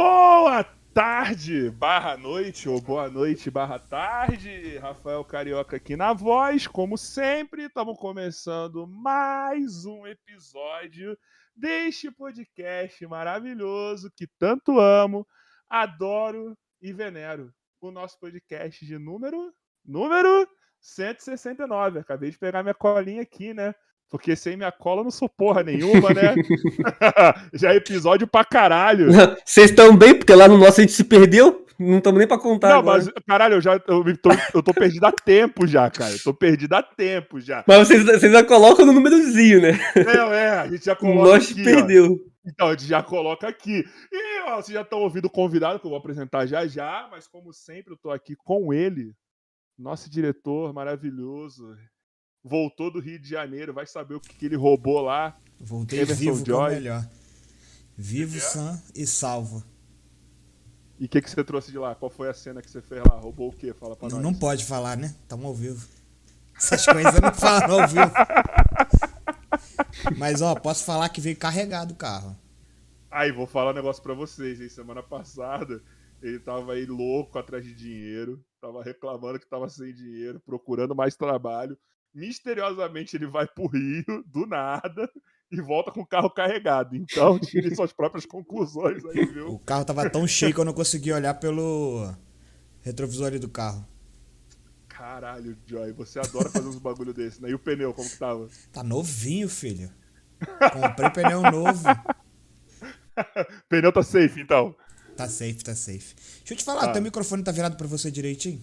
Boa tarde, barra noite, ou boa noite, barra tarde. Rafael Carioca aqui na voz, como sempre, estamos começando mais um episódio deste podcast maravilhoso que tanto amo, adoro e venero. O nosso podcast de número número 169. Acabei de pegar minha colinha aqui, né? Porque sem minha cola eu não sou porra nenhuma, né? Já é episódio pra caralho. Vocês estão bem, porque lá no nosso a gente se perdeu. Não estamos nem pra contar. Não, agora. mas, caralho, eu já eu tô, eu tô perdido há tempo já, cara. Eu tô perdido há tempo já. Mas vocês, vocês já colocam no númerozinho, né? É, é, a gente já coloca. Nós aqui, perdeu. Ó. Então, a gente já coloca aqui. E ó, vocês já estão ouvindo o convidado que eu vou apresentar já já, mas como sempre, eu tô aqui com ele, nosso diretor maravilhoso, voltou do Rio de Janeiro, vai saber o que, que ele roubou lá. Voltei Emerson vivo Joy. melhor. Vivo, é? sã e salvo. E o que, que você trouxe de lá? Qual foi a cena que você fez lá? Roubou o quê? Fala pra não, nós. Não pode falar, né? Estamos ao vivo. Essas coisas não falam ao vivo. Mas, ó, posso falar que veio carregado o carro. Aí, vou falar um negócio pra vocês, hein? Semana passada, ele tava aí louco atrás de dinheiro, tava reclamando que tava sem dinheiro, procurando mais trabalho misteriosamente ele vai pro Rio, do nada, e volta com o carro carregado. Então, tire suas próprias conclusões aí, viu? O carro tava tão cheio que eu não consegui olhar pelo retrovisor ali do carro. Caralho, Joy, você adora fazer uns bagulho desse, né? E o pneu, como que tava? Tá novinho, filho. Comprei pneu novo. pneu tá safe, então? Tá safe, tá safe. Deixa eu te falar, ah. teu microfone tá virado pra você direitinho?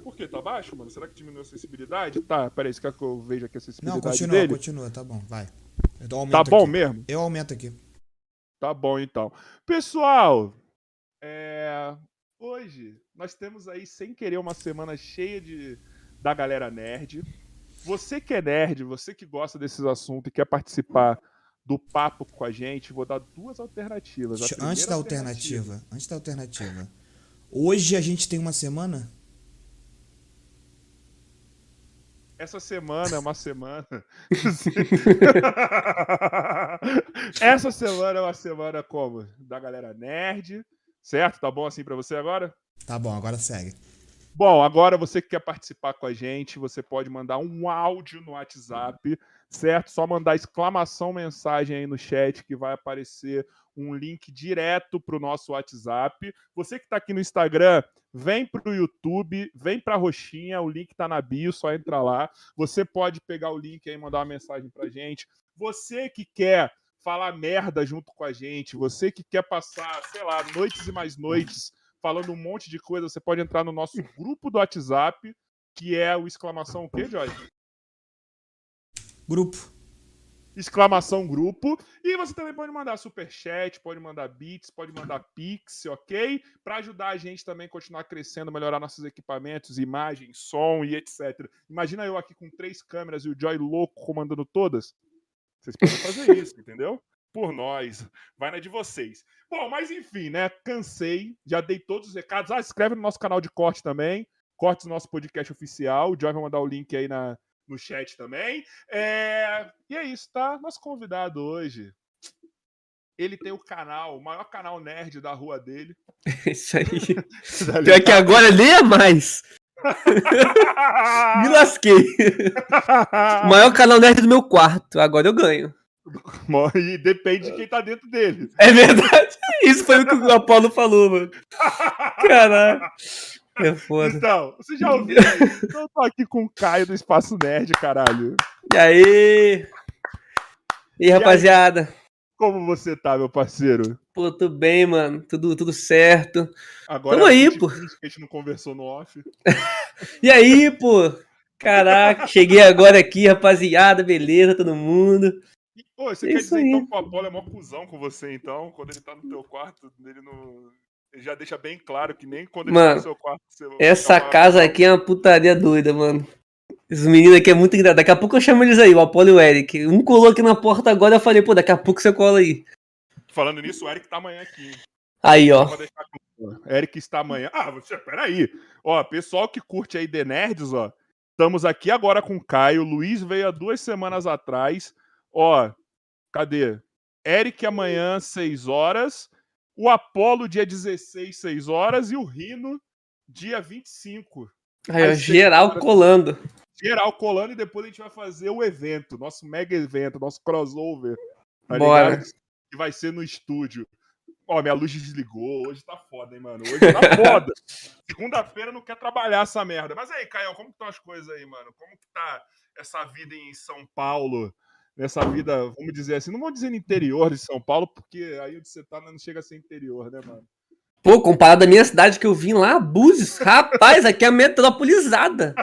Por quê? Tá baixo, mano? Será que diminuiu a sensibilidade? Tá, peraí, você quer que eu veja aqui a sensibilidade Não, continua, dele? continua, tá bom, vai. tá bom aqui. mesmo? Eu aumento aqui. Tá bom, então. Pessoal, é... hoje nós temos aí, sem querer, uma semana cheia de... da galera nerd. Você que é nerd, você que gosta desses assuntos e quer participar do papo com a gente, vou dar duas alternativas. Antes da alternativa, alternativa, antes da alternativa. Hoje a gente tem uma semana essa semana é uma semana. essa semana é uma semana como? Da galera nerd, certo? Tá bom assim para você agora? Tá bom, agora segue. Bom, agora você que quer participar com a gente, você pode mandar um áudio no WhatsApp, certo? Só mandar exclamação mensagem aí no chat que vai aparecer um link direto para o nosso WhatsApp. Você que está aqui no Instagram, vem para o YouTube, vem para a roxinha, o link está na bio, só entra lá. Você pode pegar o link aí e mandar uma mensagem para gente. Você que quer falar merda junto com a gente, você que quer passar, sei lá, noites e mais noites falando um monte de coisa, você pode entrar no nosso grupo do WhatsApp, que é o exclamação o quê, Joy? Grupo exclamação grupo. E você também pode mandar super chat, pode mandar bits, pode mandar pix, ok? Para ajudar a gente também a continuar crescendo, melhorar nossos equipamentos, imagem, som e etc. Imagina eu aqui com três câmeras e o Joy louco comandando todas. Vocês podem fazer isso, entendeu? Por nós. Vai na de vocês. Bom, mas enfim, né? Cansei, já dei todos os recados. Ah, inscreve no nosso canal de corte também. Cortes nosso podcast oficial. O Joy vai mandar o link aí na, no chat também. É... E é isso, tá? Nosso convidado hoje. Ele tem o canal, o maior canal nerd da rua dele. Isso aí. Pior que agora nem é mais. Me lasquei. o maior canal nerd do meu quarto. Agora eu ganho. E depende de quem tá dentro dele. É verdade. Isso foi o que o Apolo falou, mano. Caralho. É foda. Então, você já ouviu aí? Eu tô aqui com o Caio do Espaço Nerd, caralho. E aí? E, e rapaziada? Aí? Como você tá, meu parceiro? Pô, tudo bem, mano. Tudo, tudo certo. Agora Tamo aí, pô. A gente não conversou no off. e aí, pô? Caraca, cheguei agora aqui, rapaziada. Beleza, todo mundo. pô, você é quer dizer aí. então que o Apolo é mó cuzão com você, então? Quando ele tá no teu quarto, ele não já deixa bem claro que nem quando mano, ele tá no seu quarto. Você essa casa aqui é uma putaria doida, mano. Os meninos aqui é muito engraçado. Daqui a pouco eu chamo eles aí, o Apolo e o Eric. Um colou aqui na porta agora, eu falei, pô, daqui a pouco você cola aí. Falando nisso, o Eric tá amanhã aqui. Aí, ó. Eric está amanhã. Ah, você, peraí. Ó, pessoal que curte aí The Nerds, ó. Estamos aqui agora com o Caio. Luiz veio há duas semanas atrás. Ó, cadê? Eric amanhã, 6 horas. O Apolo dia 16, 6 horas, e o Rino dia 25. Aí, ó, geral horas. colando. Geral colando e depois a gente vai fazer o evento, nosso mega evento, nosso crossover. Tá Bora. ligado? Que vai ser no estúdio. Ó, minha luz desligou. Hoje tá foda, hein, mano? Hoje tá foda. Segunda-feira não quer trabalhar essa merda. Mas aí, Caio, como que estão as coisas aí, mano? Como que tá essa vida em São Paulo? Nessa vida, vamos dizer assim, não vou dizer no interior de São Paulo, porque aí onde você tá não chega a ser interior, né, mano? Pô, comparado à minha cidade que eu vim lá, Búzios, rapaz, aqui é a metropolizada.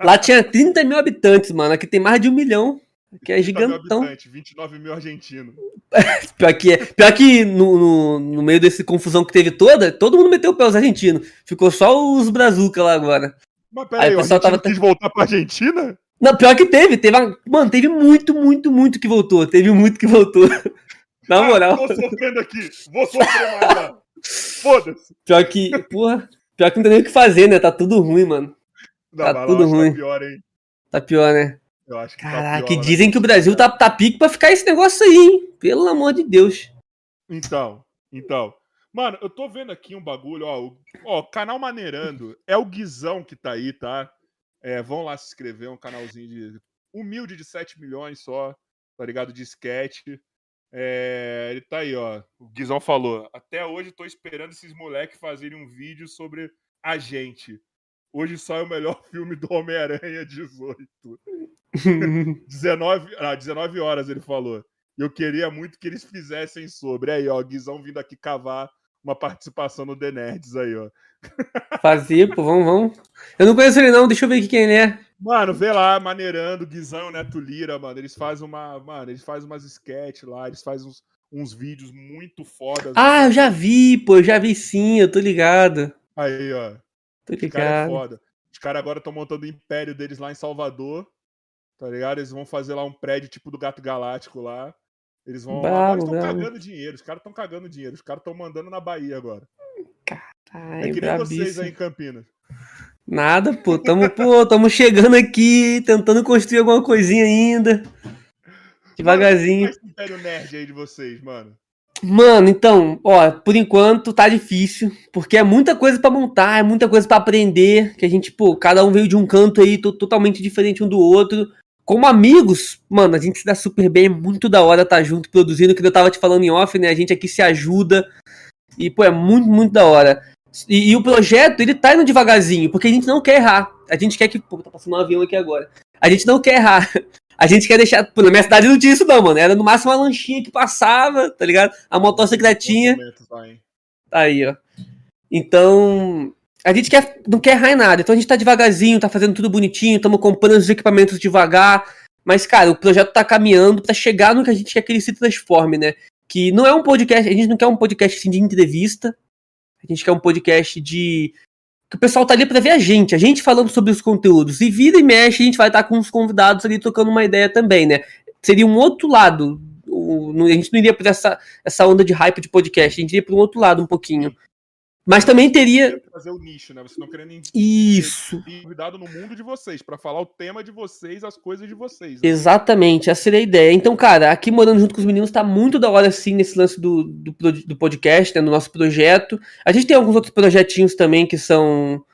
Lá tinha 30 mil habitantes, mano. Aqui tem mais de um milhão. Aqui é 30 mil gigantão. habitantes, 29 mil argentinos. Pior que, é, pior que no, no, no meio desse confusão que teve toda, todo mundo meteu o pé, os argentinos. Ficou só os brazuca lá agora. Mas Aí peraí, o o pessoal argentino tava- quis voltar pra Argentina? Não, pior que teve. teve mano, teve muito, muito, muito que voltou. Teve muito que voltou. Na Ah, moral. Tô sofrendo aqui. Vou sofrer mais. Foda-se. Pior que, porra, pior que não tem nem o que fazer, né? Tá tudo ruim, mano. Não, Tá tudo que ruim. Tá pior, hein? Tá pior, né? Eu acho que tá Caraca, pior e lá dizem na que o Brasil tá, tá pique pra ficar esse negócio aí, hein? Pelo amor de Deus. Então, então. Mano, eu tô vendo aqui um bagulho, ó. O, ó, canal Maneirando. É o Guizão que tá aí, tá? É, vão lá se inscrever, um canalzinho de. Humilde de 7 milhões só, tá ligado? De sketch. É, ele tá aí, ó. O Guizão falou. Até hoje tô esperando esses moleques fazerem um vídeo sobre a gente. Hoje sai o melhor filme do Homem-Aranha 18. 19, ah, 19 horas ele falou. Eu queria muito que eles fizessem sobre. Aí, ó, Guizão vindo aqui cavar uma participação no The Nerds aí, ó. Fazer, pô, vamos, vamos. Eu não conheço ele, não. Deixa eu ver aqui quem ele é. Mano, vê lá, maneirando, Guizão Neto Lira, mano. Eles fazem uma. Mano, eles fazem umas sketch lá, eles fazem uns, uns vídeos muito fodas. Ah, eu já vi, pô. Eu já vi sim, eu tô ligado. Aí, ó. Tô Os caras é ligado. foda. Os caras agora estão montando o império deles lá em Salvador. Tá ligado? Eles vão fazer lá um prédio tipo do Gato Galáctico lá. Eles vão. Bravo, agora estão bravo. cagando dinheiro. Os caras estão cagando dinheiro. Os caras estão mandando na Bahia agora. Ai, é que nem vocês aí em Campinas. Nada, pô. Tamo, pô, tamo chegando aqui, tentando construir alguma coisinha ainda. Devagarzinho. Mano, é Império Nerd aí de vocês, mano. Mano, então, ó, por enquanto tá difícil, porque é muita coisa pra montar, é muita coisa pra aprender, que a gente, pô, cada um veio de um canto aí to- totalmente diferente um do outro. Como amigos, mano, a gente se dá super bem, é muito da hora tá junto produzindo, que eu tava te falando em off, né? A gente aqui se ajuda. E, pô, é muito, muito da hora. E, e o projeto, ele tá indo devagarzinho, porque a gente não quer errar. A gente quer que. Pô, tá passando um avião aqui agora. A gente não quer errar. A gente quer deixar. Pô, na minha cidade não tinha isso, não, mano. Era no máximo uma lanchinha que passava, tá ligado? A motocicletinha. Hein? Tá aí, ó. Então, a gente quer, não quer errar em nada. Então a gente tá devagarzinho, tá fazendo tudo bonitinho, estamos comprando os equipamentos devagar. Mas, cara, o projeto tá caminhando pra chegar no que a gente quer que ele se transforme, né? Que não é um podcast, a gente não quer um podcast assim, de entrevista. A gente quer um podcast de. Que o pessoal tá ali pra ver a gente, a gente falando sobre os conteúdos. E vira e mexe, a gente vai estar com os convidados ali trocando uma ideia também, né? Seria um outro lado. A gente não iria pra essa, essa onda de hype de podcast, a gente iria pra um outro lado um pouquinho. Mas também teria. Fazer o nicho, né? Vocês não querendo Isso. convidado no mundo de vocês, pra falar o tema de vocês, as coisas de vocês. né? Exatamente, essa seria a ideia. Então, cara, aqui morando junto com os meninos tá muito da hora, assim, nesse lance do, do, do podcast, né, no nosso projeto. A gente tem alguns outros projetinhos também que são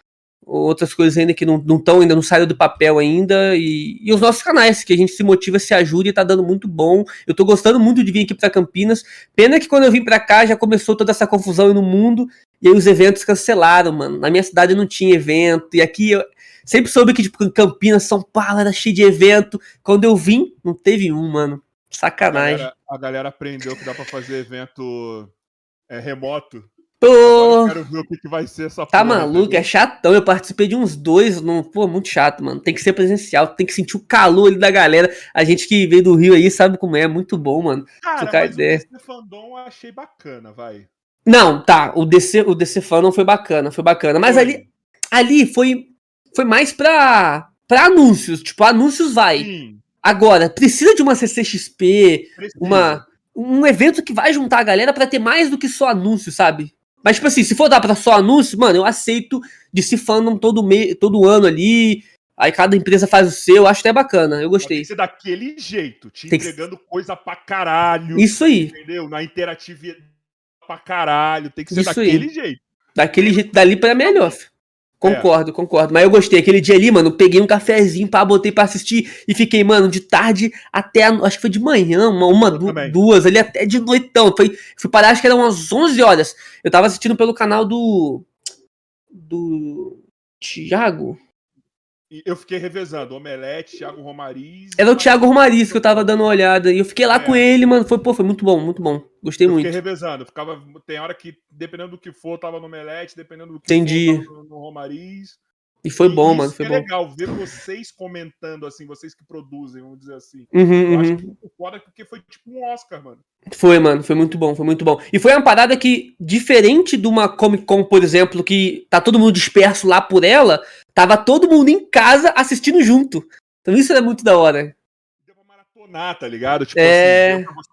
outras coisas ainda que não estão, ainda não saíram do papel ainda. E, e os nossos canais, que a gente se motiva, se ajuda e tá dando muito bom. Eu tô gostando muito de vir aqui pra Campinas. Pena que quando eu vim pra cá já começou toda essa confusão aí no mundo. E aí os eventos cancelaram, mano. Na minha cidade não tinha evento. E aqui eu sempre soube que, tipo, Campinas, São Paulo era cheio de evento. Quando eu vim, não teve um, mano. A Sacanagem. galera, a galera aprendeu que dá pra fazer evento é, remoto. Eu quero ver o que, que vai ser essa tá maluco, é chatão. Eu participei de uns dois, não, pô, muito chato, mano. Tem que ser presencial, tem que sentir o calor ali da galera. A gente que veio do Rio aí sabe como é, é muito bom, mano. Cara, mas ideia. o DC Fandom eu achei bacana, vai. Não, tá, o DC, o DC Fan não foi bacana, foi bacana. Mas Foi. ali, ali foi, foi mais pra, pra anúncios. Tipo, anúncios vai. Sim, Agora, precisa de uma CCXP, precisa. uma, um evento que vai juntar a galera pra ter mais do que só anúncio, sabe? Mas, tipo assim, se for dar pra só anúncio, mano, eu aceito de se fandom todo, me todo ano ali. Aí cada empresa faz o seu, eu acho até bacana, eu Mas Tem gostei. que ser daquele jeito, te Tem que- entregando coisa pra caralho. Isso aí. Entendeu? Na interatividade pra caralho. Tem que ser Isso aí. daquele jeito. Daquele jeito, dali pra melhor. Concordo, concordo. Mas eu gostei. Aquele dia ali, mano, peguei um cafezinho, pá, botei pra assistir e fiquei, mano, de tarde até, a- acho que foi de manhã, uma, uma du- também. duas, ali até de noitão. Foi, fui parar, acho que eram umas 11 horas. Eu tava assistindo pelo canal do. Do. Thiago? E eu fiquei revezando. Omelete, Thiago Romariz. Era o Thiago Romariz que eu tava dando uma olhada. E eu fiquei lá É. com ele, mano. Foi, pô, foi muito bom, muito bom. Gostei Eu muito. fiquei revezando. Ficava, tem hora que, dependendo do que for, tava no Omelete, dependendo do que Entendi. for, no, no Romariz. E foi E bom, mano. Foi é bom. legal ver vocês comentando, assim, vocês que produzem, vamos dizer assim. Uhum, Eu acho uhum. que o foda porque foi tipo um Oscar, mano. Foi, mano, foi muito bom, foi muito bom. E foi uma parada que, diferente de uma Comic Con, por exemplo, que tá todo mundo disperso lá por ela, tava todo mundo em casa assistindo junto. Então isso é muito da hora. Deu pra maratonar, tá ligado? Tipo É. assim, pra você.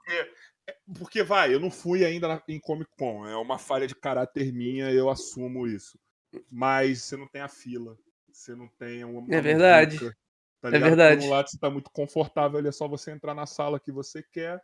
é, Porque, vai, eu não fui ainda em Comic Con. É uma falha de caráter minha, eu assumo isso. Mas você não tem a fila. Você não tem uma. É verdade. tá É verdade. Por um lado, você tá muito confortável, ali é só você entrar na sala que você quer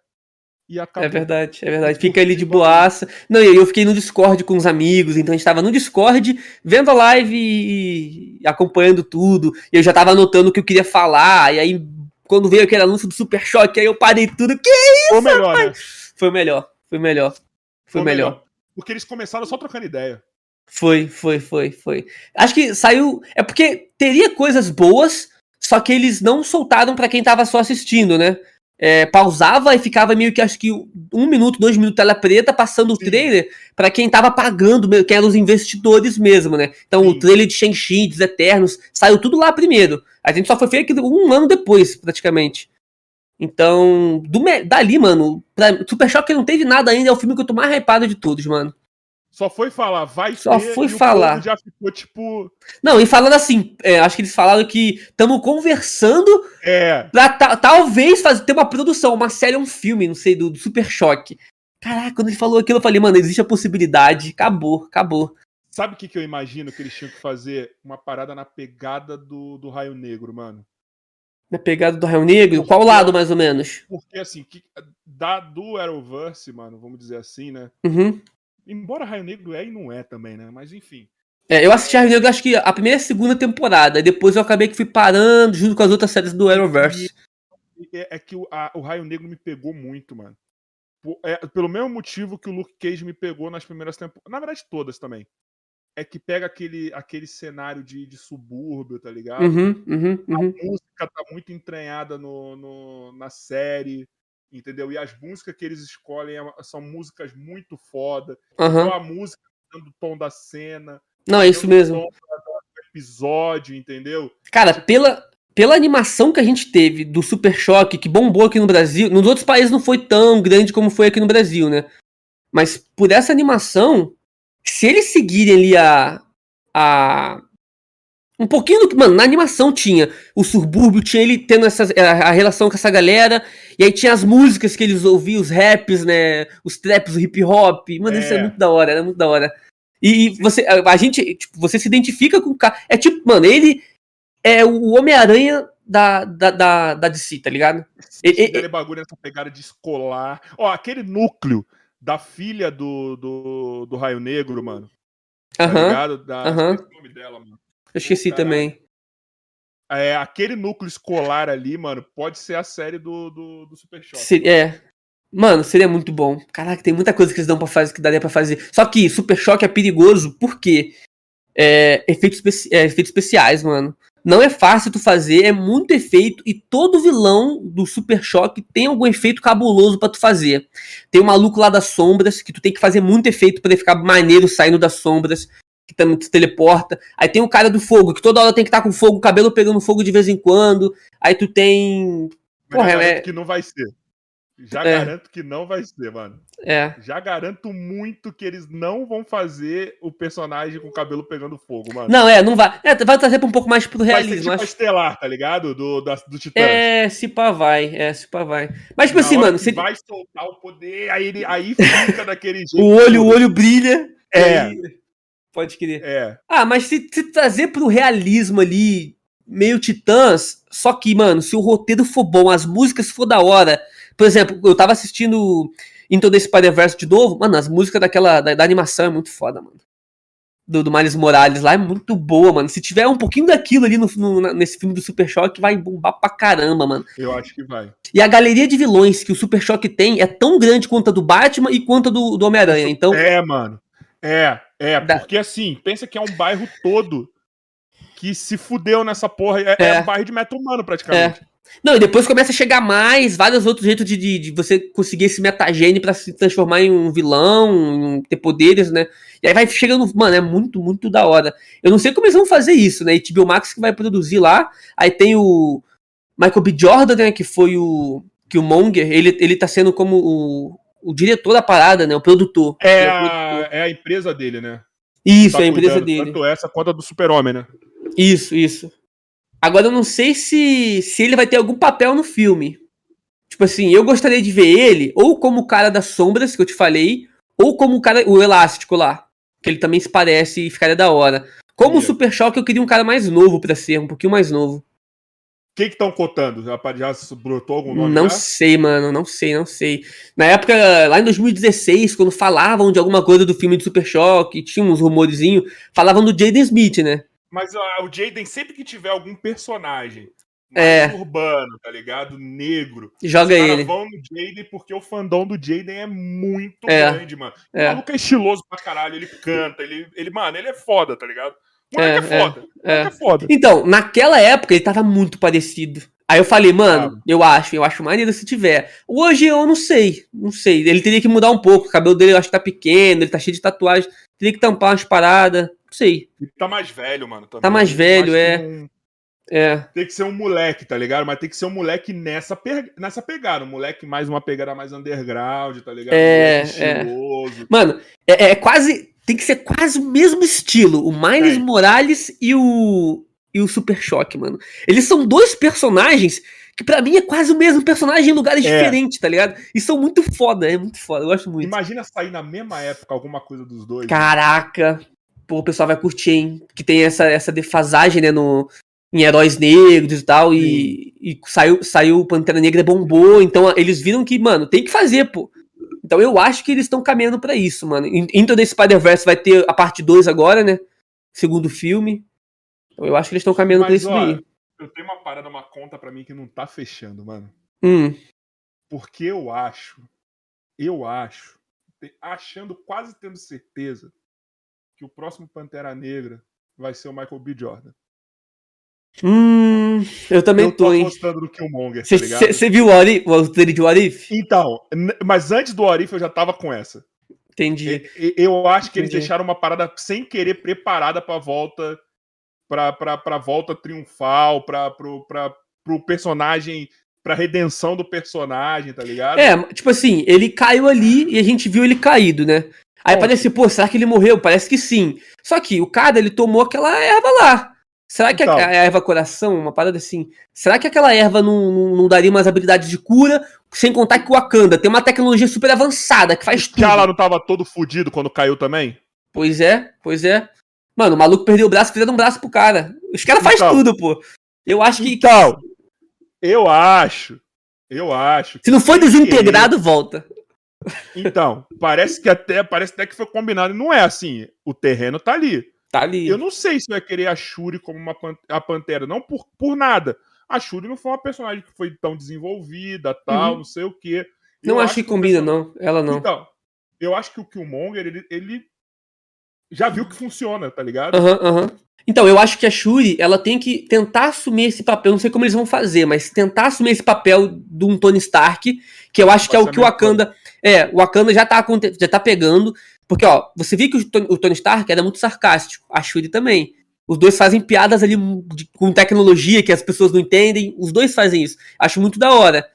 e acabou. É verdade, é verdade. Fica ali de boaça. Não, e aí eu fiquei no Discord com os amigos, então a gente tava no Discord, vendo a live e acompanhando tudo. E eu já tava anotando o que eu queria falar. E aí, quando veio aquele anúncio do Super Choque, aí eu parei tudo. Que Ou melhor, né? foi o melhor, foi melhor. Foi o melhor. Porque eles começaram só trocando ideia. Foi, foi, foi, foi. Acho que saiu. É porque teria coisas boas, só que eles não soltaram pra quem tava só assistindo, né? É, pausava e ficava meio que acho que um minuto, dois minutos tela preta, passando o Sim. trailer pra quem tava pagando, que eram os investidores mesmo, né? Então Sim. o trailer de Shang-Chi, dos Eternos, saiu tudo lá primeiro. A gente só foi feito um ano depois, praticamente. Então, do, dali, mano, pra, Super Choque não teve nada ainda, é o filme que eu tô mais hypado de todos, mano. Só foi falar, vai Só ter, foi falar. já ficou tipo. Não, e falando assim, é, acho que eles falaram que estamos conversando É. pra ta- talvez fazer, ter uma produção, uma série, um filme, não sei, do, do Super Choque. Caraca, quando ele falou aquilo, eu falei, mano, existe a possibilidade. Acabou, acabou. Sabe o que, que eu imagino que eles tinham que fazer? Uma parada na pegada do, do Raio Negro, mano. Na pegada do Raio Negro, qual lado mais ou menos? Porque, assim, que, da, do Arrowverse, mano, vamos dizer assim, né? Uhum. Embora Raio Negro é e não é também, né? Mas enfim. É, eu assisti Raio Negro acho que a primeira e a segunda temporada, e depois eu acabei que fui parando junto com as outras séries do Arrowverse. É, é que o, a- o Raio Negro me pegou muito, mano. Por- é, pelo mesmo motivo que o Luke Cage me pegou nas primeiras temporadas. Na verdade, todas também. É que pega aquele, aquele cenário de, de subúrbio, tá ligado? Uhum, uhum, uhum. A música tá muito entranhada no, no- na série, entendeu? E as músicas que eles escolhem é- são músicas muito foda. Então a música dando o tom da cena, Não, é isso mesmo. tom do episódio, entendeu? Cara, pela, pela animação que a gente teve do Super Choque, que bombou aqui no Brasil, nos outros países não foi tão grande como foi aqui no Brasil, né? Mas por essa animação, se eles seguirem ali a. a um pouquinho do que. Mano, na animação tinha o subúrbio, tinha ele tendo essas, a, a relação com essa galera, e aí tinha as músicas que eles ouviam, os raps, né? Os traps, o hip hop. Mano, isso é É. muito da hora, era muito da hora. E, você, a, a gente, tipo, você se identifica com o cara. É tipo, mano, ele é o Homem-Aranha da, da, da, da DC, tá ligado? Aquele bagulho nessa pegada de escolar. Ó, aquele núcleo da filha do, do, do Raio Negro, mano. Tá Aham, ligado? Da, aham. esqueci o nome dela, mano. eu esqueci Caralho. também. É, aquele núcleo escolar ali, mano, pode ser a série do, do, do Super. Se- é. Mano, seria muito bom. Caraca, tem muita coisa que eles dão para fazer que daria pra fazer. Só que Super Choque é perigoso porque é, efeitos, é, efeitos especiais, mano. Não é fácil tu fazer, é muito efeito e todo vilão do Super Choque tem algum efeito cabuloso pra tu fazer. Tem o maluco lá das sombras que tu tem que fazer muito efeito pra ele ficar maneiro saindo das sombras, que também te teleporta. Aí tem o cara do fogo, que toda hora tem que estar com fogo, o cabelo pegando fogo de vez em quando. Aí tu tem porra, já garanto é- que não vai ser. Já É. garanto que não vai ser, mano. é, Já garanto muito que eles não vão fazer o personagem com o cabelo pegando fogo, mano. Não, é, não vai. É, vai trazer um pouco mais pro vai ser realismo. tipo acho- Estelar, tá ligado? Do, da, do Titãs. É, se pá vai. É, se pá vai. Mas, tipo Na assim, mano, se- vai soltar o poder, aí, ele, aí fica daquele jeito. o olho, o olho brilha. É. aí- Pode crer. É. Ah, mas se, se trazer pro realismo ali, meio titãs, só que, mano, se o roteiro for bom, as músicas for da hora. Por exemplo, eu tava assistindo. Into the Spider-Verse de novo, mano, as músicas daquela, da, da animação é muito foda, mano. Do, do Miles Morales lá é muito boa, mano. Se tiver um pouquinho daquilo ali no, no- nesse filme do Super Choque, vai bombar pra caramba, mano. Eu acho que vai. E a galeria de vilões que o Super Choque tem é tão grande quanto a do Batman e quanto a do, do Homem-Aranha. Então, É, mano. É, é. Da- Porque assim, pensa que é um bairro todo que se fudeu nessa porra. É, é É. um bairro de meta humano, praticamente. Não, e depois começa a chegar mais, vários outros jeitos de, de, de você conseguir esse metagene pra se transformar em um vilão, em ter poderes, né? E aí vai chegando, mano, é muito, muito da hora. Eu não sei como eles vão fazer isso, né? HBO Max que vai produzir lá. Aí tem o Michael B. Jordan, né? Que foi o. Que o Monger, ele, ele tá sendo como o, o diretor da parada, né? O produtor. É, Ele o a, produtor. é a empresa dele, né? Isso, Tá é a empresa dele. Tanto essa quanto a do Super-Homem, né? Isso, isso. Agora eu não sei se, se ele vai ter algum papel no filme. Tipo assim, eu gostaria de ver ele ou como o cara das sombras, que eu te falei, ou como o cara, o elástico lá, que ele também se parece e ficaria da hora. Como o. Super Choque, eu queria um cara mais novo pra ser, um pouquinho mais novo. O que estão cotando? Já, já brotou algum nome? Não já? sei, mano, não sei, não sei. Na época, lá em 2016, quando falavam de alguma coisa do filme de Super Choque, tinha uns rumorezinhos, falavam do Jaden Smith, né? Mas ah, o Jaden, sempre que tiver algum personagem mais É. urbano, tá ligado? Negro. Joga os ele. vão no Jaden porque o fandom do Jaden é muito É. grande, mano. O É. maluco é estiloso pra caralho, ele canta, ele, ele mano, ele é foda, tá ligado? Moleque é, É, é, foda. O é. moleque é foda. Então, naquela época ele tava muito parecido. Aí eu falei, mano, Ah. eu acho, eu acho maneiro se tiver. Hoje eu não sei, não sei. Ele teria que mudar um pouco. O cabelo dele eu acho que tá pequeno, ele tá cheio de tatuagem. Teria que tampar umas paradas. Não sei. Ele tá mais velho, mano. também. Tá mais velho, é. um- É. Tem que ser um moleque, tá ligado? Mas tem que ser um moleque nessa, pe- nessa pegada. Um moleque mais uma pegada mais underground, tá ligado? É, um é. Mano, é, é quase. Tem que ser quase o mesmo estilo. O Miles Tem. Morales e o. E o Super Choque, mano. Eles são dois personagens que pra mim é quase o mesmo personagem em lugares É. diferentes, tá ligado? E são muito foda, é muito foda. Eu gosto muito. Imagina sair na mesma época alguma coisa dos dois. Caraca, pô, o pessoal vai curtir, hein? Que tem essa, essa defasagem, né, no, em heróis negros e tal, e, e saiu, saiu Pantera Negra bombou, então eles viram que, mano, tem que fazer, pô. Então eu acho que eles estão caminhando pra isso, mano. In- Into the Spider-Verse vai ter a parte 2 agora, né? Segundo filme. Então eu acho que eles estão caminhando pra Mas, isso daí. eu tenho uma parada, uma conta pra mim que não tá fechando, mano. Hum, Porque eu acho, eu acho, achando, quase tendo certeza, que o próximo Pantera Negra vai ser o Michael B. Jordan. hum, eu também eu tô tô, hein? apostando no Killmonger, tá ligado? Você viu o, What If- o trailer de What If? Então, mas antes do Orif eu já tava com essa. Entendi. E- e- Eu acho que eles deixaram uma parada sem querer preparada pra volta pra, pra, pra volta triunfal, pra, pro, pra, pro personagem, pra redenção do personagem, tá ligado? É, tipo assim, ele caiu ali e a gente viu ele caído, né? Aí Bom. parece, pô, será que ele morreu? Parece que sim. Só que o cara, ele tomou aquela erva lá. Será que a- Então. a, erva coração, uma parada assim, será que aquela erva não, não, não daria umas habilidades de cura? Sem contar que o Wakanda tem uma tecnologia super avançada que faz O tudo. cara não tava todo fudido quando caiu também? Pois é, pois é. Mano, o maluco perdeu o braço, fizeram um braço pro cara. Os caras fazem Então. tudo, pô. Eu acho que. Então, eu acho, eu acho. Se não foi desintegrado, volta. Então, parece que até parece até que foi combinado. Não é assim. O terreno tá ali. Tá ali. Eu não sei se vai querer a Shuri como uma pan- a Pantera, não por, por nada. A Shuri não foi uma personagem que foi tão desenvolvida, tal, Uhum. não sei o quê. Não Eu acho que o combina, não. Ela não. Então, eu acho que o Killmonger, ele, ele já viu que funciona, tá ligado? Aham, aham. Então, eu acho que a Shuri, ela tem que tentar assumir esse papel, não sei como eles vão fazer, mas tentar assumir esse papel de um Tony Stark, que eu acho que é o que o Wakanda. É, o Wakanda já tá, já tá pegando. Porque, ó, você viu que o Tony, o Tony Stark era muito sarcástico, a Shuri também. Os dois fazem piadas ali de- com tecnologia que as pessoas não entendem. Os dois fazem isso. Acho muito da hora.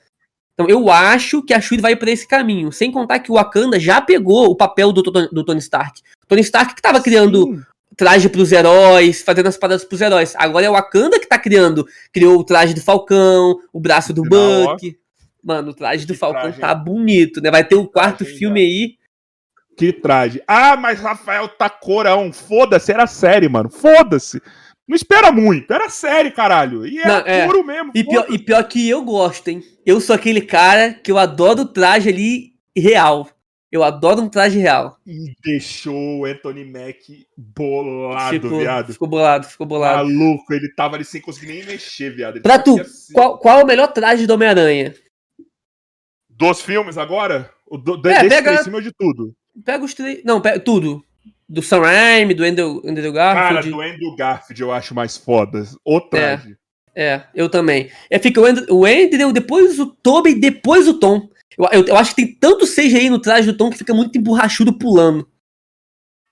Então, eu acho que a Shuri vai pra esse caminho. Sem contar que o Wakanda já pegou o papel do, Tony- do Tony Stark. Tony Stark que tava criando Sim. traje pros heróis, fazendo as paradas pros heróis. Agora é o Wakanda que tá criando. Criou o traje do Falcão, o braço do. Buck. Mano, o traje do Que Falcão traje, tá bonito, né? Vai ter o quarto traje, filme aí. Que traje. Ah, mas Rafael tá corão. Foda-se, era série, mano. Foda-se. Não espera muito. Era série, caralho. E Não, era é. couro mesmo. E pior, e pior que eu gosto, hein? Eu sou aquele cara que eu adoro o traje ali real. Eu adoro um traje real. E deixou o Anthony Mack bolado, ficou, viado. ficou bolado, ficou bolado. Maluco, ele tava ali sem conseguir nem mexer, viado. Ele Pra tu, assim. qual, qual é o melhor traje do Homem-Aranha? Dos filmes agora? O do, É, desse pega- em cima de tudo. Pega os três. Não, pega tudo. Do Sam Raimi, do Andrew, Andrew Cara, Garfield. do Andrew Garfield eu acho mais foda. O traje. É, eu também. É, fica o Andrew, o Andrew, depois o Tobey, depois o Tom. Eu, eu, eu acho que tem tanto CGI no traje do Tom que fica muito emborrachudo pulando.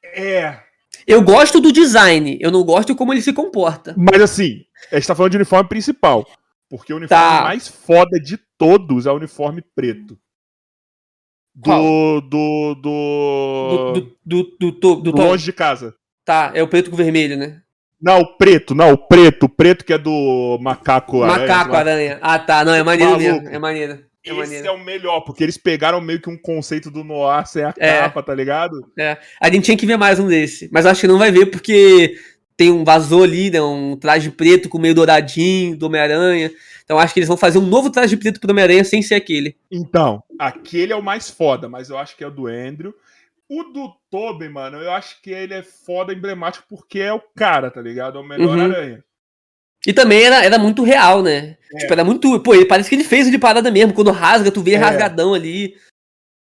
É. Eu gosto do design, eu não gosto como ele se comporta. Mas assim, a gente tá falando de uniforme principal. Porque o uniforme Tá. mais foda de todos é o uniforme preto. Do. Do. Do, Do. do, do, do, do. Longe de casa. Tá, é o preto com vermelho, né? Não, o preto, não, o preto, o preto que é do macaco aranha, Macaco, aranha. Ah, tá. Não, é maneiro Maluco. mesmo. É maneiro. É Esse maneiro. é o melhor, porque eles pegaram meio que um conceito do noir sem a É. capa, tá ligado? A gente tinha que ver mais um desse. Mas acho que não vai ver porque tem um vazou ali, né? Um traje preto com meio douradinho do Homem-Aranha. Então acho que eles vão fazer um novo traje preto pro Homem-Aranha sem ser aquele. Então, aquele é o mais foda, mas eu acho que é o do Andrew. O do Tobey, mano, eu acho que ele é foda, emblemático, porque é o cara, tá ligado? É o melhor Uhum. aranha. E também era, era muito real, né? É. Tipo, era muito. Pô, parece que ele fez de parada mesmo. Quando rasga, tu vê É. rasgadão ali.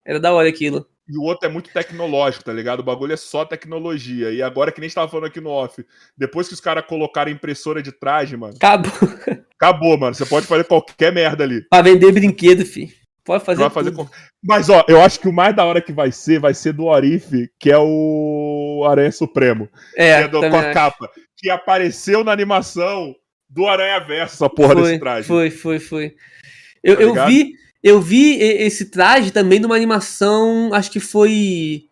Era da hora aquilo. E o outro é muito tecnológico, tá ligado? O bagulho é só tecnologia. E agora, que nem a gente tava falando aqui no off, depois que os caras colocaram impressora de traje, mano, Acabou. acabou, mano. Você pode fazer qualquer merda ali. pra vender brinquedo, fi. Pode fazer. Vai fazer tudo. qual- Mas, ó, eu acho que o mais da hora que vai ser, vai ser do Orif, que é o Aranha Supremo. que É, é do, com a acho. capa. Que apareceu na animação do Aranha Verso, essa porra foi, desse traje. Foi, foi, foi. Eu, Tá eu vi, eu vi esse traje também numa animação, acho que foi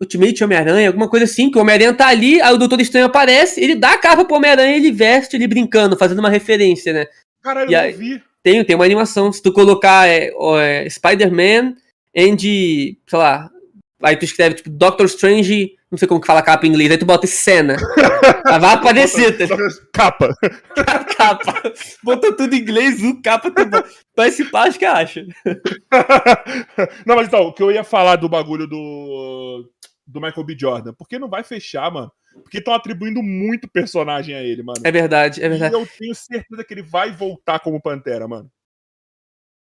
Ultimate Homem-Aranha, alguma coisa assim, que o Homem-Aranha tá ali, aí o Doutor Estranho aparece, ele dá a capa pro Homem-Aranha e ele veste ele brincando, fazendo uma referência, né? Caralho, E eu aí- não vi. Tem, tem uma animação, se tu colocar é, é, Spider-Man and, sei lá, aí tu escreve tipo Doctor Strange, não sei como que fala capa em inglês, aí tu bota cena. Aí vai aparecer, tá Capa. capa. Botou tudo em inglês, o capa tu bota. Mas se pá, acho que acha. não, mas então, o que eu ia falar do bagulho do. Do Michael B. Jordan. Porque não vai fechar, mano. Porque estão atribuindo muito personagem a ele, mano. É verdade, é verdade. E eu tenho certeza que ele vai voltar como Pantera, mano.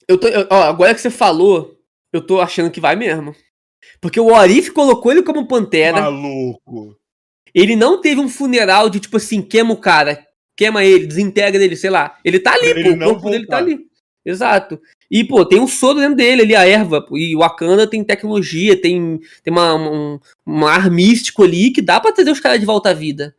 Eu tô, eu- ó, agora que você falou, eu tô achando que vai mesmo. Porque o Orif colocou ele como Pantera. Maluco. Ele não teve um funeral de tipo assim, queima o cara, queima ele, desintegra ele, sei lá. Ele tá ali, Ele pô, o corpo dele tá voltar. ali. Exato. E, pô, tem um soro dentro dele ali, a erva. pô, E o Wakanda tem tecnologia, tem, tem uma, um, um ar místico ali que dá pra trazer os caras de volta à vida.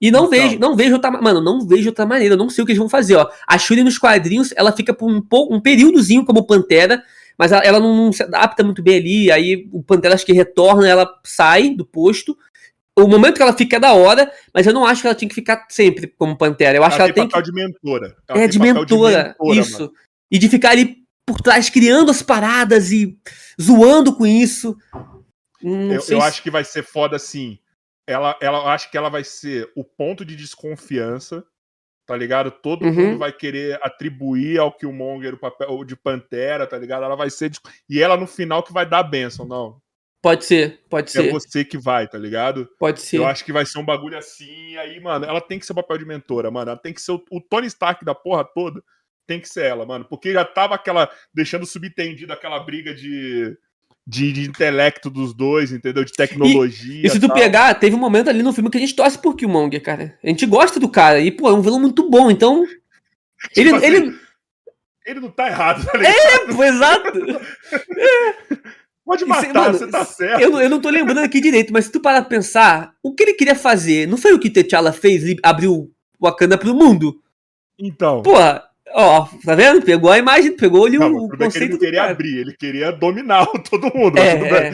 E não Então. vejo, não vejo outra, ma- mano, não vejo outra maneira, eu não sei o que eles vão fazer, ó. A Shuri nos quadrinhos, ela fica por um, pou- um períodozinho como Pantera, mas ela, ela não, não se adapta muito bem ali, aí o Pantera acho que retorna, ela sai do posto. O momento que ela fica é da hora, mas eu não acho que ela tinha que ficar sempre como Pantera. Eu acho que ela tem que papel de mentora. Ela é, de mentora, mentora, isso. mano. E de ficar ali por trás criando as paradas e zoando com isso. Eu, eu se- acho que vai ser foda assim. Ela, ela eu acho que ela vai ser o ponto de desconfiança, tá ligado? Todo Uhum. mundo vai querer atribuir ao Killmonger o papel de Pantera, tá ligado? Ela vai ser. E ela no final que vai dar a benção, não. Pode ser, pode É ser, você que vai, tá ligado? pode ser. Eu acho que vai ser um bagulho assim. E aí, mano, ela tem que ser o papel de mentora, mano. Ela tem que ser o, o Tony Stark da porra toda. Tem que ser ela, mano. Porque já tava aquela. deixando subentendido aquela briga de. De, de intelecto dos dois, entendeu? De tecnologia. E se tu tal. pegar, teve um momento ali no filme que a gente torce por Killmonger, cara. A gente gosta do cara. E, pô, é um vilão muito bom, então. Ele. Tipo assim, ele... Ele não tá errado, tá ligado? É, pô, exato. Pode matar, mano, você tá certo. Eu, não- eu não tô lembrando aqui direito, mas se tu parar pra pensar, o que ele queria fazer? Não foi o que T'Challa fez e abriu Wakanda pro mundo? Então. Porra, ó, tá vendo? Pegou a imagem, pegou ali não, o, o o problema é que ele conceito queria cara. abrir, ele queria dominar todo mundo. bem. É,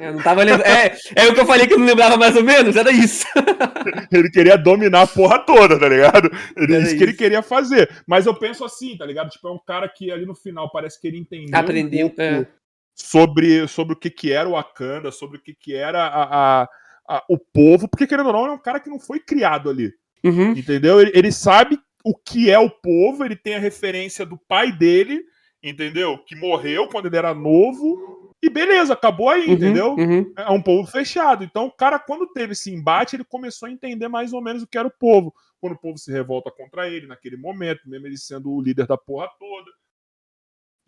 é. Eu não tava lembrando. É, é o que eu falei que eu não lembrava mais ou menos, era isso. Ele queria dominar a porra toda, tá ligado? Ele, Era isso que ele queria fazer. Mas eu penso assim, tá ligado? Tipo, é um cara que ali no final parece que ele entendeu Aprendeu, um pouco é. Sobre, sobre o que que era o Wakanda, sobre o que que era a, a- a- o povo, porque querendo ou não, é um cara que não foi criado ali. Uhum. Entendeu? Ele, ele sabe o que é o povo, ele tem a referência do pai dele, entendeu? Que morreu quando ele era novo. e beleza, acabou aí, Uhum, entendeu? uhum. É um povo fechado. Então, o cara, quando teve esse embate, ele começou a entender mais ou menos o que era o povo. Quando o povo se revolta contra ele, naquele momento, mesmo ele sendo o líder da porra toda.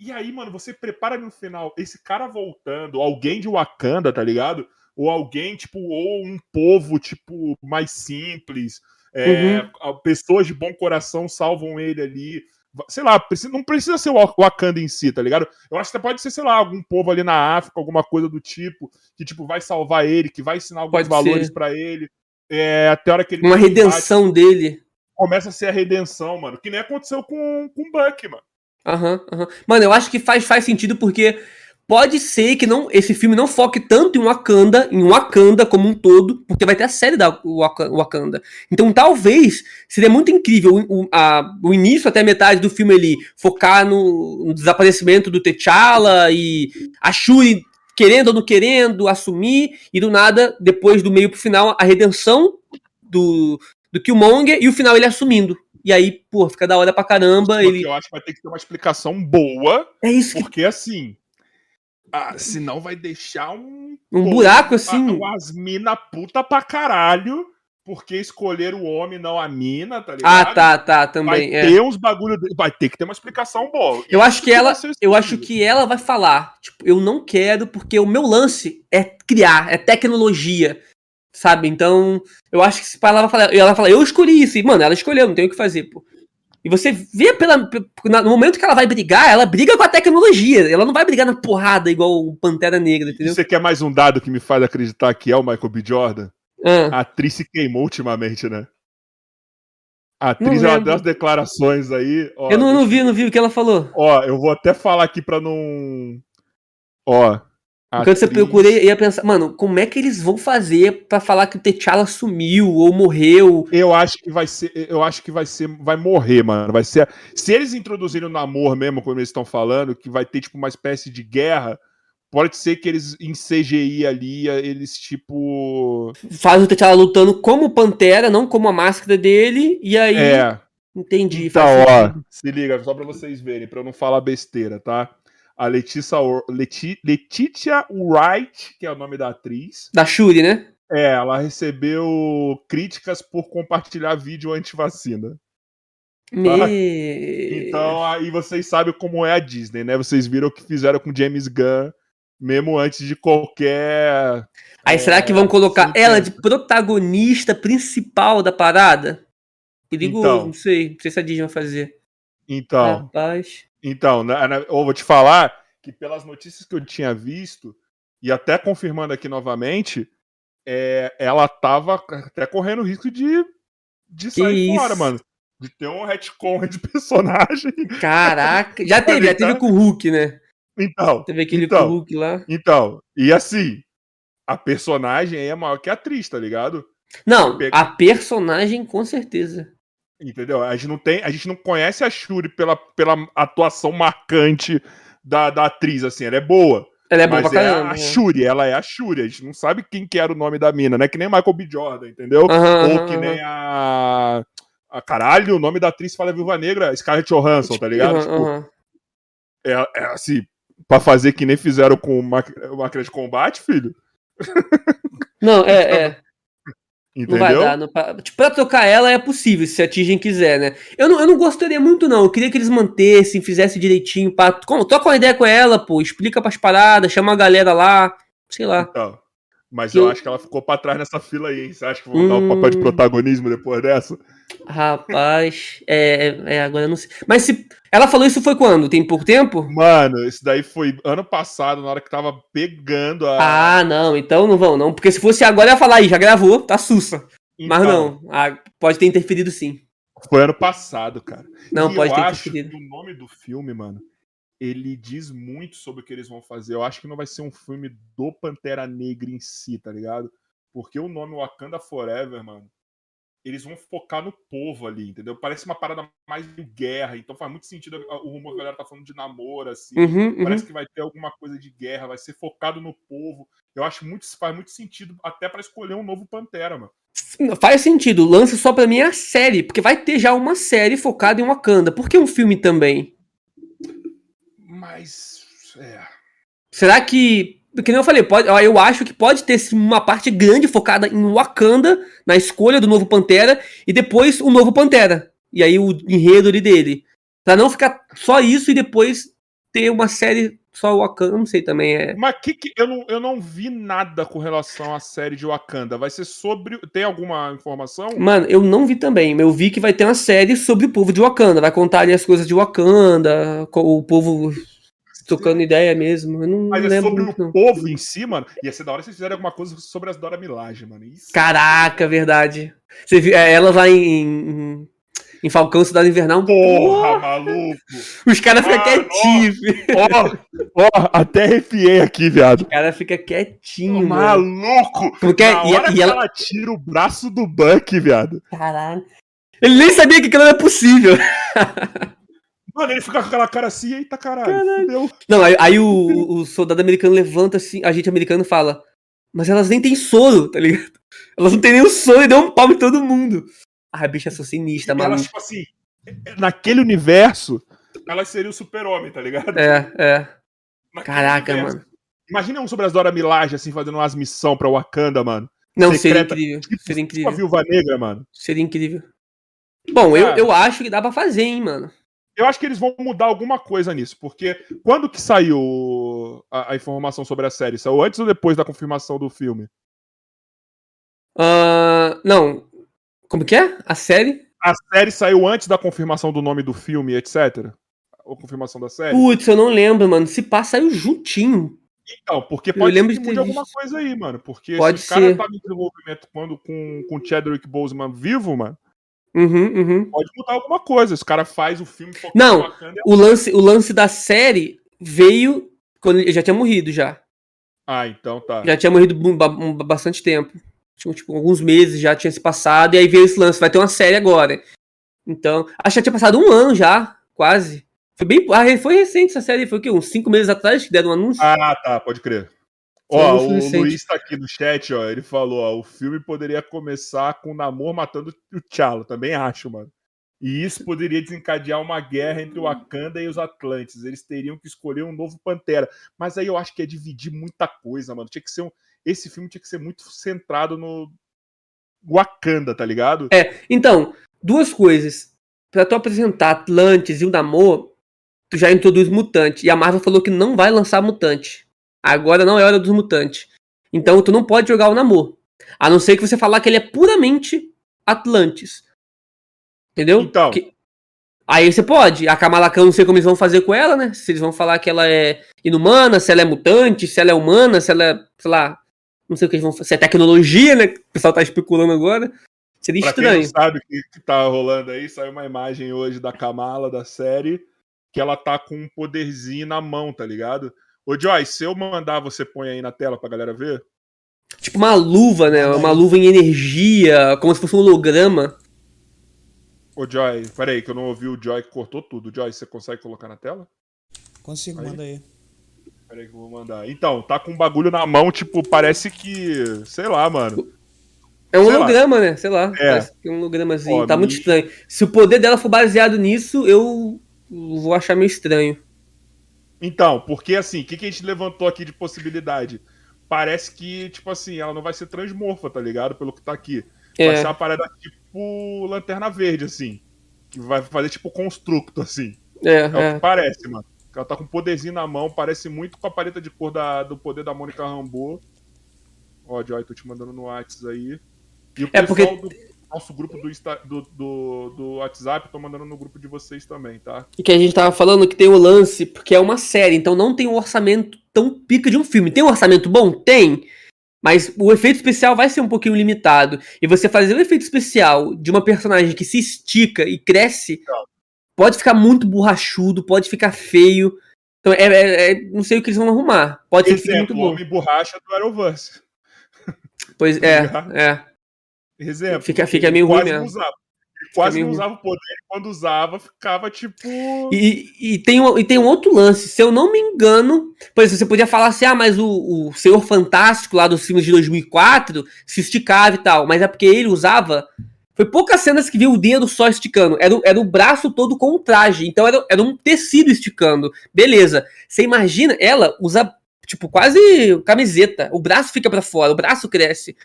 E aí, mano, você prepara no final esse cara voltando, alguém de Wakanda, tá ligado? Ou alguém, tipo, ou um povo, tipo, mais simples. É, a- Pessoas de bom coração salvam ele ali. Sei lá, não precisa ser o Wa- Wakanda em si, tá ligado? Eu acho que pode ser, sei lá, algum povo ali na África, alguma coisa do tipo, que, tipo, vai salvar ele, que vai ensinar alguns Pode valores pra ele. É, até a hora que ele Uma um redenção dele. começa a ser a redenção, mano. Que nem aconteceu com, com o Buck, mano. Aham, aham. Mano, eu acho que faz, faz sentido porque pode ser que não, esse filme não foque tanto em Wakanda, em Wakanda como um todo, porque vai ter a série da Waka- Wakanda. Então talvez seria muito incrível o- a- o início até a metade do filme ali focar no, no desaparecimento do T'Challa e a Shuri querendo ou não querendo assumir e do nada, depois do meio pro final, a redenção do, do Killmonger e o final ele assumindo. E aí, pô, fica da hora pra caramba. Que Ele... Eu acho que vai ter que ter uma explicação boa, É isso que porque assim. Ah, senão vai deixar um. Um buraco, assim. As mina puta pra caralho, porque escolheram o homem, não a mina, tá Ah, ligado? tá, tá, Vai também. é. ter uns bagulho. Vai ter que ter uma explicação boa. Eu acho que ela, vai eu acho que ela vai falar, tipo, eu não quero porque o meu lance é criar, é tecnologia, sabe? Então, eu acho que se ela vai falar, ela vai falar, eu escolhi isso, e mano, ela escolheu, não tem o que fazer, pô. E você vê pela, no momento que ela vai brigar, ela briga com a tecnologia, ela não vai brigar na porrada igual o Pantera Negra, E entendeu? Você quer mais um dado que me faz acreditar que é o Michael B. Jordan? Ah, A atriz se queimou ultimamente, né? A atriz, ela deu as declarações aí. Ó, eu não, não vi, eu não vi o que ela falou. Ó, eu vou até falar aqui pra não. Ó. Enquanto você eu ia pensar, mano, como é que eles vão fazer pra falar que o T'Challa sumiu ou morreu? Eu acho que vai ser. Eu acho que vai ser. Vai morrer, mano. Vai ser. Se eles introduzirem o namoro mesmo, como eles estão falando, que vai ter, tipo, uma espécie de guerra. Pode ser que eles, em CGI ali, eles, tipo. faz o T'Challa lutando como Pantera, não como a máscara dele, e aí. É. Entendi. Então, ó, se liga, só pra vocês verem, pra eu não falar besteira, tá? A Letícia, Leti, Letitia Wright, que é o nome da atriz, Da Shuri, né? é, ela recebeu críticas por compartilhar vídeo anti-vacina. Me... Então, aí vocês sabem como é a Disney, né? Vocês viram o que fizeram com James Gunn, mesmo antes de qualquer. Aí será que vão colocar ela de protagonista principal da parada? Perigoso, Então. não sei. Não sei se a Disney vai fazer. Então, Rapaz. Então, né, né, eu vou te falar que pelas notícias que eu tinha visto, e até confirmando aqui novamente, é, ela tava até correndo risco de, de sair fora, isso? mano. De ter um retcon de personagem. Caraca. Já teve, já teve com o Hulk, né? Então, Teve aquele Então. com o Hulk lá. então, e assim, a personagem aí é maior que a atriz, tá ligado? Não, a personagem com certeza. Entendeu? A gente não tem, a gente não conhece a Shuri pela, pela atuação marcante da, da atriz, assim, ela é boa. Ela é boa mas é caramba. a né? Shuri, ela é a Shuri. A gente não sabe quem que era o nome da mina, né? Que nem Michael B. Jordan, entendeu? Aham, Ou que nem a. a caralho, o nome da atriz fala Viúva Negra, Scarlett Johansson, tá ligado? Aham, Tipo, é, é assim, pra fazer que nem fizeram com o Máquina de Combate, filho. Não, é, é. Não vai Entendeu? dar. Não, pra, tipo, pra trocar ela é possível, se a Tigem quiser, né? Eu não, eu não gostaria muito, não. Eu queria que eles mantessem, fizessem direitinho. Pra, troca uma ideia com ela, pô. Explica pras paradas, chama a galera lá. Sei lá. Então, mas eu eu- acho que ela ficou pra trás nessa fila aí, hein? Você acha que vão dar o Hum. papel de protagonismo depois dessa? Rapaz. É, é, é, agora eu não sei. Mas se. Ela falou isso foi quando? Tem pouco tempo? Mano, isso daí foi ano passado, na hora que tava pegando a. Ah, não. Então não vão, não. Porque se fosse agora, ia falar aí, já gravou, tá sussa. Mas Então, não. Ah, pode ter interferido sim. Foi ano passado, cara. Não, E pode eu ter acho interferido. que o nome do filme, mano, ele diz muito sobre o que eles vão fazer. Eu acho que não vai ser um filme do Pantera Negra em si, tá ligado? Porque o nome Wakanda Forever, mano, eles vão focar no povo ali, entendeu? Parece uma parada mais de guerra, então faz muito sentido o rumor que a galera tá falando de namoro, assim. Uhum, uhum. Parece que vai ter alguma coisa de guerra, vai ser focado no povo. Eu acho muito, faz muito sentido até pra escolher um novo Pantera, mano. Faz sentido. Lance só pra mim é a série, porque vai ter já uma série focada em Wakanda. Por que um filme também? Mas. É. Será que. Que nem eu falei, pode, eu acho que pode ter uma parte grande focada em Wakanda, na escolha do novo Pantera, e depois o novo Pantera. E aí o enredo ali dele. Pra não ficar só isso e depois ter uma série só Wakanda, não sei também. É... Mas que, que eu, não, eu não vi nada com relação à série de Wakanda. Vai ser sobre. Tem alguma informação? Mano, eu não vi também. Eu vi que vai ter uma série sobre o povo de Wakanda. Vai contar ali as coisas de Wakanda, o povo tocando ideia mesmo. Eu não Mas é lembro sobre muito, o não. povo em si, mano. Ia ser da hora se vocês fizerem alguma coisa sobre as Dora Milaje, mano. Isso. Caraca, verdade. Você viu, é, ela lá em, em, em Falcão Cidade Invernal. Porra, maluco! Os caras ficam quietinhos. Ó, ó, até arrepiei aqui, viado. Os caras ficam quietinhos, mano. Maluco! Porque, Na e, hora e que ela. ela tira o braço do Buck, viado. Caralho. Ele nem sabia que aquilo era possível. Mano, ele fica com aquela cara assim, eita caralho, Caralho. fudeu. Não, aí, aí o, o- soldado americano levanta assim, a gente americano fala, mas elas nem têm soro, tá ligado? Elas não têm nem o soro e deu um pau em todo mundo. Ah, a bicha é socinista, elas, maluco. tipo assim, naquele universo, elas seriam o super-homem, tá ligado? É, é. Naquele Caraca, universo. mano. Imagina um sobre as Dora Milaje, assim, fazendo umas missão pra Wakanda, mano. Não, seria Secreta. incrível. Tipo, Seria tipo a incrível. Viúva Negra, mano. Seria incrível. Bom, eu, eu acho que dá pra fazer, hein, mano. Eu acho que eles vão mudar alguma coisa nisso, porque quando que saiu a, a informação sobre a série? Saiu antes ou depois da confirmação do filme? Ah, não. Como que é? A série? A série saiu antes da confirmação do nome do filme, etc. Ou confirmação da série? Putz, eu não lembro, mano. Se passa saiu juntinho. Então, porque pode lembro ser que mude alguma visto. coisa aí, mano. Porque Pode se o cara ser. tava em desenvolvimento quando com, com o Chadwick Boseman vivo, mano, Uhum, uhum. pode mudar alguma coisa. Esse cara faz o filme Não, Wakanda. O lance, o lance da série veio quando ele já tinha morrido já. Ah, então tá. Já tinha morrido ba- bastante tempo. Tipo, alguns meses já tinha se passado, e aí veio esse lance, vai ter uma série agora. Então, acho que já tinha passado um ano já, quase. Foi bem. Ah, foi recente essa série, foi o quê? Uns cinco meses atrás que deram um anúncio? Ah, tá, pode crer. Ó, o. Luiz tá aqui no chat, ó. Ele falou, ó, o filme poderia começar com o Namor matando o T'Challa. Também acho, mano. E isso poderia desencadear uma guerra entre o Wakanda e os Atlantes. Eles teriam que escolher um novo Pantera. Mas aí eu acho que é dividir muita coisa, mano. Tinha que ser um... Esse filme tinha que ser muito centrado no Wakanda, tá ligado? Então, duas coisas. Pra tu apresentar Atlantis e o Namor, tu já introduz mutante. E a Marvel falou que não vai lançar mutante. Agora não é hora dos mutantes. Então tu não pode jogar o Namor. A não ser que você falar que ele é puramente Atlantis. Entendeu? Então. Que- Aí você pode. A Kamala Khan, não sei como eles vão fazer com ela, né? Se eles vão falar que ela é inumana, se ela é mutante, se ela é humana, se ela é, sei lá, não sei o que eles vão fazer. Se é tecnologia, né? Que o pessoal tá especulando agora. Seria Pra quem não estranho. sabe o que, que tá rolando aí, saiu uma imagem hoje da Kamala, da série, que ela tá com um poderzinho na mão, tá ligado? Ô, Joyce, se eu mandar, você põe aí na tela pra galera ver? Tipo uma luva, né? Uma luva em energia, como se fosse um holograma. Ô, Joy, peraí, que eu não ouvi o Joy que cortou tudo. Joy, você consegue colocar na tela? Consigo, Aí. manda aí. Peraí que eu vou mandar. Então, tá com um bagulho na mão, tipo, parece que. Sei lá, mano. É um Sei lá. holograma, né? Sei lá. É. Parece que é um hologramazinho. Ó, tá muito estranho. Se o poder dela for baseado nisso, eu vou achar meio estranho. Então, porque assim, o que, que a gente levantou aqui de possibilidade? Parece que, tipo assim, ela não vai ser transmorfa, tá ligado? Pelo que tá aqui. Vai É. ser uma parada tipo Lanterna Verde, assim. Que vai fazer tipo constructo, assim. É, É, o é. que parece, mano. Ela tá com um poderzinho na mão, parece muito com a paleta de cor da, do poder da Mônica Rambeau. Ó, Joy, tô te mandando no WhatsApp aí. E o É, pessoal porque- do nosso grupo do, Insta- do, do, do WhatsApp, tô mandando no grupo de vocês também, tá? E que a gente tava falando que tem o lance, porque é uma série, então não tem um orçamento tão pica de um filme. Tem um orçamento bom? Tem. Mas o efeito especial vai ser um pouquinho limitado. E você fazer um efeito especial de uma personagem que se estica e cresce, pode ficar muito borrachudo, pode ficar feio. Então, é, é- é- não sei o que eles vão arrumar. Pode ser que fique muito Exemplo, bom. Homem Borracha do Arrowverse. Pois é, é. Exemplo. Fica- fica meio ruim mesmo. Usava. Quase meio não usava o poder, e quando usava, ficava tipo. E, e, tem um, e tem um outro lance, se eu não me engano, por exemplo, você podia falar assim, ah, mas o, o Senhor Fantástico lá dos filmes de 2004 se esticava e tal, mas é porque ele usava, foi poucas cenas que viu o dedo só esticando, era, o- era o braço todo com o traje, então era, era um tecido esticando, beleza. Você imagina, ela usa tipo, quase camiseta. O braço fica pra fora, o braço cresce.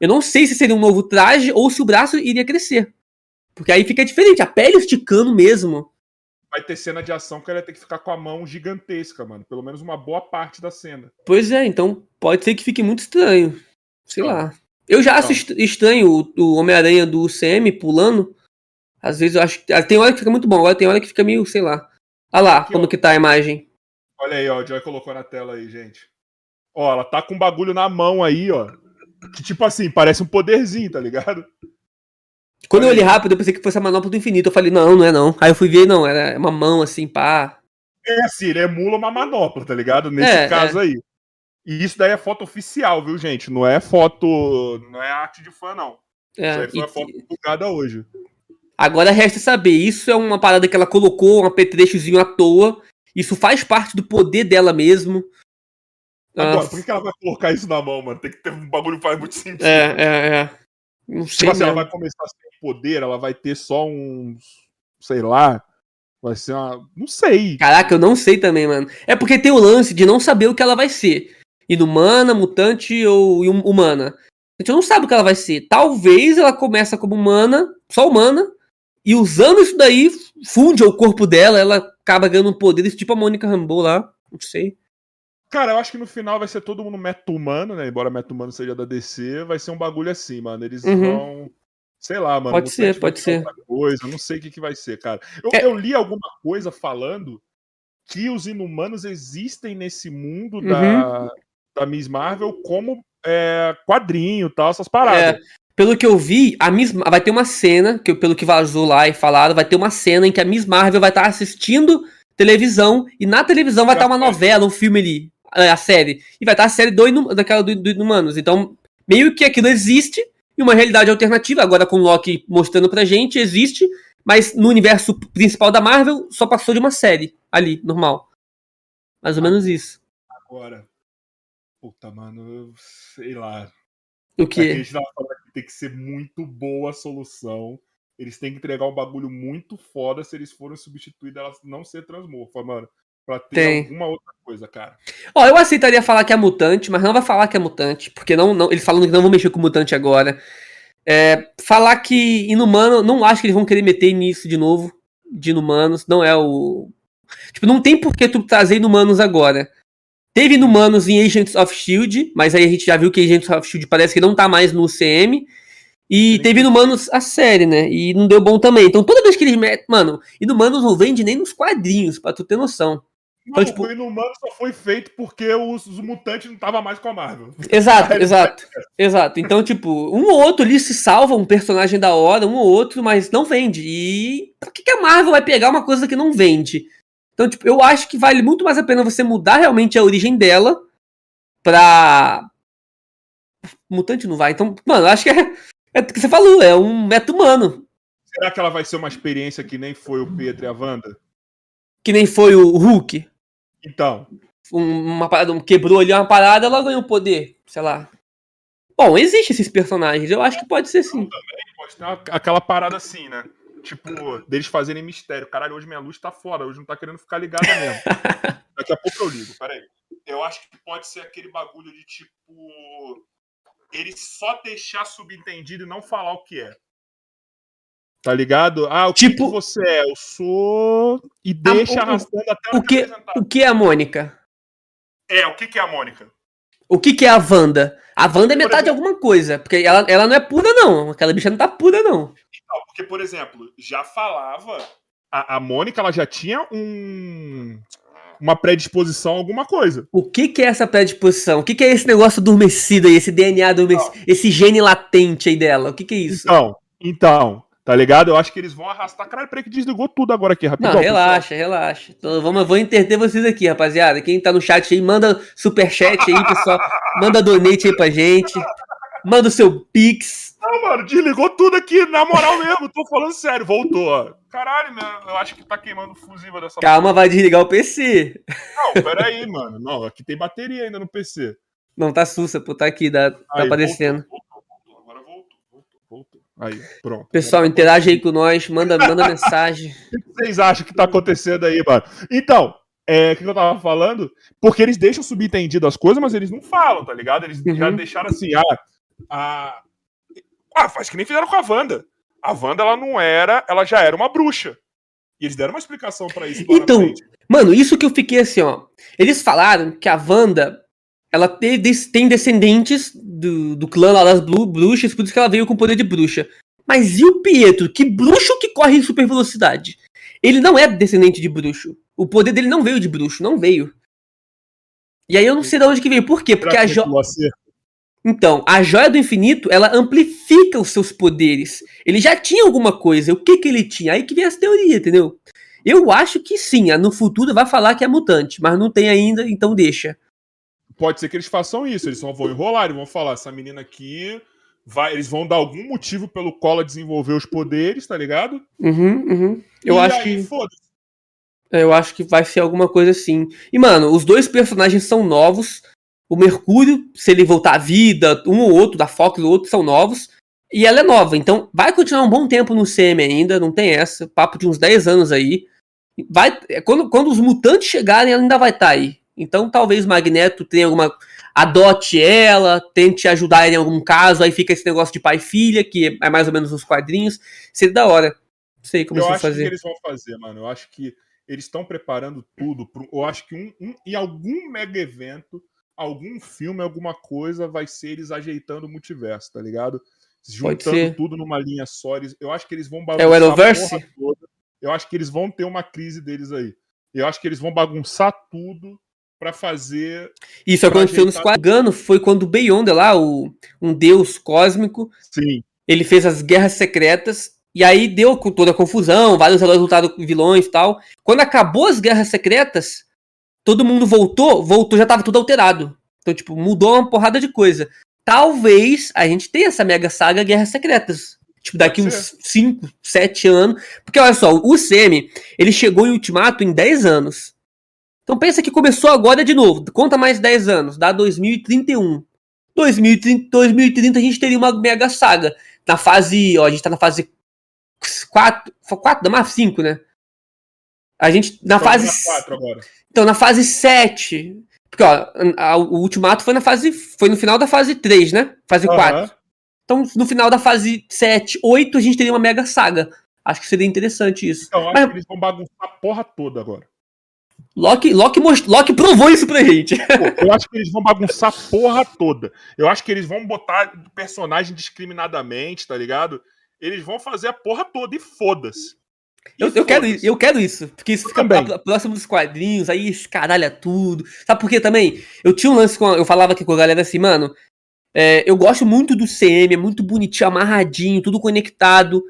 Eu não sei se seria um novo traje ou se o braço iria crescer. Porque aí fica diferente, a pele esticando mesmo. Vai ter cena de ação que ela ter que ficar com a mão gigantesca, mano. Pelo menos uma boa parte da cena. Pois é, então pode ser que fique muito estranho. Sei Então. lá. Eu já acho Então. est- estranho o, o Homem-Aranha do UCM pulando. Às vezes eu acho que. ah, Tem hora que fica muito bom, agora tem hora que fica meio, sei lá. Olha lá, Aqui, como ó. que tá a imagem. Olha aí, ó. O Joy colocou na tela aí, gente. Ó, ela tá com um bagulho na mão aí, ó. Que tipo assim, parece um poderzinho, tá ligado? Quando eu olhei rápido, eu pensei que fosse a manopla do infinito. Eu falei, não, não é não. Aí eu fui ver, não, era uma mão assim, pá. É assim, ele emula uma manopla, tá ligado? Nesse É, caso aí. E isso daí é foto oficial, viu, gente? Não é foto. Não é arte de fã, não. É, isso aí foi e- a foto divulgada hoje. Agora resta saber, isso é uma parada que ela colocou, um apetrechozinho à toa. Isso faz parte do poder dela mesmo. Agora, Ah, por que ela vai colocar isso na mão, mano? Tem que ter um bagulho que faz muito sentido. é, é, é. Não sei Tipo assim, ela mesmo. vai começar sem poder, ela vai ter só uns. Sei lá. Vai ser uma. Não sei. Caraca, eu não sei também, mano. É porque tem o lance de não saber o que ela vai ser. Inumana, mutante ou hum- humana. A gente não sabe o que ela vai ser. Talvez ela começa como humana, só humana, e usando isso daí, funde o corpo dela, ela acaba ganhando um poder, tipo a Mônica Rambeau lá. Não sei. Cara, eu acho que no final vai ser todo mundo meta-humano, né? Embora meta-humano seja da DC, vai ser um bagulho assim, mano. Eles Uhum. vão. Sei lá, mano. Pode ser, pode ser. Coisa, não sei o que, que vai ser, cara. Eu, É. eu li alguma coisa falando que os inumanos existem nesse mundo Uhum. da, da Miss Marvel como é, quadrinho e tal, essas paradas. Pelo que eu vi, a Miss, vai ter uma cena, que pelo que vazou lá e falaram, vai ter uma cena em que a Miss Marvel vai estar assistindo televisão e na televisão vai estar uma foi. novela, um filme ali, é, a série. E vai estar a série do, Inu- daquela do, do Inumanos. Então, meio que aquilo existe em uma realidade alternativa, agora com o Loki mostrando pra gente, existe, mas no universo principal da Marvel só passou de uma série ali, normal. Mais ou menos isso. Agora. Puta, mano, eu sei lá. O É que a gente tava falando que tem que ser muito boa a solução. Eles têm que entregar um bagulho muito foda se eles forem substituir dela não ser transmorfa, mano. Pra ter Tem. alguma outra coisa, cara. Ó, eu aceitaria falar que é mutante, mas não vai falar que é mutante, porque não, não eles falando que não vão mexer com mutante agora. É, falar que inumano, não acho que eles vão querer meter nisso de novo, de inumanos, não é o. Tipo, não tem por que tu trazer inumanos agora. Teve inumanos em Agents of Shield, mas aí a gente já viu que Agents of Shield parece que não tá mais no UCM. E Sim. teve Inumanos a série, né? E não deu bom também. Então toda vez que eles metem. Mano, Inumanos não vende nem nos quadrinhos, pra tu ter noção. Não, tipo- o Inumano só foi feito porque os, os mutantes não estavam mais com a Marvel. Exato, exato. Exato. Então, tipo, um ou outro ali se salva, um personagem da hora, um ou outro, mas não vende. E pra que, que a Marvel vai pegar uma coisa que não vende? Então, tipo, eu acho que vale muito mais a pena você mudar realmente a origem dela pra. Mutante não vai. Então, mano, eu acho que é. É o que você falou, é um meta humano. Será que ela vai ser uma experiência que nem foi o Pietro e a Wanda? Que nem foi o Hulk. Então, Um- uma parada, um- quebrou ali uma parada, ela ganhou poder. Sei lá. Bom, existem esses personagens. Eu acho que pode ser sim. pode ter uma- aquela parada assim, né? Tipo, deles fazerem mistério. Caralho, hoje minha luz tá fora, hoje não tá querendo ficar ligada mesmo. Daqui a pouco eu ligo, peraí. Eu acho que pode ser aquele bagulho de tipo. Ele só deixar subentendido e não falar o que é. Tá ligado? Ah, o que, Tipo- que você é? Eu sou. E deixa o- arrastando até o que-. O que é a Mônica? É, o que, que é a Mônica? O que, que é a Wanda? A Wanda é metade de alguma coisa. Porque ela, ela não é pura, não. Aquela bicha não tá pura, não. Não, porque, por exemplo, já falava. A, a Mônica, ela já tinha um. Uma predisposição a alguma coisa. O que, que é essa predisposição? O que, que é esse negócio adormecido aí? Esse DNA adormecido? Esse gene latente aí dela? O que, que é isso? Então, então, tá ligado? Eu acho que eles vão arrastar. Caralho, peraí que desligou tudo agora aqui, rapidão. Não, pessoal. relaxa, relaxa. Então, vamos, eu vou entreter vocês aqui, rapaziada. Quem tá no chat aí, manda superchat aí, pessoal. Manda donate aí pra gente. Manda o seu pix. Não, mano, desligou tudo aqui, na moral mesmo. Tô falando sério, voltou, ó. Caralho, meu, eu acho que tá queimando fusível dessa Calma, vai desligar o PC. Não, peraí, mano. Não, aqui tem bateria ainda no PC. Não, tá sussa, pô, tá aqui, tá, tá Aí, aparecendo. Voltou, voltou, voltou. Agora voltou, voltou, voltou. Aí, pronto. Pessoal, interage aí com nós, manda, manda mensagem. O que vocês acham que tá acontecendo aí, mano? Então, É, o que eu tava falando? Porque eles deixam subentendido as coisas, mas eles não falam, tá ligado? Eles Uhum. já deixaram assim, ah, a... ah, faz que nem fizeram com a Wanda. A Wanda, ela não era, ela já era uma bruxa. E eles deram uma explicação pra isso. Então. Mano, isso que eu fiquei assim, ó. Eles falaram que a Wanda, ela tem descendentes do, do clã lá das bruxas, por isso que ela veio com poder de bruxa. Mas e o Pietro? Que bruxo que corre em super velocidade? Ele não é descendente de bruxo. O poder dele não veio de bruxo, não veio. E aí eu não sei de onde que veio. Por quê? Porque a que jo... pulou a cerca? Então, a joia do infinito, ela amplifica os seus poderes. Ele já tinha alguma coisa. O que que ele tinha? Aí que vem essa teoria, entendeu? Eu acho que sim, no futuro vai falar que é mutante, mas não tem ainda, então deixa. Pode ser que eles façam isso, eles só vão enrolar, eles vão falar, essa menina aqui. Vai, eles vão dar algum motivo pelo qual ela desenvolveu os poderes, tá ligado? Uhum, uhum. Eu E acho aí, que foda-se. eu acho que vai ser alguma coisa assim. E mano, os dois personagens são novos. O Mercúrio, se ele voltar à vida, um ou outro da Fox, o outro são novos. E ela é nova, então vai continuar um bom tempo no CM ainda, não tem essa. Papo de uns 10 anos aí. Vai, é, quando, quando os mutantes chegarem, ela ainda vai estar aí. Então talvez Magneto tenha alguma. Adote ela, tente ajudar ela em algum caso, aí fica esse negócio de pai e filha, que é mais ou menos nos quadrinhos. Seria da hora. Não sei como Eu eles acho que fazer. eles vão fazer, mano. Eu acho que eles estão preparando tudo. Pro, eu acho que um, um, em algum mega evento, algum filme, alguma coisa, vai ser eles ajeitando o multiverso, tá ligado? Juntando tudo numa linha só. Eles- eu acho que eles vão É o Arrowverse? toda. Eu acho que eles vão ter uma crise deles aí. Eu acho que eles vão bagunçar tudo pra fazer. Isso pra aconteceu nos quadrinhos, foi quando o Beyonder lá, o, um deus cósmico, Sim. ele fez as guerras secretas, e aí deu com toda a confusão, vários heróis lutaram com vilões e tal. Quando acabou as guerras secretas, todo mundo voltou, voltou, já tava tudo alterado. Então, tipo, mudou uma porrada de coisa. Talvez a gente tenha essa mega saga Guerras Secretas. Tipo, daqui Pode uns 5, 7 anos. Porque olha só, o CM, ele chegou em Ultimato em 10 anos. Então pensa que começou agora de novo. Conta mais 10 anos, dá 2031. 2030, 2030 a gente teria uma mega saga. Na fase, ó, a gente tá na fase 4, 4 da mais 5, né? A gente na Estamos fase na quatro agora. então, na fase 7. Porque, ó, a- o ultimato foi na fase. Foi no final da fase 3, né? Fase 4. Aham. Então, no final da fase 7, 8, a gente teria uma mega saga. Acho que seria interessante isso. Então, acho Mas- que eles vão bagunçar a porra toda agora. Loki, Loki, most... Loki provou isso pra gente. Pô, eu acho que eles vão bagunçar a porra toda. Eu acho que eles vão botar personagem discriminadamente, tá ligado? Eles vão fazer a porra toda e foda-se. Eu, eu quero, eu quero isso. Porque isso Eu fica também. pró- próximo dos quadrinhos, aí escaralha tudo. Sabe por quê também? Eu tinha um lance com. Eu falava aqui com a galera assim, mano. é, eu gosto muito do CM, é muito bonitinho, amarradinho, tudo conectado.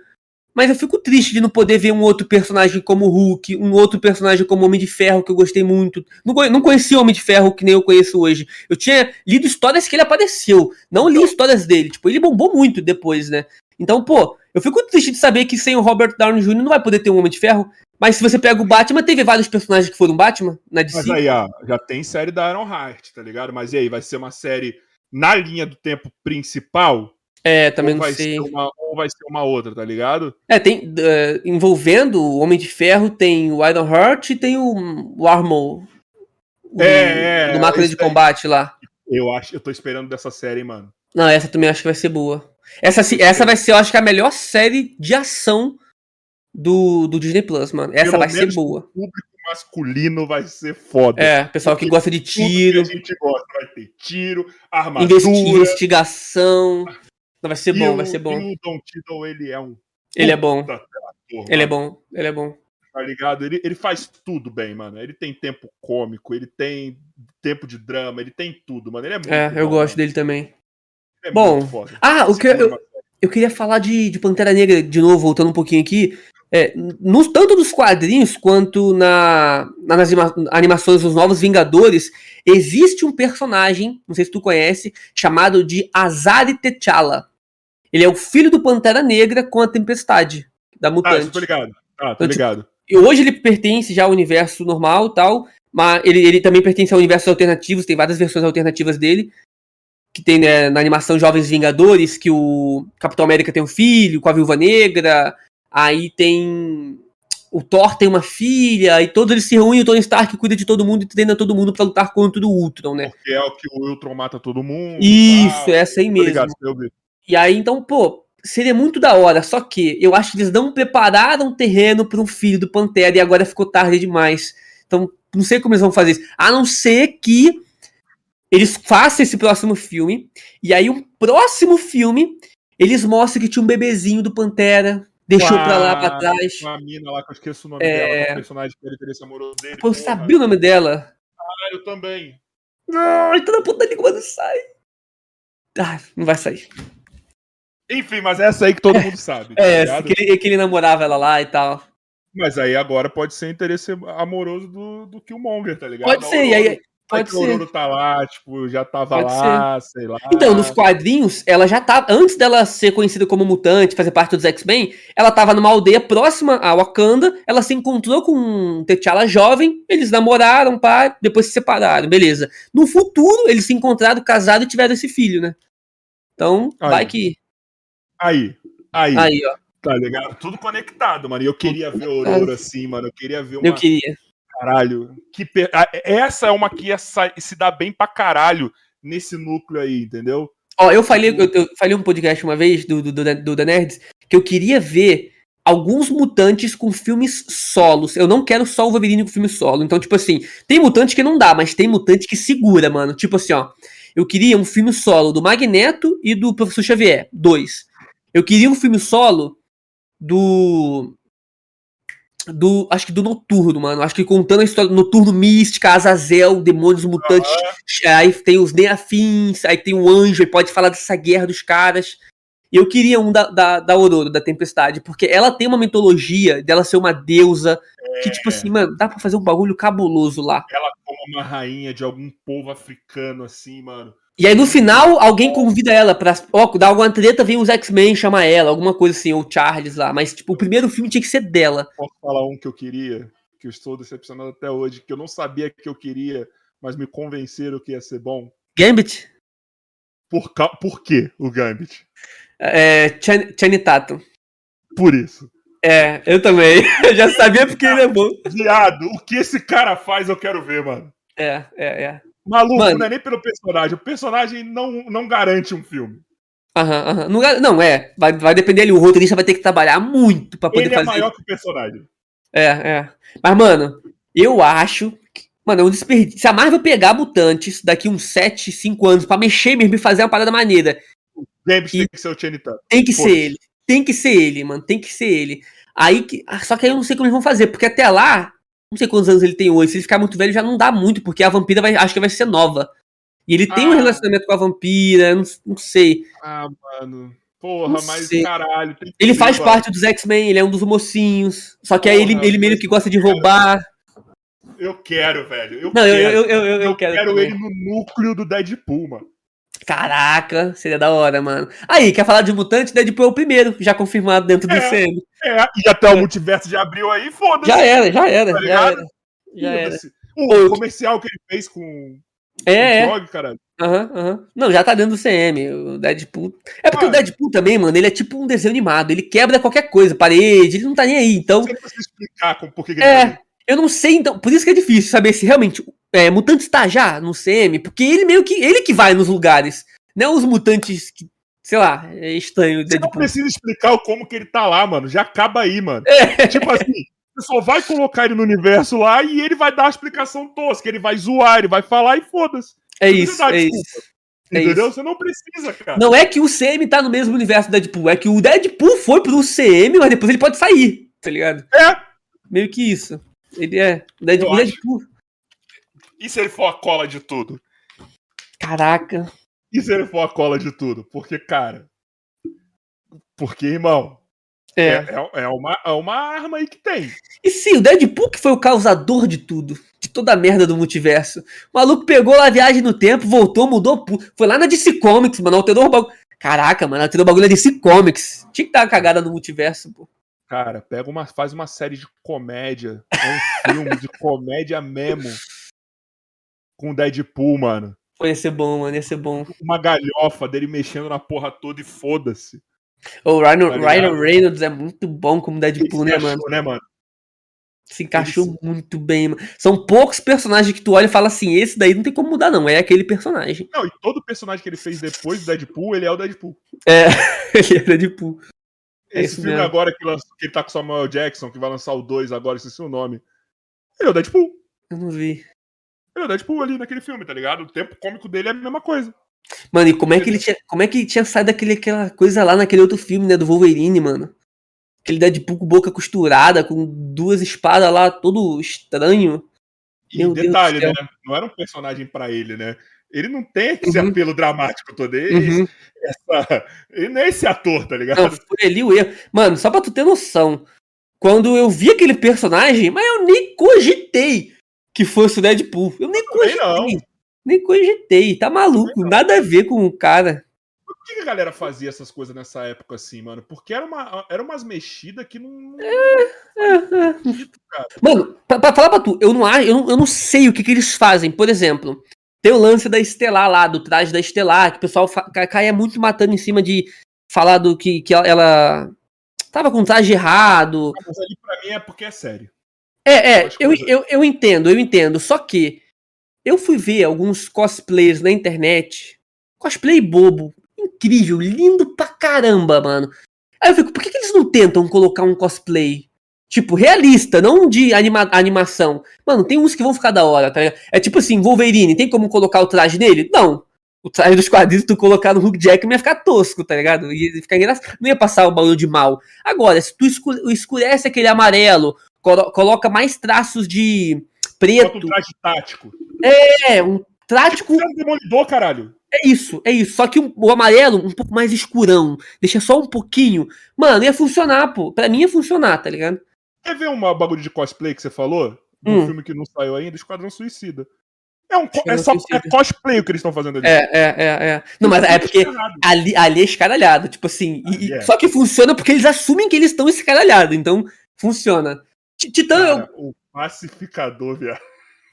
Mas eu fico triste de não poder ver um outro personagem como Hulk, um outro personagem como Homem de Ferro, que eu gostei muito. Não, conhe- não conhecia o Homem de Ferro que nem eu conheço hoje. Eu tinha lido histórias que ele apareceu, não li histórias dele. Tipo, ele bombou muito depois, né? Então, pô, eu fico triste de saber que sem o Robert Downey Jr. não vai poder ter um Homem de Ferro. Mas se você pega o Batman, teve vários personagens que foram Batman na DC. Mas aí, ó, já tem série da Iron Heart, tá ligado? Mas e aí, vai ser uma série na linha do tempo principal? É, também ou não vai sei. Ser uma, ou vai ser uma outra, tá ligado? É, tem. eh, envolvendo o Homem de Ferro, tem o Iron Heart e tem o, o Armor. O, É, é, Do máquina esse de combate lá. Eu acho, eu tô esperando dessa série, mano. Não, essa também acho que vai ser boa. Essa, essa vai ser, eu acho que a melhor série de ação do, do Disney Plus, mano. Essa Pelo vai ser boa. O público masculino vai ser foda. É, pessoal que gosta de tiro, a gente gosta. Vai ter tiro, armadura. investigação. Vai ser e bom, o- vai ser bom. E o Don Tiddle, ele é um Ele é bom. ator, Ele é bom, ele é bom. Tá ligado? Ele, ele faz tudo bem, mano. Ele tem tempo cômico, ele tem tempo de drama, ele tem tudo, mano. Ele é muito É, eu bom, gosto mano. dele também. É Bom. Ah, o que eu, eu queria falar de, de Pantera Negra de novo, voltando um pouquinho aqui. É, nos, tanto nos quadrinhos quanto na, na- nas anima- animações dos Novos Vingadores, existe um personagem, não sei se tu conhece, chamado de Azari T'Challa. Ele é o filho do Pantera Negra com a Tempestade, da Ah, Mutante. eu tô ligado. Ah, tô Eu, tipo, ligado. E hoje ele pertence já ao universo normal e tal, mas ele, ele também pertence ao universo alternativos, tem várias versões alternativas dele. Que tem né, na animação Jovens Vingadores, que o Capitão América tem um filho com a Viúva Negra. Aí tem o Thor tem uma filha, e todos eles se reúnem, o Tony Stark cuida de todo mundo e treina todo mundo pra lutar contra o Ultron, né? Porque é o que o Ultron mata todo mundo. Isso, tal. essa aí mesmo. ligado. E aí, então, pô, seria muito da hora. Só que eu acho que eles não prepararam o terreno para um filho do Pantera e agora ficou tarde demais. Então, não sei como eles vão fazer isso. A não ser que eles façam esse próximo filme. E aí, um próximo filme, eles mostram que tinha um bebezinho do Pantera. Deixou Com pra lá, a- pra trás. Com a mina lá, que eu esqueço o nome É. dela, que é o personagem que era interesse amoroso dele. Pô, porra. sabia o nome dela. Ah, eu também. Ai, toda puta língua não sai. Ah, não vai sair. Enfim, mas essa aí que todo mundo sabe. tá É, ligado? que ele, que ele namorava ela lá e tal. Mas aí agora pode ser interesse amoroso do, do Killmonger, tá ligado? Pode A ser, e aí. Pode ser. Aurora tá lá, tipo, já tava Pode lá, sei lá. Então, nos quadrinhos, ela já tava. Antes dela ser conhecida como mutante, fazer parte dos X-Men, ela tava numa aldeia próxima a Wakanda. Ela se encontrou com um T'Challa jovem, eles namoraram, pá, depois se separaram, beleza. No futuro, eles se encontraram, casaram e tiveram esse filho, né? Então, Aí. vai que. Aí, aí, Aí, ó. tá ligado? Tudo conectado, mano. E eu queria ver Aurora assim, mano. Eu queria ver uma. Eu queria. Caralho. Que pe- ah, Essa é uma que se dar bem pra caralho nesse núcleo aí, entendeu? Ó, eu falei, eu, eu falei um podcast uma vez do, do, do, do The Nerds que eu queria ver alguns mutantes com filmes solos. Eu não quero só o Wolverine com filme solo. Então, tipo assim, tem mutante que não dá, mas tem mutante que segura, mano. Tipo assim, ó. Eu queria um filme solo do Magneto e do Professor Xavier. Dois. Eu queria um filme solo do. Do. Acho que do Noturno, mano. Acho que contando a história do Noturno Mística, Azazel, demônios mutantes. Aí tem os Neafins, aí tem o anjo, aí pode falar dessa guerra dos caras. E eu queria um da, da, da Aurora, da Tempestade, porque ela tem uma mitologia dela ser uma deusa. Que, tipo assim, mano, dá pra fazer um bagulho cabuloso lá. Ela como uma rainha de algum povo africano, assim, mano. E aí no final, alguém convida ela pra. Ó, dar alguma treta, vem os X-Men chamar ela, alguma coisa assim, ou Charles lá. Mas, tipo, o primeiro filme tinha que ser dela. Posso falar um que eu queria, que eu estou decepcionado até hoje, que eu não sabia que eu queria, mas me convenceram que ia ser bom. Gambit? Por, ca... Por quê o Gambit? É. Chan- Channing Tatum. Por isso. É, eu também. Eu já sabia porque ele é bom. Viado, o que esse cara faz eu quero ver, mano. É, é, é. Maluco, Mano. não é nem pelo personagem. O personagem não, não garante um filme. Aham, aham. Não, não, é. Vai, vai depender ali. O roteirista vai ter que trabalhar muito pra poder Ele é fazer. maior que o personagem. É, é. Mas, mano, eu acho. Que, mano, é um desperdício. Se a Marvel pegar mutantes daqui uns 7, 5 anos pra mexer mesmo e fazer uma parada maneira, Gambit E- tem que ser o Channing Tatum. tem que ser Foda-se. ele. Tem que ser ele, mano. Tem que ser ele. Aí que. ah, Só que aí eu não sei como eles vão fazer, porque até lá. Não sei quantos anos ele tem hoje. Se ele ficar muito velho, já não dá muito, porque a vampira vai, acho que vai ser nova. E ele tem um Ah. relacionamento com a vampira, não, não sei. Ah, mano. Porra, Não mas sei. caralho. Ele faz parte dos X-Men, ele é um dos mocinhos. Só que aí ele, Porra, ele meio que gosta de roubar. Eu quero, velho. Eu Não, eu, quero. eu, eu, eu, eu quero. também. ele no núcleo do Deadpool, mano. Caraca, seria da hora, mano. Aí, quer falar de mutante? Deadpool é o primeiro, já confirmado dentro do É. CM. É, e até o multiverso já abriu aí, foda-se. Já era, já era, Tá já era. Já era. O comercial que ele fez com É, é. o Frog, caralho. Aham, aham. Não, já tá dentro do CM. O Deadpool. É porque o Deadpool também, mano, ele é tipo um desenho animado. Ele quebra qualquer coisa, parede, ele não tá nem aí. Então, Você não precisa explicar por que, que É. ele fez. eu não sei, então. Por isso que é difícil saber se realmente é, mutante está já no CM, porque ele meio que. Ele que vai nos lugares. Não os mutantes que. Sei lá, é estranho. Você não precisa explicar como que ele tá lá, mano. Já acaba aí, mano. É. Tipo assim, você só vai colocar ele no universo lá e ele vai dar a explicação tosca. Ele vai zoar, ele vai falar e foda-se. É isso, é desculpa. isso. É Entendeu? isso. Você não precisa, cara. Não é que o CM tá no mesmo universo do Deadpool, é que o Deadpool foi pro CM, mas depois ele pode sair, tá ligado? É. Meio que isso. Ele é. O Deadpool. Deadpool. E se ele for a cola de tudo? Caraca. E se ele for a cola de tudo? Porque, cara. Porque, irmão, É. é, é, é uma, é uma arma aí que tem. E sim, o Deadpool que foi o causador de tudo. De toda a merda do multiverso. O maluco pegou lá a viagem no tempo, voltou, mudou. Foi lá na DC Comics, mano. Alterou o bagulho. Caraca, mano, alterou o bagulho na DC Comics. Tinha que dar uma cagada no multiverso, pô. Cara, pega uma, faz uma série de comédia. Um filme de comédia mesmo. Com o Deadpool, mano. Pô, ia ser bom, mano, ia ser bom. Uma galhofa dele mexendo na porra toda e foda-se. O Ryan, Tá? Ryan Reynolds é muito bom como Deadpool, né, achou, mano? né, mano? Se encaixou muito bem, mano. São poucos personagens que tu olha e fala assim: esse daí não tem como mudar, não. É aquele personagem. Não, e todo personagem que ele fez depois do Deadpool, ele é o Deadpool. É, ele é Deadpool. É Esse isso filme mesmo. agora que, lança- que ele tá com o Samuel Jackson, que vai lançar o 2 agora, esqueci o nome. Ele é o Deadpool. Eu não vi. Ele é o Deadpool ali naquele filme, tá ligado? O tempo cômico dele é a mesma coisa. Mano, e como é que ele tinha. Como é que tinha saído daquele, aquela coisa lá naquele outro filme, né? Do Wolverine, mano? Aquele Deadpool com boca costurada, com duas espadas lá, todo estranho. E Meu detalhe, né? Não era um personagem pra ele, né? Ele não tem esse Uhum. apelo dramático todo. Ele, Uhum. essa- ele não é esse ator, tá ligado? Não, foi ali o erro. Mano, só pra tu ter noção. Quando eu vi aquele personagem, mas eu nem cogitei que fosse o Deadpool. Eu nem cogitei. não. Nem cogitei. Tá maluco. Nada a ver com o cara. Por que a galera fazia essas coisas nessa época assim, mano? Porque era, uma, era umas mexidas que não. não- É, é. Mano, pra, pra falar pra tu, eu não, eu, não, eu não sei o que, que eles fazem. Por exemplo, tem o lance da Estelar lá, do traje da Estelar, que o pessoal caia muito matando em cima de falar do que, que ela, tava com o traje errado. Mas ali pra mim é porque é sério. É, é, eu, eu, eu entendo, eu entendo. Só que eu fui ver alguns cosplayers na internet. Cosplay bobo. Incrível, lindo pra caramba, mano. Aí eu fico, por que, que eles não tentam colocar um cosplay? Tipo, realista, não de anima animação. Mano, tem uns que vão ficar da hora, tá ligado? É tipo assim, Wolverine, tem como colocar o traje nele? Não. O traje dos quadrinhos, tu colocar no Hugh Jackman ia ficar tosco, tá ligado? Ia ficar engraçado. Não ia passar o barulho de mal. Agora, se tu escu- escurece aquele amarelo, colo- coloca mais traços de Bota um preto. traje tático. É, um trático. Você é um demolidor, caralho. É isso, é isso. Só que um- o amarelo um pouco mais escurão. Deixa só um pouquinho. Mano, ia funcionar, pô. Pra mim ia funcionar, tá ligado? Quer ver um bagulho de cosplay que você falou? Do Hum. filme que não saiu ainda, Esquadrão Suicida. É, um, é só é cosplay o que eles estão fazendo ali. É, é, é, é. Não, mas é porque ali, ali é escaralhado. Tipo assim. Ali e- é. Só que funciona porque eles assumem que eles estão escaralhados. Então, funciona. Ti- Titã, eu. Cara, o pacificador, viado.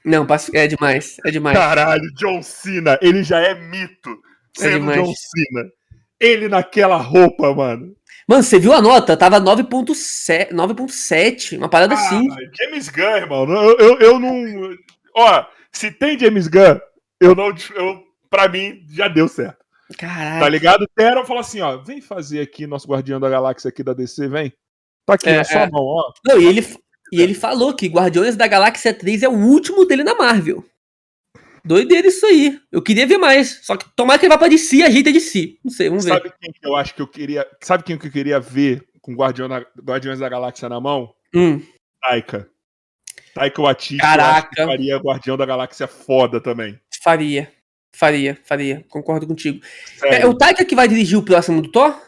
Não, é demais. É demais. Caralho, John Cena, ele já é mito. Sendo demais. John Cena. Ele naquela roupa, mano. Mano, você viu a nota? Tava 9.7, 9.7, uma parada assim. Ah, James Gunn, irmão. Eu, eu, eu não. Ó, se tem James Gunn, eu não. Eu, pra mim, já deu certo. Tá Caralho. ligado? Deram falou assim: ó, vem fazer aqui nosso Guardião da Galáxia aqui da DC, vem. Tá aqui É, na sua é. mão, ó. Não, e ele, e ele falou que Guardiões da Galáxia 3 é o último dele na Marvel. Doideira isso aí. Eu queria ver mais. Só que tomara que ele vá pra DC e ajeita de si. Não sei, vamos ver. Sabe quem que eu acho que eu queria. Sabe quem que eu queria ver com Guardião da- Guardiões da Galáxia na mão? Hum, Taika. Taika Waititi, Caraca. eu faria Guardião da Galáxia foda também. faria. Faria, faria. Concordo contigo. É, Sério. o Taika que vai dirigir o próximo do Thor?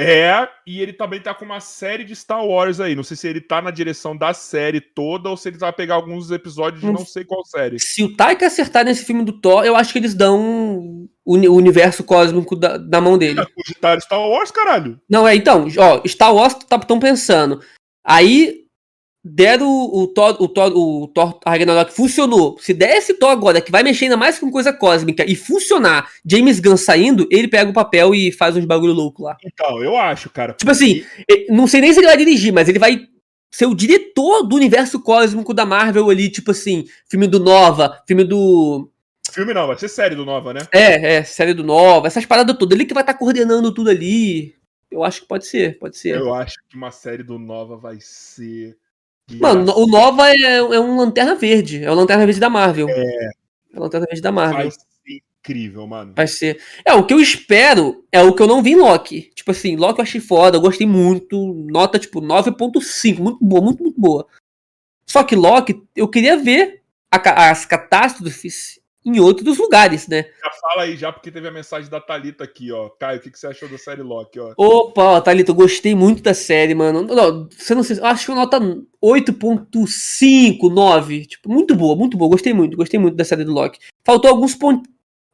É, e ele também tá com uma série de Star Wars aí. Não sei se ele tá na direção da série toda ou se ele vai pegar alguns episódios de Não não sei qual série. Se o Taika acertar nesse filme do Thor, eu acho que eles dão o uni- o universo cósmico da, da mão dele. Cogitaram Star Wars, caralho. Não, é, então, ó, Star Wars estão pensando. Aí deram o, o Thor, o Thor, o Thor Ragnarok funcionou. Se der esse Thor agora, que vai mexer ainda mais com coisa cósmica e funcionar, James Gunn saindo, ele pega o papel e faz uns bagulho louco lá. Então, eu acho, cara. Tipo assim, não sei nem se ele vai dirigir, mas ele vai ser o diretor do universo cósmico da Marvel ali, tipo assim, filme do Nova, filme do. Filme não, vai ser série do Nova, né? É, é, série do Nova, essas paradas todas. Ele que vai estar coordenando tudo ali. Eu acho que pode ser, pode ser. Eu acho que uma série do Nova vai ser. Mano, o Nova é, é um Lanterna Verde. É o Lanterna Verde da Marvel. É. É o Lanterna Verde da Marvel. Vai Vai... ser incrível, mano. ser. É, o que eu espero é o que eu não vi em Loki. Tipo assim, Loki eu achei foda, eu gostei muito. Nota, tipo, 9.5. Muito boa, muito, muito boa. Só que Loki, eu queria ver a as catástrofes em outros lugares, né? Já fala aí já, porque teve a mensagem da Thalita aqui, ó. Caio, o que, que você achou da série Loki, ó? Opa, ó, Thalita, eu gostei muito da série, mano. Não, você não sei, eu acho que nota 8.5, 9. Tipo, muito boa, muito boa. Gostei muito, gostei muito da série do Loki. Faltou alguns pon-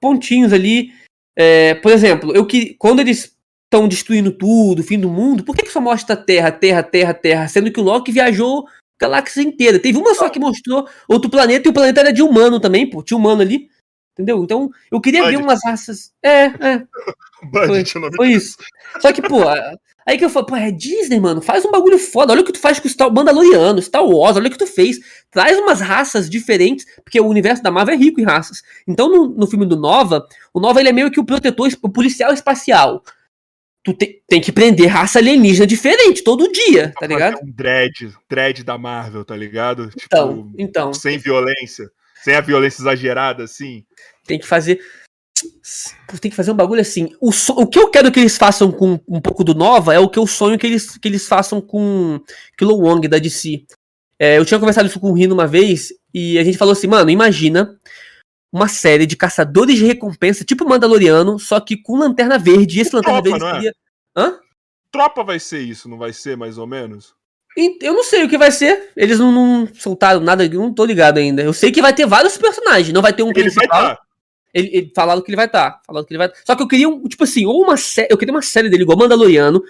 pontinhos ali. É, por exemplo, eu que quando eles estão destruindo tudo, fim do mundo, por que, que só mostra Terra, Terra, Terra, Terra? Sendo que o Loki viajou galáxia inteira. Teve uma só que mostrou outro planeta e o planeta era de humano também, pô. Tinha humano ali. Entendeu? Então, eu queria ver Budget. umas raças. É, é. Budget, nome Foi isso. Só que, pô, Aí que eu falo, pô, é Disney, mano, faz um bagulho foda. Olha o que tu faz com o Star Mandaloriano, Star Wars, olha o que tu fez. Traz umas raças diferentes, porque o universo da Marvel é rico em raças. Então, no, no filme do Nova, o Nova ele é meio que o protetor, o policial espacial. Tu te, tem que prender raça alienígena diferente todo dia, tá ligado? Um dread, dread da Marvel, tá ligado? Então, tipo, então. Sem violência. Sem a violência exagerada, assim. Tem que fazer. Tem que fazer um bagulho assim. O, so... o que eu quero que eles façam com um pouco do Nova é o que eu sonho que eles, que eles façam com Kilo Wong da DC. É, eu tinha conversado isso com o Rino uma vez e a gente falou assim, mano, imagina uma série de caçadores de recompensa, tipo Mandaloriano, só que com lanterna verde. E esse lanterna Tropa, verde é? seria. Hã? Tropa vai ser isso, não vai ser mais ou menos? Eu não sei o que vai ser. Eles não, não soltaram nada, eu não tô ligado ainda. Eu sei que vai ter vários personagens, não vai ter um Ele vai principal. estar. Ele, ele falaram que ele vai estar. Falaram que ele vai. Só que eu queria um, tipo assim, ou uma série. Eu queria uma série dele igual Mandaloriano.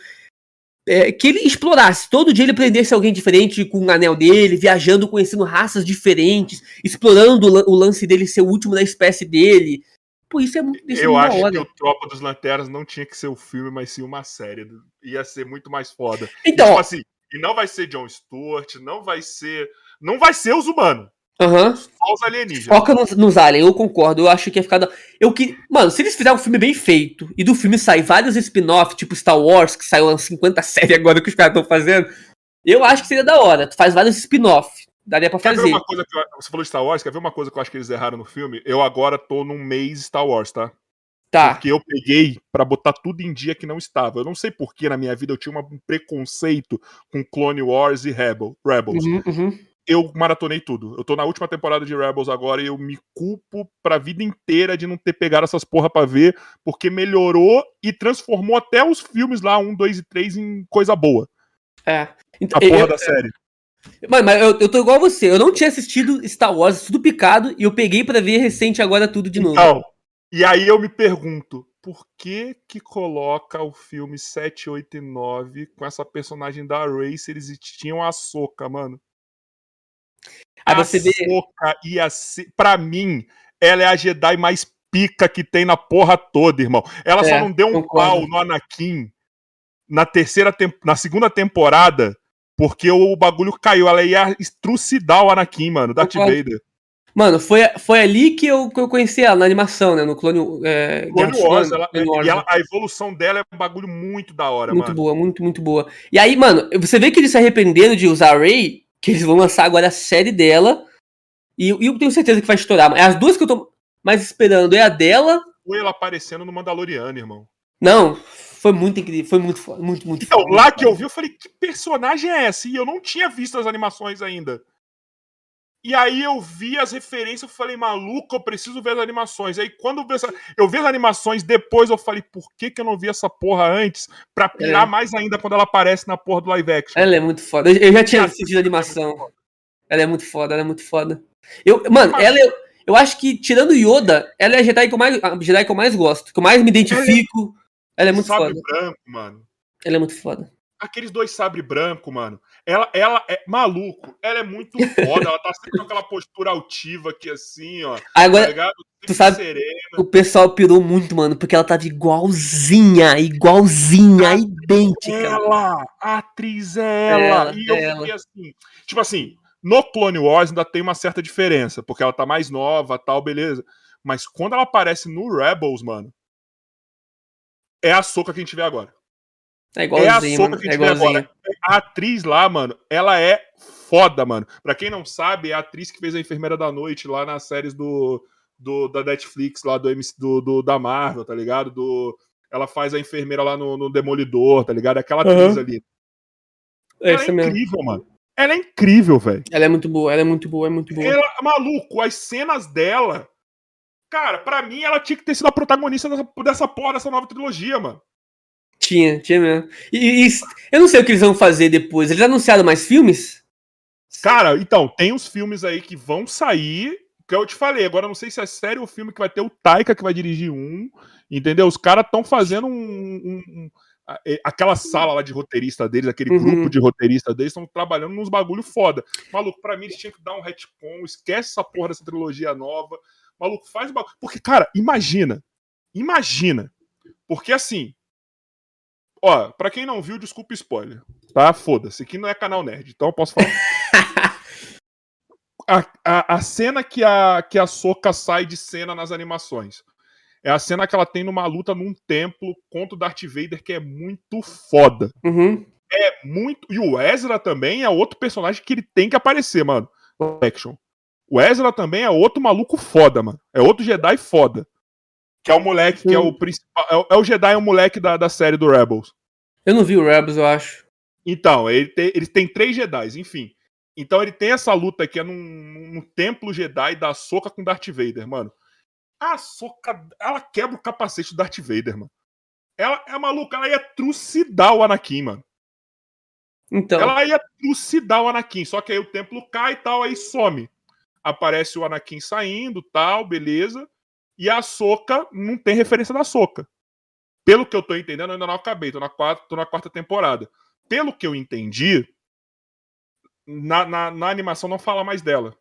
É, que ele explorasse. Todo dia ele prendesse alguém diferente com o anel dele, viajando, conhecendo raças diferentes, explorando o, lan- o lance dele ser o último da espécie dele. Pô, isso é muito. Isso é Eu da acho hora. que o Tropa dos Lanternas não tinha que ser o filme, mas sim uma série. Ia ser muito mais foda. Então, tipo ó, assim, e não vai ser John Stewart, não vai ser. Não vai ser os humanos, aham. só os alienígenas. Foca nos, nos aliens, eu concordo. Eu acho que ia ficar. da- Eu que. Mano, se eles fizerem um filme bem feito e do filme sair vários spin-off, tipo Star Wars, que saiu umas 50 séries agora que os caras estão fazendo, eu acho que seria da hora. Tu faz vários spin-off. Daria pra Quer fazer. uma coisa que eu- você falou de Star Wars? Quer ver uma coisa que eu acho que eles erraram no filme? Eu agora tô num mês Star Wars, tá? Tá. Porque eu peguei pra botar tudo em dia que não estava. Eu não sei por que na minha vida eu tinha um preconceito com Clone Wars e Rebel, Rebels. Uhum, uhum. Eu maratonei tudo. Eu tô na última temporada de Rebels agora e eu me culpo pra vida inteira de não ter pegado essas porra pra ver, porque melhorou e transformou até os filmes lá, 1, 2 e 3, em coisa boa. É. Então, A porra eu- da série. Mano, mas eu, eu tô igual você. Eu não tinha assistido Star Wars, tudo picado, e eu peguei pra ver recente agora tudo de novo. Então, e aí eu me pergunto, por que que coloca o filme 7, 8 e 9 com essa personagem da Rey se eles tinham a Soca, mano? Aí a você vê- Soca ia ser, pra mim, ela é a Jedi mais pica que tem na porra toda, irmão. Ela só É, não deu um concordo. pau no Anakin na terceira tem- na segunda temporada porque o bagulho caiu, ela ia estrucidar o Anakin, mano, Darth Concordo. Vader. Mano, foi, foi ali que eu, que eu conheci ela, na animação, né? No Clone, é, Clone Wars, ela- Clone Wars, e ela- né? a evolução dela é um bagulho muito da hora, Muito mano. boa, muito, muito boa. E aí, mano, você vê que eles se arrependeram de usar a Ray, que eles vão lançar agora a série dela. E, e eu tenho certeza que vai estourar. As duas que eu tô mais esperando é a dela. Foi ela aparecendo no Mandaloriano, irmão. Não, foi muito incrível, foi muito muito, muito Então, foda, lá que eu vi, eu falei, que personagem é essa? E eu não tinha visto as animações ainda. E aí eu vi as referências, eu falei, maluco, eu preciso ver as animações. Aí quando eu vi, essa- eu vi as animações depois, eu falei, por que, que eu não vi essa porra antes? Pra pirar É. mais ainda quando ela aparece na porra do live action. Ela é muito foda. Eu, já tinha assistido a animação. Ela é muito foda, ela é muito foda. Eu, mano, Mas- ela é, eu acho que, tirando Yoda, ela é a Jedi que eu mais, Jedi que eu mais gosto, que eu mais me identifico. Ela é muito Sabre foda. branco, mano. Ela é muito foda. Aqueles dois sabre branco, mano. Ela, ela é maluco. Ela é muito foda. ela tá sempre com aquela postura altiva aqui, assim, ó. Tá Agora, ligado? tu sabe- Serena. o pessoal pirou muito, mano, porque ela tava igualzinha, igualzinha, idêntica. Ela, a atriz é ela. Ela, e eu é ela. fiquei assim, tipo assim, no Clone Wars ainda tem uma certa diferença, porque ela tá mais nova, tal, beleza. Mas quando ela aparece no Rebels, mano, é a soca que a gente vê agora. É É a mano. que a É gente vê igualzinha. agora. A atriz lá, mano, ela é foda, mano. Pra quem não sabe, é a atriz que fez a Enfermeira da Noite lá nas séries do, do da Netflix, lá do, MC, do, do- da Marvel, tá ligado? Do, ela faz a enfermeira lá no, no Demolidor, tá ligado? Aquela atriz Aham. ali. É ela é mesmo. incrível, mano. Ela é incrível, velho. Ela é muito boa, ela é muito boa, é muito boa. Ela, maluco, as cenas dela. Cara, pra mim ela tinha que ter sido a protagonista dessa, dessa porra, dessa nova trilogia, mano. Tinha, tinha mesmo. E, e- eu não sei o que eles vão fazer depois. Eles anunciaram mais filmes? Cara, então, tem uns filmes aí que vão sair. Que eu te falei, agora não sei se é sério o filme que vai ter o Taika que vai dirigir um. Entendeu? Os caras estão fazendo um. um- um- aquela sala lá de roteirista deles, aquele Uhum. grupo de roteirista deles, estão trabalhando nos bagulho foda. Maluco, pra mim eles tinham que dar um retcon, esquece essa porra dessa trilogia nova. Maluco, faz bagulho. Porque, cara, imagina. Imagina. Porque assim. Ó, pra quem não viu, desculpa spoiler. Tá? Foda-se. Aqui não é canal nerd, então eu posso falar. a, a, a cena que a, que a Soca sai de cena nas animações. É a cena que ela tem numa luta num templo contra o Darth Vader, que é muito foda. Uhum. É muito. E o Ezra também é outro personagem que ele tem que aparecer, mano. Action. O Ezra também é outro maluco foda, mano. É outro Jedi foda. Que é o moleque, que é o principal. É o, é o Jedi, é o moleque da, da série do Rebels. Eu não vi o Rebels, eu acho. Então, ele tem, ele tem três Jedi, enfim. Então ele tem essa luta que é num, num templo Jedi da Soca com Darth Vader, mano. A Soca, ela quebra o capacete do Darth Vader, mano. Ela é maluca, ela ia trucidar o Anakin, mano. Então. Ela ia trucidar o Anakin, só que aí o templo cai e tal, aí some. Aparece o Anakin saindo, tal, beleza. E a Soca não tem referência da Soca. Pelo que eu tô entendendo, eu ainda não acabei, tô na quarta, tô na quarta temporada. Pelo que eu entendi, na, na, na animação não fala mais dela.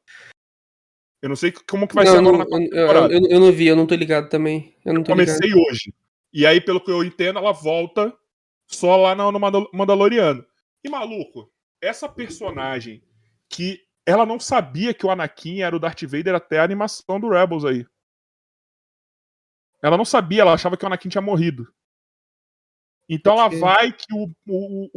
Eu não sei como que vai não, ser não, agora na quarta eu, eu, eu não vi, eu não tô ligado também. Eu não tô Comecei ligado. hoje. E aí, pelo que eu entendo, ela volta só lá no, no Mandal- Mandaloriano. E maluco, essa personagem que ela não sabia que o Anakin era o Darth Vader até a animação do Rebels aí. Ela não sabia, ela achava que o Anakin tinha morrido. Então ela vai que o, o,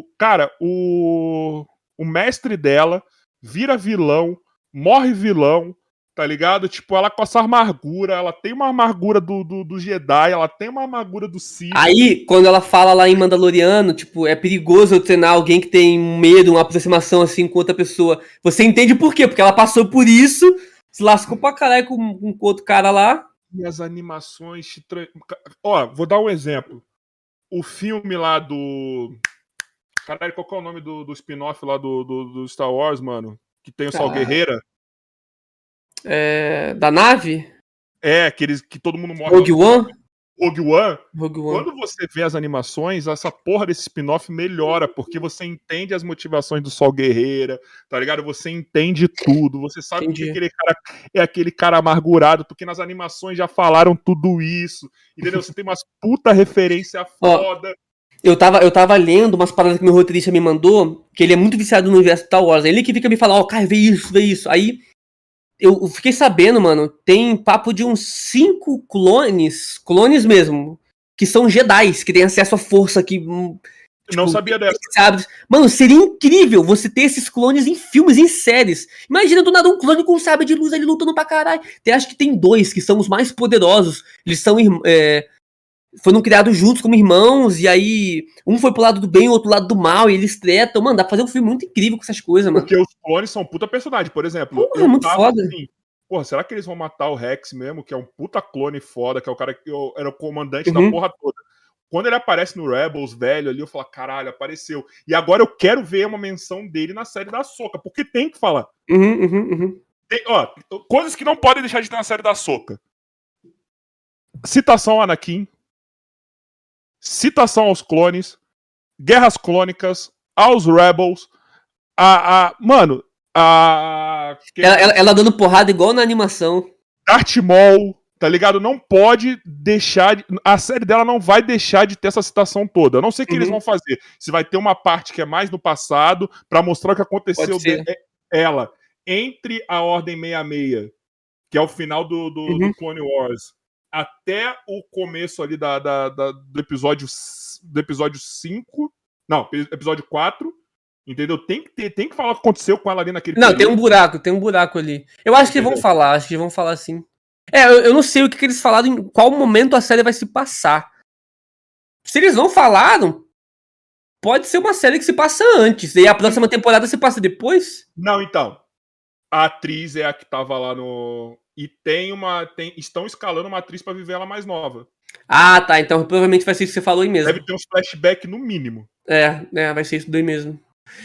o- cara, o o mestre dela vira vilão, morre vilão, tá ligado? Tipo, ela com essa amargura, ela tem uma amargura do, do, do Jedi, ela tem uma amargura do Sith. Aí, quando ela fala lá em Mandaloriano, tipo, é perigoso eu treinar alguém que tem um medo, uma aproximação assim com outra pessoa. Você entende por quê? Porque ela passou por isso, se lascou pra caralho com, com outro cara lá. E as animações. Ó, vou dar um exemplo. O filme lá do. Caralho, qual que é o nome do, do spin-off lá do, do, do Star Wars, mano? Que tem o Sol Caralho. Guerreira? É, da nave? É, aqueles que todo mundo morre. Rogue One? Rogue One. Rogue One. Quando você vê as animações, essa porra desse spin-off melhora, porque você entende as motivações do Sol Guerreira, tá ligado? Você entende tudo, você sabe que Entendi. aquele cara é aquele cara amargurado, porque nas animações já falaram tudo isso, entendeu? Você tem umas puta referência foda. Eu tava, eu tava lendo umas paradas que meu roteirista me mandou, que ele é muito viciado no universo Star Wars. Ele que fica me falando, ó, cara, vê isso, vê isso. Aí eu fiquei sabendo, mano, tem papo de uns cinco clones, clones mesmo, que são Jedi, que têm acesso à força, que. hum, Não tipo, sabia dessa. Sabe? Mano, seria incrível você ter esses clones em filmes, em séries. Imagina do nada um clone com um sabre de luz ali lutando pra caralho. Tem, acho que tem dois que são os mais poderosos. Eles são. É, foram criados juntos como irmãos, e aí um foi pro lado do bem, o outro lado do mal, e eles tretam. Mano, dá pra fazer um filme muito incrível com essas coisas, mano. Porque os clones são puta personagem. Por exemplo, Porra, é muito foda. assim, porra, será que eles vão matar o Rex mesmo, que é um puta clone foda, que é o cara que eu- era o comandante Uhum. da porra toda? Quando ele aparece no Rebels, velho, ali, eu falo, caralho, apareceu. E agora eu quero ver uma menção dele na série da Soca, porque tem que falar. Uhum, uhum, uhum. Tem- ó, coisas que não podem deixar de ter na série da Soca. Citação Anakin. Citação aos clones. Guerras clônicas. Aos Rebels. A. a mano, a. Ela, ela- ela dando porrada igual na animação. Darth Maul, tá ligado? Não pode deixar. De... A série dela não vai deixar de ter essa citação toda. Eu não sei o que eles Uhum. vão fazer. Se vai ter uma parte que é mais no passado, pra mostrar o que aconteceu de- é- ela entre a Ordem 66, que é o final do, do, Uhum. do Clone Wars, até o começo ali da, da- da- do episódio do episódio 5. Não, episódio 4. Entendeu? Tem que, ter, tem que falar o que aconteceu com ela ali naquele Não, tem período. um buraco, tem um buraco ali. Eu acho que vão falar, acho que vão falar sim. É, eu, eu não sei o que, que eles falaram, em qual momento a série vai se passar. Se eles não falaram, pode ser uma série que se passa antes. E a próxima temporada se passa depois? Não, então. A atriz é a que tava lá no. E tem uma. Tem... Estão escalando uma atriz pra viver ela mais nova. Ah, tá. Então provavelmente vai ser isso que você falou aí mesmo. Deve ter uns flashbacks no mínimo. É, é, vai ser isso daí mesmo.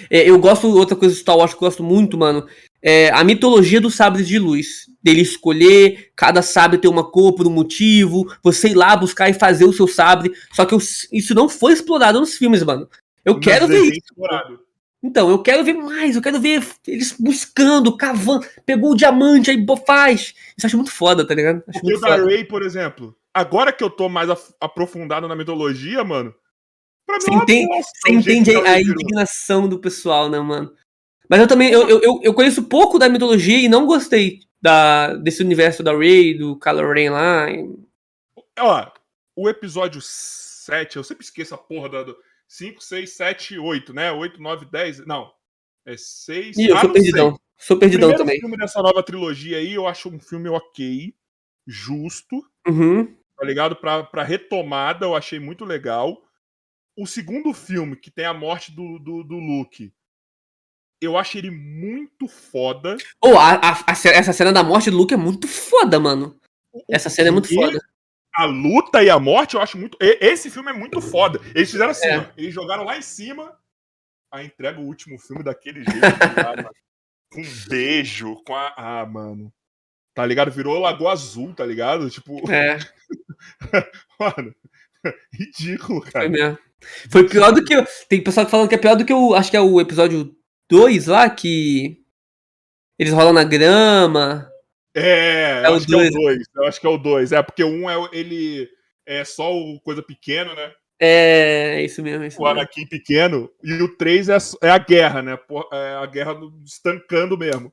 É, eu gosto, outra coisa do Star Wars que eu gosto muito, mano, é a mitologia dos sabres de luz. Dele escolher, cada sabre ter uma cor por um motivo, você ir lá buscar e fazer o seu sabre. Só que eu- isso não foi explorado nos filmes, mano. Eu Nos quero ver isso. explorados. Então, eu quero ver mais, eu quero ver eles buscando, cavando, pegou o diamante, aí faz. Isso eu acho muito foda, tá ligado? Acho Porque o da. Ray, por exemplo, agora que eu tô mais aprofundado na mitologia, mano, Pra mim Você é uma entende, bosta você entende a, a indignação do pessoal, né, mano? Mas eu também, eu, eu, eu- conheço pouco da mitologia e não gostei da, desse universo da Rey, do Kylo Ren lá. e- Ó, o episódio 7, eu sempre esqueço a porra da. do 5, 6, 7, 8, né? 8, 9, 10. Não. É 6. Ih, eu sou perdidão. Sou perdidão Primeiro também. filme dessa nova trilogia aí, eu acho um filme ok, justo, Uhum. tá ligado? Pra, pra retomada, eu achei muito legal. O segundo filme, que tem a morte do, do, do Luke, eu acho ele muito foda. Ou a, a- a ce- essa cena da morte do Luke é muito foda, mano. O- Essa cena é muito foda. A luta e a morte, eu acho muito. Esse filme é muito foda. Eles fizeram assim, É. ó, eles jogaram lá em cima, a entrega o último filme daquele jeito, tá ligado, mano? com um beijo, com a. Ah, mano. Tá ligado? Virou Lagoa Azul, tá ligado? Tipo, É, mano. Ridículo, foi cara. mesmo. Foi pior do que. Tem pessoal que falando que é pior do que o. Acho que é o episódio 2 lá, que. Eles rolam na grama. É, É eu o acho que é o dois. 2. Eu acho que é o 2. É, porque um é ele. É só o coisa pequeno, né? É, isso mesmo, isso O mesmo. Anakin pequeno. E o 3 é, é a guerra, né? É a guerra do- estancando mesmo.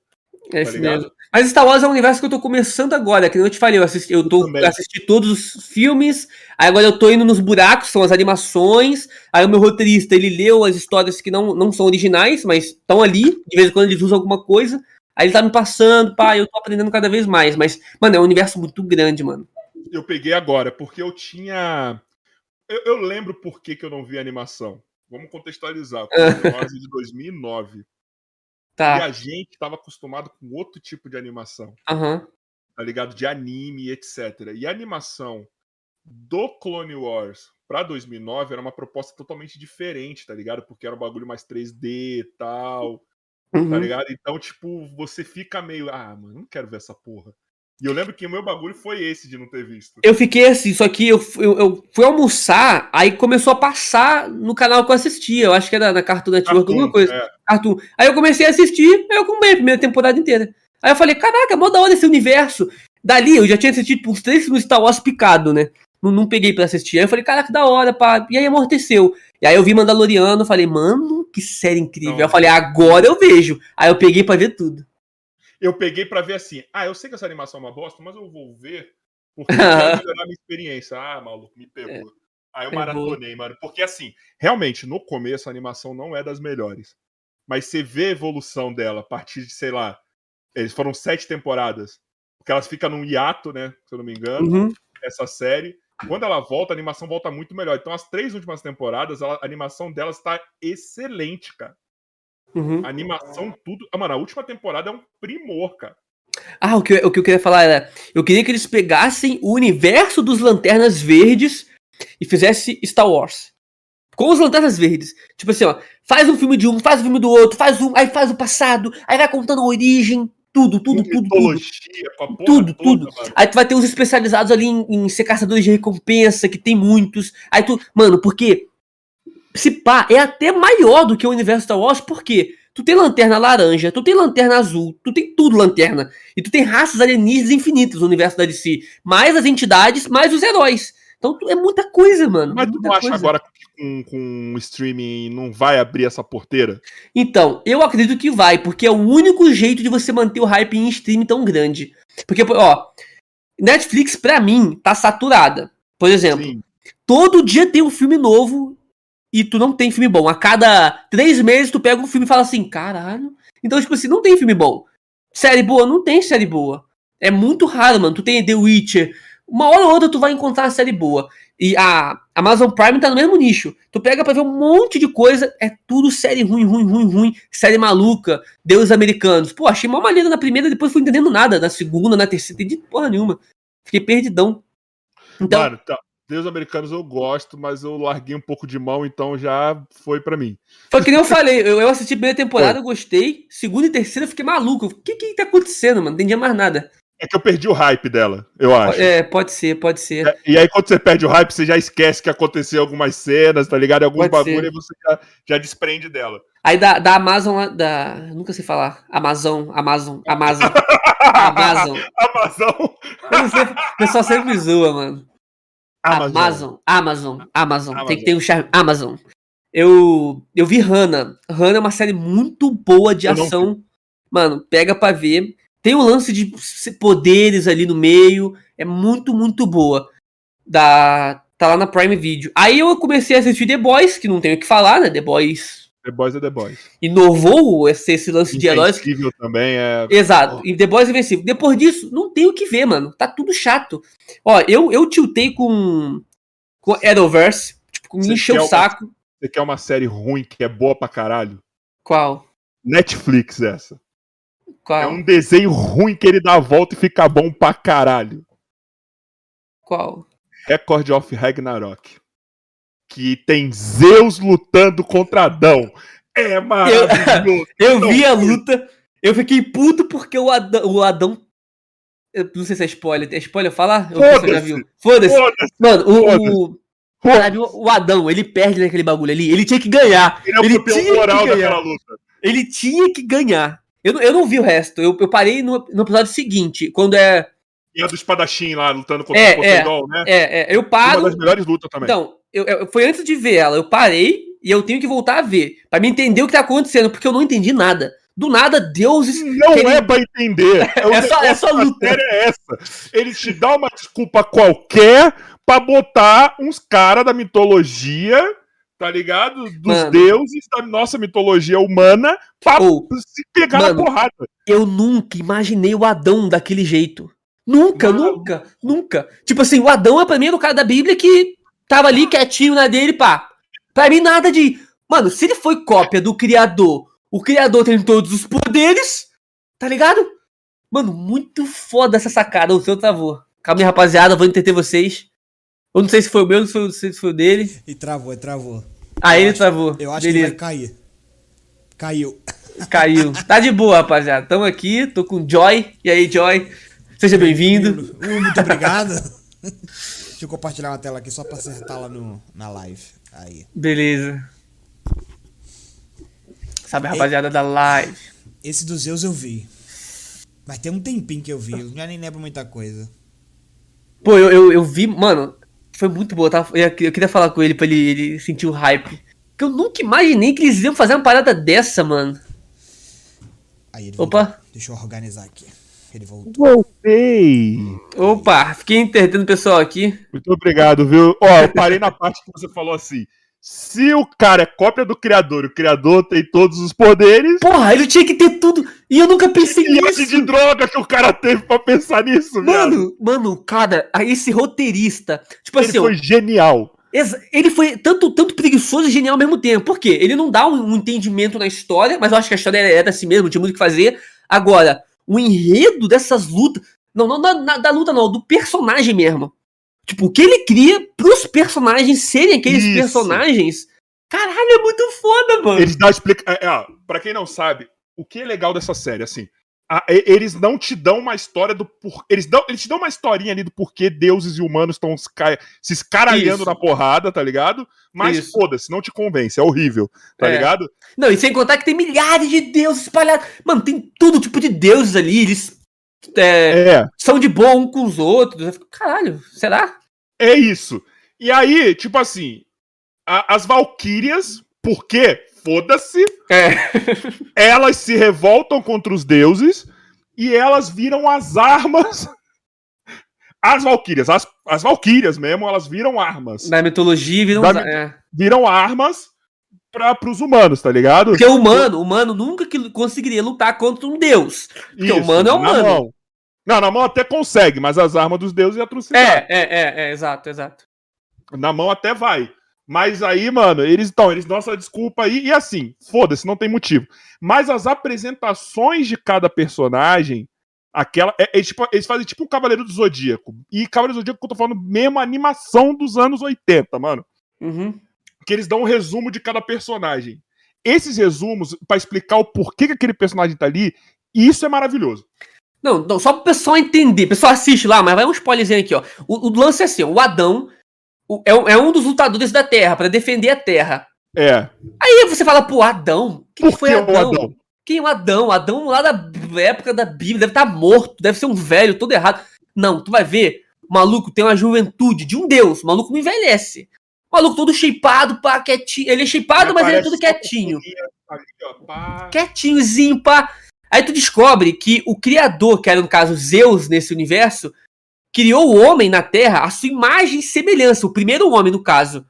É isso tá mesmo. Mas Star Wars é um universo que eu tô começando agora, que nem eu te falei, eu assisti, eu tô, também. assisti todos os filmes, aí agora eu tô indo nos buracos, são as animações, aí o meu roteirista, ele leu as histórias que não, não são originais, mas estão ali, de vez em quando eles usam alguma coisa, aí ele tá me passando, pá, eu tô aprendendo cada vez mais, mas, mano, é um universo muito grande, mano. Eu peguei agora, porque eu tinha. Eu, eu lembro por que, que eu não vi a animação. Vamos contextualizar. Nós de 2009. E Tá, a gente estava acostumado com outro tipo de animação. aham, tá ligado? De anime, etc. E a animação do Clone Wars pra 2009 era uma proposta totalmente diferente, tá ligado? Porque era um bagulho mais 3D e tal, tá uhum. ligado? Então, tipo, você fica meio, ah, mano, não quero ver essa porra. E eu lembro que o meu bagulho foi esse de não ter visto. Eu fiquei assim, só que eu, eu, eu fui almoçar, aí começou a passar no canal que eu assistia, eu acho que era na Cartoon Network, alguma coisa. é. Cartoon. Aí eu comecei a assistir, aí eu comprei a primeira temporada inteira. Aí eu falei, caraca, mó da hora esse universo. Dali, eu já tinha assistido uns três filmes Star Wars picado, né? Não, não peguei pra assistir. Aí eu falei, caraca, da hora, pá. E aí amorteceu. E aí eu vi Mandaloriano, falei, mano, que série incrível. Não. Aí eu falei, agora eu vejo. Aí eu peguei pra ver tudo. Eu peguei pra ver assim, ah, eu sei que essa animação é uma bosta, mas eu vou ver porque eu quero melhorar minha experiência. Ah, maluco, me pegou. Aí eu pegou. maratonei, mano. Porque assim, realmente, no começo a animação não é das melhores. Mas você vê a evolução dela a partir de, sei lá, eles foram sete temporadas. Porque elas ficam num hiato, né? Se eu não me engano, Uhum. essa série. Quando ela volta, a animação volta muito melhor. Então, as três últimas temporadas, ela- a animação delas tá excelente, cara. Uhum. A animação, tudo. Ah, mano, a última temporada é um primor, cara. Ah, o que, eu- o que eu queria falar era. Eu queria que eles pegassem o universo dos Lanternas Verdes e fizesse Star Wars. Com os Lanternas Verdes. Tipo assim, ó. Faz um filme de um, faz um filme do outro, faz um, aí faz o passado, aí vai contando a origem. Tudo, tudo, tudo, tudo. mitologia, porra Tudo, toda, tudo. mano. Aí tu vai ter uns especializados ali em, em ser caçadores de recompensa, que tem muitos. Aí tu. Mano, porque. Se pá, é até maior do que o universo Star Wars, porque tu tem lanterna laranja, tu tem lanterna azul, tu tem tudo lanterna. E tu tem raças alienígenas infinitas no universo da DC. Mais as entidades, mais os heróis. Então tu- é muita coisa, mano. Mas tu muita não acha coisa. agora com, com streaming não vai abrir essa porteira? Então, eu acredito que vai, porque é o único jeito de você manter o hype em stream tão grande. Porque, ó, Netflix, pra mim, tá saturada. Por exemplo, Sim. todo dia tem um filme novo e tu não tem filme bom. A cada três meses tu pega um filme e fala assim, caralho. Então, tipo assim, não tem filme bom. Série boa? Não tem série boa. É muito raro, mano. Tu tem The Witcher. Uma hora ou outra tu vai encontrar uma série boa. E a Amazon Prime tá no mesmo nicho. Tu pega pra ver um monte de coisa, é tudo série ruim, ruim, ruim, ruim. Série maluca, Deus Americanos. Pô, achei mó maneiro na primeira, depois fui entendendo nada. Na segunda, na terceira, entendi porra nenhuma. Fiquei perdidão. Então, Mano, tá. Deus americanos eu gosto, mas eu larguei um pouco de mão, então já foi pra mim. Foi que nem eu falei, eu, eu assisti a primeira temporada, eu gostei. Segunda e terceira eu fiquei maluco. O que que tá acontecendo, mano? Não entendia mais nada. É que eu perdi o hype dela, eu acho. É, pode ser, pode ser. É, E aí, quando você perde o hype, você já esquece que aconteceu algumas cenas, tá ligado? Alguns Pode bagulho e você já, já desprende dela. Aí da, da Amazon, da. Nunca sei falar. Amazon, Amazon, Amazon. Amazon. Amazon. O pessoal sempre zoa, mano. Amazon. Amazon. Amazon. Amazon. Amazon. Tem que ter um charme. Amazon. Eu, eu vi Hannah. Hannah é uma série muito boa de Eu ação. Mano, pega pra ver. Tem um lance de poderes ali no meio. É muito, muito boa. Da, tá lá na Prime Video. Aí eu comecei a assistir The Boys, que não tenho o que falar, né? The Boys The Boys é The Boys. inovou esse, esse lance de heróis. Invencível também é. Exato. E The Boys Invencível. Depois disso, não tem o que ver, mano. Tá tudo chato. Ó, eu, eu tiltei com. Com Arrowverse. Tipo, me encheu o uma- saco. Você quer uma série ruim que é boa pra caralho? Qual? Netflix essa. É Qual? um desenho ruim que ele dá a volta e fica bom pra caralho. Qual? Record of Ragnarok. Que tem Zeus lutando contra Adão. É maravilhoso. Eu Não, vi a luta. Eu fiquei puto porque o Adão. O Adão eu não sei se é spoiler. É spoiler falar? Eu. Foda-se. Foda-se, Mano, o. Foda-se. o Adão, ele perde naquele bagulho ali. Ele tinha que ganhar. Ele é o Ele tinha que ganhar. luta. Ele tinha que ganhar. Eu, não- eu não vi o resto. Eu, eu parei no, no episódio seguinte, quando é. E a do espadachim lá, lutando contra É, o Poseidon, né? É, é eu Uma paro. das melhores lutas também. Então, eu, eu- foi antes de ver ela. Eu parei e eu tenho que voltar a ver. Pra me entender o que tá acontecendo, porque eu não entendi nada. Do nada, deuses. Não Ele- é pra entender. É, É só- é só luta. é essa. Ele te dá uma desculpa qualquer pra botar uns caras da mitologia, tá ligado? Dos Mano. deuses da nossa mitologia humana pra Ou, se pegar Mano. na porrada. eu nunca imaginei o Adão daquele jeito. Nunca, Mano. nunca, nunca. Tipo assim, o Adão é pra mim era o cara da Bíblia que tava ali quietinho na dele, pá. Pra mim, nada de. Mano, se ele foi cópia do Criador, o Criador tem todos os poderes, tá ligado? Mano, muito foda essa sacada. O seu travou. Calma aí, rapaziada, vou entreter vocês. Eu não sei se foi o meu, não sei se foi o dele. E travou, e travou. Aí ele travou. Eu acho que Beleza. vai cair. Caiu. Caiu. Tá de boa, rapaziada. Tamo aqui, tô com o Joy. E aí, Joy? Seja bem-vindo. Uh, muito obrigado. Deixa eu compartilhar uma tela aqui só pra acertar lá no, na live. Aí. Beleza. Sabe, rapaziada da live. Esse dos Zeus eu vi. Mas tem um tempinho que eu vi. Eu já nem lembro muita coisa. Pô, eu, eu, eu vi, mano, foi muito boa. Tá? Eu, eu queria falar com ele pra ele, ele sentir o hype. Porque eu nunca imaginei que eles iam fazer uma parada dessa, mano. Aí ele Opa. voltou. Deixa eu organizar aqui. Ele voltou. Voltei. Opa, fiquei entretendo o pessoal aqui. Muito obrigado, viu? Ó, eu parei na parte que você falou assim. Se o cara é cópia do criador, o criador tem todos os poderes, Porra, ele tinha que ter tudo. E eu nunca pensei e nisso. de droga que o cara teve pra pensar nisso, viado. Mano, mano, cara, esse roteirista. Tipo Ele assim, ó, foi genial. Exa- Ele foi tanto, tanto preguiçoso e genial ao mesmo tempo. Por quê? Ele não dá um, um entendimento na história, mas eu acho que a história era assim mesmo, tinha muito o que fazer. Agora, o enredo dessas lutas. Não, não da, da luta, não, do personagem mesmo. Tipo, o que ele cria pros personagens serem aqueles Isso. personagens. Caralho, é muito foda, mano. Eles dão explica... é, é, pra quem não sabe, o que é legal dessa série, assim, a- eles não te dão uma história do por... eles dão eles te dão uma historinha ali do porquê deuses e humanos estão se, se escaralhando Isso. na porrada, tá ligado? Mas foda-se, não te convence, é horrível, tá É. ligado? Não, e sem contar que tem milhares de deuses espalhados. Mano, tem todo tipo de deuses ali. Eles é, É, são de boa um com os outros. Eu fico, Caralho, será? é isso. E aí, tipo assim, a- as valquírias, por quê? Foda-se, É. elas se revoltam contra os deuses e elas viram as armas. As valquírias, as, as valquírias mesmo, elas viram armas. Na mitologia viram. Da é. Viram armas para os humanos, tá ligado? Porque o humano, o humano nunca que conseguiria lutar contra um deus. Porque o humano é na humano. mão. Não, na mão até consegue, mas as armas dos deuses é atrocidade. É, é, é, é, exato, exato. Na mão até vai. Mas aí, mano, eles então, eles dão essa desculpa aí, e assim, foda-se, não tem motivo. Mas as apresentações de cada personagem, aquela. É, é tipo, eles fazem tipo um Cavaleiro do Zodíaco. E Cavaleiro do Zodíaco que eu tô falando mesmo animação dos anos 80, mano. Uhum. Que eles dão um resumo de cada personagem. Esses resumos, pra explicar o porquê que aquele personagem tá ali, isso é maravilhoso. Não, não, só pro pessoal entender. O pessoal assiste lá, mas vai um spoilerzinho aqui, ó. O, o lance é assim, ó, o Adão o- é, um- é um dos lutadores da Terra, pra defender a Terra. É. Aí você fala, pô, Adão? Quem Por foi que o Adão? Adão? Quem é o Adão? Adão lá da época da Bíblia, deve estar morto, deve ser um velho, todo errado. Não, tu vai ver, O maluco tem uma juventude de um deus. O maluco não envelhece. O maluco todo shapeado, pá, quietinho. Ele é shapeado, mas ele é todo quietinho. Quietinhozinho, pá. Aí tu descobre que o criador, que era no caso Zeus nesse universo, criou o homem na Terra à sua imagem e semelhança. O primeiro homem, no caso.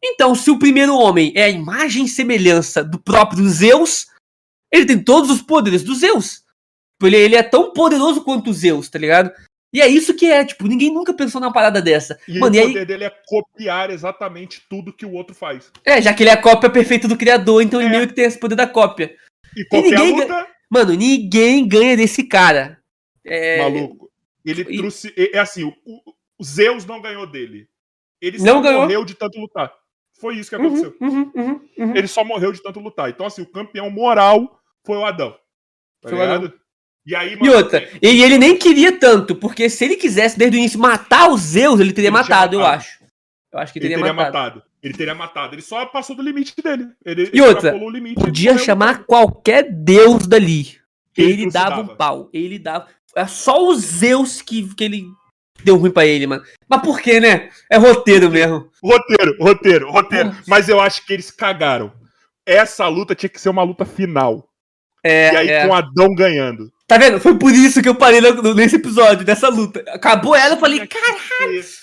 Então, se o primeiro homem é a imagem e semelhança do próprio Zeus, ele tem todos os poderes do Zeus. Ele, ele é tão poderoso quanto o Zeus, tá ligado? E é isso que é, tipo, ninguém nunca pensou numa parada dessa. E Mano, o e aí, poder dele é copiar exatamente tudo que o outro faz. é, já que ele é a cópia perfeita do criador, então ele É. meio que tem esse poder da cópia. E qualquer ninguém luta, Mano, ninguém ganha desse cara. É, maluco. Ele E- trouxe. É é assim, o, o- Zeus não ganhou dele. Ele Não só ganhou. morreu de tanto lutar. Foi isso que Uhum, aconteceu. uhum, uhum, uhum. Ele só morreu de tanto lutar. Então, assim, o campeão moral foi o Adão. Tá Foi o ligado? E aí, E mano, outra, e ele nem queria tanto, porque se ele quisesse desde o início matar os Zeus, ele teria Ele tinha matado, eu matado. acho. Eu acho que ele teria, teria matado. matado. Ele teria matado. Ele só passou do limite dele. Ele, E ele outra, limite, Podia chamar qualquer deus dali. Ele Ele, dava um pau. Ele dava. É só os Zeus que, que ele deu ruim pra ele, mano. Mas por quê, né? É roteiro mesmo. Roteiro, roteiro, roteiro. Porra. Mas eu acho que eles cagaram. Essa luta tinha que ser uma luta final. É, e aí é. com Adão ganhando. Tá vendo? Foi por isso que eu parei no- nesse episódio, dessa luta. Acabou ela, eu falei, Tinha que cara. ser.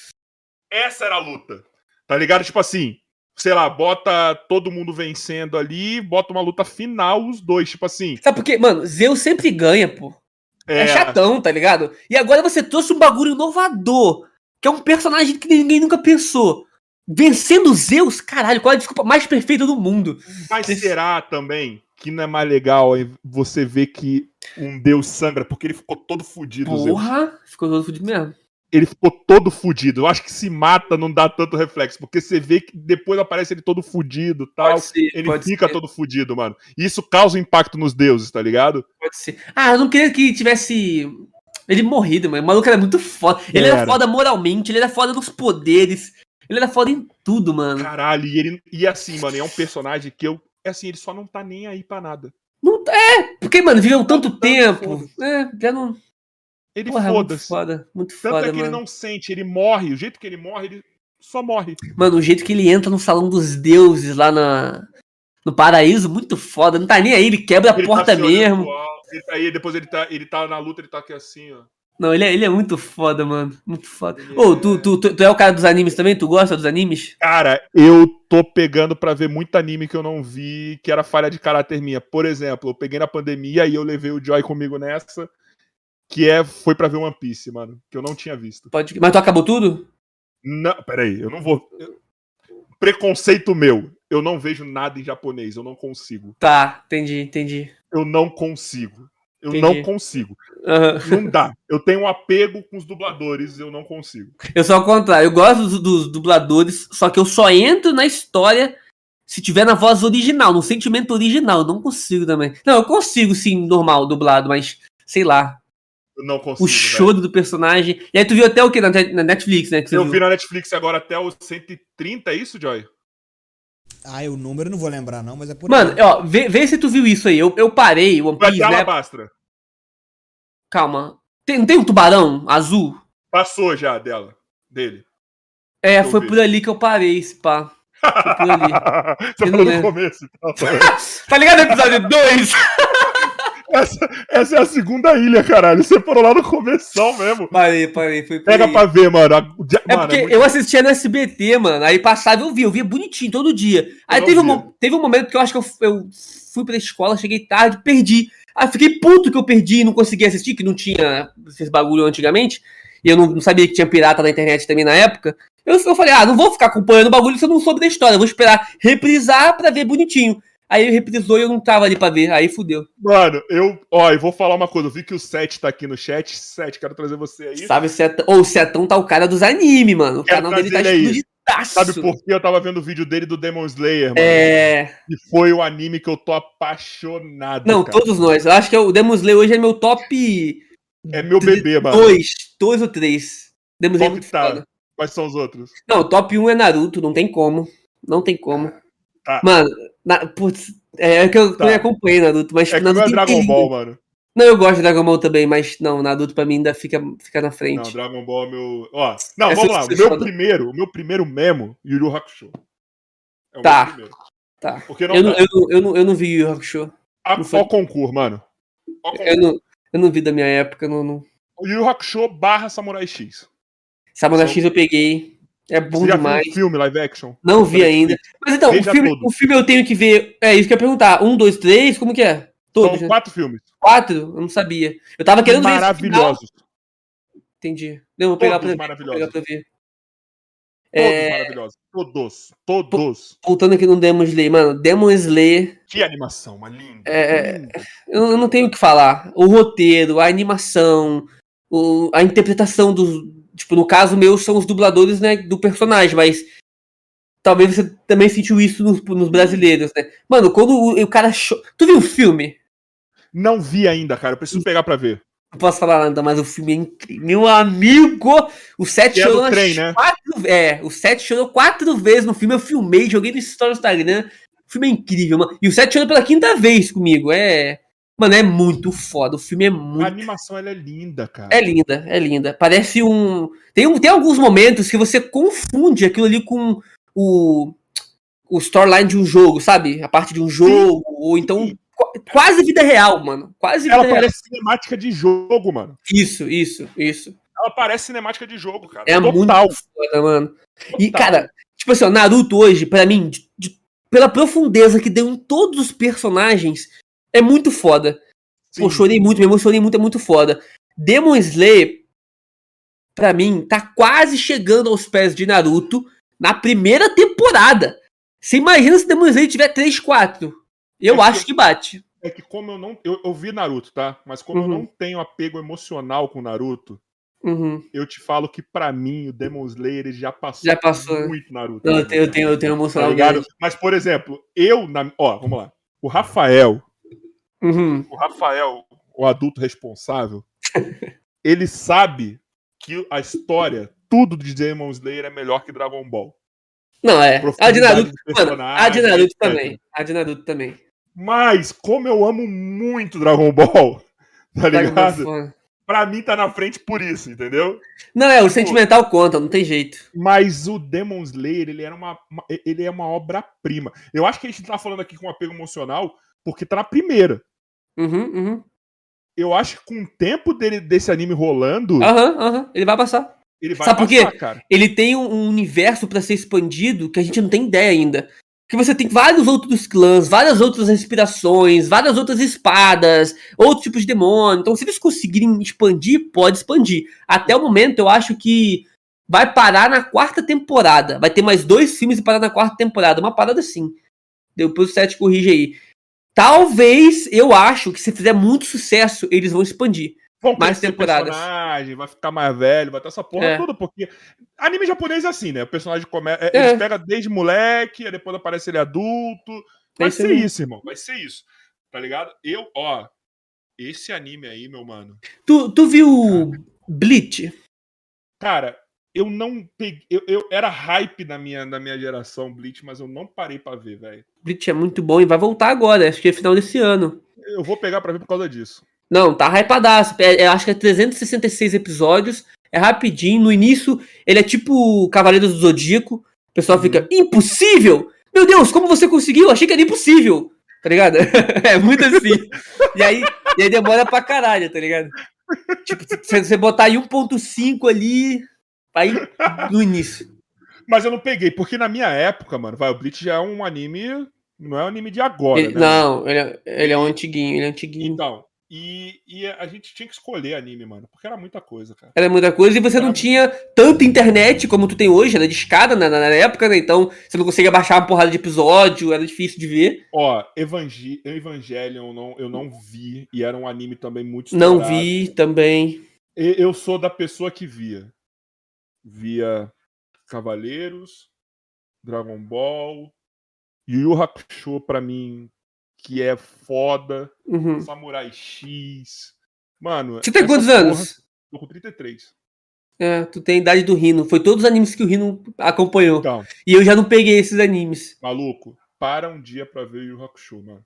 Essa era a luta. Tá ligado? Tipo assim, sei lá, bota todo mundo vencendo ali, bota uma luta final, os dois. Tipo assim. Sabe por quê? Mano, Zeus sempre ganha, pô. É, É, chatão, tá ligado? E agora você trouxe um bagulho inovador, que é um personagem que ninguém nunca pensou. Vencendo Zeus, caralho, qual é a desculpa mais perfeita do mundo? Mas será também que não é mais legal você ver que um deus sangra? Porque ele ficou todo fudido, Zeus. Porra, ficou todo fudido mesmo. Ele ficou todo fudido. Eu acho que se mata não dá tanto reflexo, porque você vê que depois aparece ele todo fudido e tal. Pode ser, Ele pode fica ser, todo fudido, mano. E isso causa impacto nos deuses, tá ligado? pode ser. Ah, eu não queria que tivesse ele morrido, mano. O maluco era muito foda. Ele era, Era. foda moralmente, ele era foda nos poderes. Ele era foda em tudo, mano. Caralho, e ele. E assim, mano, é um personagem que eu. É assim, ele só não tá nem aí pra nada. Não, é, porque, mano, viveu tanto Tanto, tempo. É, já não. Ele Porra, muito foda-se. foda, muito Tanto foda, é que mano. ele não sente, ele morre. O jeito que ele morre, ele só morre. Mano, o jeito que ele entra no salão dos deuses lá na, no paraíso, muito foda. Não tá nem aí, ele quebra a Ele porta tá se olhando mesmo. ele tá aí, depois ele tá, ele tá na luta, ele tá aqui assim, ó. Não, ele é, ele é muito foda, mano. Muito foda. Ele Ô, é- tu, tu, tu, tu é o cara dos animes também? Tu gosta dos animes? Cara, eu tô pegando pra ver muito anime que eu não vi, que era falha de caráter minha. Por exemplo, eu peguei na pandemia e eu levei o Joy comigo nessa, que é foi pra ver One Piece, mano, que eu não tinha visto. Pode... Mas tu acabou tudo? Não, peraí, eu não vou. Preconceito meu. Eu não vejo nada em japonês, eu não consigo. Tá, entendi, entendi. Eu não consigo. Eu Entendi. não consigo. Aham. Não dá. Eu tenho um apego com os dubladores, eu não consigo. Eu sou ao contrário, eu gosto dos, dos dubladores, só que eu só entro na história se tiver na voz original, no sentimento original. Eu não consigo também. Não, eu consigo sim, normal, dublado, mas sei lá. Eu não consigo. O choro do personagem. E aí tu viu até o que na, na Netflix, né? Eu viu? vi na Netflix agora até o 130, é isso, Joy? Ah, o número eu não vou lembrar, não, mas é por Mano, aí. ó, vê, vê se tu viu isso aí. Eu, eu parei, One Vai Piece, ter né? Alabastra. Calma. Tem, não tem um tubarão azul? Passou já dela. Dele. É, foi por ali que eu parei, esse pá. por ali. Você Eu falou no começo. então. Tá ligado no episódio 2? essa, essa é a segunda ilha, caralho. Você parou lá no começo mesmo. parei, parei, foi Pega aí. pra ver, mano. A- É mano, porque muito- eu assistia no SBT, mano. Aí passava e eu via, eu via bonitinho todo dia. Aí teve um, teve um momento que eu acho que eu, eu fui pra escola, cheguei tarde, perdi. Aí fiquei puto que eu perdi e não consegui assistir, que não tinha esses bagulho antigamente. E eu não, não sabia que tinha pirata na internet também na época. Eu, eu falei, ah, não vou ficar acompanhando o bagulho se eu não soube da história. Eu vou esperar reprisar pra ver bonitinho. Aí ele reprisou e eu não tava ali pra ver. Aí fudeu. Mano, eu. Ó, eu vou falar uma coisa. Eu vi que o Seth tá aqui no chat. Seth, quero trazer você aí. Sabe, se é t- ou o Setão tá o cara dos anime, mano. O Quero canal dele tá explodidaço. Sabe por que eu tava vendo o vídeo dele do Demon Slayer, mano? É. E foi o anime que eu tô apaixonado. Não, cara. todos nós. Eu acho que o Demon Slayer hoje é meu top É meu bebê, mano. 2, dois ou três. Demon Slayer é muito que tá? Quais são os outros? Não, o top 1 é Naruto, não tem como. Não tem como. Tá. Mano, na, putz, é que eu Tá. não acompanhei Naruto, mas É que não é Dragon. Ball, mano. Não, eu gosto de Dragon Ball também, mas não, Naruto pra mim ainda fica, fica na Não, frente. Dragon Ball é meu. Ó, não, vamos lá. O meu do- primeiro, o meu primeiro memo, Yu Yu Hakusho. É o Tá. Tá. Porque não, Eu não, eu, não, eu, não, eu não vi Yu Yu Hakusho. A- não foi- concurso, mano. Eu não, eu não vi da minha época. Não, não. O Yu Yu Hakusho barra Samurai X. Samurai X eu peguei. É bom Você já demais. viu o filme live action? Não vi ainda. Mas então, o filme, o filme eu tenho que ver. É isso que eu ia perguntar. Um, dois, três, como que é? Todos, São né? quatro filmes. Quatro? Eu não sabia. Eu tava querendo ver. Maravilhosos. Entendi. Não, vou pegar Todos pra, ver, vou maravilhosos. pegar pra ver. Todos É, maravilhosos. Todos. Todos. voltando aqui no Demon Slayer, mano, Demon Slayer, Que animação, uma linda. É, linda. eu, eu não tenho o que falar. O roteiro, a animação, o- a interpretação dos. Tipo, no caso meu, são os dubladores, né, do personagem, mas talvez você também sentiu isso nos, nos brasileiros, né? Mano, quando o, o cara. cho- Tu viu o filme? Não vi ainda, cara. Eu preciso pegar pra ver. Não posso falar nada, mas o filme é incrível. Meu amigo! O é do chorou trem, né? quatro É, o Seth chorou quatro vezes no filme. Eu filmei, joguei no story do Instagram. O filme é incrível, mano. E o Seth chorou pela quinta vez comigo. É. Mano, é muito foda. O filme é A muito. animação ela é linda, cara. É linda, é linda. Parece um. Tem, um- tem alguns momentos que você confunde aquilo ali com o. O storyline de um jogo, sabe? A parte de um jogo. Ou então. qu- Quase vida real, mano. Quase vida Ela real. parece cinemática de jogo, mano. Isso, isso, isso. Ela parece cinemática de jogo, cara. É Total. muito foda, mano. E, Total. cara, tipo assim, ó, Naruto hoje, pra mim, de- de- pela profundeza que deu em todos os personagens, é muito foda. Sim. Pô, chorei muito, me emocionei muito, é muito foda. Demon Slayer, pra mim, tá quase chegando aos pés de Naruto na primeira temporada. Você imagina se Demon Slayer tiver 3, 4? Eu É que- acho que bate. É que como eu não. Eu, eu vi Naruto, tá? Mas como eu Uhum. não tenho apego emocional com Naruto, Uhum. eu te falo que pra mim o Demon Slayer ele já passou, Já passou, muito Naruto. Eu tenho, eu tenho, eu tenho Tá emocional grande. Mas, por exemplo, eu. Na, ó, vamos lá. O Rafael, Uhum. o Rafael, o adulto responsável, ele sabe que a história, tudo de Demon Slayer é melhor que Dragon Ball. Não, é. A de Naruto, mano, a de Naruto também. A de Naruto também. Mas, como eu amo muito Dragon Ball, tá Ball ligado? Pra mim tá na frente por isso, entendeu? Não, é, o sentimental conta, não tem jeito. Mas o Demon Slayer, ele era uma, ele é uma obra-prima. Eu acho que a gente tá falando aqui com apego emocional porque tá na primeira. Uhum, uhum. Eu acho que com o tempo dele, desse anime rolando, Aham, aham. Ele vai passar. ele vai Sabe por quê? cara. Ele tem um, universo pra ser expandido que a gente não tem ideia ainda. Que você tem vários outros clãs, várias outras respirações, várias outras espadas, outros tipos de demônio. Então, se eles conseguirem expandir, pode expandir. Até o momento, eu acho que vai parar na quarta temporada. Vai ter mais dois filmes e parar na quarta temporada. Uma parada assim. Depois o Seth corrige aí. Talvez, eu acho que se fizer muito sucesso, eles vão expandir. Vão mais temporadas. personagem, vai ficar mais velho, vai ter essa porra É. toda, porque anime japonês é assim, né? O personagem começa. É. Eles pegam desde moleque, aí depois aparece ele adulto. Vai É ser aí. isso, irmão. Vai ser isso. Tá ligado? Eu, ó. Esse anime aí, meu mano. Tu, tu viu Bleach? Cara, eu não peguei. Eu, eu era hype da minha, da minha geração, Bleach, mas eu não parei pra ver, velho. Bleach é muito bom e vai voltar agora, acho que é final desse ano. Eu vou pegar pra ver por causa disso. Não, tá hypadaço. É, é, acho que é 366 episódios. É rapidinho. No início, ele é tipo Cavaleiros do Zodíaco. O pessoal fica, impossível! Meu Deus, como você conseguiu? Achei que era impossível. Tá ligado? é muito assim. E aí, e aí demora pra caralho, tá ligado? Tipo, se você botar aí 1.5 ali, aí no início. Mas eu não peguei, porque na minha época, mano, vai, o Bleach já é um anime. Não é um anime de agora, Ele- né? não, ele é, ele é um antiguinho, ele é antiguinho. Então, e, e a gente tinha que escolher anime, mano, porque era muita coisa, cara. Era muita coisa e você não tinha tanta internet como tu tem hoje, era de escada na, na- na época, né? Então você não conseguia baixar uma porrada de episódio, era difícil de ver. Ó, Evange Evangelion não, eu não vi, e era um anime também muito Não estourado. vi também. Eu sou da pessoa que via. Via Cavaleiros, Dragon Ball, Yu Yu Hakusho pra mim, que é foda, Uhum. Samurai X. Mano, Você tem quantos porra- anos? Tô com 33. É, tu tem a idade do Rino. Foi todos os animes que o Rino acompanhou. Então, E eu já não peguei esses animes. maluco, para um dia pra ver Yu Yu Hakusho, mano.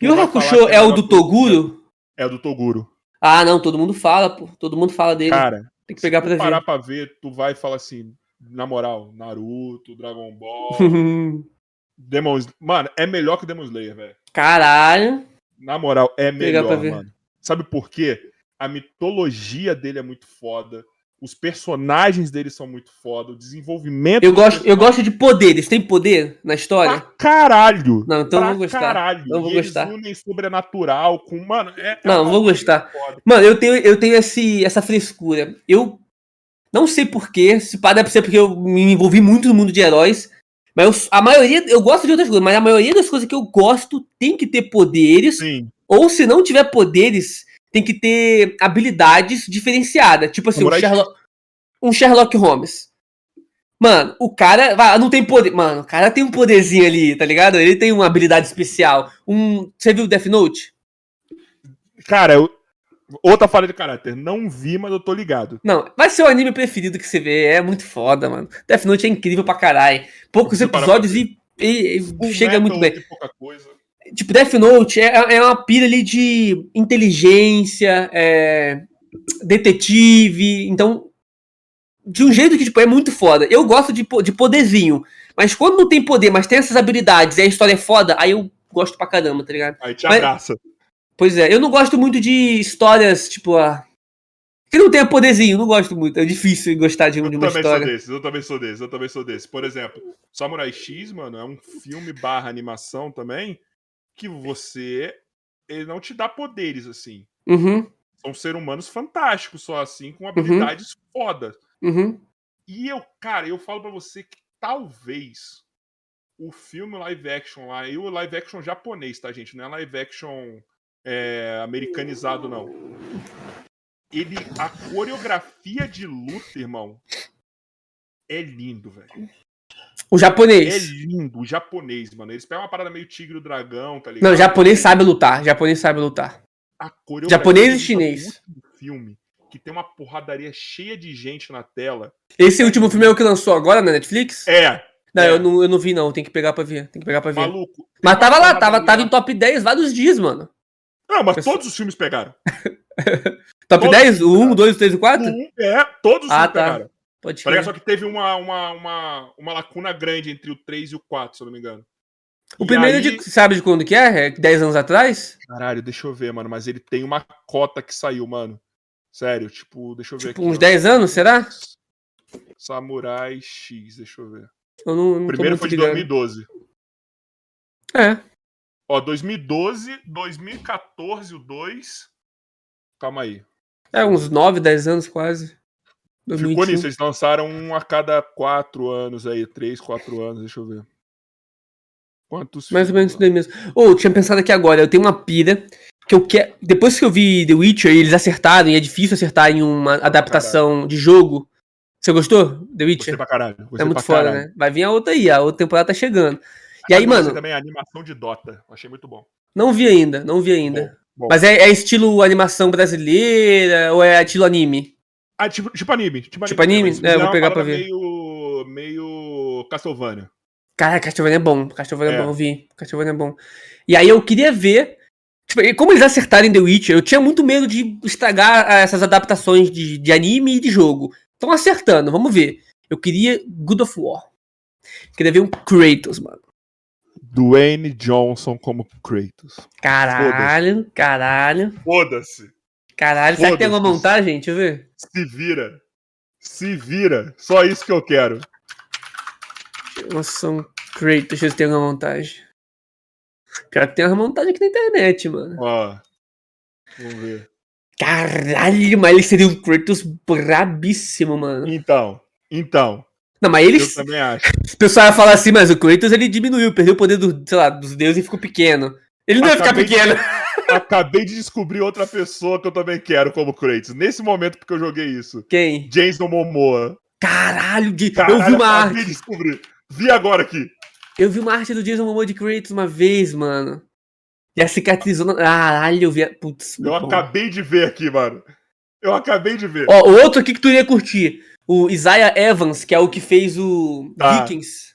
E o Hakusho é o do o- Toguro? É do Toguro. Ah, não, todo mundo fala, pô. Todo mundo fala dele. Cara, Tem que pegar tu parar pra ver, tu vai e fala assim, na moral, Naruto, Dragon Ball, Demon. Mano, é melhor que Demon Slayer, velho. Caralho. Na moral, é melhor, mano. Sabe por quê? A mitologia dele é muito foda. Os personagens dele são muito foda. O desenvolvimento. Eu gosto, eu gosto de poderes. Tem poder na história? Pra caralho. Não, então eu pra vou gostar. caralho. Não vou e eles gostar. unem sobrenatural com. Mano, é. é Não, vou gostar. foda. Mano, eu tenho, eu tenho esse, essa frescura. Eu não sei porquê. Se pá, deve ser porque eu me envolvi muito no mundo de heróis. Mas eu- a maioria, eu gosto de outras coisas, mas a maioria das coisas que eu gosto tem que ter poderes. Sim. Ou se não tiver poderes, tem que ter habilidades diferenciadas. Tipo assim, um Sherlock, um Sherlock Holmes. Mano, o cara vai, não tem poder. Mano, o cara tem um poderzinho ali, tá ligado? Ele tem uma habilidade especial. Um, você viu Death Note? Cara, eu... outra falha de caráter. Não vi, mas eu tô ligado. Não, vai ser o anime preferido que você vê. É muito foda, mano. Death Note é incrível pra caralho. Poucos episódios e, e- e chega muito bem. pouca coisa. Tipo, Death Note é, é uma pira ali de inteligência, é, detetive. Então, de um jeito que tipo, é muito foda. Eu gosto de, de poderzinho. Mas quando não tem poder, mas tem essas habilidades e a história é foda, aí eu gosto pra caramba, tá ligado? Aí te Mas- abraça. Pois é, eu não gosto muito de histórias, tipo, a. Que não tenha poderzinho, não gosto muito. É difícil gostar de, um- Eu de uma também história. sou desses, eu também sou desses, eu também sou desses. Por exemplo, Samurai X, mano, é um filme barra animação também, que você. Ele não te dá poderes, assim. Uhum, São seres humanos fantásticos, só assim, com habilidades fodas. uhum. E eu, cara, eu falo pra você que talvez o filme live action lá, e o live action japonês, tá, gente? Não é live action é, americanizado, não. Ele, a coreografia de luta, irmão, é lindo, velho. O É japonês. lindo, o japonês, mano. Eles pegam uma parada meio tigre do dragão, tá ligado? Não, o japonês sabe lutar. japonês sabe lutar. A coreografia Japonês e chinês. filme, que tem uma porradaria cheia de gente na tela. Esse último filme é o que lançou agora na Netflix? É, Não, é. eu não, eu não vi, não. Tem que pegar pra ver. Tem que pegar pra ver. maluco. Mas tava lá, tava, tava em top 10 vários dias, mano. Não, mas Pessoal- todos os filmes pegaram. Top Todos 10? O os 1, 2, 3 e 4? Um, é, todos os Ah, filmes tá. pegaram. Pode Tá ser. Só que teve uma, uma, uma, uma lacuna grande entre o 3 e o 4, se eu não me engano. O E primeiro, aí- de, sabe de quando que é? É 10 anos atrás? Caralho, deixa eu ver, mano. Mas ele tem uma cota que saiu, mano. Sério, tipo, deixa eu ver Tipo, aqui. uns ó. 10 anos, será? Samurai X, deixa eu ver. Eu não, não primeiro foi de ligado. 2012. É. Ó, 2012, 2014, o 2. Calma aí. É, uns 9, 10 anos quase. Ficou 2021. nisso, eles lançaram um a cada 4 anos aí, 3, 4 anos, deixa eu ver. Quantos Mais ou menos isso daí mesmo. Ô, eu tinha pensado aqui agora, eu tenho uma pira que eu quero. Depois que eu vi The Witcher e eles acertaram, e é difícil acertar em uma adaptação de jogo. Você gostou? The Gostei Witcher? pra caralho. Gostei É muito foda, caralho. né? Vai vir a outra aí, a outra temporada tá chegando. E aí, gostei mano, também a animação de Dota. Achei muito bom. não vi ainda, não vi ainda. Bom, bom. Mas é, é estilo animação brasileira ou é estilo anime? Ah, tipo, tipo anime. Tipo anime, Tipo anime? É, vou pegar pra ver. Meio, meio Castlevania. Cara, Castlevania é bom. Castlevania é, É. bom, eu vi. Castlevania é bom. E aí eu queria ver. Tipo, como eles acertarem The Witcher, eu tinha muito medo de estragar ah, essas adaptações de, de anime e de jogo. Estão acertando, vamos ver. Eu queria God of War. Queria ver um Kratos, mano. Dwayne Johnson como Kratos. Caralho, caralho, Foda-se. Caralho. Será que tem alguma montagem? Deixa eu ver. Se vira. Se vira. Só isso que eu quero. Nossa, um Kratos, deixa eu ver se tem alguma montagem. Pior que tem uma montagem aqui na internet, mano. Ó. Vamos ver. Caralho, mas ele seria um Kratos brabíssimo, mano. Então. Então. Não, mas ele. Eu também acho. O pessoal ia falar assim, mas o Kratos ele diminuiu, perdeu o poder do, sei lá, dos deuses e ficou pequeno. Ele não ia ficar Acabei de- pequeno. Acabei de descobrir outra pessoa que eu também quero como Kratos. Nesse momento porque eu joguei isso. Quem? Jason Momoa. Caralho, de... Caralho, eu vi uma arte. de descobrir. Vi agora aqui. Eu vi uma arte do Jason Momoa de Kratos uma vez, mano. E a cicatrizou. na- Caralho, eu vi. a- Putz, Eu bom. acabei de ver aqui, mano. Eu acabei de ver. Ó, o outro aqui que tu iria curtir. O Isaiah Evans, que é o que fez o Tá. Vikings.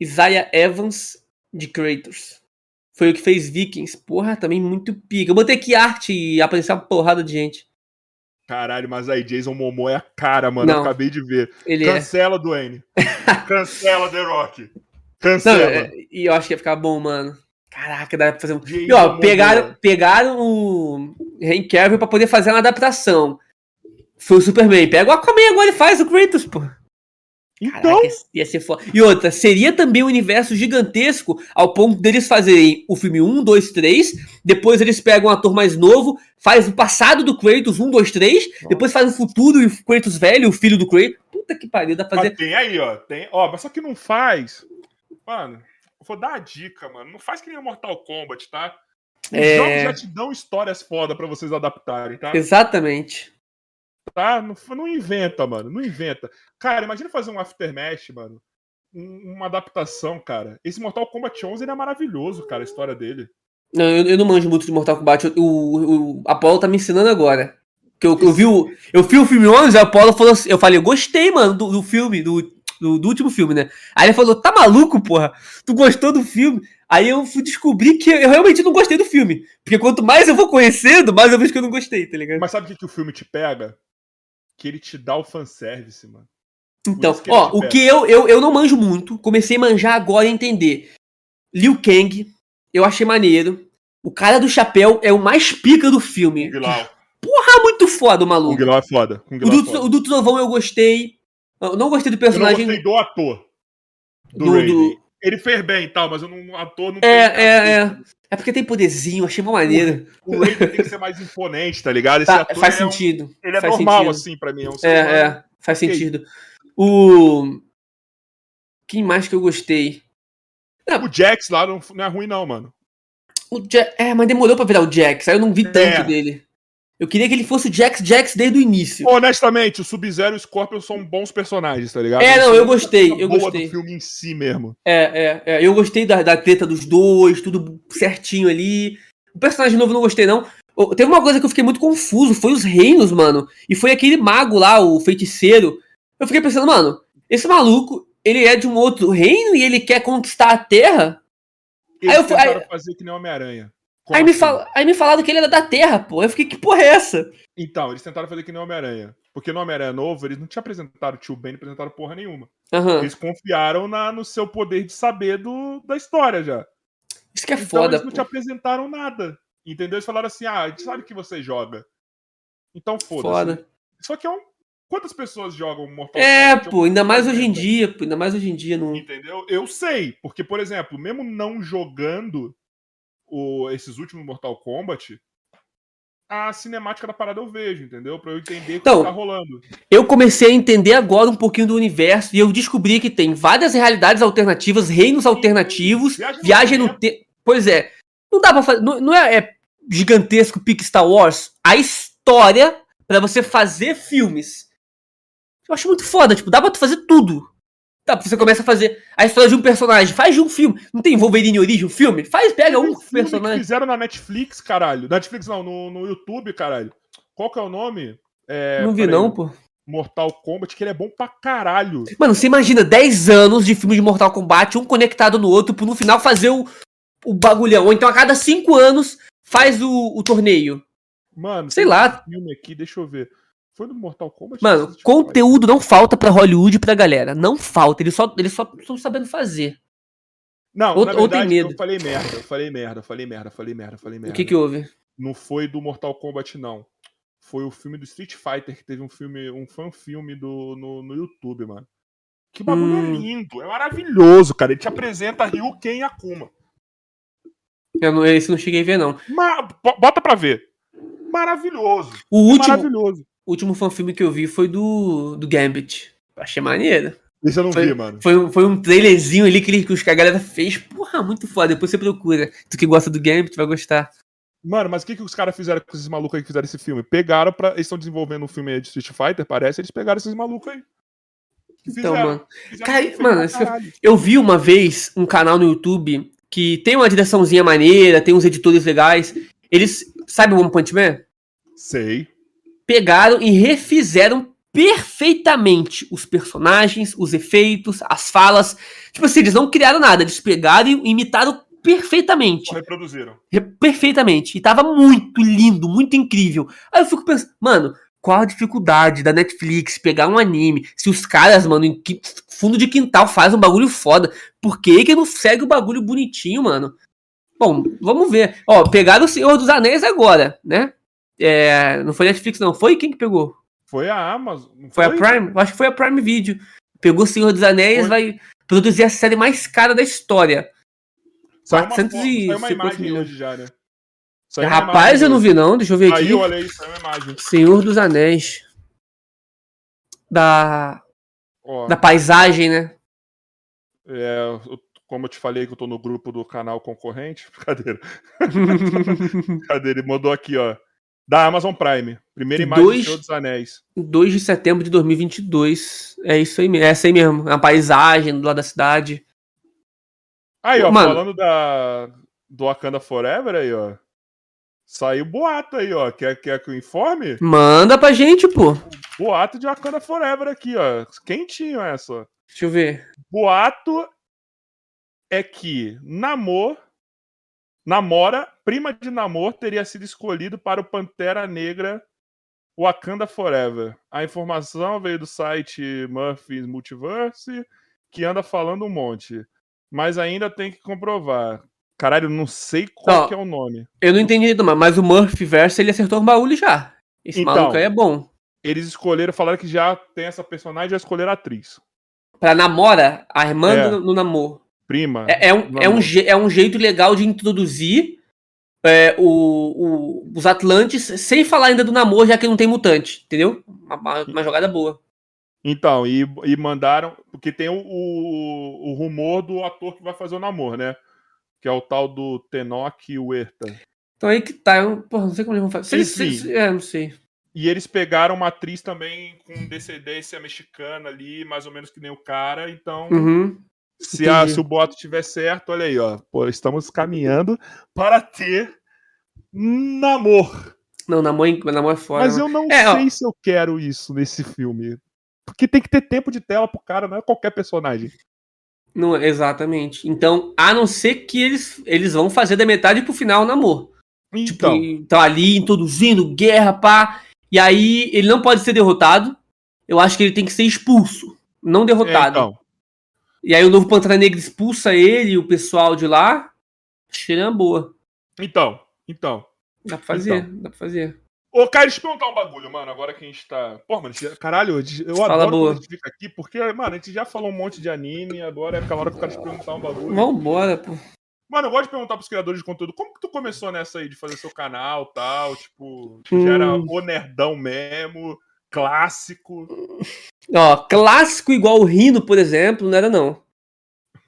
Isaiah Evans de Kratos. Foi o que fez Vikings. Porra, também muito pica. Eu botei aqui arte e apareceu uma porrada de gente. Caralho, mas aí Jason Momoa é a cara, mano. Não. Eu acabei de ver. Ele é. Cancela, Dwayne. Cancela The Rock. Cancela. é- e eu acho que ia ficar bom, mano. Caraca, dá pra fazer um. Jason E ó, Momoa. pegaram, pegaram o Henry Cavill pra poder fazer uma adaptação. Foi o Superman. Pega o Aquaman agora e faz o Kratos, pô. Então, Caraca, ia ser foda. E outra, seria também um universo gigantesco ao ponto deles fazerem o filme 1, 2, 3, depois eles pegam um ator mais novo, faz o passado do Kratos, 1, 2, 3, depois faz o futuro e o Kratos velho, o filho do Kratos. Puta que pariu, dá pra fazer. mas tem aí, ó. Tem, ó, mas só que não faz. Mano, vou dar a dica, mano. Não faz que nem o Mortal Kombat, tá? Os É. jogos já te dão histórias foda pra vocês adaptarem, tá? Exatamente. Tá? Não, não inventa, mano. Não inventa. Cara, imagina fazer um Aftermath, mano. Um- uma adaptação, cara. Esse Mortal Kombat 11 ele é maravilhoso, cara, a história dele. Não, eu, eu não manjo muito de Mortal Kombat. O, o, o Apollo tá me ensinando agora. Que eu, eu, vi o, eu vi o filme 11, a Apollo falou assim, eu falei, eu gostei, mano, do, do filme, do, do, do último filme, né? Aí ele falou, tá maluco, porra? Tu gostou do filme? Aí eu fui descobrir que eu realmente não gostei do filme. Porque quanto mais eu vou conhecendo, mais eu vejo que eu não gostei, tá ligado? Mas sabe o que, que o filme te pega? Que ele te dá o fanservice, mano. Então, ó, o que eu, eu, eu não manjo muito, comecei a manjar agora e entender. Liu Kang, eu achei maneiro. O cara do chapéu é o mais pica do filme. Lao. Porra, muito foda o maluco. Kung Lao é foda. Kung O Lao é do, foda. o do Trovão eu gostei. Eu não gostei do Eu não personagem. gostei do ator. Do, Do- do- Ele fez bem e tal, mas eu não, o ator não É, é, é. É porque tem poderzinho, achei uma maneira. O Raiden tem que ser mais imponente, tá ligado? Tá, faz é, um- sentido. ele é faz normal, sentido. assim, pra mim. É, um É, é, faz sentido. O. Quem mais que eu gostei? O Jax lá não, não é ruim, não, mano. O É, mas demorou pra virar o Jax, aí eu não vi tanto É. dele. Eu queria que ele fosse o Jax Jax desde o início. Honestamente, o Sub-Zero e o Scorpion são bons personagens, tá ligado? É, não, eu gostei, eu boa gostei. do filme em si mesmo. É, é, é. Eu gostei da, da treta dos dois, tudo certinho ali. O personagem novo eu não gostei, não. Teve uma coisa que eu fiquei muito confuso, foi os reinos, mano. E foi aquele mago lá, o feiticeiro. Eu fiquei pensando, mano, esse maluco, ele é de um outro reino e ele quer conquistar a Terra? Eles Aí eu fui- aí- fazer que nem Homem-Aranha. Como Aí me, assim? fala, aí me falaram que ele era da Terra, pô. Eu fiquei, que porra é essa? Então, eles tentaram fazer que nem Homem-Aranha. Porque no Homem-Aranha novo, eles não te apresentaram o tio Ben, não apresentaram porra nenhuma. Aham. Eles confiaram na, no seu poder de saber do, da história já. Isso que é então foda, eles não pô. te apresentaram nada. Entendeu? Eles falaram assim: ah, a gente sabe que você joga. Então foda-se. Foda. Só que é um. Quantas pessoas jogam Mortal É, Kombat? pô, ainda mais hoje em 80. dia, pô. Ainda mais hoje em dia. Não... Entendeu? Eu sei, porque, por exemplo, mesmo não jogando o- esses últimos Mortal Kombat, a cinemática da parada eu vejo, entendeu? Pra eu entender o Então, que tá rolando. Eu comecei a entender agora um pouquinho do universo e eu descobri que tem várias realidades alternativas, reinos alternativos, Viagem no viagem no tempo. Pois é. Não dá pra fazer. Não, não é, é gigantesco pique Star Wars? A história pra você fazer filmes. Eu acho muito foda, tipo, dá pra tu fazer tudo. Pra você começa a fazer a história de um personagem. Faz de um filme. Não tem Wolverine Origem, um filme? Faz, pega um personagem. fizeram na Netflix, caralho. Netflix não, no, no YouTube, caralho. Qual que é o nome? É, Não vi, não, pô. Mortal Kombat, que ele é bom pra caralho. Mano, você imagina 10 anos de filme de Mortal Kombat, um conectado no outro, pra no final fazer o, o bagulhão. Ou então a cada 5 anos faz o, o torneio. Mano, Sei tem lá. um filme aqui, deixa eu ver. Foi do Mortal Kombat? Mano, conteúdo não falta pra Hollywood e pra galera. Não falta. Eles só eles só estão sabendo fazer. Não, ou- na ou tem verdade, medo. eu falei merda, eu falei merda, eu falei merda, eu falei merda, eu falei merda. O que que houve? Não foi do Mortal Kombat, não. Foi o filme do Street Fighter, que teve um filme, um fan-filme do, no, no YouTube, mano. Que bagulho Hum. é lindo, é maravilhoso, cara. Ele te apresenta Ryu Ken e Akuma. Eu não, esse não cheguei a ver, não. Ma- bo- bota pra ver. Maravilhoso. O último, Maravilhoso. Último fanfilme que eu vi foi do, do Gambit. Achei maneiro. Esse eu não Foi- vi, mano. Foi, um- foi um trailerzinho ali que, ele- que a galera fez. Porra, muito foda. Depois você procura. Tu que gosta do Gambit vai gostar. Mano, mas o que, que os caras fizeram com esses malucos aí que fizeram esse filme? Pegaram pra. Eles estão desenvolvendo um filme aí de Street Fighter, parece, eles pegaram esses malucos aí. Que Então, mano. Fizeram Cara, um mano, caralho. Eu vi uma vez um canal no YouTube que tem uma direçãozinha maneira, tem uns editores legais. Eles, sabe o One Punch Man? Sei. Pegaram e refizeram perfeitamente os personagens, os efeitos, as falas. Tipo assim, eles não criaram nada, eles pegaram e imitaram perfeitamente. Reproduziram. Re- Perfeitamente. E tava muito lindo, muito incrível. Aí eu fico pensando, mano, qual a dificuldade da Netflix pegar um anime? Se os caras, mano, em fundo de quintal fazem um bagulho foda, por que que não segue o bagulho bonitinho, mano? Bom, vamos ver. Ó, pegaram o Senhor dos Anéis agora, né? É, não foi Netflix, não. Foi quem que pegou? Foi a Amazon. não Foi a Prime? Acho que foi a Prime Video. Pegou o Senhor dos Anéis, Foi. vai produzir a série mais cara da história. Saiu uma, 400 foto- e saiu uma 50 imagem hoje já, né? Saiu uma Rapaz, eu não vi não. Deixa eu ver aqui. Aí, olha aí, saiu uma imagem. Senhor dos Anéis. Da, da paisagem, né? é, eu- como eu te falei que eu tô no grupo do canal concorrente, brincadeira. Cadê? Ele mandou aqui, ó. Da Amazon Prime. Primeira imagem Dois- do Senhor dos Anéis. 2 de setembro de 2022. É isso aí mesmo. É essa aí mesmo. A paisagem do lado da cidade. Aí, ó, Mano. falando da, do Wakanda Forever aí, ó. Saiu boato aí, ó. Quer, quer que eu informe? Manda pra gente, pô. Boato de Wakanda Forever aqui, ó. Quentinho essa. Deixa eu ver. Boato é que Namor, Namora, prima de Namor, teria sido escolhido para o Pantera Negra Wakanda Forever. A informação veio do site Murphy's Multiverse, que anda falando um monte. Mas ainda tem que comprovar. Caralho, não sei qual que é o nome. Eu não entendi mas- o Murphy Verso ele acertou um baú já. Esse Então. maluco aí é bom. Eles escolheram, falaram que já tem essa personagem, já escolheram a atriz. Pra namora, a irmã É. do, no namoro. Prima. É, é um, é, um, é um jeito legal de introduzir é, o, o- os Atlantes sem falar ainda do namoro, já que não tem mutante, entendeu? Uma, uma- jogada boa. Então, e, e mandaram. Porque tem o, o, o rumor do ator que vai fazer o namoro, né? Que é o tal do Tenoch Huerta. Então aí que tá. Eu, porra, não sei como eles vão fazer. Eles- eles- é, não sei. E eles pegaram uma atriz também com descendência mexicana ali, mais ou menos que nem o cara. Então, Uhum. Se, a, se o boato tiver certo, olha aí, ó. Pô, estamos caminhando para ter namoro. Não, namoro, namoro é fora. Mas né? eu não É, ó. sei se eu quero isso nesse filme. Porque tem que ter tempo de tela pro cara, não é qualquer personagem. Não, exatamente. Então, a não ser que eles, eles vão fazer da metade pro final o namoro. Tipo, Então, então ali introduzindo guerra, pá. E aí ele não pode ser derrotado. Eu acho que ele tem que ser expulso, não é, derrotado. então. E aí o novo Pantera Negra expulsa ele e o pessoal de lá. Uma boa. Então, então. Dá pra fazer, Então. dá pra fazer. Ô, cara, deixa eu perguntar um bagulho, mano. Agora que a gente tá. Pô, mano, caralho, eu Fala adoro boa. quando a gente fica aqui, porque, mano, a gente já falou um monte de anime, agora é aquela hora que eu quero te perguntar um bagulho. Vambora, pô. Mano, eu gosto de perguntar pros criadores de conteúdo, como que tu começou nessa aí de fazer seu canal tal? Tipo, tu já era Hum. o nerdão mesmo, clássico. Ó, clássico igual o Rino, por exemplo, não era não.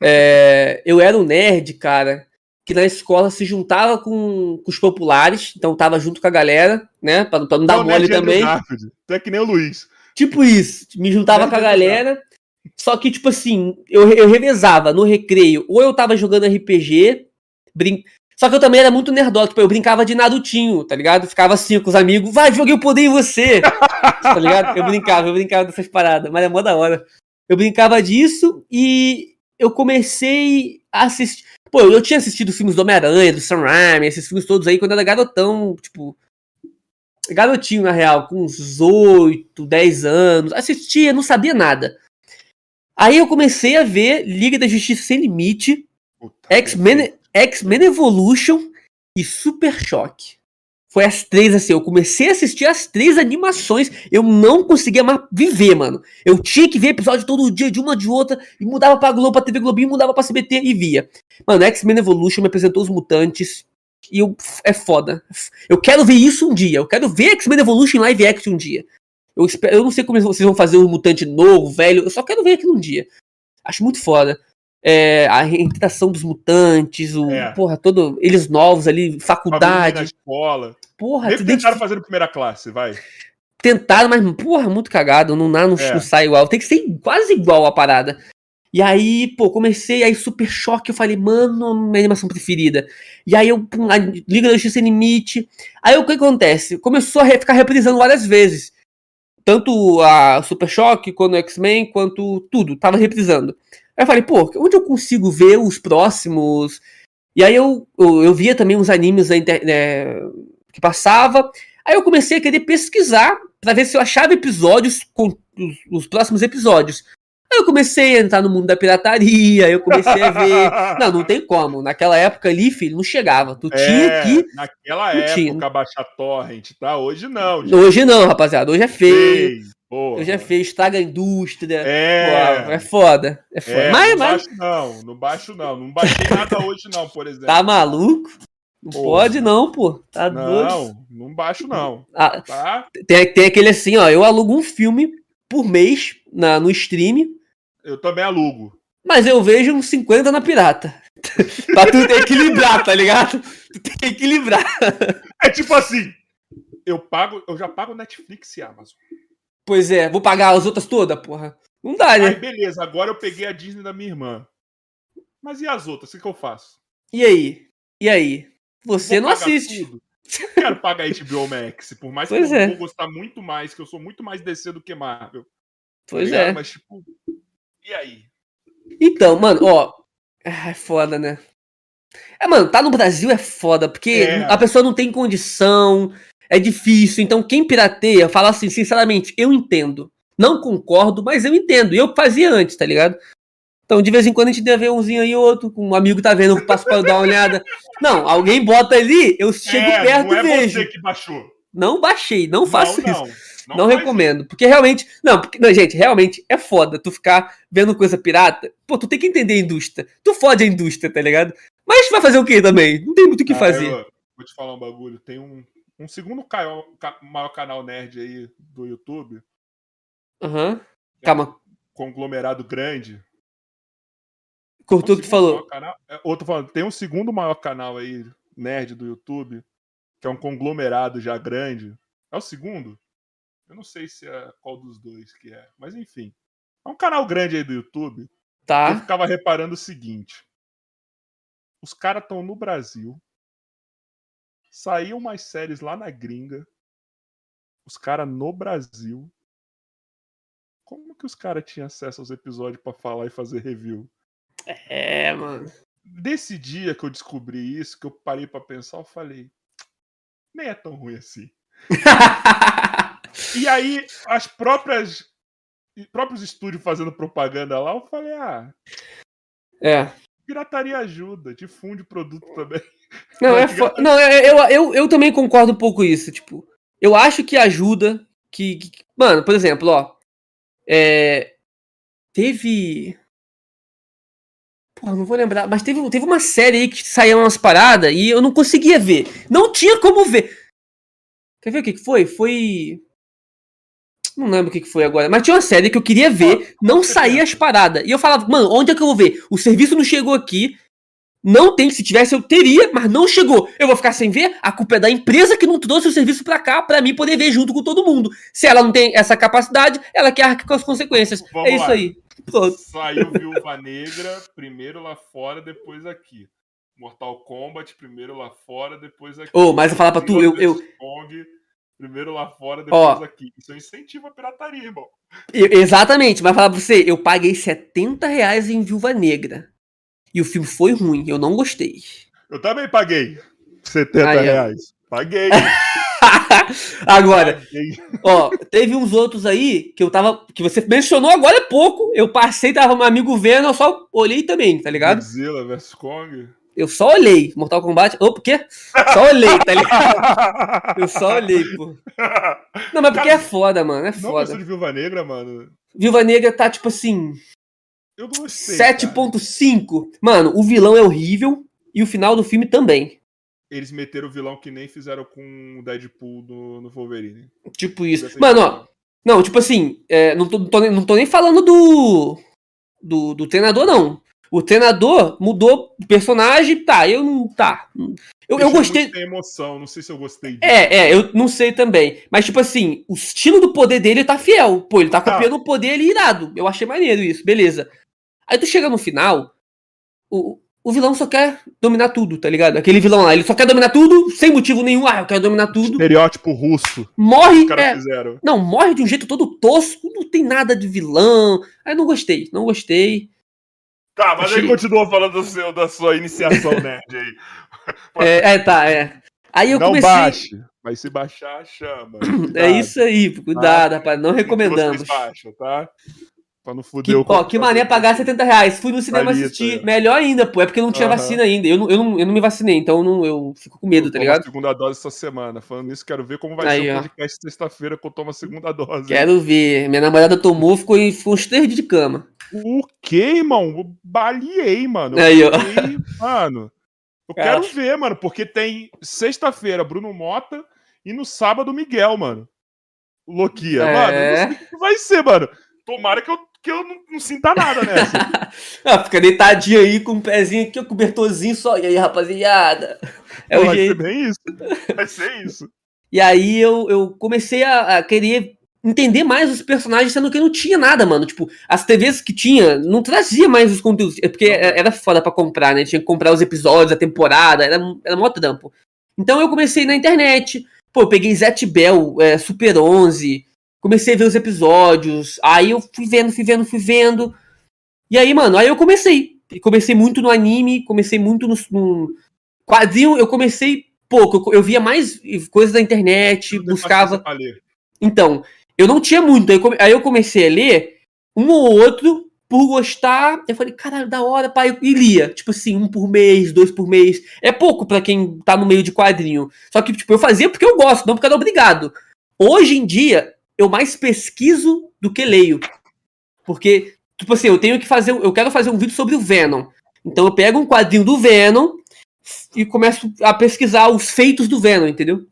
É, eu era um nerd, cara, que na escola se juntava com, com os populares, então tava junto com a galera, né? Pra, pra não dar Tu é o mole também. Tu é que nem o Luiz. Tipo isso, me juntava Nerd com a galera. Só que, tipo assim, eu, eu revezava no recreio, ou eu tava jogando RPG, brin... só que eu também era muito nerdola, tipo, eu brincava de Narutinho, tá ligado? Ficava assim com os amigos, vai, joguei o poder em você, tá ligado? Eu brincava, eu brincava dessas paradas, mas é mó da hora. Eu brincava disso e eu comecei a assistir. Pô, eu, tinha assistido filmes do Homem-Aranha, do Sam Raimi, esses filmes todos aí quando eu era garotão, tipo. Garotinho, na real, com uns 8, 10 anos. Assistia, não sabia nada. Aí eu comecei a ver Liga da Justiça Sem Limite, X-Men X-Men Evolution e Super Choque. Foi as três assim, eu comecei a assistir as três animações, eu não conseguia mais viver, mano. Eu tinha que ver episódio todo dia, de uma de outra, e mudava pra Globo, pra TV Globinho, mudava pra CBT e via. Mano, X-Men Evolution me apresentou os mutantes, e eu, é foda. Eu quero ver isso um dia, eu quero ver X-Men Evolution live action um dia. Eu, espero, eu não sei como vocês vão fazer um mutante novo, velho, eu só quero ver aquilo um dia. Acho muito foda. É, a reintegração dos mutantes, o, É. porra, todo, eles novos ali, Bagulho na faculdade. escola. Porra, Nem tentaram fazer na primeira classe, vai. tentaram, mas, porra, muito cagado. Não, não, não, É. não sai igual. Tem que ser quase igual a parada. E aí, pô, comecei, aí super choque. Eu falei, mano, minha animação preferida. E aí eu, pum, a Liga da Justiça Sem Limite. Aí o que acontece? Começou a ficar reprisando várias vezes. Tanto a Super Choque, quanto o X-Men, quanto tudo. Tava reprisando. Aí eu falei, pô, onde eu consigo ver os próximos? E aí eu, eu, eu via também uns animes né, que passava. Aí eu comecei a querer pesquisar pra ver se eu achava episódios com os, os próximos episódios. Aí eu comecei a entrar no mundo da pirataria, eu comecei a ver. Não, não tem como. Naquela época ali, filho, não chegava. Tu tinha É, que. Naquela época, tinha. baixar torrent, tá? Hoje não. gente. Hoje não, rapaziada. Hoje é feio. Feio, porra. Hoje é feio, estraga a indústria. É. Pô, é foda. É foda. É, mas, não mas baixo não, não baixo não. Não baixei nada hoje não, por exemplo. tá maluco? Não Porra. pode não, pô. Tá doido. não, não baixo não, Ah, tá? tem, tem aquele assim, ó. Eu alugo um filme por mês na, no stream, Eu também alugo. mas eu vejo uns 50 na pirata. pra tu equilibrar, tá ligado? Tu tem que equilibrar. É tipo assim, eu pago, eu já pago Netflix e Amazon. Pois é, vou pagar as outras todas, porra. Não dá, Aí né? beleza, agora eu peguei a Disney da minha irmã. Mas e as outras? O que, que eu faço? E aí? E aí? Você Vou não assiste. tudo? Eu quero pagar HBO Max, por mais Pois que eu é. vou gostar muito mais, que eu sou muito mais DC do que Marvel. tá Pois ligado? é. Mas tipo, e aí? Então, mano, ó. É foda, né? É, mano, tá no Brasil é foda, porque É. a pessoa não tem condição, é difícil. Então, quem pirateia, fala assim, sinceramente, eu entendo. Não concordo, mas eu entendo. E eu fazia antes, tá ligado? Então, de vez em quando a gente deve ver umzinho aí outro, com um amigo tá vendo, eu passo pra dar uma olhada. Não, alguém bota ali, eu chego É, perto não e é vejo. você que baixou. Não baixei, não faço não, isso. não. Não, recomendo. Porque realmente. Não, porque, não, gente, realmente é foda tu ficar vendo coisa pirata. Pô, tu tem que entender a indústria. Tu fode a indústria, tá ligado? Mas vai fazer o quê também? Não tem muito o que Ah, fazer. eu vou te falar um bagulho. Tem um, um segundo maior canal nerd aí do YouTube, Aham. Calma, conglomerado grande. cortou o Um que tu falou. Canal, é, outro falando, tem um segundo maior canal aí, nerd do YouTube, que é um conglomerado já grande. É o segundo? Eu não sei se é qual dos dois que é, mas enfim. É um canal grande aí do YouTube. Eu Tá. ficava reparando o seguinte: os caras estão no Brasil, saíam umas séries lá na gringa, os caras no Brasil. Como que os caras tinham acesso aos episódios pra falar e fazer review? É, mano. Desse dia que eu descobri isso, que eu parei pra pensar, eu falei, nem é tão ruim assim. E aí, as próprias os próprios estúdios fazendo propaganda lá, eu falei, ah, é. pirataria ajuda, difunde o produto também. Não, é fo... Não, é- eu, eu, eu também concordo um pouco com isso. Tipo, eu acho que ajuda. Que, que- Mano, por exemplo, ó. É... Teve. Pô, não vou lembrar. Mas teve, teve uma série aí que saía umas paradas e eu não conseguia ver. Não tinha como ver. Quer ver o que, que foi? Foi. Não lembro o que, que foi agora. Mas tinha uma série que eu queria ver, não saía as paradas. E eu falava, mano, onde é que eu vou ver? O serviço não chegou aqui. Não tem, se tivesse eu teria, mas não chegou. Eu vou ficar sem ver? A culpa é da empresa que não trouxe o serviço pra cá pra mim poder ver junto com todo mundo. Se ela não tem essa capacidade, ela quer arcar com as consequências. Vamos é isso lá. aí. Pronto. Saiu Viúva Negra, primeiro lá fora, depois aqui. Mortal Kombat, primeiro lá fora, depois aqui. Ô, mas eu falar pra tu, eu, eu, Kong, primeiro lá fora, depois Ó. aqui. Isso é incentivo à pirataria, irmão. eu- Exatamente, mas falar pra você, eu paguei 70 reais em Viúva Negra. E o filme foi ruim, eu não gostei. Eu também paguei 70 Aí, reais. Paguei. Agora, paguei. Ó, teve uns outros aí que eu tava. Que você mencionou agora há pouco. Eu passei, tava meu amigo vendo, eu só olhei também, tá ligado? Godzilla vs Kong. Eu só olhei. Mortal Kombat. Opa, o quê? Só olhei, tá ligado? Eu só olhei, pô. Não, mas porque é foda, mano. É Não foda. de Viúva Negra, mano? Viúva Negra tá tipo assim. Eu gostei. cara. 7.5. Mano, o vilão é horrível. E o final do filme também. Eles meteram o vilão que nem fizeram com o Deadpool no, no Wolverine. Tipo isso. Mano, ó. Não, tipo assim, é, não, tô, não tô nem- não tô nem falando do, do. do treinador, não. O treinador mudou o personagem, tá, eu não. Tá. Eu, eu gostei. sem emoção, não sei se eu gostei disso. É, é, eu não sei também. Mas, tipo assim, o estilo do poder dele tá fiel. Pô, ele tá Tá. copiando o poder ali irado. Eu achei maneiro isso, beleza. Aí tu chega no final, o, o vilão só quer dominar tudo, tá ligado? Aquele vilão lá, ele só quer dominar tudo, sem motivo nenhum. Ah, eu quero dominar tudo. Estereótipo russo. Morre, é, não, morre de um jeito todo tosco, não tem nada de vilão. Aí não gostei, não gostei. Tá, mas Achei- aí continua falando do seu, da sua iniciação nerd aí. É, é, tá, é. Aí eu não comecei. baixe, mas se baixar, chama. É Cuidado. isso aí, cuidado, rapaz. Não recomendamos. Baixam, tá? Pra não Que, fuder o ó, que mané pagar 70 reais. Fui no cinema assistir. é. Melhor ainda, pô. É porque não tinha Aham. vacina ainda. Eu não, eu, não, eu não me vacinei, então eu, não, eu fico com medo, Eu tá tomo a ligado? segunda dose essa semana. Falando nisso, quero ver como vai Aí, ser o podcast sexta-feira que eu tomo a segunda dose. Quero ver. Minha namorada tomou, ficou, em- ficou uns três dias de cama. O quê, irmão? Eu baleei, mano. Eu Aí, ó. fiquei- mano. Eu É. quero ver, mano, porque tem sexta-feira Bruno Mota e no sábado Miguel, mano. Loquia. É. Mano, eu não sei o que vai ser, mano. Tomara que eu, que eu não, não sinta nada nessa. Ah, fica deitadinho aí com o pezinho aqui, o cobertorzinho só. E aí, rapaziada? É o vai jeito. ser bem isso. Vai ser isso. E aí eu, eu comecei a, a querer entender mais os personagens, sendo que não tinha nada, mano. Tipo, as TVs que tinha não trazia mais os conteúdos. É porque era era foda pra comprar, né? Tinha que comprar os episódios, a temporada, era, era mó trampo. Então eu comecei na internet. Pô, eu peguei Zet Bell, é, Super 11. Comecei a ver os episódios. Aí eu fui vendo, fui vendo, fui vendo. E aí, mano, aí eu comecei. Comecei muito no anime, comecei muito no, no quadrinho. Eu comecei pouco. Eu, eu via mais coisas da internet, Tudo é buscava. Então, eu não tinha muito. Aí, come- aí eu comecei a ler um ou outro por gostar. Eu falei, caralho, da hora, pai. E lia. Tipo assim, um por mês, dois por mês. É pouco pra quem tá no meio de quadrinho. Só que, tipo, eu fazia porque eu gosto, não porque era obrigado. Hoje em dia, eu mais pesquiso do que leio. Porque, tipo assim, eu tenho que fazer. Eu quero fazer um vídeo sobre o Venom. Então eu pego um quadrinho do Venom e começo a pesquisar os feitos do Venom, entendeu?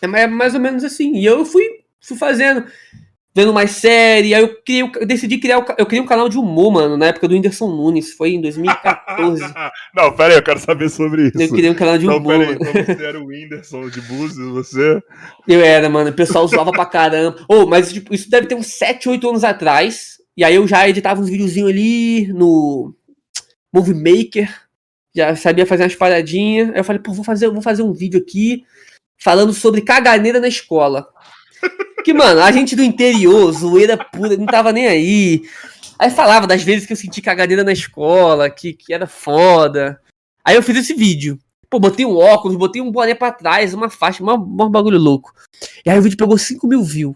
É é mais ou menos assim. E eu fui, fui fazendo, vendo mais série. Aí eu, criei, eu decidi criar. o Eu criei um canal de humor, mano, na época do Whindersson Nunes. Foi em 2014. não, pera aí, eu quero saber sobre isso. eu criei um canal de Não, humor. pera aí, então você era o Whindersson de Búzios, você? Eu era, mano. O pessoal zoava pra caramba. Ô, mas tipo, isso deve ter uns 7, 8 anos atrás. E aí eu já editava uns videozinhos ali no Movie Maker. Já sabia fazer umas paradinhas. Aí eu falei, pô, vou fazer, vou fazer um vídeo aqui falando sobre caganeira na escola. Que, mano, a gente do interior, zoeira pura, não tava nem aí. Aí falava das vezes que eu senti caganeira na escola, que, que era foda. Aí eu fiz esse vídeo. Pô, botei um óculos, botei um boné pra trás, uma faixa, um, bagulho louco. E aí o vídeo pegou 5 mil views.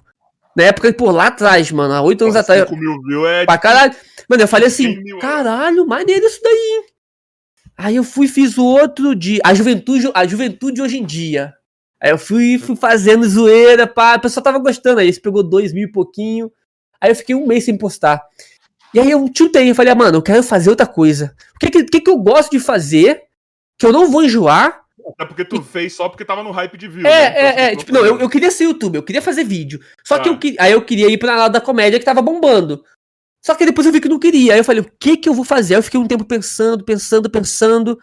Na época, pô, lá atrás, mano, há 8 anos atrás. 5 mil views é Pra caralho. Mano, eu falei assim, 100 mil, caralho, maneiro isso daí. hein? Aí eu fui e fiz o outro de a juventude, a juventude hoje em dia. Aí eu fui, fui fazendo zoeira, pá, a pessoa tava gostando. Aí esse pegou dois mil e pouquinho. Aí eu fiquei um mês sem postar. E aí eu chutei, eu falei, ah, mano, eu quero fazer outra coisa. O que, que, que eu gosto de fazer que eu não vou enjoar Até porque tu fez só porque tava no hype de view. é, né? Então, é, é. você Tipo, não, eu, eu queria ser youtuber, eu queria fazer vídeo. Só que Tá. eu aí eu queria ir pra lado da comédia que tava bombando. Só que depois eu vi que não queria. Aí eu falei, o que que eu vou fazer? Aí eu fiquei um tempo pensando, pensando, pensando.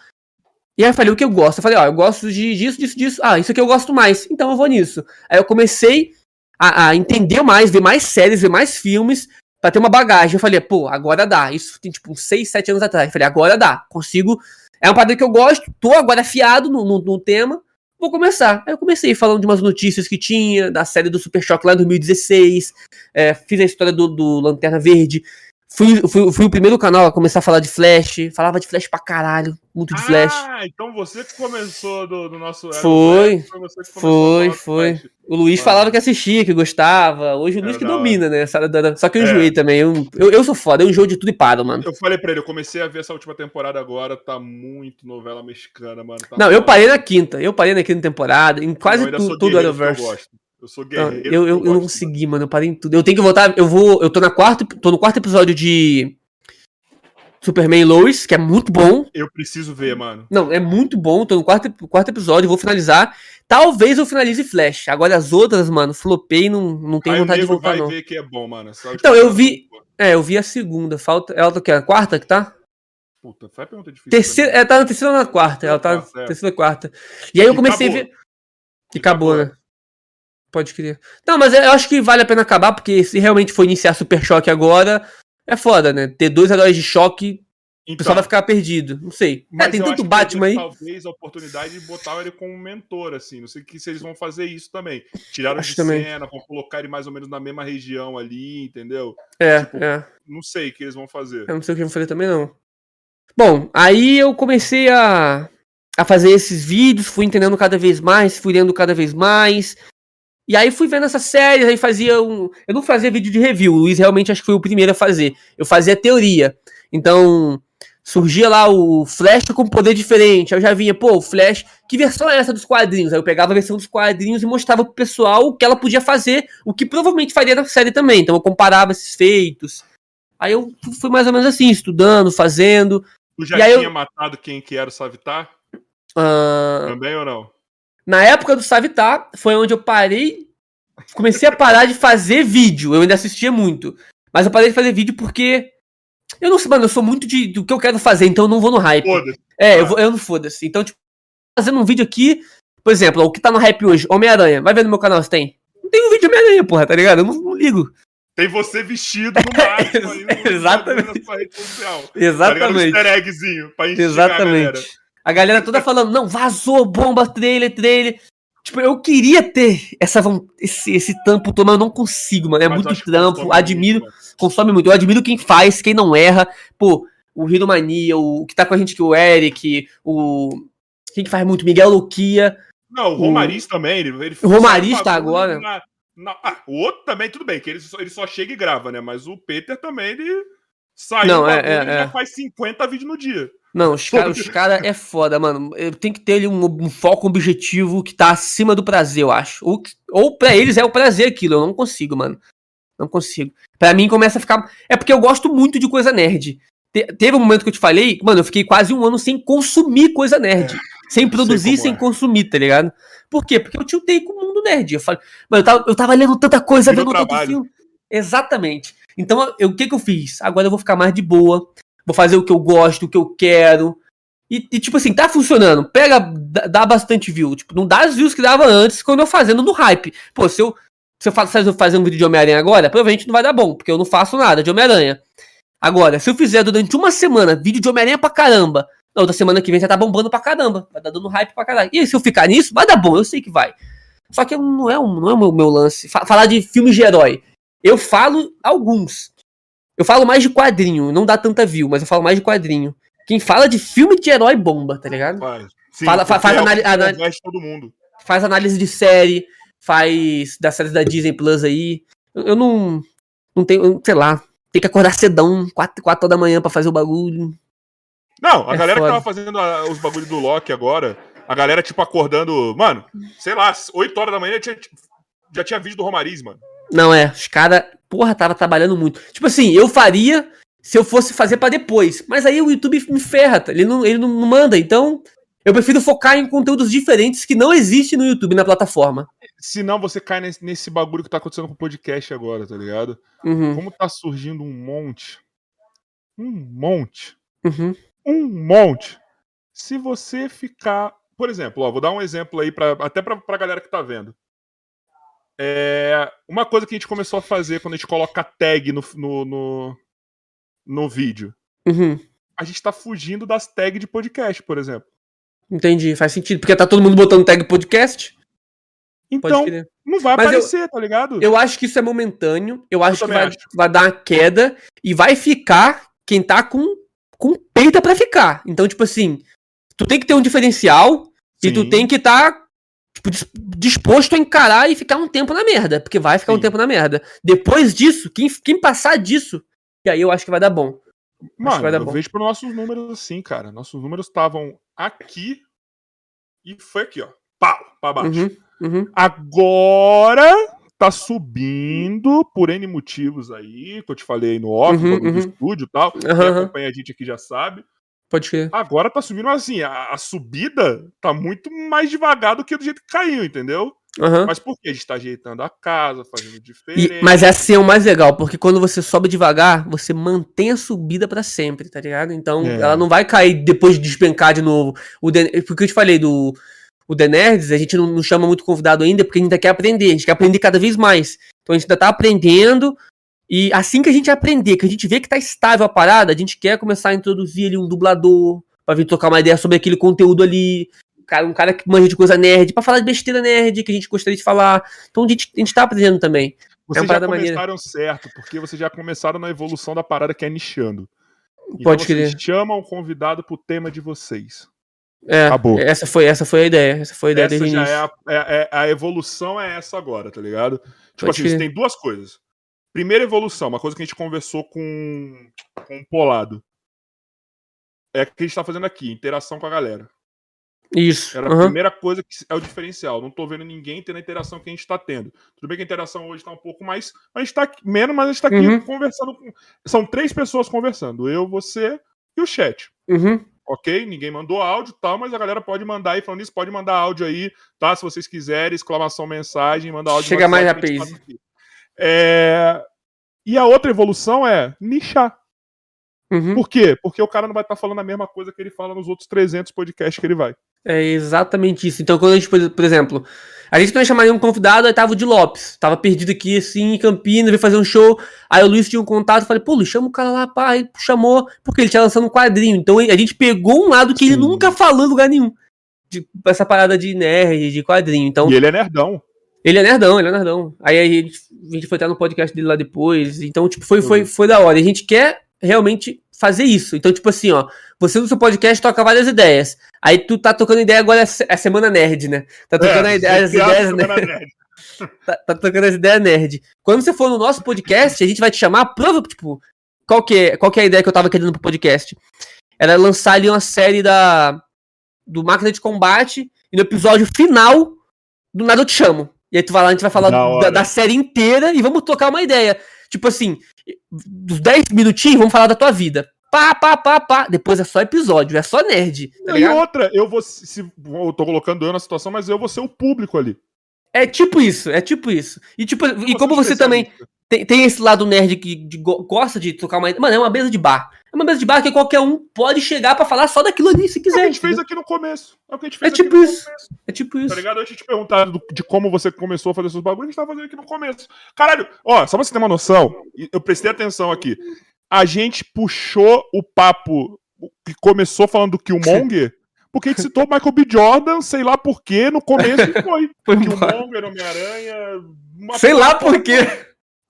E aí eu falei, o que eu gosto? Eu falei, ó, eu gosto de, disso, disso, disso. Ah, isso aqui eu gosto mais. Então eu vou nisso. Aí eu comecei a, a entender mais, ver mais séries, ver mais filmes, pra ter uma bagagem. Eu falei, pô, agora dá. Isso tem tipo uns 6, 7 anos atrás. Eu falei, agora dá. Consigo. É uma parada que eu gosto, tô agora afiado no, no, no tema vou começar. Aí eu comecei falando de umas notícias que tinha, da série do Super Choque lá em 2016, é, fiz a história do, do Lanterna Verde, fui, fui, fui o primeiro canal a começar a falar de Flash, falava de Flash pra caralho, muito de Flash. Ah, então você que começou do, do nosso. era Foi, Flash, foi, foi. Flash. O Luiz falava que assistia, que gostava. Hoje o Luiz É, que domina, né? Só que eu É. enjoei também. Eu, eu, eu sou foda, eu enjoo de tudo e paro, mano. Eu falei pra ele, eu comecei a ver essa última temporada agora, tá muito novela mexicana, mano. tá Não, eu parei na quinta. Eu parei na quinta temporada, em quase Eu ainda tu, tudo guerreiro, porque Arrowverse. Eu, eu sou Não, guerreiro. eu, eu, porque eu não consegui, mano. Eu parei em tudo. Eu tenho que voltar. Eu vou. Eu tô na quarta. Tô no quarto episódio de Superman e Lois, que é muito bom. Eu preciso ver, mano. Não, é muito bom. Tô no quarto, quarto episódio, vou finalizar. Talvez eu finalize Flash. Agora as outras, mano, flopei, não, não tenho Aí vontade de voltar, vai não. ver que é bom, mano. Essa Então, eu última vi- É, eu vi a segunda. Falta. Ela tá o quê? A quarta que tá? Puta, faz pergunta difícil. Terceira, ela tá na terceira ou na quarta? Ela tá na Quarta, é. terceira ou quarta. E aí eu comecei a ver. E acabou, né? Pode crer. Não, mas eu acho que vale a pena acabar, porque se realmente for iniciar Super Choque agora, é foda, né? Ter dois heróis de choque, o pessoal vai ficar perdido. Não sei. Então, Mas é, tem tanto Batman aí. Talvez a oportunidade de botar ele como mentor, assim. Não sei que se eles vão fazer isso também. Tiraram Acho de também. cena, vão colocar ele mais ou menos na mesma região ali, entendeu? É, tipo, é. Não sei o que eles vão fazer. Eu não sei o que eu vou fazer também, não. Bom, aí eu comecei a, a fazer esses vídeos, fui entendendo cada vez mais, fui lendo cada vez mais. E aí fui vendo essas séries, aí fazia um. Eu não fazia vídeo de review, o Luiz realmente acho que foi o primeiro a fazer. Eu fazia teoria. Então, surgia lá o Flash com poder diferente. Aí eu já vinha, pô, o Flash, que versão é essa dos quadrinhos? Aí eu pegava a versão dos quadrinhos e mostrava pro pessoal o que ela podia fazer, o que provavelmente faria na série também. Então eu comparava esses feitos. Aí eu fui mais ou menos assim, estudando, fazendo. Tu já tinha eu- matado quem que era o Savitar? Ah, Também ou não? Na época do Savitar, foi onde eu parei. Comecei a parar de fazer vídeo. Eu ainda assistia muito. Mas eu parei de fazer vídeo porque. Eu não sei, mano, eu sou muito de, do que eu quero fazer, então eu não vou no hype. Foda-se. É, eu, vou, eu não foda-se. Então, tipo, fazendo um vídeo aqui, por exemplo, o que tá no hype hoje, Homem-Aranha. Vai ver no meu canal se tem. Não tem um vídeo de Homem-Aranha, porra, tá ligado? Eu não, não ligo. Tem você vestido no máximo aí no- Exatamente. na sua rede social. Tá? Um Exatamente. easter eggzinho pra. Exatamente. A galera toda falando, não, vazou, bomba, trailer, trailer. Tipo, eu queria ter essa, esse, esse tampo todo, mas eu não consigo, mano. É Mas muito que trampo, admiro, muito, mano. consome muito. Eu admiro quem faz, quem não erra. Pô, o Hiro Mania, o que tá com a gente aqui, o Eric, o. Quem que faz muito? Miguel Luquia. Não, o Romariz também. Ele, ele O Romariz tá agora. na- na- ah, o outro também, tudo bem, que ele só, ele só chega e grava, né? Mas o Peter também, ele sai Não, um é, bagulho é, já é. faz 50 vídeos no dia. Não, os caras cara é foda, mano. Eu- Tem que ter ali um, um foco, um objetivo que tá acima do prazer, eu acho. Ou, ou pra eles é o prazer aquilo. Eu não consigo, mano. Não consigo. Pra mim começa a ficar. É porque eu gosto muito de coisa nerd. Te- teve um momento que eu te falei, mano, eu fiquei quase um ano sem consumir coisa nerd. Sem produzir, sem é. consumir, tá ligado? Por quê? Porque eu tiltei com o mundo nerd. Eu falei, mano, eu tava, eu tava lendo tanta coisa, vendo tanto filme. Exatamente. Então, eu- o que que eu fiz? Agora eu vou ficar mais de boa. Vou fazer o que eu gosto, o que eu quero. E, e, tipo assim, tá funcionando. Pega, dá, bastante view. Tipo, não dá as views que dava antes quando eu fazendo no hype. Pô, se eu, se eu faço, fazer- um vídeo de Homem-Aranha agora, provavelmente não vai dar bom, porque eu não faço nada de Homem-Aranha. Agora, se eu fizer durante uma semana vídeo de Homem-Aranha pra caramba, na outra semana que vem já tá bombando pra caramba. Vai dar dando hype pra caralho. E se eu ficar nisso, vai dar bom, eu sei que vai. Só que não é, um, não é o meu, meu lance. Fa- falar de filmes de herói. Eu falo alguns. Eu falo mais de quadrinho, não dá tanta view, mas eu falo mais de quadrinho. Quem fala de filme de herói bomba, tá ligado? Faz. Sim, Fala- fa- faz é análise- todo mundo. Faz análise de série, faz das séries da Disney Plus aí. Eu, eu não. Não tenho. eu- Sei lá. Tem que acordar cedão, 4, quatro da manhã pra fazer o bagulho. Não, a É galera foda. que tava fazendo a- os bagulhos do Loki agora, a galera, tipo, acordando, mano, sei lá, 8 horas da manhã já tinha, já tinha vídeo do Romariz, mano. Não, é. Os caras, porra, tava trabalhando muito. Tipo assim, eu faria se eu fosse fazer pra depois. Mas aí o YouTube me ferra, tá? ele não, ele não manda. Então, eu prefiro focar em conteúdos diferentes que não existem no YouTube, na plataforma. Senão você cai nesse, nesse bagulho que tá acontecendo com o podcast agora, tá ligado? Uhum, Como tá surgindo um monte. Um monte. uhum, Um monte. Se você ficar. Por exemplo, ó, vou dar um exemplo aí, pra, até pra, pra galera que tá vendo. É, uma coisa que a gente começou a fazer quando a gente coloca tag no, no, no, no vídeo. uhum. A gente tá fugindo das tags de podcast, por exemplo. Entendi, faz sentido. Porque tá todo mundo botando tag podcast. Então, não vai Mas eu- aparecer, tá ligado? Eu acho que isso é momentâneo. Eu acho que também vai, acho. vai dar uma queda e vai ficar quem tá com, com peita pra ficar. Então, tipo assim, tu tem que ter um diferencial e tu Sim. tem que estar dis- disposto a encarar e ficar um tempo na merda. Porque vai ficar um Sim. tempo na merda. Depois disso, quem, quem passar disso, e aí eu acho que vai dar bom. Mano, dar eu bom. vejo pelos nossos números assim, cara. Nossos números estavam aqui e foi aqui, ó. Pau, pra baixo. Uhum, uhum. Agora tá subindo por N motivos aí, que eu te falei aí no off, Uhum, do uhum. estúdio e tal. Quem acompanha a gente aqui já sabe. Pode crer. Agora tá subindo, mas assim, a, a subida tá muito mais devagar do que do jeito que caiu, entendeu? Aham. Mas por quê? A gente tá ajeitando a casa, fazendo E- diferente. mas assim é o mais legal, porque quando você sobe devagar, você mantém a subida pra sempre, tá ligado? Então É. ela não vai cair depois de despencar de novo. O The- porque eu te falei do o The Nerds, a gente não, não chama muito convidado ainda, porque a gente ainda quer aprender, a gente quer aprender cada vez mais. Então a gente ainda tá aprendendo, e assim que a gente aprender, que a gente vê que tá estável a parada, a gente quer começar a introduzir ali um dublador, pra vir trocar uma ideia sobre aquele conteúdo ali. Cara, um cara que manja de coisa nerd, pra falar de besteira nerd que a gente gostaria de falar. Então a gente, a gente tá aprendendo também. Vocês uma já começaram certo, porque vocês já começaram na evolução da parada que é nichando. Então Pode vocês crer. chamam o convidado pro tema de vocês. É, Acabou. Essa foi, essa foi a ideia. Essa foi a ideia Essa desde já é a, é- é- a evolução é essa agora, tá ligado? Tipo Pode assim, você tem duas coisas. Primeira evolução, uma coisa que a gente conversou com, com o Polado. É o que a gente tá fazendo aqui, interação com a galera. Isso. Era a aham. primeira coisa que é o diferencial. Não tô vendo ninguém tendo a interação que a gente tá tendo. Tudo bem que a interação hoje tá um pouco mais. A gente tá aqui- menos, mas a gente tá aqui Uhum. conversando com. São três pessoas conversando. Eu, você e o chat. Uhum. Ok? Ninguém mandou áudio tal, mas a galera pode mandar aí. Falando isso, pode mandar áudio aí, tá? Se vocês quiserem, exclamação, mensagem, manda áudio. Chega mais WhatsApp, É... E a outra evolução é nichar. Uhum. Por quê? Porque o cara não vai estar falando a mesma coisa que ele fala nos outros 300 podcasts que ele vai. É exatamente isso. Então, quando a gente, por exemplo, a gente não ia chamar nenhum convidado, aí tava o de Lopes. Tava perdido aqui, assim, em Campinas, veio fazer um show. Aí o Luiz tinha um contato, falei, pô, Luiz, chama o cara lá, pá. Ele chamou, porque ele tinha lançando um quadrinho. Então a gente pegou um lado que ele Sim. nunca falou em lugar nenhum. De, essa parada de nerd, de quadrinho. Então, E ele é nerdão. Ele é nerdão, ele é nerdão. Aí a gente, a gente foi estar no podcast dele lá depois. Então, tipo, foi, foi, Uhum. foi da hora. E a gente quer realmente fazer isso. Então, tipo assim, ó, você no seu podcast toca várias ideias. Aí tu tá tocando ideia agora é é semana nerd, né? Tá tocando a ideia- as ideias, né? é nerd. Tá, tá tocando as ideias nerd. Quando você for no nosso podcast, a gente vai te chamar, prova, tipo, qual que é, qual que é a ideia que eu tava querendo pro podcast? Era lançar ali uma série da do Máquina de Combate e no episódio final, do nada eu te chamo. E aí tu vai lá, a gente vai falar Da da, série inteira e vamos tocar uma ideia. Tipo assim, dos 10 minutinhos, vamos falar da tua vida. Pá, pá, pá, pá. Depois é só episódio, é só nerd. Tá e ligado? outra, eu vou. Se, eu tô colocando eu na situação, mas eu vou ser o público ali. É tipo isso, é tipo isso. E, tipo, e como você também. Tem, tem esse lado nerd que de go- gosta de trocar uma. Mano, é uma mesa de bar. É uma mesa de bar que qualquer um pode chegar pra falar só daquilo ali, se É o que quiser. a gente fez aqui no começo. É o que a gente É fez tipo aqui no isso. começo. É tipo Tá isso. ligado? Eu tinha te perguntado do- de como você começou a fazer seus bagulhos, a gente tava fazendo aqui no começo. Caralho, ó, só pra você ter uma noção, eu prestei atenção aqui. A gente puxou o papo que começou falando do Killmonger, porque a gente citou Michael B. Jordan, sei lá por quê, no começo e foi. Foi. Killmonger, Homem-Aranha. uma Sei lá porra- por quê.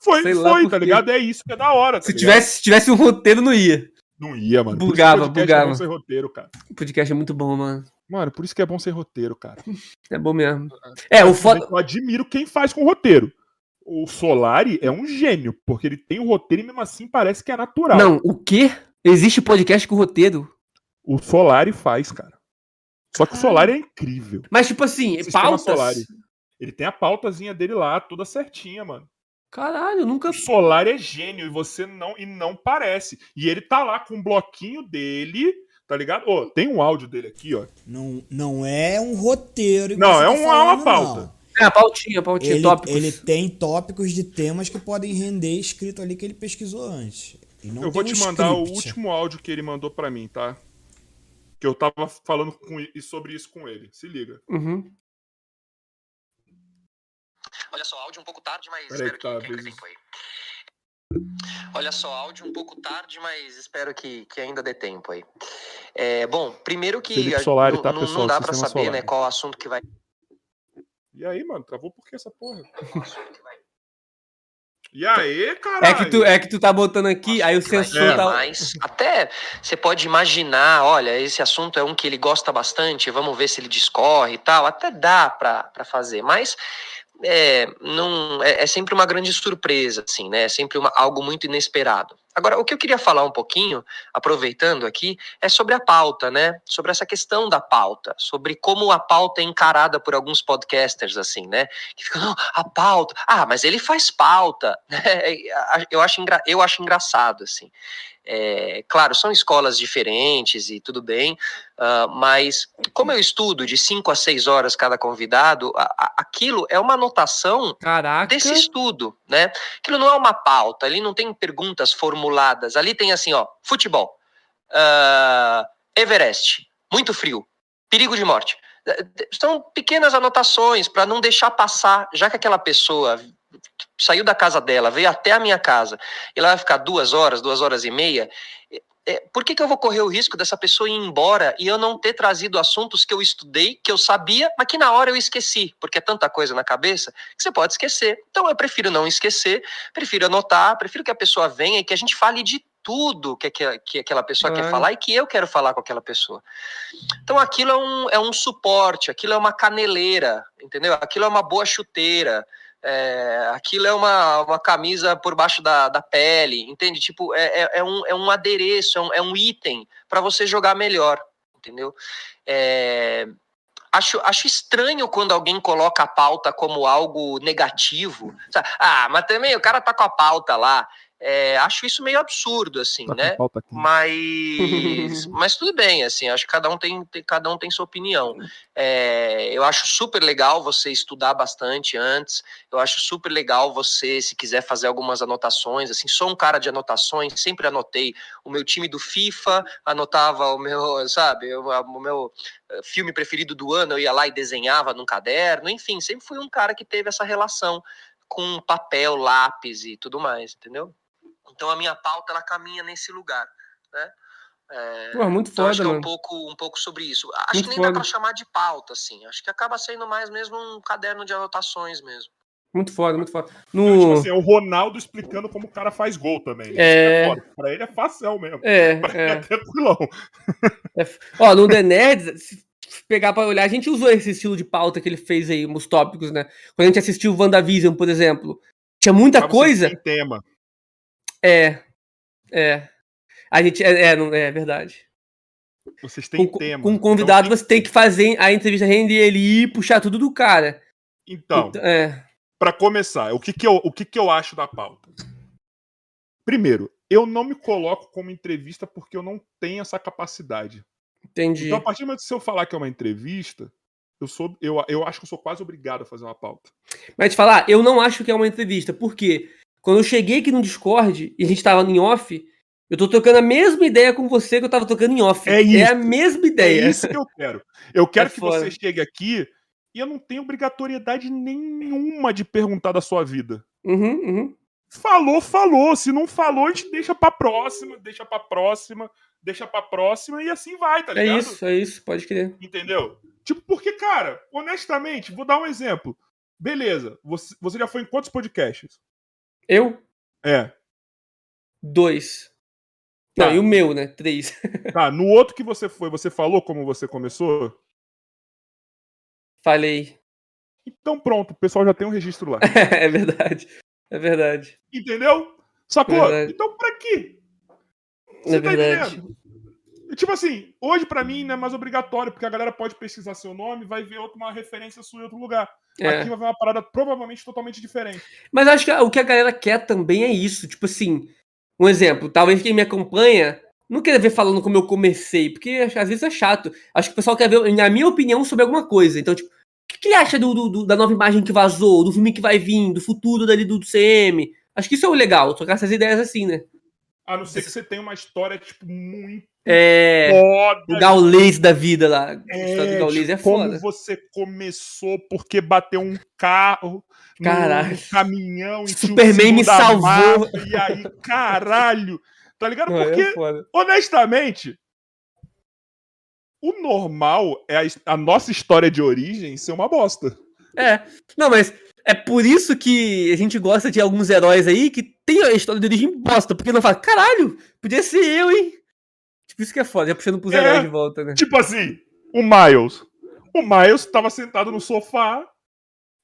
Foi, sei foi, tá ligado? É isso que é da hora. tá Se ligado? tivesse, se tivesse um roteiro, não ia. Não ia, mano. Bugava, bugava. É bom ser roteiro, cara. O podcast é muito bom, mano. Mano, por isso que é bom ser roteiro, cara. É bom mesmo. É, o foda. Eu admiro quem faz com roteiro. O Solari é um gênio, porque ele tem o roteiro e mesmo assim parece que é natural. Não, o quê? Existe podcast com roteiro? O Solari faz, cara. Só que o Solari é incrível. Mas, tipo assim, pautas. Solari. Ele tem a pautazinha dele lá, toda certinha, mano. Caralho, eu nunca. O Solari é gênio e você não e não parece. E ele tá lá com um bloquinho dele, tá ligado? Ô, tem um áudio dele aqui, ó. Não, não é um roteiro. Não, é tá uma pauta. não. É, a pautinha, a pautinha, Ele, tópicos. ele tem tópicos de temas que podem render escrito ali que ele pesquisou antes. E não eu vou tem te um mandar o script. último áudio que ele mandou pra mim, tá? Que eu tava falando com, e sobre isso com ele. Se liga. Uhum. Olha só, áudio um pouco tarde, mas Peraí espero que tá, que, tempo aí. Olha só, áudio um pouco tarde, mas espero que, que ainda dê tempo aí. É, bom, primeiro que Felipe a- Solari, não, tá, não- pessoal? não dá pra Sistema saber né, Solari. qual assunto que vai. E aí, mano, travou por que essa porra? qual assunto que vai- E aí, caralho? É que, tu, é que tu tá botando aqui, aí o sensor tá. mais. Até você pode imaginar, olha, esse assunto é um que ele gosta bastante, vamos ver se ele discorre e tal. Até dá pra, pra fazer, mas é, não, é, é sempre uma grande surpresa, assim, né? É sempre uma, algo muito inesperado. Agora, o que eu queria falar um pouquinho, aproveitando aqui, é sobre a pauta, né? Sobre essa questão da pauta, sobre como a pauta é encarada por alguns podcasters, assim, né? Que ficam, não, a pauta, ah, mas ele faz pauta, né? Eu acho, engra, eu acho engraçado, assim. É, claro, são escolas diferentes e tudo bem, ah, mas como eu estudo de 5 a 6 horas cada convidado, a- a- aquilo é uma anotação Caraca. desse estudo, né? Aquilo não é uma pauta, ali não tem perguntas formuladas, ali tem assim, ó, futebol, ah, Everest, muito frio, perigo de morte. Eh, São pequenas anotações para não deixar passar, já que aquela pessoa saiu da casa dela, veio até a minha casa, e ela vai ficar duas horas, duas horas e meia. é, por que, que eu vou correr o risco dessa pessoa ir embora e eu não ter trazido assuntos que eu estudei, que eu sabia, mas que na hora eu esqueci, porque é tanta coisa na cabeça que você pode esquecer. Então eu prefiro não esquecer, prefiro anotar, prefiro que a pessoa venha e que a gente fale de tudo que, que, que aquela pessoa quer falar e que eu quero falar com aquela pessoa. Então aquilo é um, é um suporte, aquilo é uma caneleira, entendeu? Aquilo é uma boa chuteira, é, aquilo é uma, uma camisa por baixo da, da pele, entende? Tipo, é, é, é um, é um adereço, é um, é um item para você jogar melhor, entendeu? É, acho, acho estranho quando alguém coloca a pauta como algo negativo. Ah, mas também o cara tá com a pauta lá. É, acho isso meio absurdo, assim, Tá né? aqui. Mas, mas tudo bem, assim, acho que cada um tem, tem- cada um tem sua opinião. É, eu acho super legal você estudar bastante antes. Eu acho super legal você, se quiser fazer algumas anotações, assim, sou um cara de anotações, sempre anotei o meu time do FIFA, anotava o meu, sabe, o meu eh, filme preferido do ano, eu ia lá e desenhava num caderno, enfim, sempre fui um cara que teve essa relação com papel, lápis e tudo mais, entendeu? Então a minha pauta ela caminha nesse lugar, né? É, Pô, muito então foda, acho que é um mano. pouco, um pouco sobre isso. Acho Muito que nem dá foda. pra chamar de pauta, assim. Acho que acaba sendo mais mesmo um caderno de anotações mesmo. Muito foda, muito foda. Tipo No... assim, é o Ronaldo explicando como o cara faz gol também. É. Foda. Pra ele é facel mesmo. É, Pra é. é tranquilão. Ó, no The Nerds, se pegar pra olhar, a gente usou esse estilo de pauta que ele fez aí, os tópicos, né? Quando a gente assistiu WandaVision, por exemplo, tinha muita coisa. terem tema. É. É. A gente. É, é, não, é verdade. Vocês têm Com, tema. com um convidado, Então, você tem que fazer a entrevista render ele e puxar tudo do cara. Então, É. pra começar, o que que, eu, o que que eu acho da pauta? Primeiro, eu não me coloco como entrevista porque eu não tenho essa capacidade. Entendi. Então, a partir do momento que se eu falar que é uma entrevista, eu, sou, eu, eu acho que eu sou quase obrigado a fazer uma pauta. Mas te falar, eu não acho que é uma entrevista, porque quando eu cheguei aqui no Discord e a gente tava em off, eu tô trocando a mesma ideia com você que eu tava trocando em off. É É isso. a mesma É ideia. isso que eu quero. Eu quero É que foda. você chegue aqui e eu não tenho obrigatoriedade nenhuma de perguntar da sua vida. Uhum, uhum. Falou, falou. Se não falou, a gente deixa pra próxima, deixa pra próxima, deixa pra próxima e assim vai, tá É ligado? isso, é isso, pode crer. Entendeu? Tipo, porque, cara, honestamente, vou dar um exemplo. Beleza, você, você já foi em quantos podcasts? Eu, É. dois. Tá. Não, e o meu, né? Três. Tá, no outro que você foi, você falou como você começou? Falei. Então pronto, o pessoal já tem um registro lá. é verdade. É verdade. Entendeu? Sacou? Verdade. Então pra quê? É tá verdade. entendendo? Tipo assim, hoje pra mim não é mais obrigatório, porque a galera pode pesquisar seu nome e vai ver outra, uma referência sua em outro lugar. É. Aqui vai ver uma parada provavelmente totalmente diferente. Mas acho que o que a galera quer também é isso. Tipo assim, um exemplo, talvez quem me acompanha não queira ver falando como eu comecei, porque às vezes é chato. Acho que o pessoal quer ver a minha opinião sobre alguma coisa. Então, tipo, o que, ele acha do, do- do- da nova imagem que vazou, do filme que vai vir, do futuro dali do, do CM? Acho que isso é o legal, trocar essas ideias assim, né? A não ser que você tenha uma história, tipo, muito É. foda. O Gaulês da vida lá. A história É, do Gaulês é tipo, como foda. você começou porque bateu um carro num Caralho. caminhão e tinha um Superman me salvou. e aí, caralho. Tá ligado? Não, Porque, é foda. honestamente, o normal é a, a nossa história de origem ser uma bosta. É. Não, mas é por isso que a gente gosta de alguns heróis aí que tem a história de origem bosta, porque não fala, caralho, podia ser eu, hein? Tipo, isso que é foda, já puxando pros É. heróis de volta, né? Tipo assim, o Miles. O Miles tava sentado no sofá,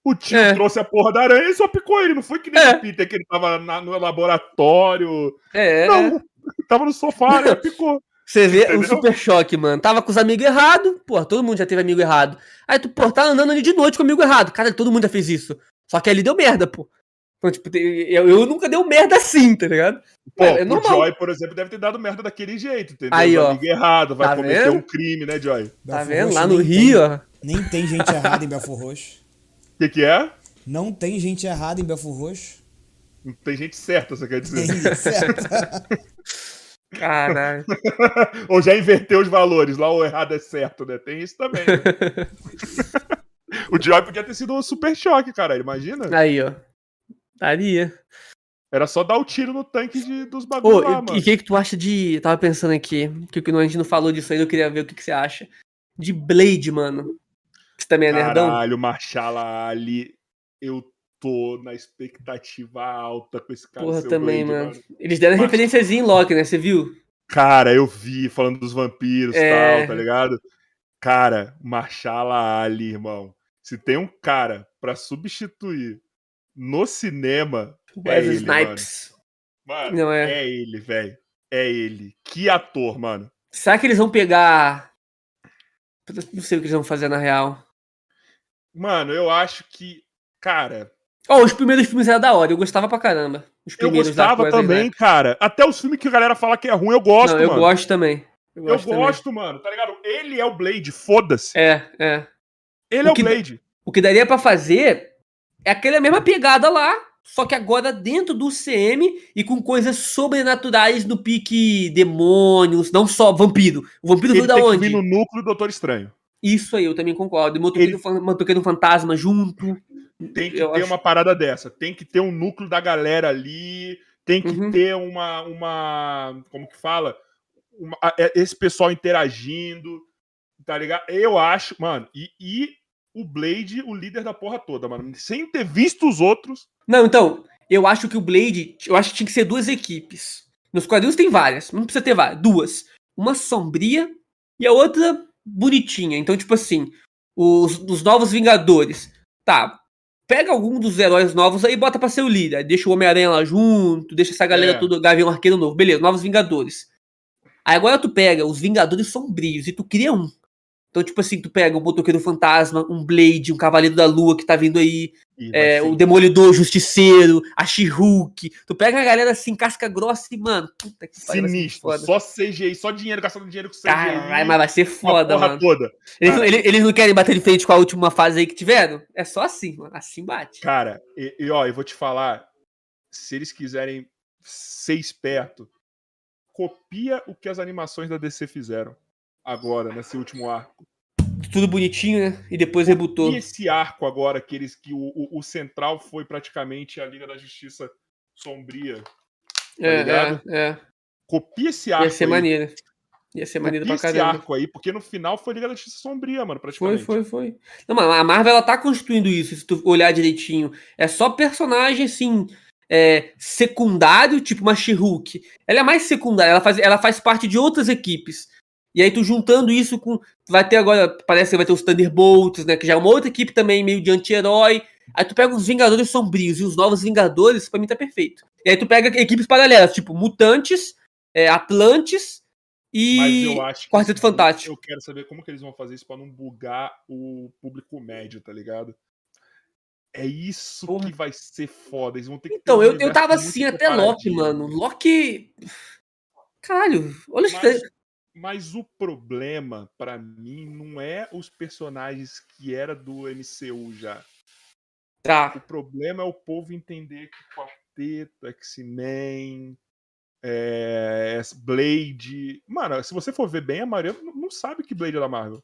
o tio É. trouxe a porra da aranha e só picou ele. Não foi que nem É. o Peter, que ele tava na- no laboratório. É, Não, tava no sofá, né? Picou. Você vê Entendeu? o super choque, mano. Tava com os amigos errados, pô, todo mundo já teve amigo errado. Aí tu, pô, tá andando ali de noite com amigo errado. Cara, todo mundo já fez isso. Só que ali deu merda, pô. Então, tipo, eu, eu nunca deu merda assim, tá ligado? Pô, É, é o. Joy, por exemplo, deve ter dado merda daquele jeito, entendeu? Aí, ó. amigo errado, vai Tá cometer vendo? um crime, né, Joy? Tá vendo? Roxo Lá no Rio, tem- ó. Nem tem gente errada em Belfort Roxo. O que, que é? Não tem gente errada em Belfort Roxo. Não tem gente certa, você quer dizer. Tem, certo? Caralho. Ou já inverteu os valores, lá o errado é certo, né? Tem isso também. né? o Joy podia ter sido um super choque, cara. Imagina? Aí, ó. Daria. Era só dar o tiro no tanque de, dos bagulhos Ô, lá, mano. e o que que tu acha de... eu Tava pensando aqui, que que a gente não falou disso ainda, eu queria ver o que que você acha. De Blade, mano. Você também é nerdão? Caralho, Marchala Ali. Eu tô na expectativa alta com esse cara. Porra, também, Blade, mano. Eles deram Mas- em Loki, né? Você viu? Cara, eu vi falando dos vampiros e É. tal, tá ligado? Cara, Marshalla Ali, irmão. Se tem um cara pra substituir no cinema, é Wesley ele, mano. Snipes. Mano, Não é. é ele, velho. É ele. Que ator, mano. Será que eles vão pegar. Não sei o que eles vão fazer na real. Mano, eu acho que. Cara, Ó, os primeiros filmes eram da hora, eu gostava pra caramba. Os eu primeiros da gostava também, cara. Até os filmes que a galera fala que é ruim, eu gosto, Não, eu mano. gosto também. Eu Eu gosto, também. gosto, mano, tá ligado? Ele é o Blade, foda-se. É, é. Ele O é o que- Blade. O que daria pra fazer é aquela mesma pegada lá, só que agora dentro do CM e com coisas sobrenaturais no pique demônios, não só vampiro. O vampiro veio da tem que onde? vir no núcleo do Doutor Estranho. Isso aí, eu também concordo. E motoqueiro, Ele- motoqueiro fantasma junto. Tem que Eu ter acho- uma parada dessa. Tem que ter um núcleo da galera ali. Tem que Uhum. ter uma, uma. Como que fala? Uma- é- esse pessoal interagindo. Tá ligado? Eu acho, mano. E, e o Blade, o líder da porra toda, mano. Sem ter visto os outros. Não, então, eu acho que o Blade, eu acho que tinha que ser duas equipes. Nos quadrinhos tem várias, não precisa ter várias, duas. Uma sombria e a outra bonitinha. Então, tipo assim, os, os novos Vingadores. Tá, pega algum dos heróis novos aí e bota pra ser o líder. Deixa o Homem-Aranha lá junto, deixa essa galera É. toda, Gavião Arqueiro novo. Beleza, novos Vingadores. Aí agora tu pega os Vingadores sombrios e tu cria um. Então, tipo assim, tu pega um Motoqueiro Fantasma, um Blade, um Cavaleiro da Lua que tá vindo aí, é, o Demolidor, o Justiceiro, a She-Hulk. Tu pega a galera assim, casca grossa e, mano, puta que pariu, sinistro. Só CGI, só dinheiro, gastando dinheiro com CGI. Caralho, mas vai ser foda, mano. toda. Eles, Cara. eles- eles não querem bater de frente com a última fase aí que tiveram? É só assim, mano. Assim bate. Cara, e, e, ó, eu vou te falar, se eles quiserem ser esperto, copia o que as animações da DC fizeram agora, nesse último arco. Tudo bonitinho, né? E depois rebutou. E esse arco agora, que, eles, que o, o, o central foi praticamente a Liga da Justiça Sombria. É, ligado? é, é. Copia esse arco Ia ser aí. maneiro. Ia ser maneiro Copia pra esse caramba. arco aí, porque no final foi Liga da Justiça Sombria, mano, Foi, praticamente. foi, foi. Não, mas a Marvel ela tá construindo isso, se tu olhar direitinho. É só personagem, assim, é, secundário, tipo uma She-Hulk. Ela é mais secundária, ela faz, ela faz parte de outras equipes. E aí tu juntando isso com. Vai ter agora, parece que vai ter os Thunderbolts, né? Que já é uma outra equipe também, meio de anti-herói. Aí tu pega os Vingadores Sombrios e os Novos Vingadores, pra mim tá perfeito. E aí tu pega equipes paralelas, tipo Mutantes, é, Atlantes Mas e eu acho que Quarteto Fantástico. Eu quero saber como que eles vão fazer isso pra não bugar o público médio, tá ligado? É isso Porra. que vai ser foda. Eles vão ter que Então, um eu, eu tava assim até Loki, mano. Loki. Caralho, olha isso. Mas, o problema, pra mim, não é os personagens que era do MCU já. O Tá. problema é o povo entender que Quarteto, X-Men, é, Blade. Mano, se você for ver bem, a maioria não sabe que Blade é da Marvel.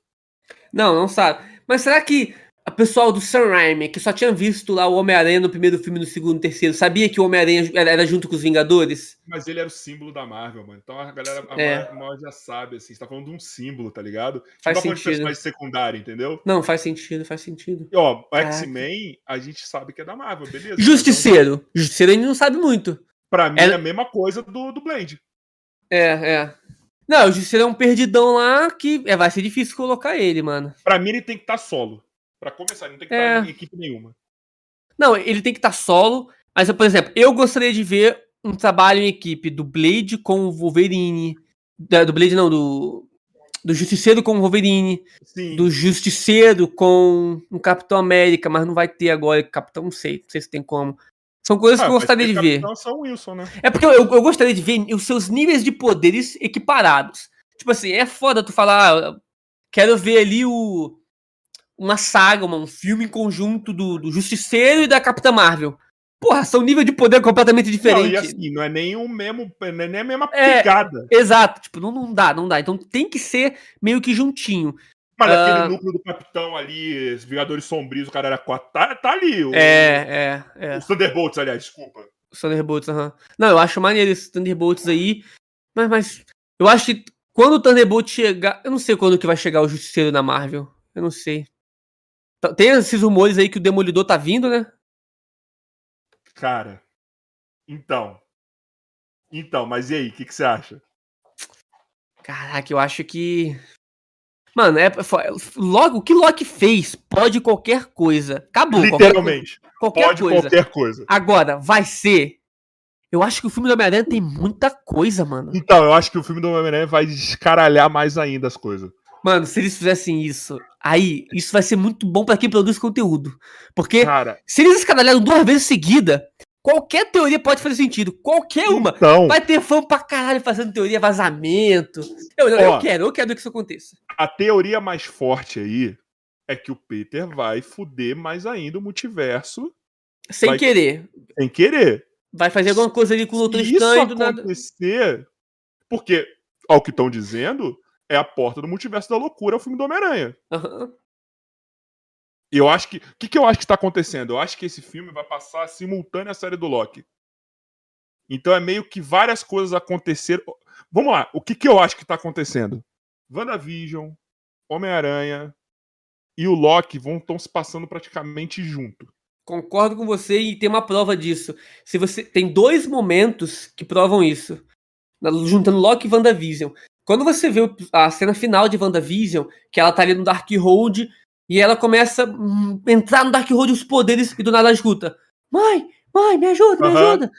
Não, não sabe. Mas será que a pessoal do Sam Raimi, que só tinha visto lá o Homem-Aranha no primeiro filme, no segundo, no terceiro, sabia que o Homem-Aranha era, junto com os Vingadores? Mas ele era o símbolo da Marvel, mano. Então a galera a É. maioria já sabe, assim. Você tá falando de um símbolo, tá ligado? Não Faz tá falando de sentido. personagem secundário, entendeu? Não, faz sentido, faz sentido. E, ó. X-Men, a gente sabe que é da Marvel, beleza? Então, Justiceiro. Justiceiro a gente não sabe muito. pra mim, é a mesma coisa do, do Blade. É, é. Não, o Justiceiro é um perdidão lá que é, vai ser difícil colocar ele, mano. Pra mim, ele tem que estar solo. Pra começar, ele não tem que É. estar em equipe nenhuma. Não, ele tem que estar solo. Mas, por exemplo, eu gostaria de ver um trabalho em equipe do Blade com o Wolverine. da- Do Blade, não, do. Do Justiceiro com o Wolverine. Sim. Do Justiceiro com o Capitão América, mas não vai ter agora. Capitão, não sei. Não sei se tem como. São coisas Ah, que eu gostaria de ver. Wilson, né? É porque eu, eu gostaria de ver os seus níveis de poderes equiparados. Tipo assim, é foda tu falar. ah, Quero ver ali o. Uma saga, um filme em conjunto do, do Justiceiro e da Capitã Marvel. Porra, são níveis de poder completamente Não, diferentes. e assim, não é nem o mesmo, não é nem a mesma É. pegada. Exato, tipo, não, não dá, não dá. Então tem que ser meio que juntinho. Mas Ah. aquele núcleo do Capitão ali, os Vingadores Sombrios, o cara era quatro, tá, tá ali. O, É, é, é. Os Thunderbolts, aliás, desculpa. Os Thunderbolts, aham. Não, eu acho maneiro esses Thunderbolts aí. Mas, mas eu acho que quando o Thunderbolt chegar. Eu não sei quando que vai chegar o Justiceiro na Marvel. Eu não sei. Tá- Tem esses rumores aí que o Demolidor tá vindo, né? Cara, então. Então, mas e aí, o que, que você acha? Caraca, eu acho que. Mano, é, logo, o que Loki fez pode qualquer coisa. Acabou. Literalmente. Qualquer, Pode coisa. qualquer coisa. Agora, vai ser. Eu acho que o filme do Homem-Aranha tem muita coisa, mano. Então, eu acho que o filme do Homem-Aranha vai descaralhar mais ainda as coisas. Mano, se eles fizessem isso, aí, isso vai ser muito bom pra quem produz conteúdo. Porque Cara, se eles escadalharam duas vezes seguida, qualquer teoria pode fazer sentido. Qualquer uma. então, Vai ter fã pra caralho fazendo teoria, vazamento. Eu, eu, eu Ó. quero, eu quero que isso aconteça. a teoria mais forte aí é que o Peter vai fuder mais ainda o multiverso Sem Vai- querer. sem querer. Vai fazer alguma coisa ali com o Doutor isso Estranho do nada. acontecer, porque, ao que estão dizendo, é a porta do multiverso da loucura, é o filme do Homem-Aranha. E eu acho que. O que, que eu acho que tá acontecendo? Eu acho que esse filme vai passar simultâneo à série do Loki. Então é meio que várias coisas aconteceram. Vamos lá, o que, que eu acho que tá acontecendo? WandaVision, Homem-Aranha e o Loki vão estão se passando praticamente junto. Concordo com você e tem uma prova disso. Se você tem dois momentos que provam isso, juntando Loki e WandaVision. Quando você vê a cena final de WandaVision, que ela tá ali no Darkhold e ela começa a entrar no Darkhold os poderes e do nada ela escuta: "Mãe, mãe, me ajuda, me ajuda".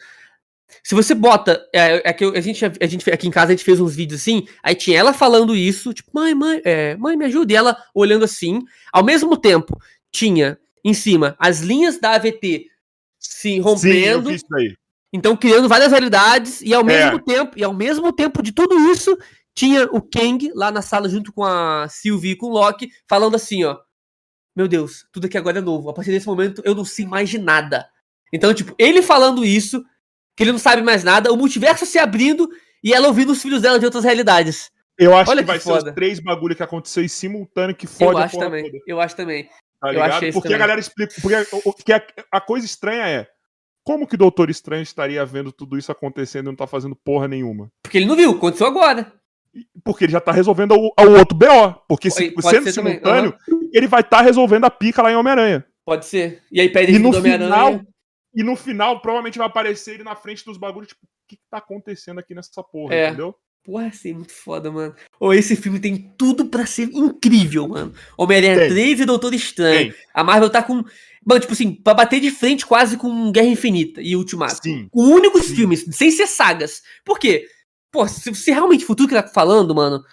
Se você bota, é, é que a gente a gente aqui em casa a gente fez uns vídeos assim, aí tinha ela falando isso, tipo: "Mãe, mãe, é, mãe, me ajuda", e ela olhando assim. Ao mesmo tempo, tinha em cima as linhas da AVT se Sim, rompendo, daí. então criando várias realidades e ao É. mesmo tempo e ao mesmo tempo de tudo isso tinha o Kang lá na sala junto com a Sylvie e com o Loki falando assim, ó: "Meu Deus, tudo aqui agora é novo. A partir desse momento eu não sei mais de nada". Então, tipo, ele falando isso, que ele não sabe mais nada, o multiverso se abrindo e ela ouvindo os filhos dela de outras realidades. Eu acho Olha que que vai ser foda. os três bagulho que aconteceu em simultâneo que fode eu acho também. toda. Eu acho também. Tá Eu ligado? porque também. a galera explica. Porque a, a coisa estranha é. Como que o Doutor Estranho estaria vendo tudo isso acontecendo e não tá fazendo porra nenhuma? Porque ele não viu, aconteceu agora. Porque ele já tá resolvendo o, o outro BO. Porque se, Pode- sendo simultâneo, ele vai estar resolvendo a pica lá em Homem-Aranha. Pode ser. E aí pede E no final, e no final, provavelmente vai aparecer ele na frente dos bagulhos, tipo, o que, que tá acontecendo aqui nessa porra, É. entendeu? Porra, ia ser muito foda, mano. Ou esse filme tem tudo pra ser incrível, mano. Homem-Aranha Tem. 3 e Doutor Estranho. Tem. A Marvel tá com. Mano, tipo assim, pra bater de frente quase com Guerra Infinita e Ultimato. Sim. Com únicos Sim. filmes, sem ser sagas. Por quê? Pô, se, se realmente for tudo que tá falando, mano.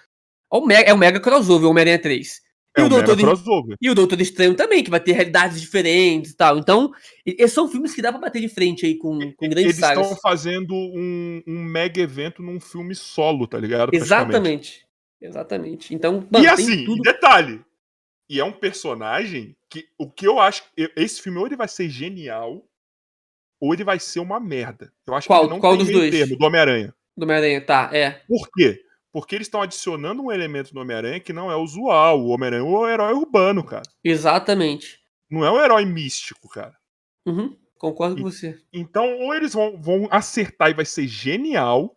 É o mega, é o mega crossover, o Homem-Aranha 3. E É o Doutor mega crossover. E o Doutor Estranho também, que vai ter realidades diferentes e tal. Então, e- esses são filmes que dá pra bater de frente aí com, com grandes Eles sagas. estão fazendo um, um mega evento num filme solo, tá ligado? Exatamente. Exatamente. Então, e mano, assim, tem tudo. detalhe. E é um personagem que o que eu acho. Esse filme ou ele vai ser genial, ou ele vai ser uma merda. Eu acho Qual- que não qual tem dos dois? termo, do Homem-Aranha. Do Homem-Aranha, tá, é. Por quê? Porque eles estão adicionando um elemento no Homem-Aranha que não é usual. O Homem-Aranha é o herói urbano, cara. Exatamente. Não é o herói místico, cara. Uhum, concordo E- com você. Então, ou eles vão, vão acertar e vai ser genial,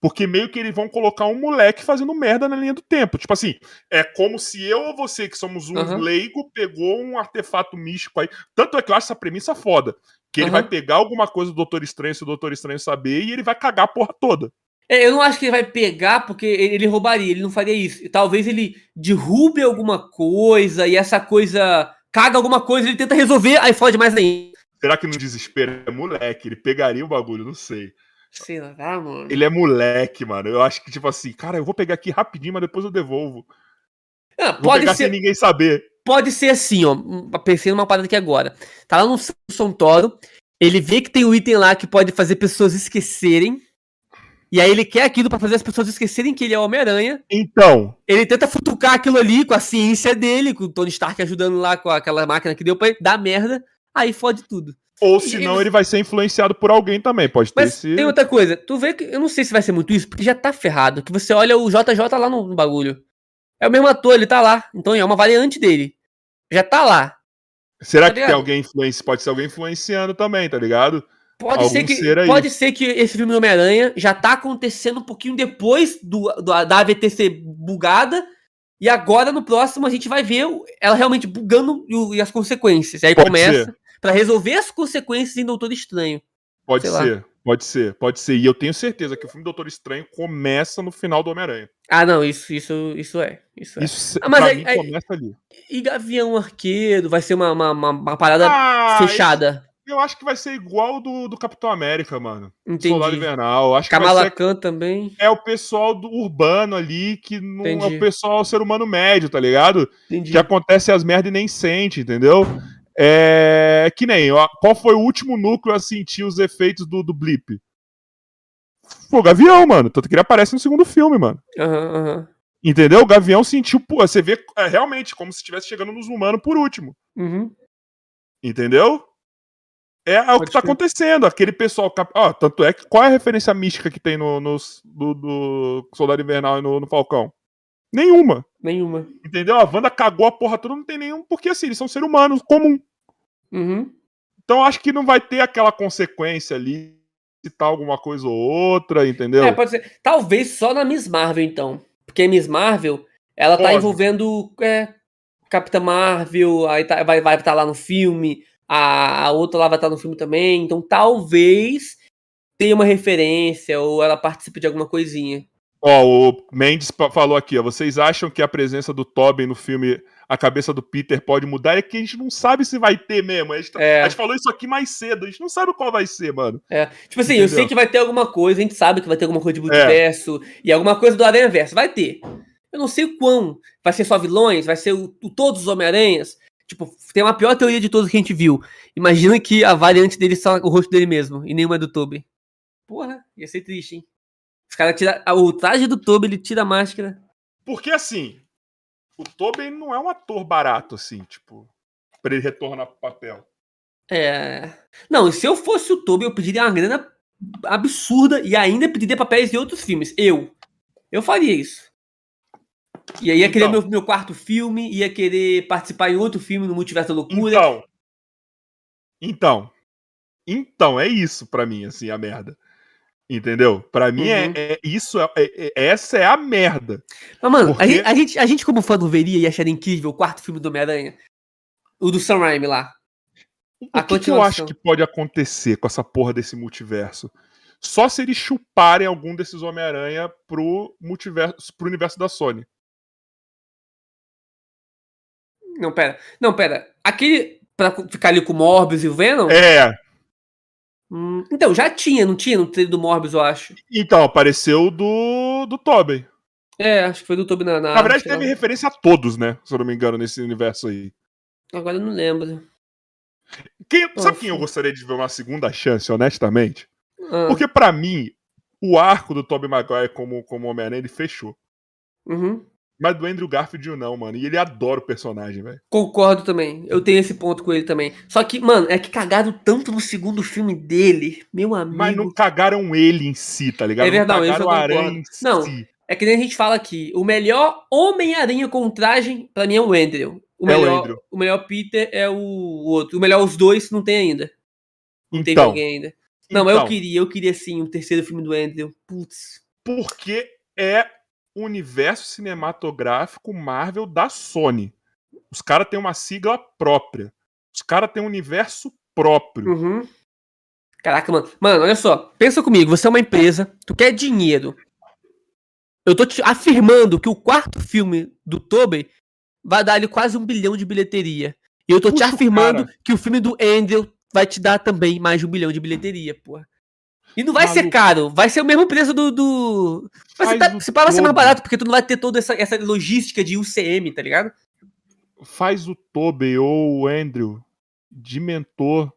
porque meio que eles vão colocar um moleque fazendo merda na linha do tempo. Tipo assim, é como se eu ou você, que somos um Aham. leigo, pegou um artefato místico aí. Tanto é que eu acho essa premissa foda. Que ele Aham. vai pegar alguma coisa do Doutor Estranho, se o Doutor Estranho saber, e ele vai cagar a porra toda. É, eu não acho que ele vai pegar porque ele ele roubaria, ele não faria isso. Talvez ele derrube alguma coisa e essa coisa caga alguma coisa, ele tenta resolver, aí fode mais ainda. Será que no desespero é moleque? Ele pegaria o bagulho, não sei. Sei lá, tá, mano. Ele é moleque, mano. Eu acho que, tipo assim, cara, eu vou pegar aqui rapidinho, mas depois eu devolvo. Ah, Vou pode pegar ser. sem ninguém saber. Pode ser assim, ó. hum, Pensei numa parada aqui agora. Tá lá no Samson Toro. Ele vê que tem um item lá que pode fazer pessoas esquecerem. E aí ele quer aquilo pra fazer as pessoas esquecerem que ele é o Homem-Aranha. Então, Ele tenta futucar aquilo ali com a ciência dele, com o Tony Stark ajudando lá com aquela máquina que deu pra ele dar merda. Aí fode tudo. ou senão ele vai ser influenciado por alguém também. Pode ter Mas esse. tem outra coisa. Tu vê que. Eu não sei se vai ser muito isso, porque já tá ferrado. Que você olha o JJ lá no, no bagulho. É o mesmo ator, ele tá lá. Então é uma variante dele. Já tá lá. Será tá que tem alguém. Pode ser alguém influenciando também, tá ligado? Pode Algum ser, que, ser pode ser que esse filme do Homem-Aranha já tá acontecendo um pouquinho depois do, do- da AVT ser bugada. E agora no próximo a gente vai ver ela realmente bugando e, as consequências. E aí Pode começa pra resolver as consequências em Doutor Estranho. Pode sei lá. ser, pode ser, pode ser. E eu tenho certeza que o filme Doutor Estranho começa no final do Homem-Aranha. Ah, não, isso, isso, isso é. Isso é. Isso, Ah, mas mim, aí- começa ali. E Gavião Arqueiro vai ser uma, uma, uma, uma parada Ah, fechada. Eu acho que vai ser igual do, do Capitão América, mano. Entendi. Soldado Invernal. Acho que Kamala ser Khan também. é o pessoal do urbano ali, que não é Entendi. o pessoal ser humano médio, tá ligado? Entendi. Que acontece as merdas e nem sente, entendeu? É que nem, ó, qual foi o último núcleo a sentir os efeitos do, do blip? Foi o Gavião, mano. Tanto que ele aparece no segundo filme, mano. Aham, aham. Entendeu? O Gavião sentiu, pô, você vê é, realmente como se estivesse chegando nos humanos por último. Uhum. Entendeu? É, é o que tá crer. acontecendo. Aquele pessoal. Ó, tanto é que. Qual é a referência mística que tem no, nos- do, do Soldado Invernal e no, no Falcão? Nenhuma. Nenhuma. Entendeu? A Wanda cagou a porra toda, não tem nenhum. Porque assim, eles são seres humanos comum. Uhum. Então acho que não vai ter aquela consequência ali. Citar alguma coisa ou outra, entendeu? É, pode ser. Talvez só na Miss Marvel, então. Porque Miss Marvel, ela tá Pode. envolvendo é, Capitã Marvel, aí tá- vai estar vai tá lá no filme, a, a outra lá vai estar no filme também. Então talvez tenha uma referência ou ela participe de alguma coisinha. Ó, o Mendes falou aqui, ó. Vocês acham que a presença do Tobin no filme A Cabeça do Peter pode mudar? É que a gente não sabe se vai ter mesmo. A gente, tá- É. a gente falou isso aqui mais cedo, a gente não sabe qual vai ser, mano. Tipo assim, eu Entendeu? sei que vai ter alguma coisa, a gente sabe que vai ter alguma coisa de multiverso e alguma coisa do Aranha Verso. Vai ter. Eu não sei o quão. Vai ser só vilões? Vai ser o, o- todos os Homem-Aranhas? Tipo, tem uma pior teoria de todos que a gente viu. Imagina que a variante dele só o rosto dele mesmo e nenhuma é do Toby. Porra, ia ser triste, hein? Os caras tiram. O traje do Toby, ele tira a máscara. Porque assim, o Tobin não é um ator barato, assim, tipo, pra ele retornar pro papel. É. Não, se eu fosse o Toby, eu pediria uma grana absurda e ainda pediria papéis em outros filmes. Eu. Eu faria isso. E aí ia querer Então. meu, meu quarto filme, ia querer participar em outro filme no Multiverso da Loucura. Então. Então. Então, é isso pra mim, assim, a merda. Entendeu? Pra mim, é, Uhum. é- isso é, é- é- essa é a merda. Mas, mano, a Porque- gente, a, gente, a gente, como fã, não veria e acharia incrível o quarto filme do Homem-Aranha? O do Sam Raimi lá. O A que, que eu acho que pode acontecer com essa porra desse multiverso? Só se eles chuparem algum desses Homem-Aranha pro multiverso, pro universo da Sony. Não, pera. Não, pera. Aquele. Pra ficar ali com o Morbius e o Venom? É, Hum, então, já tinha, não tinha no trailer do Morbius, eu acho. então, apareceu do, do Tobey. É, acho que foi do Toby na. Na, Na verdade, lá. teve referência a todos, né? Se eu não me engano, nesse universo aí. Agora eu não lembro. Quem, sabe quem eu gostaria de ver uma segunda chance, honestamente? Ah, Porque pra mim, o arco do Tobey Maguire como, como Homem-Aranha, ele fechou. uhum. Mas do Andrew Garfield não, mano. E ele adora o personagem, velho. Concordo também. Eu tenho esse ponto com ele também. Só que, mano, é que cagaram tanto no segundo filme dele, meu amigo. Mas não cagaram ele em si, tá ligado? É verdade, não cagaram a aranha em Não. si. É que nem a gente fala aqui. O melhor Homem-Aranha com traje, pra mim, é o Andrew. O É o melhor, Andrew. o melhor Peter é o outro. O melhor, os dois, não tem ainda. Não Então, alguém ainda. Não, mas eu então, queria, eu queria sim o terceiro filme do Andrew. Putz. Porque é o universo cinematográfico Marvel da Sony. Os caras têm uma sigla própria. Os caras têm um universo próprio. Uhum. Caraca, mano. Mano, olha só. Pensa comigo, você é uma empresa, tu quer dinheiro. Eu tô te afirmando que o quarto filme do Tobey vai dar ali quase um bilhão de bilheteria. E eu tô te Puxa o afirmando cara. que o filme do Andrew vai te dar também mais de um bilhão de bilheteria, porra. E não vai ser Maluco. caro, vai ser o mesmo preço do. do... Ser, Faz o se pá, vai ser mais barato, porque tu não vai ter toda essa, essa logística de UCM, tá ligado? Faz o Tobey ou o Andrew de mentor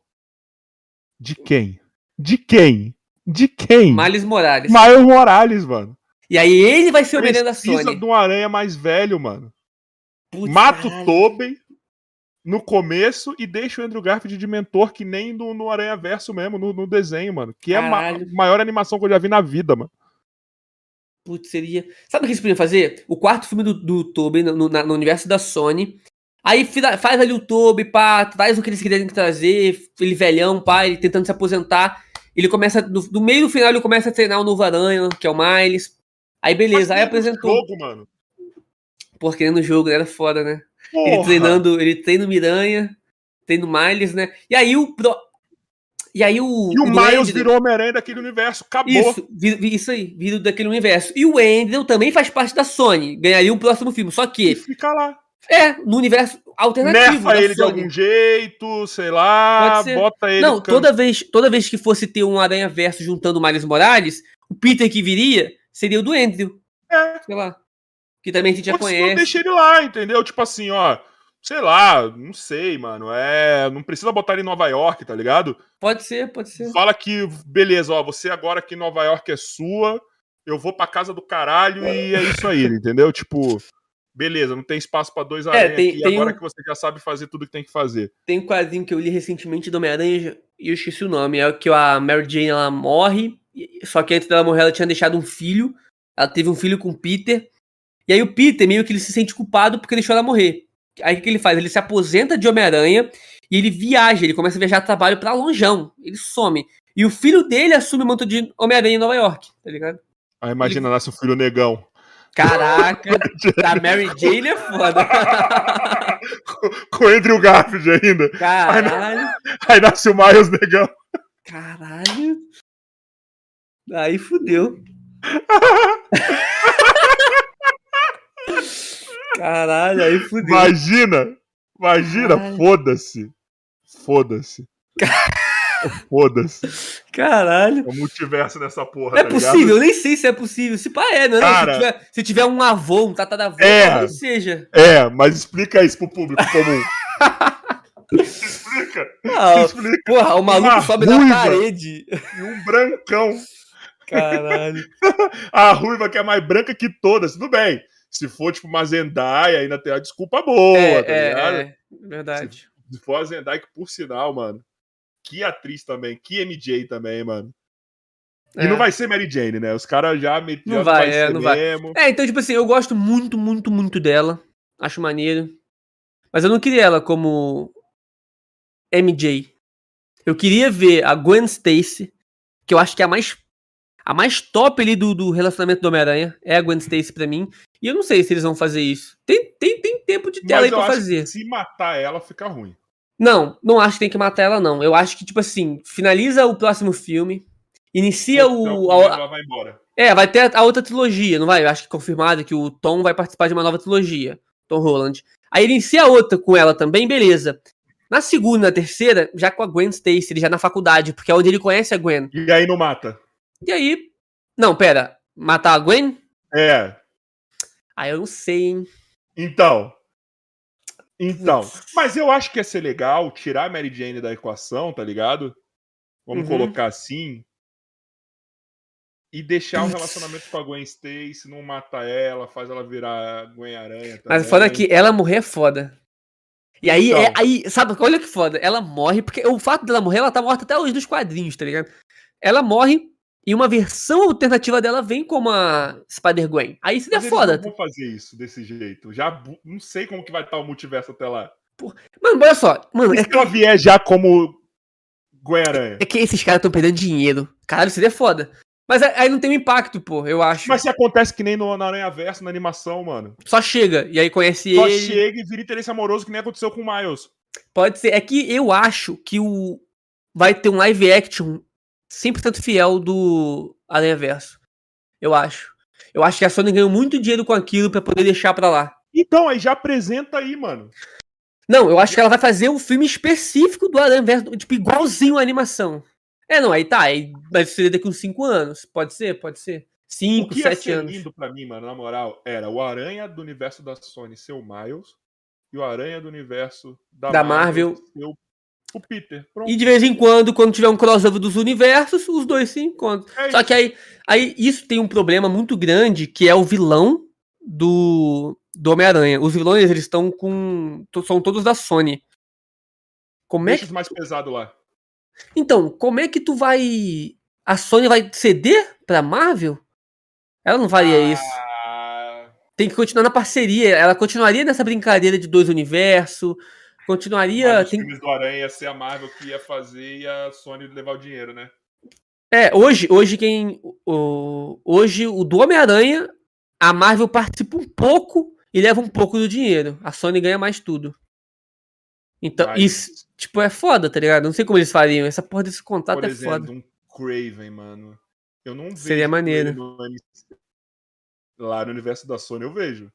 de quem? De quem? De quem? Miles Morales. Miles Morales, mano. E aí ele vai ser o Homem-Aranha da Precisa Sony. de um aranha mais velho, mano. Putz, Mata o. Tobey no começo e deixa o Andrew Garfield de mentor que nem no, no Aranha Verso mesmo, no, no desenho, mano. Que é a maior animação que eu já vi na vida, mano. Putz, seria. Sabe o que eles podiam fazer? O quarto filme do, do Tobey no, na- no universo da Sony. Aí faz ali o Tobey, pá, traz o que eles querem trazer, ele velhão, pá, ele tentando se aposentar. Ele começa, do, do meio do final, ele começa a treinar o novo Aranha, que é o Miles. Aí beleza, aí Mas tem apresentou. Jogo, mano. Porque no jogo era foda, né? Ele Porra. treinando, ele treina o Miranha, treina o Miles, né? E aí o. Pro... E aí o. E o, o Miles Andrew- virou Homem-Aranha daquele universo. Acabou. Isso, vi- vi- isso aí, vindo daquele universo. E o Andrew também faz parte da Sony. Ganharia um próximo filme. Só E que fica lá. é no universo alternativo. Nerfa ele de Sony. algum jeito, sei lá. Bota ele. Não, toda vez, toda vez que fosse ter um Aranha Verso juntando o Miles Morales, o Peter que viria seria o do Andrew. É. Sei lá. Que também a gente já se não, conhece. deixa ele lá, entendeu? Tipo assim, ó. Sei lá, não sei, mano. É. Não precisa botar ele em Nova York, tá ligado? Pode ser, pode ser. Fala que, beleza, ó, você agora aqui em Nova York é sua, eu vou pra casa do caralho e é isso aí, entendeu? Tipo, beleza, não tem espaço pra dois É, tem- aqui, tem agora um- que você já sabe fazer tudo que tem que fazer. Tem um quadrinho que eu li recentemente do Homem-Aranha e eu esqueci o nome. É o que a Mary Jane ela morre, só que antes dela morrer ela tinha deixado um filho. Ela teve um filho com o Peter. E aí o Peter meio que ele se sente culpado porque deixou ela morrer. Aí o que ele faz? Ele se aposenta de Homem-Aranha e ele viaja, ele começa a viajar a trabalho pra longeão. Ele some. E o filho dele assume o manto de Homem-Aranha em Nova York, tá ligado? Aí imagina, nasce o filho negão. Caraca, da Mary Jane é foda. Com o Andrew Garfield ainda. Caralho, Aí nasce o Miles negão. caralho. Aí fudeu. Caralho, aí fudeu. Imagina! Imagina, foda-se. Foda-se. Foda-se. Caralho. É o multiverso dessa porra, Não é tá ligado? possível, eu nem sei se é possível. Se pá é, não, é não. Cara. Se, tiver, se tiver um avô, um tataravô, É. talvez seja. É, mas explica isso pro público comum. explica, Ah, explica. porra, o maluco Uma sobe na parede. E um brancão. Caralho. A ruiva que é mais branca que todas. Tudo bem. Se for tipo uma Zendaya, ainda tem a desculpa boa, É, tá é, ligado? é, verdade. Se for a Zendaya, que por sinal, mano. Que atriz também, que MJ também, mano. E É. não vai ser Mary Jane, né? Os caras já meteram Não vai, é, não vai. mesmo. É, então, tipo assim, eu gosto muito, muito, muito dela. Acho maneiro. Mas eu não queria ela como MJ. Eu queria ver a Gwen Stacy, que eu acho que é a mais a mais top ali do, do relacionamento do Homem-Aranha. É a Gwen Stacy pra mim. E eu não sei se eles vão fazer isso. Tem, tem, tem tempo de tela Mas aí pra fazer. se matar ela, fica ruim. Não, não acho que tem que matar ela, não. Eu acho que, tipo assim, finaliza o próximo filme. Inicia Então, o. a- ela vai embora. é, vai ter a outra trilogia, não vai? Eu acho que confirmado que o Tom vai participar de uma nova trilogia. Tom Holland. Aí ele inicia a outra com ela também, beleza. Na segunda, na terceira, já com a Gwen Stacy, ele já na faculdade, porque é onde ele conhece a Gwen. E aí não mata. E aí. Não, pera. Matar a Gwen? É. Ah, eu não sei, hein? Então. Então. Mas eu acho que ia ser legal tirar a Mary Jane da equação, tá ligado? Vamos Uhum. colocar assim. E deixar o relacionamento com a Gwen Stacy, não matar ela, faz ela virar Gwen Aranha. Mas também. foda que ela morrer é foda. E aí, é, Então. aí, sabe, olha que foda. Ela morre, porque o fato dela morrer, ela tá morta até hoje nos quadrinhos, tá ligado? Ela morre e uma versão alternativa dela vem como a Spider-Gwen. Aí Mas eles foda. não vão fazer isso desse jeito. Já não sei como que vai estar o multiverso até lá. Mano, olha só. Mano, E é se ela vier já como Gwen Aranha? É que esses caras estão perdendo dinheiro. Caralho, seria foda. Mas aí não tem um impacto, pô, eu acho. Mas se acontece que nem no, na Aranha Verso, na animação, mano. Só chega, e aí conhece Só ele. chega e vira interesse amoroso que nem aconteceu com o Miles. Pode ser. É que eu acho que o. Vai ter um live action 100% fiel do Aranha Verso. Eu acho. Eu acho que a Sony ganhou muito dinheiro com aquilo pra poder deixar pra lá. Então, aí já apresenta aí, mano. Não, eu acho que ela vai fazer um filme específico do Aranha Verso, tipo, igualzinho a animação. É, não, aí tá. Aí vai ser daqui uns 5 anos. Pode ser? Pode ser. O 5, que ia 7 ser anos. lindo pra mim, mano, na moral, era o Aranha do universo da Sony ser o Miles e o Aranha do universo da, Da Marvel. ser o, o Peter. Pronto. E de vez em quando, quando tiver um crossover dos universos, os dois se encontram. É Só que aí, aí isso tem um problema muito grande, que é o vilão do, do Homem-Aranha. Os vilões, eles estão com. São todos da Sony. Como é Deixa que. os mais pesados lá. Então, como é que tu vai. A Sony vai ceder pra Marvel? Ela não faria isso. Ah, Tem que continuar na parceria. Ela continuaria nessa brincadeira de dois universos. Continuaria. os tem- filmes do Aranha ia ser a Marvel que ia fazer e a Sony levar o dinheiro, né? É, hoje, hoje quem. O, hoje, o do Homem-Aranha, a Marvel participa um pouco e leva um pouco do dinheiro. A Sony ganha mais tudo. Então, Mas- isso, tipo, é foda, tá ligado? Não sei como eles fariam. Essa porra desse contato Por é exemplo, foda. um Craven, mano. Eu não vejo. Seria maneiro. No. Lá no universo da Sony eu vejo.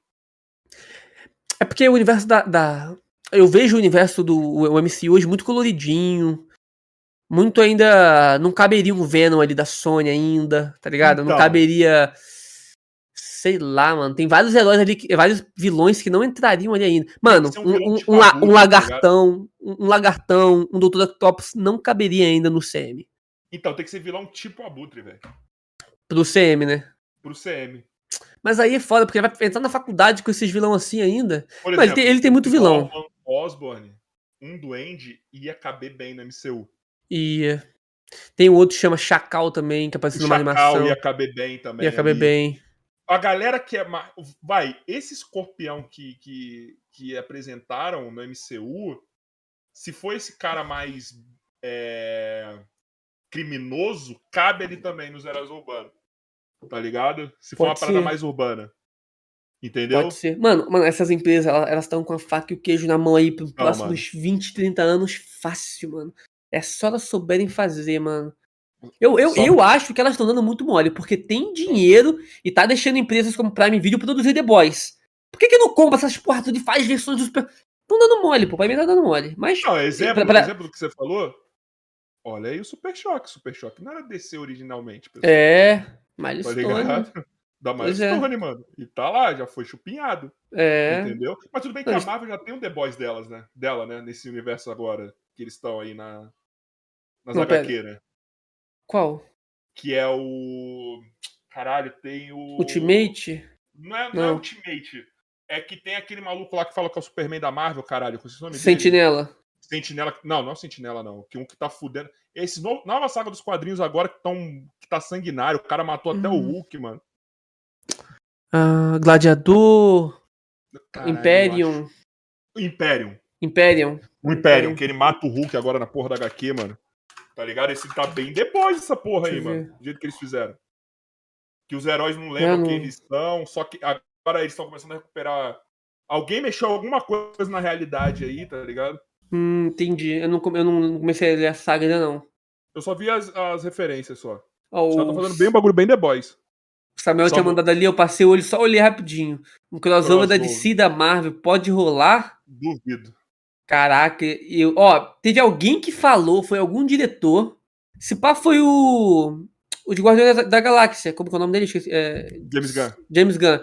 É porque o universo da, da- Eu vejo o universo do o MCU hoje muito coloridinho. Muito ainda. Não caberia um Venom ali da Sony ainda, tá ligado? Não Então. caberia. Sei lá, mano. Tem vários heróis ali, que- vários vilões que não entrariam ali ainda. Mano, um um, um- um la- um tá lagartão, um, lagartão, um Doutor Octopus não caberia ainda no CM. Então tem que ser vilão tipo Abutre, velho. Pro CM, né? Pro CM. Mas aí é foda, porque ele vai entrar na faculdade com esses vilão assim ainda. Por Mas ele tem- ele tem muito vilão. Norman Osborn, um duende, ia caber bem no MCU. E tem um outro que chama Chacal também, que apareceu numa Chacal animação. ia caber bem também. Ia caber ali. bem. A galera que é. Vai, esse escorpião que, que, que apresentaram no MCU, se for esse cara mais é, criminoso, cabe ali também nos heróis urbanos. Tá ligado? Se for Pode uma parada ser. mais urbana. Entendeu? Pode ser. Mano, mano essas empresas, ela- elas estão com a faca e o queijo na mão aí pros próximos 20, 30 anos fácil, mano. É só elas souberem fazer, mano. Eu, eu, Só- eu acho que elas estão dando muito mole, porque tem dinheiro e tá deixando empresas como Prime Video produzir The Boys. Por que, que não compra essas tudo e faz versões dos. Estão dando mole, pô. Pra mim tá dando mole. Mas. Não, exemplo, pra- pra- exemplo do que você falou. Olha aí o Super Choque. Super Choque não era DC originalmente, pessoal. É. Tá Milestone. ligado? Da Pois é. Mano. E tá lá, já foi chupinhado. É. Entendeu? Mas tudo bem que a Marvel já tem um The Boys delas, né? Dela, né? Nesse universo agora. Que eles estão aí na. Nas Não. HQ, né? Qual? Que é o. Caralho, tem o. Ultimate? Não é, não é Não. Ultimate. É que tem aquele maluco lá que fala que é o Superman da Marvel, caralho. Com esse nome dele? Sentinela. Sentinela. Não, não é Sentinela, não. Que um que tá fudendo. Esse no- nova saga dos quadrinhos agora que, tão, que tá sanguinário. O cara matou até o Uhum. Hulk, mano. Ah, Gladiador. Caralho, Imperium. Imperium. Imperium. O Imperium, que ele mata o Hulk agora na porra da HQ, mano. Tá ligado? Esse tá bem depois dessa porra aí, mano. Do jeito que eles fizeram. Que os heróis não lembram não- quem eles são, só que agora eles estão começando a recuperar. Alguém mexeu alguma coisa na realidade aí, tá ligado? Hum, entendi. Eu não, eu não comecei a ler a saga ainda, não. Eu só vi as, as referências só. Ó, Os caras estão fazendo bem um bagulho bem The Boys. Samuel só tinha mandado ali, eu passei o olho, só olhei rapidinho. Um crossover da. DC da Marvel pode rolar? Duvido. Caraca, eu, ó, teve alguém que falou, foi algum diretor. Se pá, foi o. O de Guardiões da, da Galáxia. Como que é o nome dele? Esqueci, é, James Gunn. James Gunn.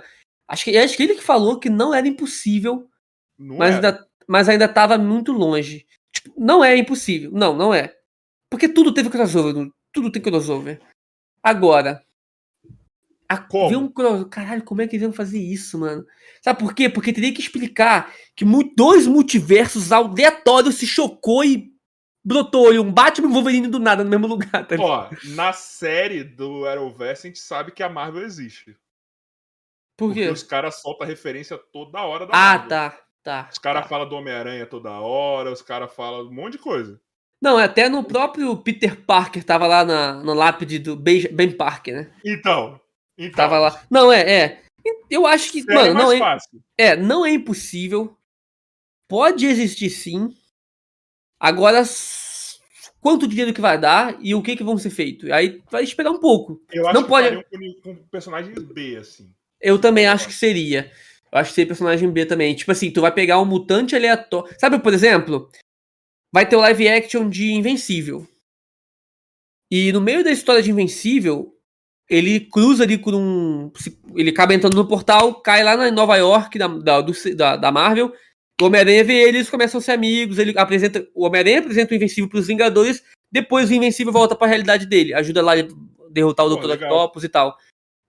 Acho que, acho que ele que falou que não era impossível, Não mas é. ainda, mas ainda tava muito longe. Tipo, não é impossível. Não, não é. Porque tudo teve crossover. Tudo tem crossover. Agora. A, Como? ver um crossover. Caralho, como é que eles vão fazer isso, mano? Sabe por quê? Porque teria que explicar que dois multiversos aleatórios se chocou e brotou ali um Batman e um Wolverine do nada no mesmo lugar. Tá? Ó, na série do Arrowverse a gente sabe que a Marvel existe. por Porque quê? os caras soltam referência toda hora da Ah, Marvel. tá. Tá. Os caras tá. falam do Homem-Aranha toda hora, os caras falam um monte de coisa. Não, até no próprio Peter Parker tava lá na, no lápide do Ben Parker, né? Então, então Tava lá. Não, é, é. Eu acho que, mano, não é, fácil. é, não é impossível. Pode existir sim. Agora, quanto dinheiro que vai dar e o que que vão ser feito? Aí vai esperar um pouco. Eu acho não que pode- fariam com, com personagens B, assim. Eu também acho que seria. Eu acho que seria personagem B também. Tipo assim, tu vai pegar um mutante aleatório. Sabe, por exemplo, vai ter o live action de Invencível. E no meio da história de Invencível, ele cruza ali por um. Ele acaba entrando no portal, cai lá na Nova York da, da, do da, da Marvel. O Homem-Aranha vê ele, eles começam a ser amigos. Ele apresenta. O Homem-Aranha apresenta o Invencível pros Vingadores. Depois o Invencível volta pra realidade dele. Ajuda lá a derrotar o Dr. Octopus e tal.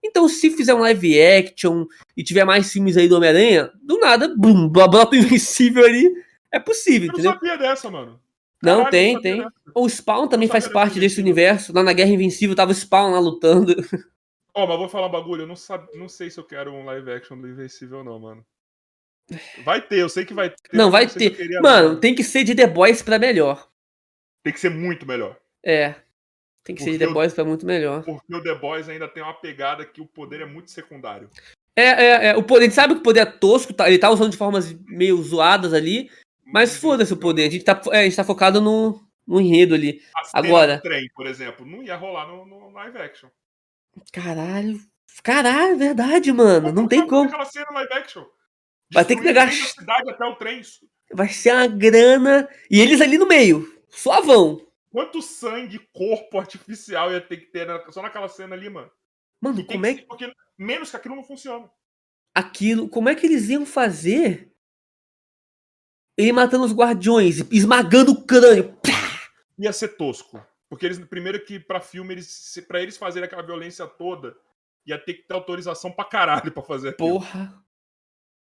Então, se fizer um live action e tiver mais filmes aí do Homem-Aranha, do nada, bum, brota o Invencível ali. É possível, Eu não entendeu? sabia dessa, mano. Não, Caralho, tem, não tem. O Spawn também Não faz parte desse universo. Lá na Guerra Invencível tava o Spawn lá lutando. Ó, mas vou falar um bagulho, eu não, sab... não sei se eu quero um live action do Invencível, não, mano. Vai ter, eu sei que vai ter. Não, vai eu ter. queria, Mano, não. tem que ser de The Boys pra melhor. Tem que ser muito melhor. É. Tem que ser de Porque The Boys pra muito melhor. Porque o The Boys ainda tem uma pegada que o poder é muito secundário. É, é, é. O poder, a gente sabe que o poder é tosco, tá- ele tá usando de formas meio zoadas ali. Mas foda-se o poder. A gente tá, é, a gente tá focado no, no enredo ali. A Agora- do trem, por exemplo, não ia rolar no, no live action. Caralho. Caralho, verdade, mano. Não tem como. Aquela cena live action. Vai ter que pegar- até o trem. Vai ser uma grana. E eles ali no meio. Suavão. Quanto sangue, corpo artificial ia ter que ter só naquela cena ali, mano? Mano, como que é ser- Porque menos que aquilo não funciona. aquilo. Como é que eles iam fazer? Ele matando os guardiões, esmagando o crânio. Ia ser tosco. Porque eles, primeiro que pra filme, eles, pra eles fazerem aquela violência toda, ia ter que ter autorização pra caralho pra fazer aquilo. Porra.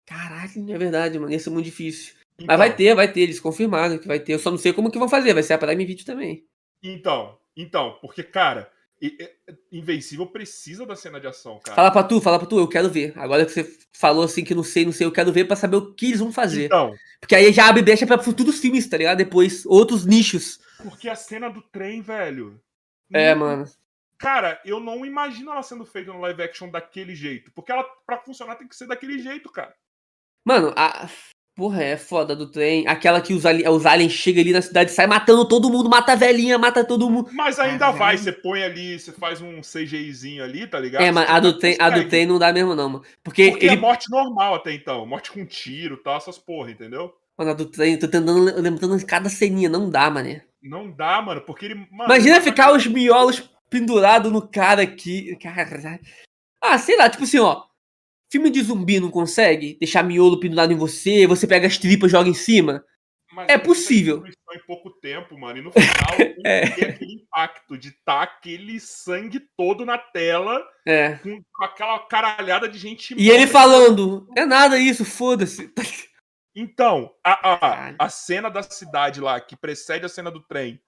Caralho, é verdade, mano. Ia ser muito difícil. Então, Mas vai ter, vai ter. Eles confirmaram que vai ter. Eu só não sei como que vão fazer. Vai ser a Prime Video também. Então, então, porque, cara, Invencível precisa da cena de ação, cara. Fala pra tu, fala pra tu, eu quero ver. Agora que você falou assim que não sei, não sei, eu quero ver pra saber o que eles vão fazer. Então, Porque aí já abre brecha pra futuros filmes, tá ligado? Depois, outros nichos. porque a cena do trem, velho. É, não- mano. Cara, eu não imagino ela sendo feita no live action daquele jeito. Porque ela, pra funcionar, tem que ser daquele jeito, cara. Mano, a. Porra, é foda do trem. Aquela que os, ali... os aliens chegam ali na cidade, sai matando todo mundo, mata a velhinha, mata todo mundo. Mas ainda Ah, vai, você põe ali, você faz um CGIzinho ali, tá ligado? É, mas a do, trem, a do trem não dá mesmo, não, mano. Porque, Porque é ele. morte normal até então. Morte com tiro, tal, essas porra, entendeu? Mano, a do trem, tô tentando lembrando cada ceninha, não dá, mané. Não dá, mano, porque ele. Mano, Imagina ficar os miolos pendurados no cara aqui. Caralho. Ah, sei lá, tipo assim, ó. Filme de zumbi não consegue deixar miolo pendurado em você, você pega as tripas e joga em cima? Mas é ele possível. Em pouco tempo, mano. E no final É. ter aquele impacto de tá aquele sangue todo na tela É. com, aquela caralhada de gente. E ele morta. falando, é nada isso, foda-se. Então, a, a, a cena da cidade lá, que precede a cena do trem,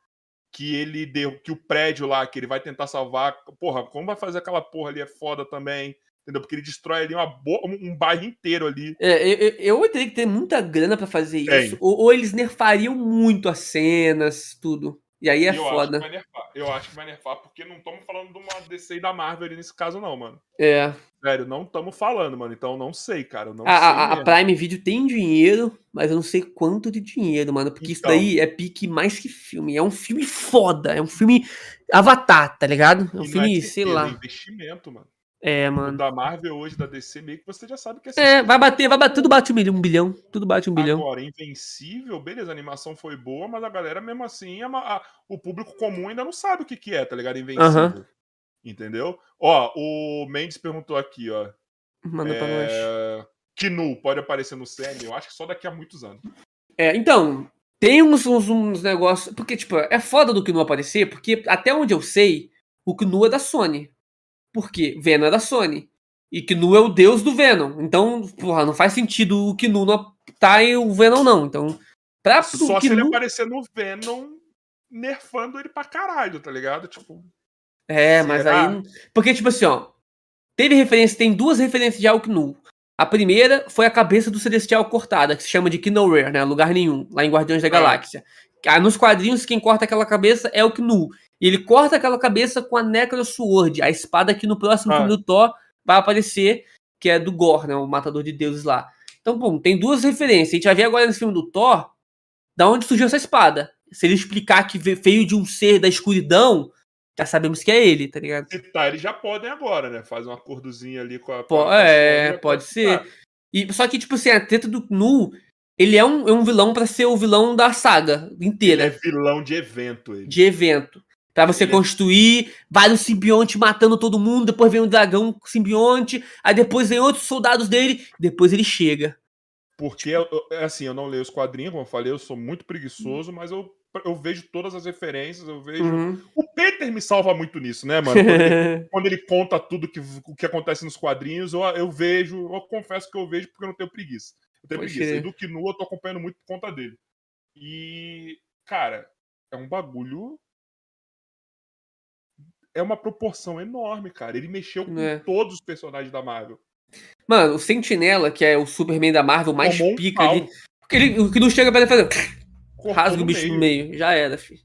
que ele deu, que o prédio lá, que ele vai tentar salvar. Porra, como vai fazer aquela porra ali é foda também. Entendeu? Porque ele destrói ali uma um, bairro inteiro ali. É, eu, eu, teria que ter muita grana pra fazer Tem. isso. Ou, ou eles nerfariam muito as cenas, tudo. E aí é eu Acho foda. nerfar. Eu acho que vai nerfar, porque não estamos falando de uma DC e da Marvel ali nesse caso, não, mano. É. Sério, não estamos falando, mano. Então eu não sei, cara. Não A, sei. a. Prime Video tem dinheiro, mas eu não sei quanto de dinheiro, mano. Porque isso Então. daí é pique mais que filme. É um filme foda. É um filme Avatar, tá ligado? É um é filme, certeza, sei É lá. investimento, mano. É, O mano. da Marvel hoje, da DC, meio que você já sabe que é É, vai bater, vai bater. Tudo bate um bilhão, um bilhão. Tudo bate um bilhão. Agora, Invencível, beleza, a animação foi boa, mas a galera, mesmo assim, a a- o público comum ainda não sabe o que, que é, tá ligado? Invencível. Aham. Entendeu? Ó, o Mendes perguntou aqui, ó. Manda pra nós. É... Kinu pode aparecer no CM? Eu acho que só daqui a muitos anos. É, então, tem uns, uns, uns negócios. Porque, tipo, é foda do Knu aparecer, porque até onde eu sei, o Knu é da Sony. Por quê? Venom é da Sony. E Knu é o deus do Venom. Então, porra, não faz sentido o Knu não tá e o Venom não. Então, pra Só se ele Knu- aparecer no Venom nerfando ele pra caralho, tá ligado? Tipo, É, mas Será? aí. Porque, tipo assim, ó. Teve referência, tem duas referências de Alknu. A primeira foi a cabeça do Celestial cortada, que se chama de Nowhere, né? Lugar nenhum, lá em Guardiões da Ah. Galáxia. Ah, nos quadrinhos, quem corta aquela cabeça é o Knu. E ele corta aquela cabeça com a Necro Sword, a espada que no próximo Ah. filme do Thor vai aparecer, que é do Gore, né? O matador de deuses lá. Então, bom, tem duas referências. A gente vai ver agora nesse filme do Thor da onde surgiu essa espada. Se ele explicar que ve- veio de um ser da escuridão, já sabemos que é ele, tá ligado? se tá, eles já podem agora, né? Faz um acordozinho ali com a. com a- com a é, pode ser. E, só que, tipo assim, a treta do Nu, ele é um, é um vilão pra ser o vilão da saga Ele inteira, é vilão de evento, ele. de evento. Pra você é- construir vários simbiontes matando todo mundo, depois vem um dragão com simbionte, aí depois vem outros soldados dele, depois ele chega. Porque, é assim, eu não leio os quadrinhos, como eu falei, eu sou muito preguiçoso, mas eu, eu vejo todas as referências, eu vejo. Uhum. O Peter me salva muito nisso, né, mano? Quando ele, quando ele conta tudo que, o que acontece nos quadrinhos, eu, eu vejo, eu confesso que eu vejo porque eu não tenho preguiça. Eu tenho Pode preguiça. crer. E do Kinu eu tô acompanhando muito por conta dele. E, cara, é um bagulho. É uma proporção enorme, cara. Ele mexeu com É. todos os personagens da Marvel. Mano, o Sentinela, que é o Superman da Marvel mais Tomou um pica pau, ali. Porque ele, o que não chega pra ele fazer. cortou Rasga o bicho no meio. Já era, filho.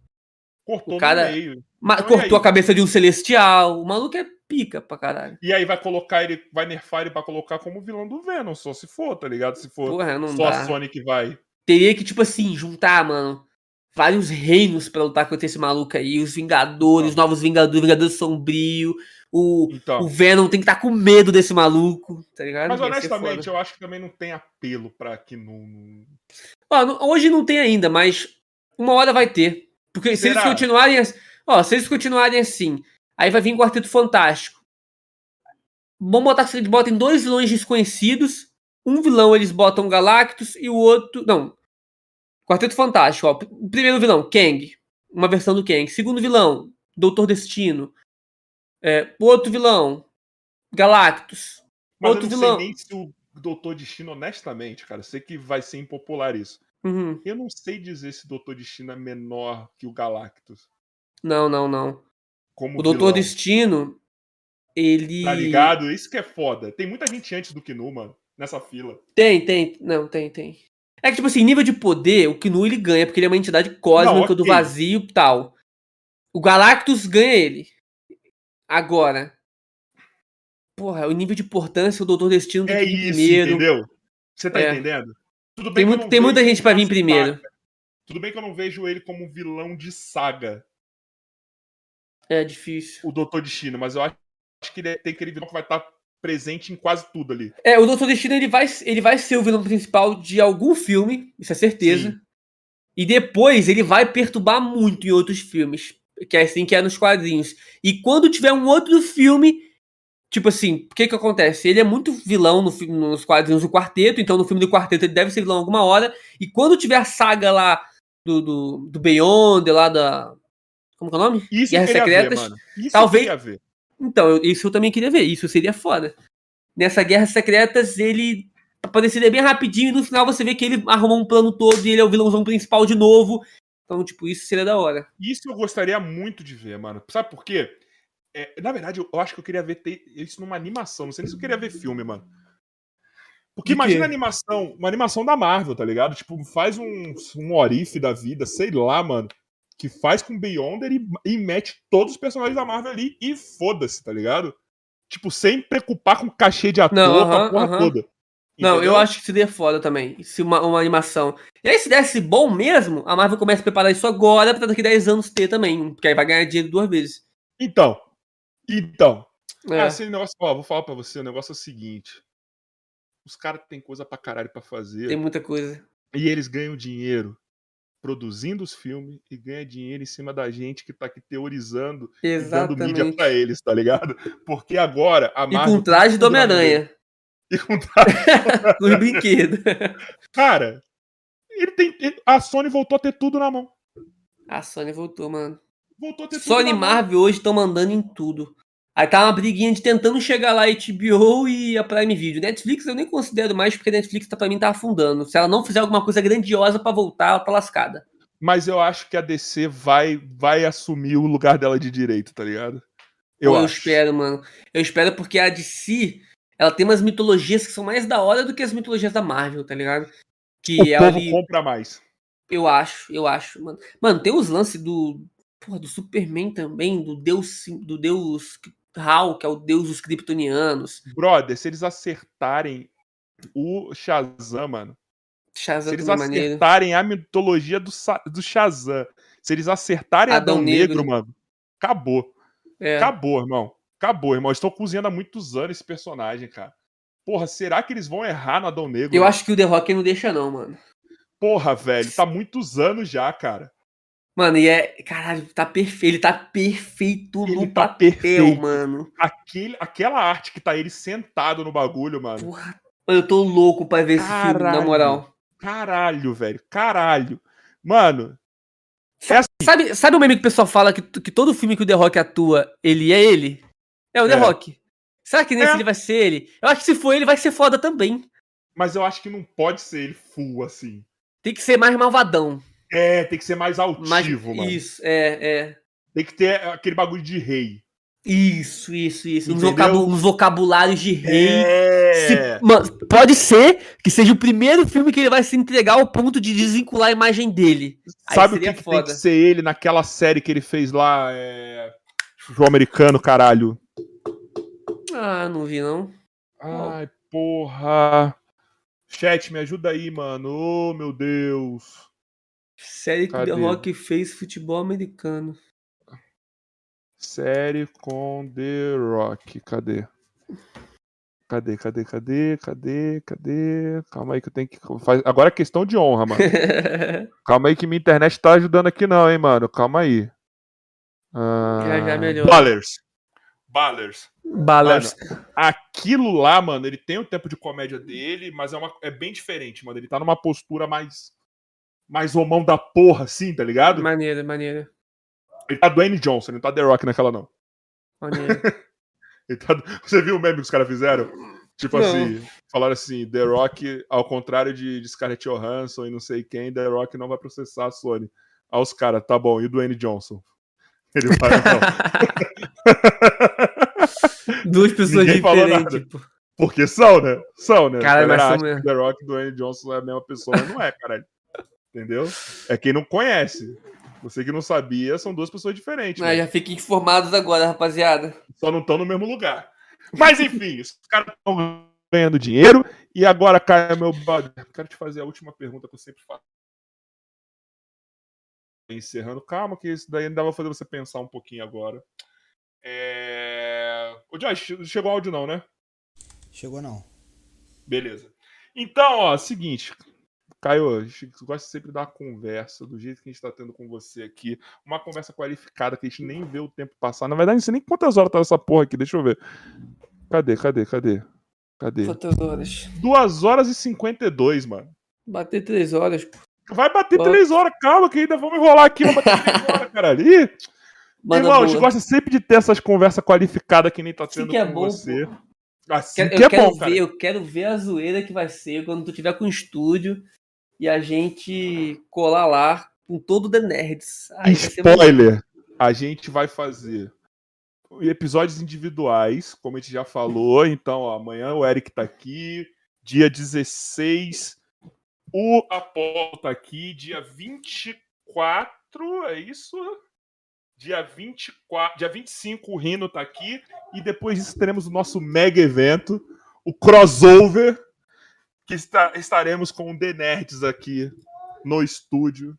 Cortou O cara- no meio. Então, cortou a cabeça de um celestial. O maluco é pica pra caralho. E aí vai colocar ele, vai nerfar ele pra colocar como vilão do Venom, só se for, tá ligado? Se for Porra, não só dá. a Sony que vai. teria que, tipo assim, juntar, mano, vários reinos pra lutar contra esse maluco aí. Os Vingadores, os Novos Vingadores, Vingadores Sombrio. O, Então. o Venom tem que estar com medo desse maluco, tá ligado? Mas honestamente, eu acho que também não tem apelo pra que não. Ó, não- hoje não tem ainda, mas uma hora vai ter. Porque se eles Será? continuarem. Ó, se eles continuarem assim, aí vai vir Quarteto Fantástico. Vamos botar que eles botem dois vilões desconhecidos. Um vilão eles botam Galactus e o outro. Não. Quarteto Fantástico, ó. O primeiro vilão, Kang. Uma versão do Kang. Segundo vilão, Doutor Destino. É, o outro vilão, Galactus. Mas Outro eu não vilão. sei nem se o Doutor Destino, honestamente, cara, eu sei que vai ser impopular isso. Uhum. Eu não sei dizer se o Doutor Destino é menor que o Galactus. Não, não, não. Como O Doutor Destino, ele. Tá ligado? Isso que é foda. Tem muita gente antes do Kinu, mano, nessa fila. Tem, tem. Não, tem, tem. É que, tipo assim, nível de poder, o Knu ele ganha, porque ele é uma entidade cósmica Não, do ok. vazio e tal. O Galactus ganha ele. Agora. Porra, o nível de importância, o Doutor Destino tem É que isso, primeiro. entendeu? Você tá É. entendendo? Tudo Tem, que eu muito, tem muita gente pra vir primeiro. saga. Tudo bem que eu não vejo ele como um vilão de saga, É difícil. o Doutor Destino, mas eu acho que ele é- tem aquele vilão que vai estar presente em quase tudo ali. É, o Doutor Destino ele vai, ele vai ser o vilão principal de algum filme, isso é certeza. Sim. E depois ele vai perturbar muito em outros filmes, que é assim que é nos quadrinhos. E quando tiver um outro filme, tipo assim, o que que acontece? Ele é muito vilão no, nos quadrinhos do Quarteto, então no filme do Quarteto ele deve ser vilão alguma hora. E quando tiver a saga lá do, do, do Beyond, lá da... Como que é o nome? Isso Guerras Secretas, ver. Isso talvez-. Então, eu- isso eu também queria ver, isso seria foda. Nessa Guerras Secretas, ele apareceria bem rapidinho e no final você vê que ele arrumou um plano todo e ele é o vilãozão principal de novo. Então, tipo, isso seria da hora. Isso eu gostaria muito de ver, mano. Sabe por quê? É, na verdade, eu acho que eu queria ver isso numa animação. Não sei nem se eu queria ver filme, mano. Porque imagina animação, uma animação da Marvel, tá ligado? Tipo, faz um, um Orif da vida, sei lá, mano. Que faz com Beyonder e, e mete todos os personagens da Marvel ali e foda-se, tá ligado? Tipo, sem preocupar com cachê de ator, Não, com a aham, porra aham. toda. Não, Entendeu? eu acho que seria foda também. Se uma, uma animação. E aí, se desse bom mesmo, a Marvel começa a preparar isso agora pra daqui 10 anos ter também. Porque aí vai ganhar dinheiro duas vezes. Então. Então. É. Ah, esse negócio, ó, vou falar pra você, o negócio é o seguinte. Os caras têm coisa pra caralho pra fazer. Tem muita coisa. E eles ganham dinheiro produzindo os filmes e ganham dinheiro em cima da gente que tá aqui teorizando e dando mídia pra eles, tá ligado? Porque agora a E Marvel. com traje do mão Homem-Aranha. E com traje- Com os brinquedos. Cara, ele tem. a Sony voltou a ter tudo na mão. A Sony voltou, mano. Voltou a ter tudo Sony e mão. Marvel hoje estão mandando em tudo. Aí tá uma briguinha de tentando chegar lá a HBO e a Prime Video. Netflix eu nem considero mais, porque a Netflix tá, pra mim tá afundando. Se ela não fizer alguma coisa grandiosa pra voltar, ela tá lascada. Mas eu acho que a DC vai, vai assumir o lugar dela de direito, tá ligado? Eu, Pô, eu espero, mano. Eu espero porque a DC, ela tem umas mitologias que são mais da hora do que as mitologias da Marvel, tá ligado? Que O povo ali, compra mais. eu acho, eu acho, mano. Mano, tem os lances do, porra, do Superman também, do deus, do deus Hal, que é o deus dos kryptonianos. Brother, se eles acertarem o Shazam, mano. Se Shazam eles também é acertarem a mitologia do, do Shazam. Se eles acertarem Adão Adão, Negro, Negro. mano. Acabou. É. Acabou, irmão. Acabou, irmão. Estou cozinhando há muitos anos esse personagem, cara. Porra, será que eles vão errar no Adão Negro? Eu mano? acho que o The Rock não deixa, não, mano. Porra, velho. Tá muitos anos já, cara. Mano, e é. Caralho, tá perfeito. Ele tá perfeito Ele no tá papel, perfeito. mano. Aquele, aquela arte que tá ele sentado no bagulho, mano. Porra. Eu tô louco pra ver esse filme, na Caralho. moral. Caralho, velho. Caralho. Mano, Sabe, sabe o meme que o pessoal fala que, que todo filme que o The Rock atua, ele é ele? É o The É. Rock. Será que nesse É. ele vai ser ele? Eu acho que se for ele, vai ser foda também. mas eu acho que não pode ser ele full assim. Tem que ser mais malvadão. É, tem que ser mais altivo, Mais... mano. Isso, é, é. Tem que ter aquele bagulho de rei. Isso, isso, isso. Uns, vocabu- uns vocabulários de rei. É. Se- mano, pode ser que seja o primeiro filme que ele vai se entregar ao ponto de desvincular a imagem dele. Sabe o que, que tem que ser ele naquela série que ele fez lá? É... João Americano, caralho. Ah, não vi não. Ai, porra. Chat, me ajuda aí, mano. Ô, meu Deus. Série que Cadê? The Rock fez futebol americano. Série com The Rock. Cadê? Cadê, cadê, cadê, cadê, cadê? Calma aí que eu tenho que. Agora é questão de honra, mano. Calma aí que minha internet tá ajudando aqui, não, hein, mano. Calma aí. Ah, Já, já melhora. Ballers. Ballers. Ballers. Aquilo lá, mano, ele tem o tempo de comédia dele, mas é, uma, é bem diferente, mano. Ele tá numa postura mais. Mais homão da porra, assim, tá ligado? Maneiro, maneiro. Ele tá Dwayne Johnson, ele não tá The Rock naquela, não. Maneiro. Tá- Você viu o meme que os caras fizeram? Tipo Não. assim, falaram assim, The Rock, ao contrário de, de Scarlett Johansson e não sei quem, The Rock não vai processar a Sony. Aí os caras, tá bom, e o Dwayne Johnson? Ele vai, não. Duas pessoas Ninguém diferentes, pô. Porque são, né? São, né? Caralho, A mas são. The Rock e Dwayne Johnson é a mesma pessoa, mas não é, caralho. Entendeu? É quem não conhece. Você que não sabia, são duas pessoas diferentes. Ah, né? já fiquem informados agora, rapaziada. Só não estão no mesmo lugar. Mas enfim, os caras estão ganhando dinheiro. E agora, Caio, meu brother, quero te fazer a última pergunta que eu sempre faço. Encerrando, calma, que isso daí ainda vai fazer você pensar um pouquinho agora. É... Ô, Josh, chegou áudio não, né? Chegou não. Beleza. Então, ó, seguinte. Caio, a gente gosta sempre uma conversa do jeito que a gente tá tendo com você aqui. Uma conversa qualificada que a gente nem vê o tempo passar. Na verdade, não sei nem quantas horas tá essa porra aqui. Deixa eu ver. Cadê, cadê, cadê? Cadê? Quantas horas? 2 horas e 52, mano. Bater três horas, pô. Vai bater Ó. 3 horas, calma, que ainda vamos enrolar aqui. Vai bater 3 horas, caralho. Ih, irmão, a gente gosta sempre de ter essas conversas qualificadas que nem tá Assim tendo que é com bom, você. pô. Assim Quero- que eu é quero bom, ver, cara. eu quero ver a zoeira que vai ser quando tu tiver com o estúdio e a gente colar lá com todo o The Nerds. Aí. Spoiler! A gente vai fazer episódios individuais, como a gente já falou. Então, ó, amanhã o Eric tá aqui. Dia 16, o Apolo tá aqui. Dia 24, é isso? Dia 24, dia 25 o Rino tá aqui. E depois disso teremos o nosso mega evento, o crossover, que está- estaremos com o The Nerds aqui no estúdio.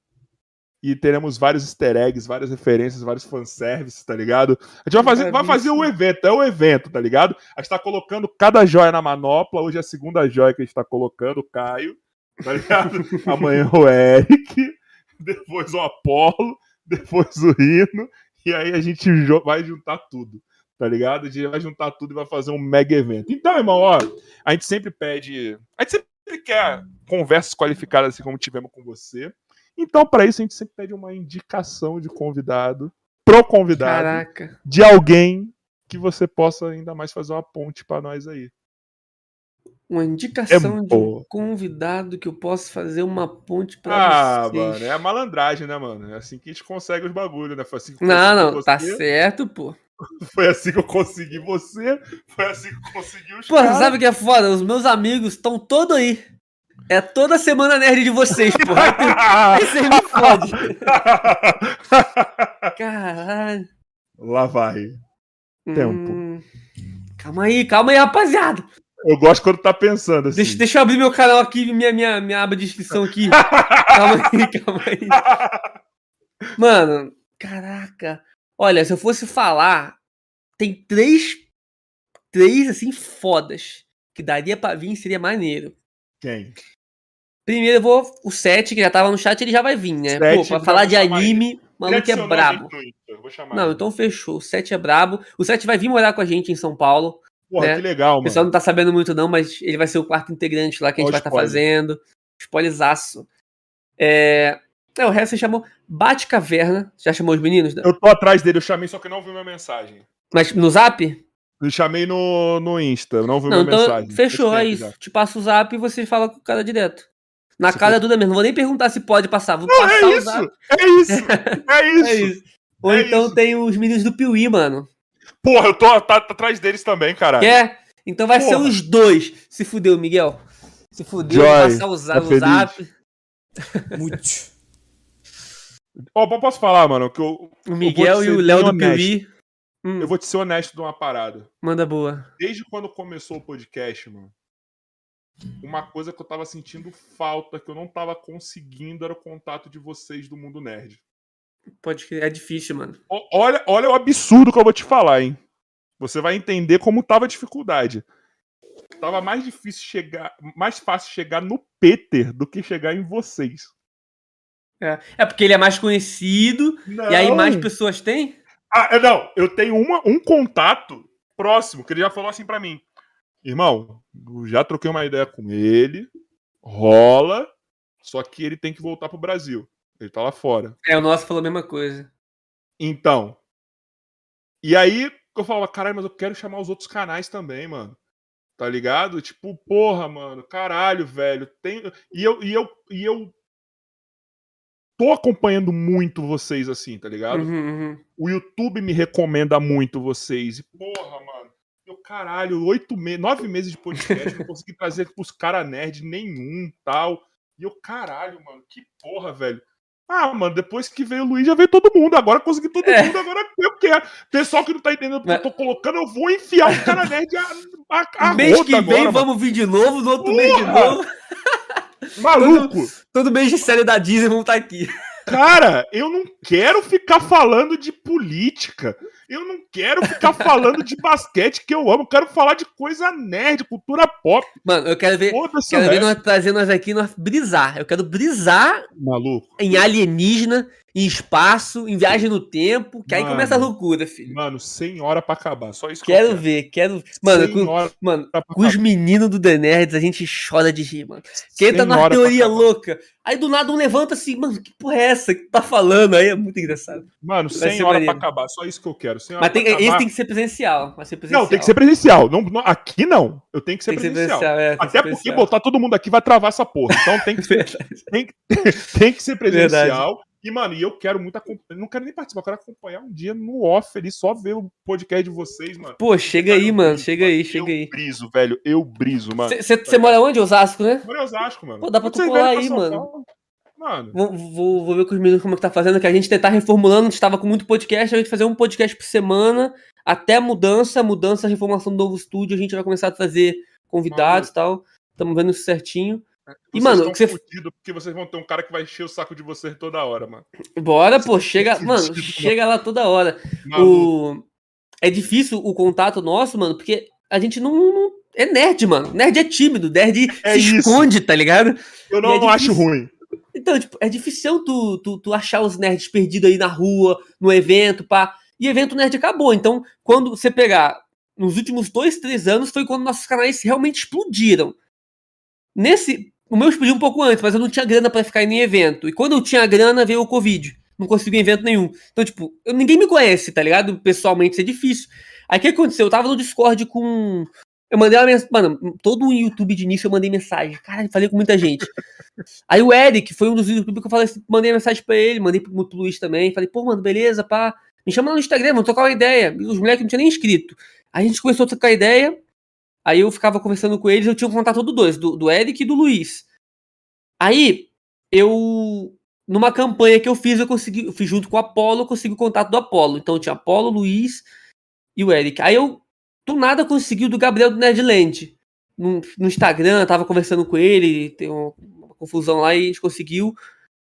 E teremos vários easter eggs, várias referências, vários fanservices, tá ligado? A gente vai fazer, vai fazer o evento, é o evento, tá ligado? A gente tá colocando cada joia na manopla. Hoje é a segunda joia que a gente tá colocando, o Caio, tá ligado? Amanhã o Eric, depois o Apolo, depois o Rino, e aí a gente vai juntar tudo, tá ligado? Gente vai juntar tudo e vai fazer um mega evento. Então, irmão, ó, a gente sempre pede. A gente sempre quer conversas qualificadas assim como tivemos com você. Então, para isso, a gente sempre pede uma indicação de convidado, pro convidado, Caraca. de alguém que você possa ainda mais fazer uma ponte para nós aí. Uma indicação É de um convidado que eu posso fazer uma ponte pra Ah, vocês. mano, é a malandragem, né, mano? É assim que a gente consegue os bagulhos, né? Assim Não, não, tá certo, pô. Foi assim que eu consegui você, foi assim que eu consegui os Pô, caras. sabe o que é foda? Os meus amigos estão todos aí. É toda semana nerd de vocês, pô. Aí vocês me fodem. Caralho. Lá vai. Tempo. Hum, Calma aí, calma aí, rapaziada. Eu gosto quando tá pensando assim. Deixa, deixa eu abrir meu canal aqui, minha, minha, minha aba de inscrição aqui. calma aí, calma aí. Mano, caraca. Olha, se eu fosse falar, tem três, três assim, fodas. Que daria pra vir, seria maneiro. Quem? Primeiro eu vou. O 7, que já tava no chat, ele já vai vir, né? Sete, Pô, pra falar de anime, o maluco é brabo. Não, então fechou. O 7 é brabo. O 7 vai vir morar com a gente em São Paulo. Porra, né? que legal, O mano. pessoal não tá sabendo muito, não, mas ele vai ser o quarto integrante lá que a gente Ó, vai estar spoiler. fazendo. Spoilerzaço. É... é, o resto você chamou Bate Caverna. Já chamou os meninos? Eu tô atrás dele, eu chamei, só que não vi minha mensagem. Mas no zap? Eu chamei no, no Insta, não vi Não, minha então mensagem. fechou, é isso. já. Te passo o zap e você fala com o cara direto. Na Se cara for- dura mesmo. Não vou nem perguntar se pode passar. Vou Não, passar é o isso! É isso! É isso! É isso. Ou É então isso. tem os meninos do Piuí, mano. Porra, eu tô tá- tá atrás deles também, caralho. Quer? Então vai ser Porra. os dois. Se fudeu, Miguel. Se fudeu, Joy, vou passar o tá o zap. Muito. Ó, eu posso falar, mano, que eu, O Miguel te e o Léo do. Piuí. Hum, eu vou te ser honesto de uma parada. Manda boa. Desde quando começou o podcast, mano, uma coisa que eu tava sentindo falta, que eu não tava conseguindo, era o contato de vocês do mundo nerd. Pode é difícil, mano. O- Olha, olha o absurdo que eu vou te falar, hein? Você vai entender como tava a dificuldade. Tava mais difícil chegar, mais fácil chegar no Peter do que chegar em vocês. É, é porque ele é mais conhecido, e aí mais pessoas têm? Ah, é, não, eu tenho uma- um contato próximo, que ele já falou assim pra mim. Irmão, já troquei uma ideia com ele, rola, só que ele tem que voltar pro Brasil. Ele tá lá fora. É, o nosso falou a mesma coisa. Então. E aí eu falava, caralho, mas eu quero chamar os outros canais também, mano. Tá ligado? Tipo, porra, mano, caralho, velho. Tem... E, eu, e, eu, e eu tô acompanhando muito vocês assim, tá ligado? Uhum, uhum. O YouTube me recomenda muito vocês. E, porra, mano. Eu, caralho, oito meses, nove meses de podcast, não consegui trazer pros caras nerd nenhum tal. E eu, caralho, mano, que porra, velho. Ah, mano, depois que veio o Luiz, já veio todo mundo. Agora consegui todo É. mundo, agora eu quero. Pessoal que não tá entendendo o que eu tô colocando, eu vou enfiar o cara nerd a, a, a mês que vem agora, mano. vamos vir de novo, no outro mês de Porra! novo. Maluco! Todo mês de série da Disney vamos estar aqui. Cara, eu não quero ficar falando de política. Eu não quero ficar falando de basquete que eu amo. Eu quero falar de coisa nerd, cultura pop. Mano, eu quero ver. Quero ver nós trazer nós aqui, nós brisar. Eu quero brisar Maluco. em alienígena, em espaço, em viagem no tempo, que aí Mano. começa a loucura, filho. Mano, 100 horas pra acabar. Só isso que Quero eu ver, quero. Mano, 100 com, mano, com os meninos do The Nerds, a gente chora de rir, mano. Quem tá 100 na horas pra teoria louca. Aí do nada um levanta assim, mano, que porra é essa que tu tá falando? Aí é muito engraçado. Mano, Vai 100 ser horas maneiro. pra acabar. Só isso que eu quero. 100 horas Mas tem, pra esse tem que ser presencial. Vai ser presencial. Não, tem que ser presencial. Não, não- aqui não. Eu tenho que ser Tem que ser presencial. presencial, é. Até porque presencial. botar todo mundo aqui vai travar essa porra. Então tem que, Verdade. tem tem que ser presencial. E, mano, e eu quero muito acompanhar. Não quero nem participar, eu quero acompanhar um dia no off ali, só ver o podcast de vocês, mano. Pô, chega aí, Eu mano. briso, Chega aí, eu chega aí. briso, velho. Eu briso, mano. Você mora onde? Osasco, né? Moro em Osasco, mano. Pô, dá pra tu colar aí, mano. Paulo, Mano, Vou, vou, vou ver com os meninos como é que tá fazendo, que a gente tentar reformulando, a gente tava com muito podcast, a gente fazer um podcast por semana, até a mudança, mudança, a reformação do novo estúdio, a gente vai começar a trazer convidados e tal. Estamos vendo isso certinho. E, vocês mano, estão que você- fudidos porque vocês vão ter um cara que vai encher o saco de vocês toda hora, mano. Bora, pô, chega, fudido, mano, mano. chega lá toda hora. Maluco. O... É difícil o contato nosso, mano, porque a gente não, não- É nerd, mano. Nerd é tímido, nerd É se isso. esconde, tá ligado? Eu e não é acho difícil. ruim. Então, tipo, é difícil tu, tu, tu achar os nerds perdidos aí na rua, no evento, pá. E evento nerd acabou. Então, quando você pegar nos últimos dois, três anos, foi quando nossos canais realmente explodiram. Nesse. O meu explodiu um pouco antes, mas eu não tinha grana pra ficar em evento. E quando eu tinha grana, veio o Covid. Não consegui evento nenhum. Então, tipo, eu, ninguém me conhece, tá ligado? Pessoalmente, isso é difícil. Aí o que aconteceu? Eu tava no Discord com. Eu mandei uma mensagem. Mano, todo o YouTube de início eu mandei mensagem. Cara, falei com muita gente. Aí o Eric foi um dos youtubers que eu falei, mandei mensagem pra ele, mandei pro, pro Luiz também. Falei, pô, mano, beleza, pá. Me chama lá no Instagram, vamos trocar uma ideia. E os moleques não tinham nem inscrito. Aí a gente começou a trocar ideia. Aí eu ficava conversando com eles, eu tinha um contato dos dois, do, do Eric e do Luiz. Aí, eu. Numa campanha que eu fiz, eu consegui. Eu fiz junto com o Apolo, eu consegui o contato do Apolo. Então tinha Apolo, Luiz e o Eric. Aí eu, do nada, consegui o do Gabriel do Nerdland. No, no Instagram, tava conversando com ele, tem uma, uma confusão lá e a gente conseguiu.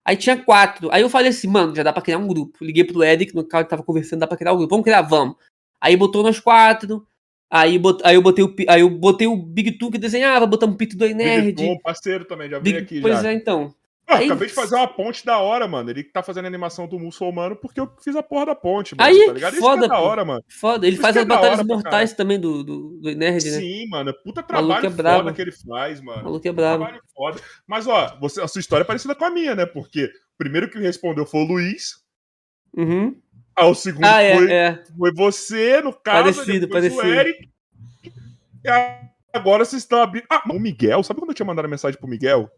Aí tinha quatro. Aí eu falei assim, mano, já dá pra criar um grupo. Liguei pro Eric, no cara que tava conversando, dá pra criar um grupo. Vamos criar, vamos. Aí botou nós quatro. Aí, bot, aí eu botei o aí eu botei o Big Two que desenhava, botamos o Pito do Nerd. Bom, parceiro também, já Big- veio aqui pois já. é, então. Ah, Aí- acabei de fazer uma ponte da hora, mano. Ele tá fazendo animação do muçulmano porque eu fiz a porra da ponte, mano. Aí, tá ligado? Isso foda, é da hora, mano. Foda, ele faz é as batalhas mortais também do, do, do Nerd, né? Sim, mano. Puta Maluco trabalho é foda brabo. que ele faz, mano. maluco é brabo. Trabalho foda. Mas, ó, você, a sua história é parecida com a minha, né? Porque o primeiro que respondeu foi o Luiz. Uhum. Aí o segundo Ah, é, foi, é. foi você, no caso. Parecido, depois parecido. o Eric. E agora vocês estão abrindo. Ah, o Miguel. Sabe quando eu tinha mandado a mensagem pro Miguel?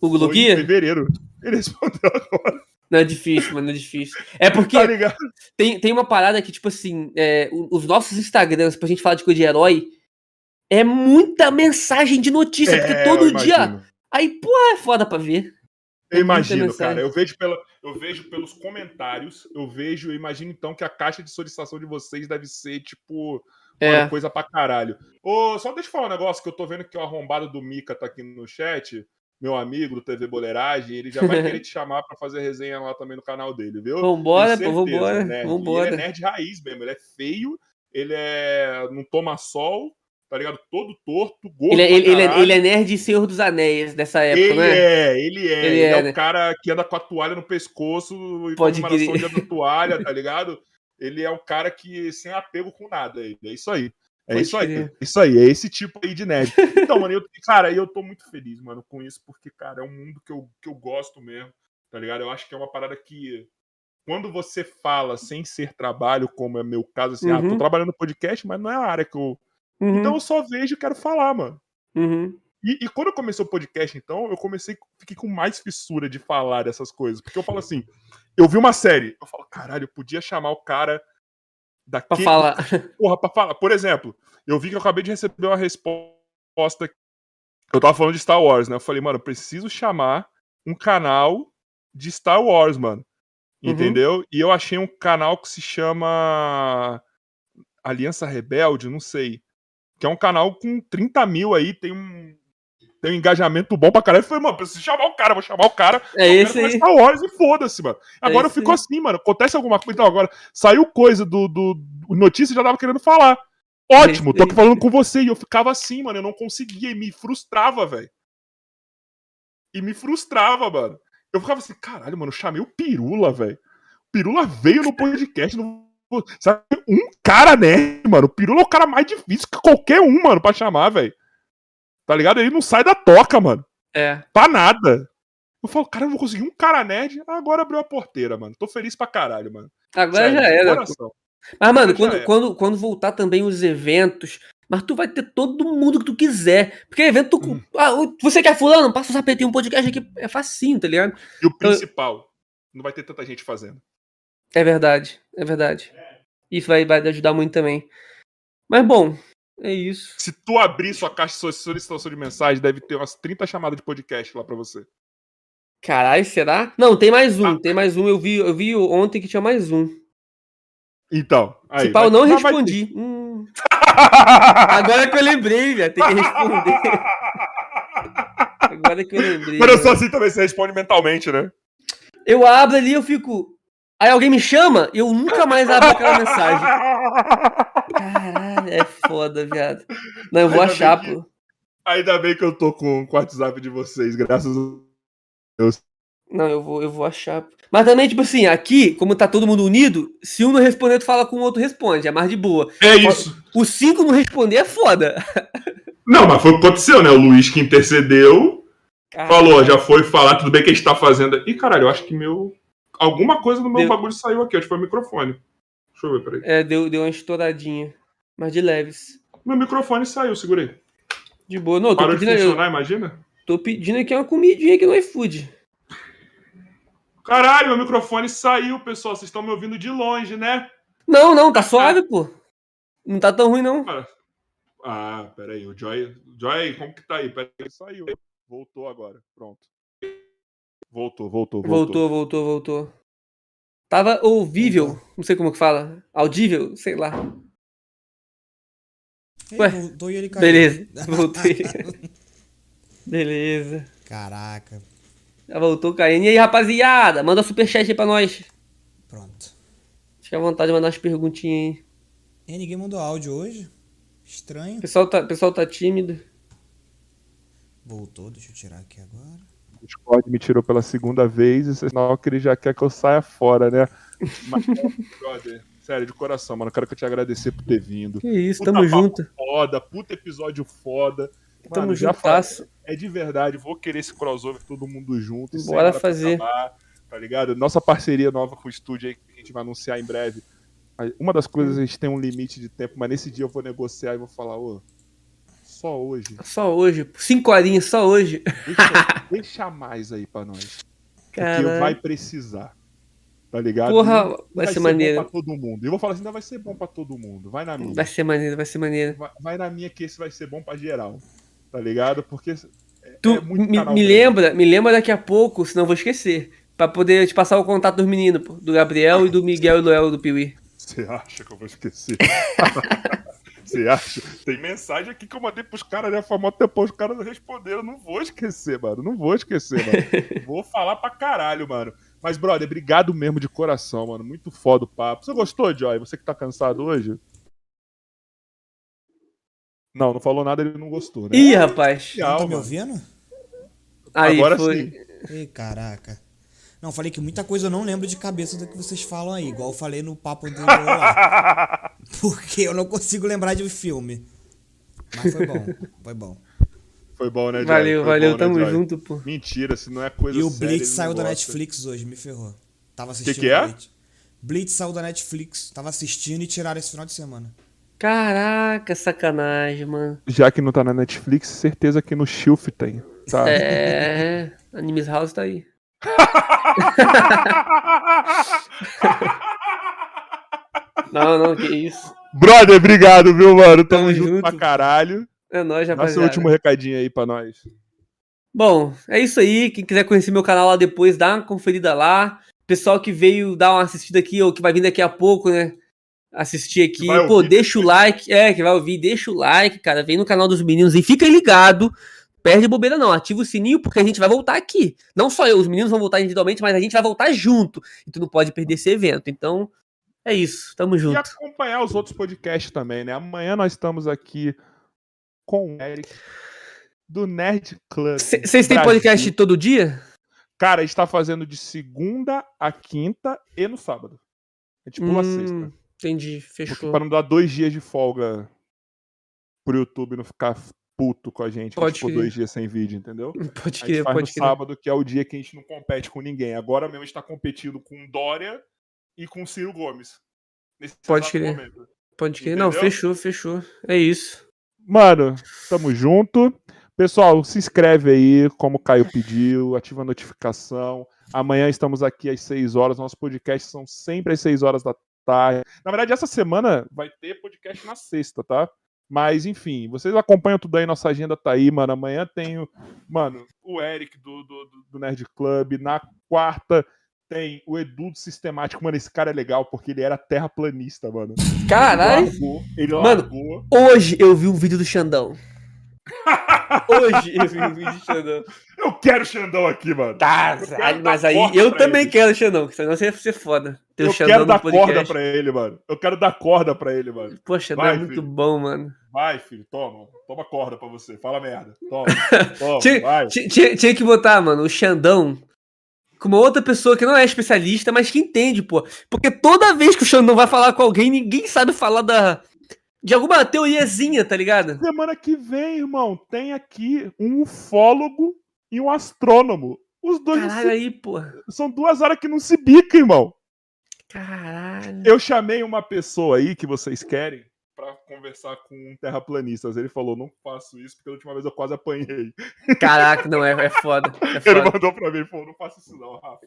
O Foi em fevereiro. Ele respondeu agora, Não é difícil, mano, não é difícil. É porque tá tem, tem uma parada que, tipo assim, é, os nossos Instagrams, pra gente falar de coisa de herói, é muita mensagem de notícia, porque É, todo eu dia. Aí, pô, é foda pra ver. Eu É imagino, cara. Eu vejo, pela, eu vejo pelos comentários, eu vejo, eu imagino então que a caixa de solicitação de vocês deve ser, tipo, É. Coisa pra caralho. Ô, só deixa eu falar um negócio que eu tô vendo que o arrombado do Mika tá aqui no chat. Meu amigo do TV Boleiragem, ele já vai querer te chamar pra fazer resenha lá também no canal dele, viu? Vambora, pô, certeza, vambora. nerd. E Vambora. Ele é nerd raiz mesmo, ele é feio, ele é. não toma sol, tá ligado? Todo torto, gordo. Ele, é- ele, ele, é, ele é nerd de Senhor dos Anéis dessa época, Ele não é? é, ele é. Ele Ele, é, é, né? o cara que anda com a toalha no pescoço e Pode comemoração da toalha, tá ligado? Ele é o cara que sem apego com nada. ele- É isso aí. É Pode isso aí. É isso aí. É esse tipo aí de nerd. Então, mano, eu, cara, eu tô muito feliz, mano, com isso, porque, cara, é um mundo que eu, que eu gosto mesmo, tá ligado? Eu acho que é uma parada que. Quando você fala sem ser trabalho, como é meu caso, assim, ah, tô Uhum. trabalhando no podcast, mas não é a área que eu. Uhum, Então eu só vejo e quero falar, mano. uhum. E, e quando eu comecei o podcast, então, eu comecei, fiquei com mais fissura de falar dessas coisas. Porque eu falo assim, eu vi uma série, eu falo, caralho, eu podia chamar o cara Pra daquele. falar. Porra, pra falar. Por exemplo, eu vi que eu acabei de receber uma resposta. Eu tava falando de Star Wars, né? Eu falei, mano, eu preciso chamar um canal de Star Wars, mano. Uhum. Entendeu? E eu achei um canal que se chama Aliança Rebelde, não sei. Que é um canal com 30 mil aí, tem um. Tem um engajamento bom pra caralho. Eu falei, mano, preciso chamar o cara, vou chamar o cara. É esse aí. Star Wars e foda-se, mano. Agora eu esse fico assim, mano. Acontece alguma coisa. Então, agora saiu coisa do, do, notícia e já tava querendo falar. Ótimo, tô aqui falando com você. E eu ficava assim, mano. Eu não conseguia e me frustrava, velho. E me frustrava, mano. Eu ficava assim, caralho, mano, eu chamei o Pirula, velho. Pirula veio no podcast. No... Sabe, um cara, né, mano? O Pirula é o cara mais difícil que qualquer um, mano, pra chamar, velho. Tá ligado? Ele não sai da toca, mano. É. Pra nada. Eu falo, cara, eu vou conseguir um cara nerd. Agora abriu a porteira, mano. Tô feliz pra caralho, mano. Agora Sério, já era. Mas, mano, quando, era. quando, quando voltar também os eventos, mas tu vai ter todo mundo que tu quiser. Porque evento, tu, Hum. ah, você quer fulano? Passa o zap, tem um podcast aqui, é facinho, tá ligado? E o principal, não vai ter tanta gente fazendo. É verdade, é verdade. Isso vai, vai ajudar muito também. Mas, bom, é isso. Se tu abrir sua caixa de solicitação de mensagem, deve ter umas 30 chamadas de podcast lá pra você. Caralho, será? Não, tem mais um, Ah. tem mais um. Eu vi, eu vi ontem que tinha mais um. Então, aí. Se pau, não respondi. Hum, agora que eu lembrei, velho, tem que responder. Agora que eu lembrei. Mas eu sou assim também, você responde mentalmente, né? Eu abro ali, eu fico. Aí alguém me chama e eu nunca mais abro aquela mensagem. Caralho, é foda, viado. Não, eu vou Ainda achar, bem que- pô. Ainda bem que eu tô com, com o WhatsApp de vocês, graças a Deus. Não, eu vou, eu vou achar. Mas também, tipo assim, aqui, como tá todo mundo unido, se um não responder, tu fala com o outro responde. É mais de boa. É isso. Os cinco não responder é foda. Não, mas foi o que aconteceu, né? O Luiz que intercedeu, Caralho. falou, já foi falar, tudo bem que a gente tá fazendo. Ih, caralho, eu acho que meu. Alguma coisa no meu Deu. bagulho saiu aqui, acho que foi o microfone. Deixa eu ver, peraí. É, deu, deu uma estouradinha. Mas de leves. Meu microfone saiu, segurei. De boa. Não, eu tô Parou de pedindo, eu funcionar, imagina? tô pedindo aqui uma comidinha aqui no iFood. Caralho, meu microfone saiu, pessoal. Vocês estão me ouvindo de longe, né? Não, não, tá suave, pô. Não tá tão ruim, não. Ah, peraí, o Joy. Joy, como que tá aí? Peraí, saiu. Voltou agora. Pronto. Voltou, voltou, voltou. Voltou, voltou, voltou. Tava ouvível, não sei como que fala. Audível, sei lá. Ei, Ué, voltou e ele caiu. Beleza, voltei. Beleza. Caraca. Já voltou caindo. E aí, rapaziada, manda superchat aí pra nós. Pronto. Fica à vontade de mandar umas perguntinhas aí. E ninguém mandou áudio hoje? Estranho. O pessoal tá, o pessoal tá tímido. Voltou, deixa eu tirar aqui agora. O Discord me tirou pela segunda vez, e é sinal que ele já quer que eu saia fora, né? Mas, brother, sério, de coração, mano. Quero que eu te agradecer por ter vindo. Que isso, Puta tamo junto. Foda, puta episódio foda. Tamo já juntasso. É de verdade, vou querer esse crossover todo mundo junto. Bora fazer. acabar, tá ligado? Nossa parceria nova com o estúdio aí, que a gente vai anunciar em breve. Uma das coisas, a gente tem um limite de tempo, mas nesse dia eu vou negociar e vou falar, ô, só hoje. Só hoje. Cinco horinhas, só hoje. Deixa, deixa mais aí pra nós. Porque Caralho. vai precisar. Tá ligado? Porra, E vai ser bom maneiro. pra todo mundo. Eu vou falar assim, ainda vai ser bom pra todo mundo. Vai na minha. Vai ser maneiro, vai ser maneiro. Vai, vai na minha que esse vai ser bom pra geral. Tá ligado? Porque é, Tu é me, me lembra, me lembra daqui a pouco, senão eu vou esquecer. Pra poder te passar o contato dos meninos, pô. Do Gabriel e do Miguel e Loel do Piuí. Você acha que eu vou esquecer? Você acha? Tem mensagem aqui que eu mandei pros caras, né? Famoso tempo, os caras não responderam. Não vou esquecer, mano. Não vou esquecer, mano. vou falar pra caralho, mano. Mas, brother, obrigado mesmo de coração, mano. Muito foda o papo. Você gostou, Joy? Você que tá cansado hoje? Não, não falou nada, ele não gostou, né? Ih, rapaz. Não tá me ouvindo? Aí Agora foi. sim. Ih, caraca. Não, falei que muita coisa eu não lembro de cabeça do que vocês falam aí, igual eu falei no papo anterior lá. Porque eu não consigo lembrar de um filme. Mas foi bom, foi bom. Foi bom, né, Joy? Valeu, Foi valeu, bom, né, tamo Joy? junto, pô. Mentira, se não é coisa E o séria, Blitz saiu da gosta. Netflix hoje, me ferrou. Tava assistindo que é? Blitz. Blitz saiu da Netflix, tava assistindo e tiraram esse final de semana. Caraca, sacanagem, mano. Já que não tá na Netflix, certeza que no Shelf tem. Tá? É. Animes House tá aí. Não, não, que isso. Brother, obrigado, viu, mano? Tamo, Tamo junto junto. pra caralho. É nóis, rapaziada. último recadinho aí pra nós. Bom, é isso aí. Quem quiser conhecer meu canal lá depois, dá uma conferida lá. Pessoal que veio dar uma assistida aqui, ou que vai vir daqui a pouco, né? Assistir aqui. Pô, deixa o like. É, que vai ouvir, deixa o like, cara. Vem no canal dos meninos e fica ligado. Perde bobeira, não. Ativa o sininho, porque a gente vai voltar aqui. Não só eu, os meninos vão voltar individualmente, mas a gente vai voltar junto. E tu não pode perder esse evento. Então, é isso. Tamo E junto. acompanhar os outros podcasts também, né? Amanhã nós estamos aqui com o Eric do Nerd Club. Vocês têm podcast todo dia? Cara, a gente tá fazendo de segunda a quinta e no sábado. A gente pula a Hum, sexta. Entendi, Porque fechou. pra não dar dois dias de folga pro YouTube não ficar puto com a gente. que Pode gente ficou dois dias sem vídeo, entendeu? Pode crer, pode no crer. sábado, que é o dia que a gente não compete com ninguém. Agora mesmo a gente tá competindo com Dória e com Ciro Gomes. Nesse Pode crer. momento. Pode crer. Não, Entendeu? fechou, fechou. É isso. Mano, tamo junto. Pessoal, se inscreve aí, como o Caio pediu, ativa a notificação. Amanhã estamos aqui às 6 horas. Nossos podcasts são sempre às 6 horas da tarde. Na verdade, essa semana vai ter podcast na sexta, tá? Mas, enfim, vocês acompanham tudo aí, nossa agenda tá aí, mano. Amanhã tem, o- mano, o Eric do, do, do- Nerd Club. Na quarta tem o Edu do Sistemático. Mano, esse cara é legal porque ele era terraplanista, mano. Caralho, Largou, ele Mano, largou. hoje eu vi um vídeo do Xandão. Hoje eu Xandão. Eu quero Xandão aqui, mano. Quero mas aí corda eu também ele. quero Xandão, senão você ia ser foda. Eu Xandão quero dar corda podcast. pra ele, mano. Eu quero dar corda pra ele, mano. Pô, Xandão Vai, é muito filho. bom, mano. Vai, filho, toma. Toma corda pra você. Fala merda. Toma. Toma, tinha- tinha- tinha que botar, mano, o Xandão com uma outra pessoa que não é especialista, mas que entende, pô. Porque toda vez que o Xandão vai falar com alguém, ninguém sabe falar da. De alguma teoriazinha, tá ligado? Semana que vem, irmão, tem aqui um ufólogo e um astrônomo. Os dois Caralho se- aí, porra. são duas áreas que não se bicam, irmão. Caralho. Eu chamei uma pessoa aí que vocês querem pra conversar com um terraplanistas. Ele falou: não faço isso porque a última vez eu quase apanhei. Caraca, não, é, é foda. É Ele foda. mandou pra mim e falou: não faça isso não, Rafa.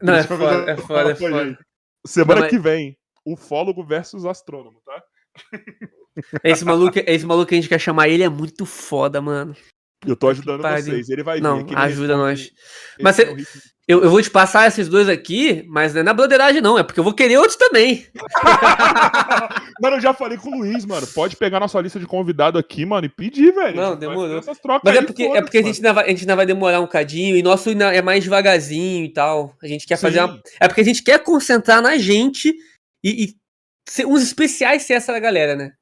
Não, é foda, eu é foda, é foda. Semana Não, mas- que vem, ufólogo versus astrônomo, tá? Esse maluco, esse maluco que a gente quer chamar ele é muito foda, mano. Eu tô ajudando vocês. Ele vai vir. Não, aqui, ele ajuda nós. ele Mas cê- ritmo- Eu, eu vou te passar esses dois aqui, mas não é na broderagem, não. É porque eu vou querer outros também. Mano, eu já falei com o Luiz, mano. Pode pegar nossa lista de convidado aqui, mano, e pedir, velho. Não, demorou. fazer Essas trocas Mas é porque, é porque a, gente ainda vai, a gente ainda vai demorar um cadinho e nosso é mais devagarzinho e tal. A gente quer fazer Sim. uma. É porque a gente quer concentrar na gente e, e uns especiais ser essa galera, né?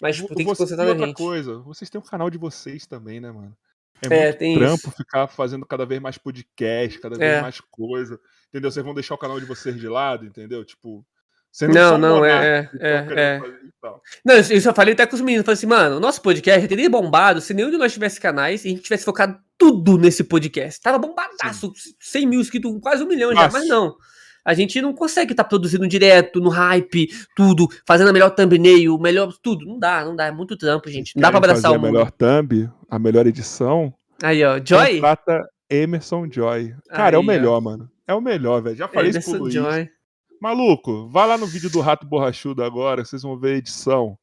Mas tipo, tem que Você- concentrar na outra gente. coisa, vocês têm um canal de vocês também, né, mano? É, muito tem trampo isso. ficar fazendo cada vez mais podcast, cada vez É. mais coisa. Entendeu? Vocês vão deixar o canal de vocês de lado, entendeu? Tipo. Não, não, é, é, é, é. Não, eu falei até com os meninos. Falei assim, mano, o nosso podcast já teria bombado se nenhum de nós tivesse canais e a gente tivesse focado tudo nesse podcast. Tava bombadaço, 100 mil inscritos, quase um milhão já, Fácil. mas não. A gente não consegue estar produzindo direto, no hype, tudo, fazendo a melhor thumbnail, o melhor tudo. Não dá, não dá, é muito trampo, gente. Não dá pra abraçar fazer o a mundo. melhor thumb, a melhor edição. Aí, ó, Joy. Contrata Emerson Joy. Cara, é o Aí, ó. melhor, mano. É o melhor, velho. Já falei isso pro Luiz. Joy. Maluco, vai lá no vídeo do Rato Borrachudo agora, vocês vão ver a edição.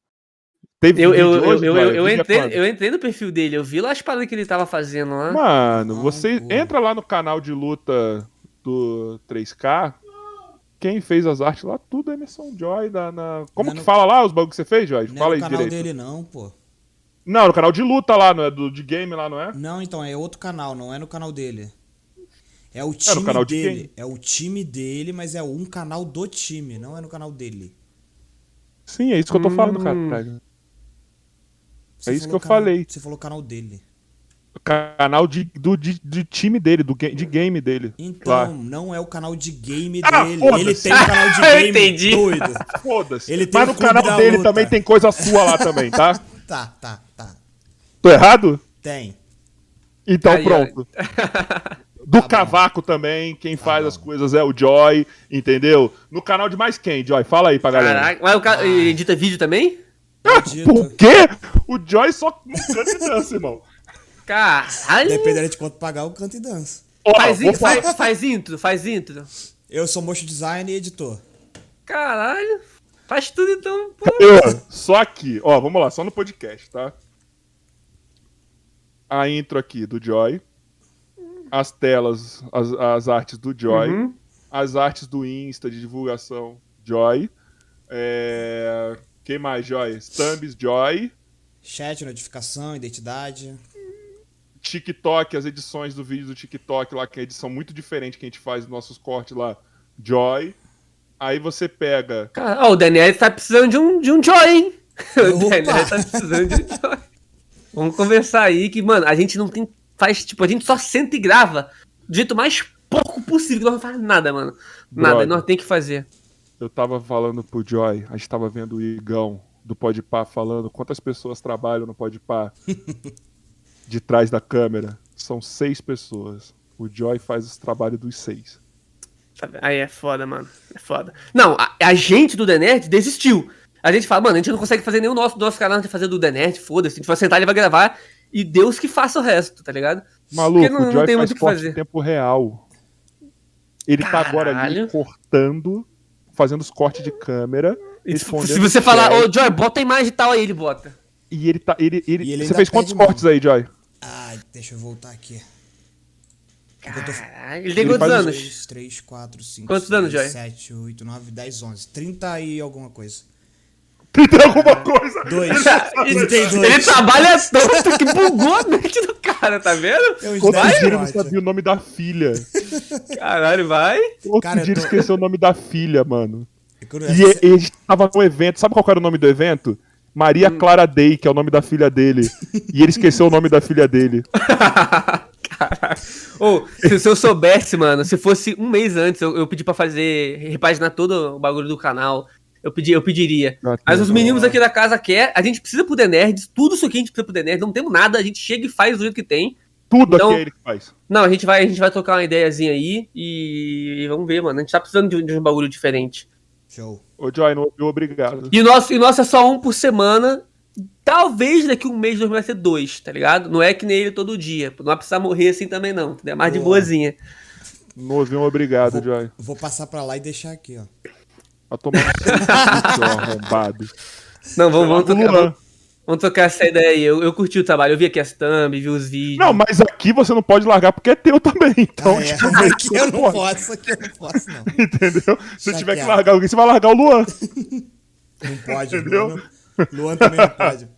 Teve Eu, eu, eu, hoje, eu, eu, vídeo é entrei, eu entrei no perfil dele, eu vi lá as paradas que ele tava fazendo lá. Mano, Não, você entra lá no canal de luta do 3K quem fez as artes lá, tudo é Emerson Joy. Da, na... Como Não é que no- fala lá os bagulho que você fez, Joy? Não Fala é aí no canal direito. dele, não, pô. Não, no canal de luta lá, não é? Do, de game lá, não é? Não, então, é outro canal, não é no canal dele. É o no time canal de dele. quem? É o time dele, mas é um canal do time, não é no canal dele. Sim, é isso que eu tô falando, cara. Hum. Você É isso que eu canal- falei. Você falou canal dele. Canal de, do, de, de time dele, do, de game dele. Então, Lá. não é o canal de game Ah, dele. Ele tem um canal de Eu game entendi. doido. Foda-se. Ele tem Mas o no canal dele luta. também tem coisa sua lá também, tá? Tá, tá, tá. Tô errado? Tem. Então pronto. Do Tá bom. Cavaco também, quem faz bom. as coisas é o Joy, entendeu? No canal de mais quem, Joy? Fala aí pra galera. Caraca, mas o cara ele edita vídeo também? Acredito. Por quê? O Joy só e dança, irmão. Caralho. Dependendo de quanto pagar, eu canto e danço. Ó, Faz, in- faz, faz intro, faz intro. Eu sou motion design e editor. Caralho. Faz tudo então, pô. Eu, só aqui, ó, vamos lá, só no podcast, tá? A intro aqui do Joy, as telas, as, as artes do Joy, Uhum. as artes do Insta de divulgação Joy, é... quem mais, Joy? Thumbs Joy, Chat, notificação, identidade. TikTok, as edições do vídeo do TikTok lá, que é edição muito diferente que a gente faz nos nossos cortes lá, Joy. Aí você pega Cara, ó, o Daniel tá precisando de um, de um joy, hein? O Opa! Daniel tá precisando de um joy. Vamos conversar aí que, mano, a gente não tem. Faz, tipo, a gente só senta e grava do jeito mais pouco possível, que nós não faz nada, mano. Nada, Brother. nós tem que fazer. Eu tava falando pro Joy, a gente tava vendo o Igão do Podpah falando quantas pessoas trabalham no Podpah de trás da câmera. São seis pessoas. O Joy faz esse trabalho dos seis. Aí é foda, mano. É foda. Não, a, a gente do The Nerd desistiu. A gente fala, mano, a gente não consegue fazer nenhum nosso, nosso canal, a gente vai fazer do The Nerd, foda-se. A gente vai sentar, ele vai gravar e Deus que faça o resto, tá ligado? Maluco, Porque não- o não Joy tem faz muito o fazer. em tempo real. Ele tá agora ali Caralho. cortando, fazendo os cortes de câmera, respondendo se você falar, ô Joy, bota a imagem e tal, aí ele bota. E ele tá. Ele, ele, E ele você fez quantos cortes aí, Joy? Ai, deixa eu voltar aqui. Caralho, ele tem Ele quantos anos? 2, 3, 4, 5, Quantos anos, Joy? 7, 8, 9, 10, 11. 30 e alguma coisa. Tem alguma coisa? Dois. Ele, 32. ele trabalha tanto que bugou a mente do cara, tá vendo? Eu Outro Vai, dia ele não sabia o nome da filha. Caralho, vai. Outro Cara, dia ele tô- esqueceu o nome da filha, mano. E E essa- e- ele tava no evento. Sabe qual era o nome do evento? Maria Hum. Clara Day, que é o nome da filha dele. E ele esqueceu o nome da filha dele. Caralho. Ô, se, se eu soubesse, mano, se fosse um mês antes, eu, eu pedi pra fazer, repaginar todo o bagulho do canal. Eu, pedi, eu pediria. Ah, Mas os meninos aqui da casa quer, a gente precisa pro The Nerds, tudo isso aqui a gente precisa pro The Nerds, não temos nada, a gente chega e faz do jeito que tem. Tudo Então- aqui é ele que faz. Não, a gente vai, a gente vai trocar uma ideiazinha aí e, e vamos ver, mano. A gente tá precisando de, de um bagulho diferente. Show. Ô, Joy, não ouviu, obrigado. E o nosso, e o nosso é só um por semana. Talvez daqui um mês, dois vai ser dois, tá ligado? Não é que nem ele todo dia. Não vai precisar morrer assim também, não. entendeu? É mais de Boa. boazinha. Não ouviu, obrigado, Joy. Vou passar pra lá e deixar aqui, ó. Vai tomar arrombado. Não, vamos, vamos, tocar, vamos, tocar essa ideia aí. Eu, eu curti o trabalho, eu vi aqui as thumb, vi os vídeos. Não, mas aqui você não pode largar porque é teu também. Então, Ah, é. tipo, Aqui eu não pode, posso, aqui eu não posso, não. Entendeu? Se Chateado. tiver que largar alguém, você vai largar o Luan. Não pode, Entendeu? Luan, não- Luan também não pode.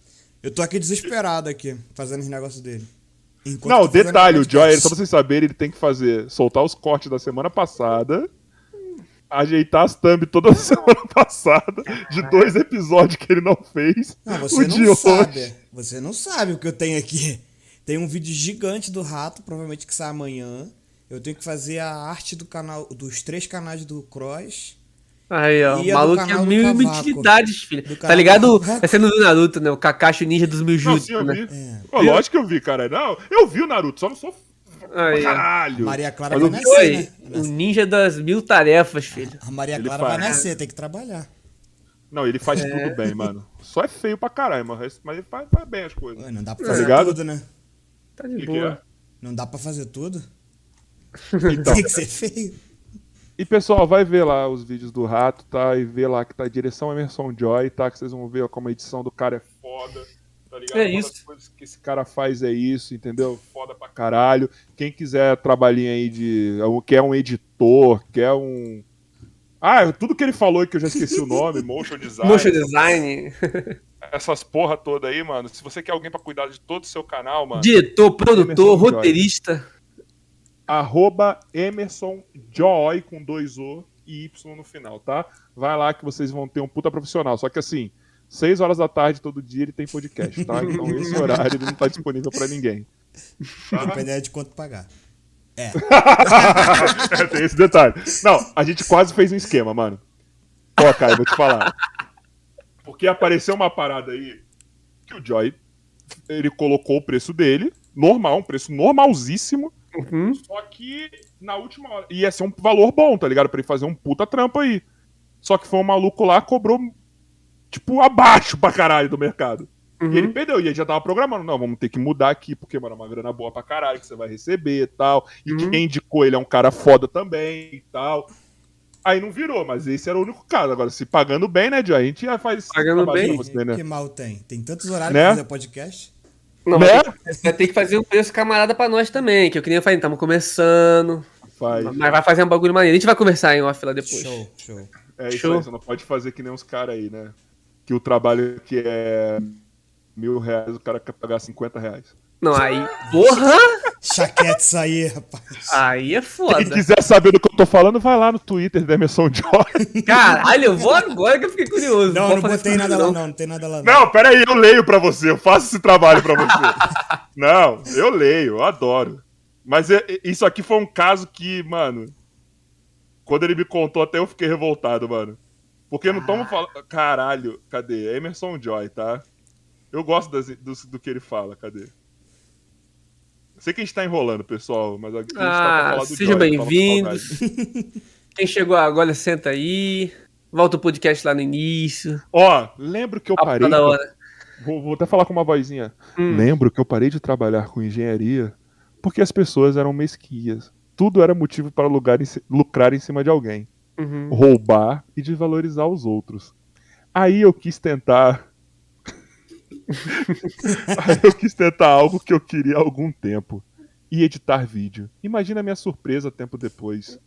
Eu tô aqui desesperado aqui, fazendo os negócios dele. Enquanto Não, detalhe, o. Joy, só pra vocês saberem, ele tem que fazer, soltar os cortes da semana passada, ajeitar as thumb toda semana passada, de dois episódios que ele não fez. Não, o você de não hoje. sabe. Você não sabe o que eu tenho aqui. Tem um vídeo gigante do rato, provavelmente que sai amanhã. Eu tenho que fazer a arte do canal, dos três canais do Cross. Aí, ó. O maluco é mil Cavaco. utilidades, filho. Do Tá ligado? É sendo do Naruto, né? O Kakashi Ninja dos mil jutsu, né? vi. É. Pô, lógico que eu vi, cara. Não, eu vi o Naruto, só não sou Aí, caralho. Maria Clara Mas vai nascer, né? o ninja das mil tarefas, filho. A Maria Ele Clara faz. vai nascer, tem que trabalhar. Não, ele faz tudo bem, mano. Só é feio pra caralho, mas mas ele faz, faz bem as coisas. Ué, Não dá pra Tá fazer ligado? tudo, né? Tá de que que boa. Não dá pra fazer tudo. é? Então, Tem que ser feio. e pessoal, vai ver lá os vídeos do Rato, tá? E ver lá que tá a direção Emerson Joy, tá? Que vocês vão ver como a edição do cara é foda. Tá ligado? É Uma das isso. coisas que esse cara faz é isso, entendeu? Foda pra caralho. Quem quiser trabalhinho aí de. Quer um editor, quer um. Ah, tudo que ele falou que eu já esqueci o nome, motion design. Motion design. Essas porra toda aí, mano. Se você quer alguém pra cuidar de todo o seu canal, mano. Diretor, produtor, roteirista. Arroba Emerson Joy com dois O e Y no final, tá? Vai lá que vocês vão ter um puta profissional. Só que assim, 6 horas da tarde todo dia ele tem podcast, tá? Então esse horário ele não tá disponível pra ninguém. Dependendo de quanto pagar. É. É, tem esse detalhe. Não, a gente quase fez um esquema, mano. Ó, cara, eu vou te falar. Porque apareceu uma parada aí que o Joy ele colocou o preço dele, normal, um preço normalzíssimo. Uhum. Só que na última hora ia ser um valor bom, tá ligado? Pra ele fazer um puta trampo aí. Só que foi um maluco lá cobrou, tipo, abaixo pra caralho do mercado. Uhum. E ele perdeu, e ele já tava programando. Não, vamos ter que mudar aqui, porque, mano, é uma grana boa pra caralho que você vai receber e tal. E Uhum. quem indicou ele é um cara foda também e tal. Aí não virou, mas esse era o único caso. Agora, se pagando bem, né, Joy? A gente já faz Pagando bem? você, né? Que mal tem? Tem tantos horários Né? pra fazer podcast. Não, Né? vai ter que fazer um preço camarada pra nós também, que eu queria falar, estamos começando. Faz. Mas vai fazer um bagulho maneiro. A gente vai conversar em off lá depois. Show, show. É isso Show. aí, você não pode fazer que nem uns caras aí, né? Que o trabalho que é mil reais, o cara quer pagar 50 reais. Não, aí. Porra! Chaquete isso aí, rapaz. Aí é Quem foda. quiser saber do que eu tô falando, vai lá no Twitter da Emerson Joy. Caralho, eu vou agora que eu fiquei curioso. Não, vou não fazer botei nada não. lá, não. Não tem nada lá, não. Não, peraí, eu leio pra você, eu faço esse trabalho pra você. não, eu leio, eu adoro. Mas é- é- isso aqui foi um caso que, mano, quando ele me contou, até eu fiquei revoltado, mano. Porque não estamos falando. Caralho, cadê? É Emerson Joy, tá? Eu gosto das- do, do que ele fala, cadê? Sei que a gente tá enrolando, pessoal, mas aqui a gente tá pra Ah, falar do sejam bem-vindos. Quem chegou agora, senta aí. Volta o podcast lá no início. Ó, lembro que eu Papo parei. da hora. Vou, vou até falar com uma vozinha. Hum. Lembro que eu parei de trabalhar com engenharia porque as pessoas eram mesquias. Tudo era motivo para lugar em ci- lucrar em cima de alguém, Uhum. roubar e desvalorizar os outros. Aí eu quis tentar. Aí eu quis tentar algo que eu queria há algum tempo. E editar vídeo. Imagina a minha surpresa tempo depois.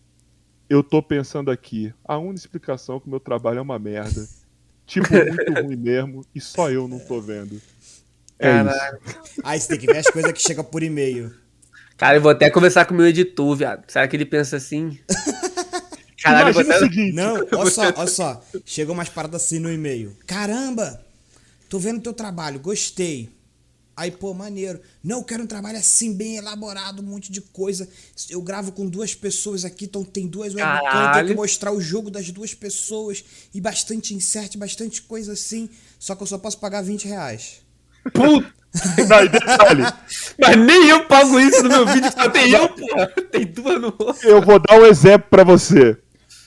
Eu tô pensando aqui, a única explicação é que o meu trabalho é uma merda. Tipo, muito ruim mesmo, e só eu não tô vendo. É Caralho. isso. Aí você tem que ver as coisas que chegam por e-mail. Cara, eu vou até conversar com o meu editor, viado. Será que ele pensa assim? Caralho, eu vou Imagina até... o seguinte. Não, olha só, olha só. Chegou umas paradas assim no e-mail. Caramba, tô vendo teu trabalho, gostei. Aí, pô, maneiro. Não, eu quero um trabalho assim, bem elaborado, um monte de coisa. Eu gravo com duas pessoas aqui, então tem duas webcams, tem que mostrar o jogo das duas pessoas. E bastante insert, bastante coisa assim. Só que eu só posso pagar 20 reais. Puta, Não, detalhe, mas nem eu pago isso no meu vídeo, só tem eu, porra. Tem duas no outro. eu vou dar um exemplo pra você.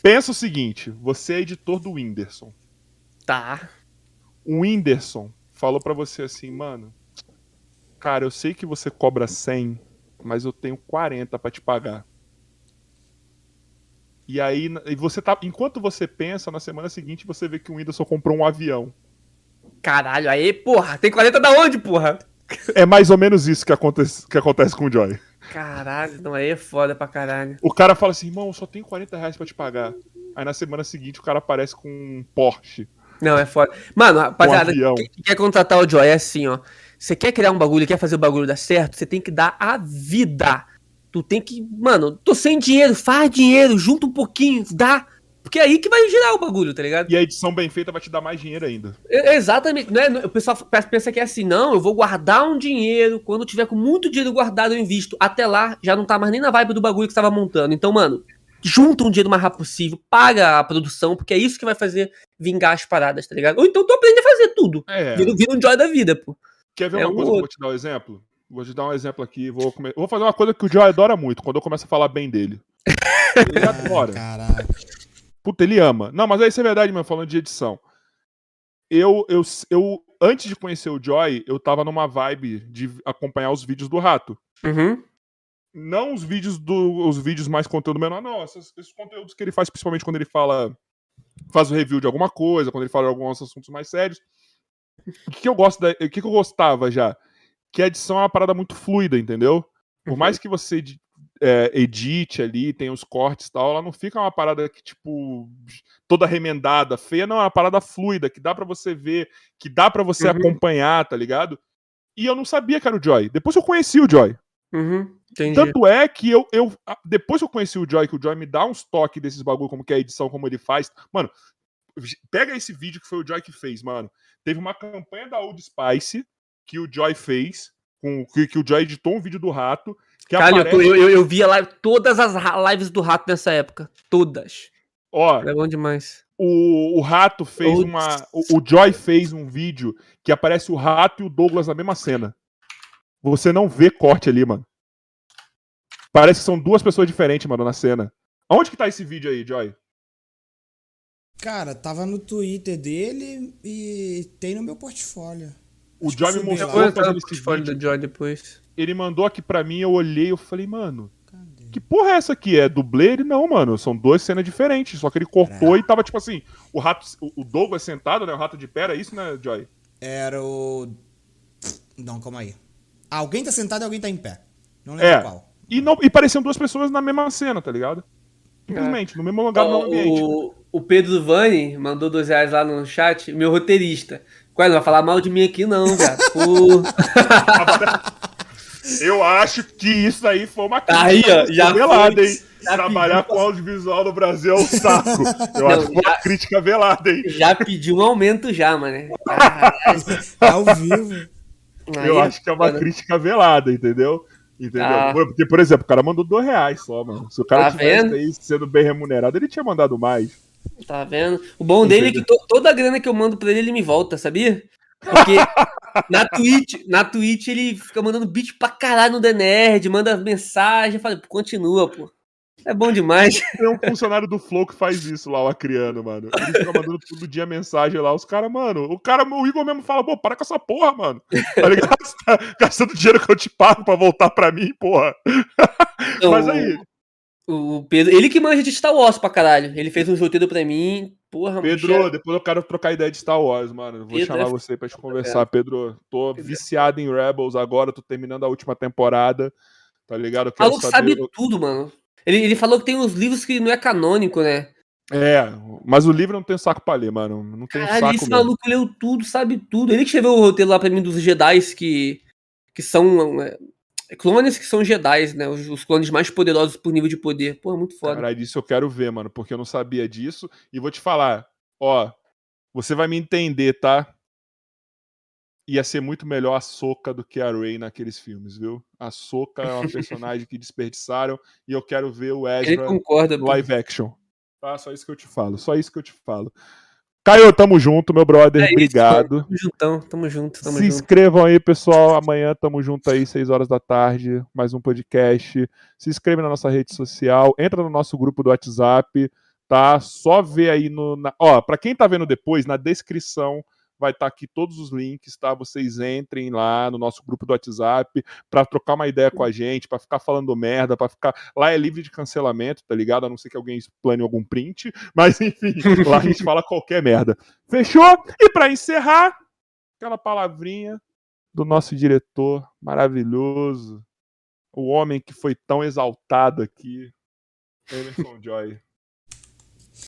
Pensa o seguinte, você é editor do Whindersson. Tá. O Whindersson falou pra você assim, mano, cara, eu sei que você cobra 100, mas eu tenho 40 pra te pagar. E aí, e você tá, enquanto você pensa, na semana seguinte você vê que o Whindersson comprou um avião. Caralho, aí, porra. Tem 40 da onde, porra? É mais ou menos isso que acontece, que acontece com o Joy. Caralho, não, aí é foda pra caralho. O cara fala assim, irmão, eu só tenho 40 reais pra te pagar. Aí na semana seguinte o cara aparece com um Porsche. Não, é foda. Mano, rapaziada, avião. quem quer contratar o Joy é assim, ó. Você quer criar um bagulho, quer fazer o bagulho dar certo, você tem que dar a vida. Tu tem que, mano, tô sem dinheiro, faz dinheiro, junta um pouquinho, dá. Porque é aí que vai girar o bagulho, tá ligado? E a edição bem feita vai te dar mais dinheiro ainda. É- Exatamente. É, não- o pessoal pensa que é assim, não, eu vou guardar um dinheiro, quando eu tiver com muito dinheiro guardado eu invisto. Até lá, já não tá mais nem na vibe do bagulho que você tava montando. Então, mano, junta um dinheiro o mais rápido possível, paga a produção, porque é isso que vai fazer vingar as paradas, tá ligado? Ou então tu aprende a fazer tudo. É. Vira, vira um joy da vida, pô. Quer ver É uma um coisa que eu vou outro. te dar um exemplo? Vou te dar um exemplo aqui. Vou, come- vou fazer uma coisa que o Joy adora muito, quando eu começo a falar bem dele. Ele adora. Caralho. Puta, ele ama. Não, mas isso é verdade mesmo, falando de edição. Eu, eu, eu, antes de conhecer o Joy, eu tava numa vibe de acompanhar os vídeos do Rato. Uhum. Não os vídeos do, os vídeos mais conteúdo menor, não. Esses, esses conteúdos que ele faz, principalmente quando ele fala. Faz o review de alguma coisa, quando ele fala de alguns assuntos mais sérios. O que, que eu gosto da, O que, que eu gostava já? Que a edição é uma parada muito fluida, entendeu? Por Uhum. mais que você é, edit ali, tem os cortes e tal, ela não fica uma parada que, tipo, toda remendada, feia, não, é uma parada fluida, que dá para você ver, que dá para você uhum. acompanhar, tá ligado? E eu não sabia que era o Joy. Depois eu conheci o Joy. Uhum, Tanto é que eu, eu. Depois que eu conheci o Joy, que o Joy me dá uns toques desses bagulho, como que é a edição, como ele faz. Mano, pega esse vídeo que foi o Joy que fez, mano. Teve uma campanha da Old Spice que o Joy fez, com, que, que o Joy editou um vídeo do rato. Que Cara, aparece... eu, eu, eu via live, todas as lives do rato nessa época. Todas. Ó, é bom demais. O, o Rato fez uma. O, o, Joy fez um vídeo que aparece o Rato e o Douglas na mesma cena. Você não vê corte ali, mano. Parece que são duas pessoas diferentes, mano, na cena. Aonde que tá esse vídeo aí, Joy? Cara, tava no Twitter dele e tem no meu portfólio. O Joy me mostrou fazendo esse vídeo. Do Joy depois. Ele mandou aqui pra mim, eu olhei, eu falei, mano, que porra é essa aqui? É dublê? Ele não, mano. São duas cenas diferentes. Só que ele cortou é. e tava tipo assim: o rato, o Douglas sentado, né? O rato de pé, era isso, né, Joy? Era o. Não, calma aí. Alguém tá sentado e alguém tá em pé. Não lembro é. qual. E, não, e pareciam duas pessoas na mesma cena, tá ligado? Simplesmente, é. no mesmo lugar, no mesmo ambiente. O, o Pedro Vani mandou dois reais lá no chat, meu roteirista. Qual não vai falar mal de mim aqui, não, cara. Eu acho que isso aí foi uma crítica aí, ó, já velada, hein? Trabalhar com audiovisual no Brasil é um saco. Eu Não, acho que foi uma crítica velada, hein? Já pediu um aumento já, mano. Ao vivo. Eu aí, acho que é uma crítica velada, entendeu? Entendeu? Ah. Porque, por exemplo, o cara mandou dois reais só, mano. Se o cara tá tivesse vendo? aí sendo bem remunerado, ele tinha mandado mais. Tá vendo? O bom dele é que to toda a grana que eu mando pra ele, ele me volta, sabia? Porque na Twitch, na Twitch ele fica mandando beat pra caralho no The Nerd, manda mensagem, fala, continua, pô. É bom demais. Tem um funcionário do Flow que faz isso lá, o Acriano, mano. Ele fica mandando todo dia mensagem lá. Os caras, mano, o cara, o Igor mesmo fala, pô, para com essa porra, mano. Tá ligado? Você tá gastando dinheiro que eu te pago pra voltar pra mim, porra. Então, Mas aí. O Pedro, ele que manja de Star Wars pra caralho. Ele fez um roteiro pra mim, Porra, Pedro, depois eu quero trocar ideia de Star Wars, mano. Vou Pedro chamar é... você pra te conversar, é. Pedro. Tô Pedro. viciado em Rebels agora, tô terminando a última temporada. Tá ligado? O maluco sabe tudo, mano. Ele, ele falou que tem uns livros que não é canônico, né? É, mas o livro não tem saco pra ler, mano. Não tem Caralho, saco esse mesmo. maluco leu tudo, sabe tudo. Ele que escreveu o roteiro lá pra mim dos Jedi que, que são é, clones que são Jedi, né? Os, os, clones mais poderosos por nível de poder. Pô, é muito foda. Caralho, isso eu quero ver, mano, porque eu não sabia disso. E vou te falar, ó, você vai me entender, tá? Ia ser muito melhor a Soca do que a Rey naqueles filmes, viu? A Soca é uma personagem que desperdiçaram e eu quero ver o Ezra concorda, live action. Tá? Só isso que eu te falo, só isso que eu te falo. Caio, tamo junto, meu brother. É obrigado. Tamo juntão, tamo junto. Tamo Se junto. inscrevam aí, pessoal. Amanhã tamo junto aí, 6 horas da tarde. Mais um podcast. Se inscreve na nossa rede social. Entra no nosso grupo do WhatsApp, tá? Só ver aí no. Na... Ó, pra quem tá vendo depois, na descrição vai estar tá aqui todos os links, tá? Vocês entrem lá no nosso grupo do WhatsApp para trocar uma ideia com a gente, para ficar falando merda, para ficar lá é livre de cancelamento, tá ligado? A não ser que alguém plane algum print, mas enfim, lá a gente fala qualquer merda. Fechou? E para encerrar, aquela palavrinha do nosso diretor maravilhoso, o homem que foi tão exaltado aqui, Emerson Joy.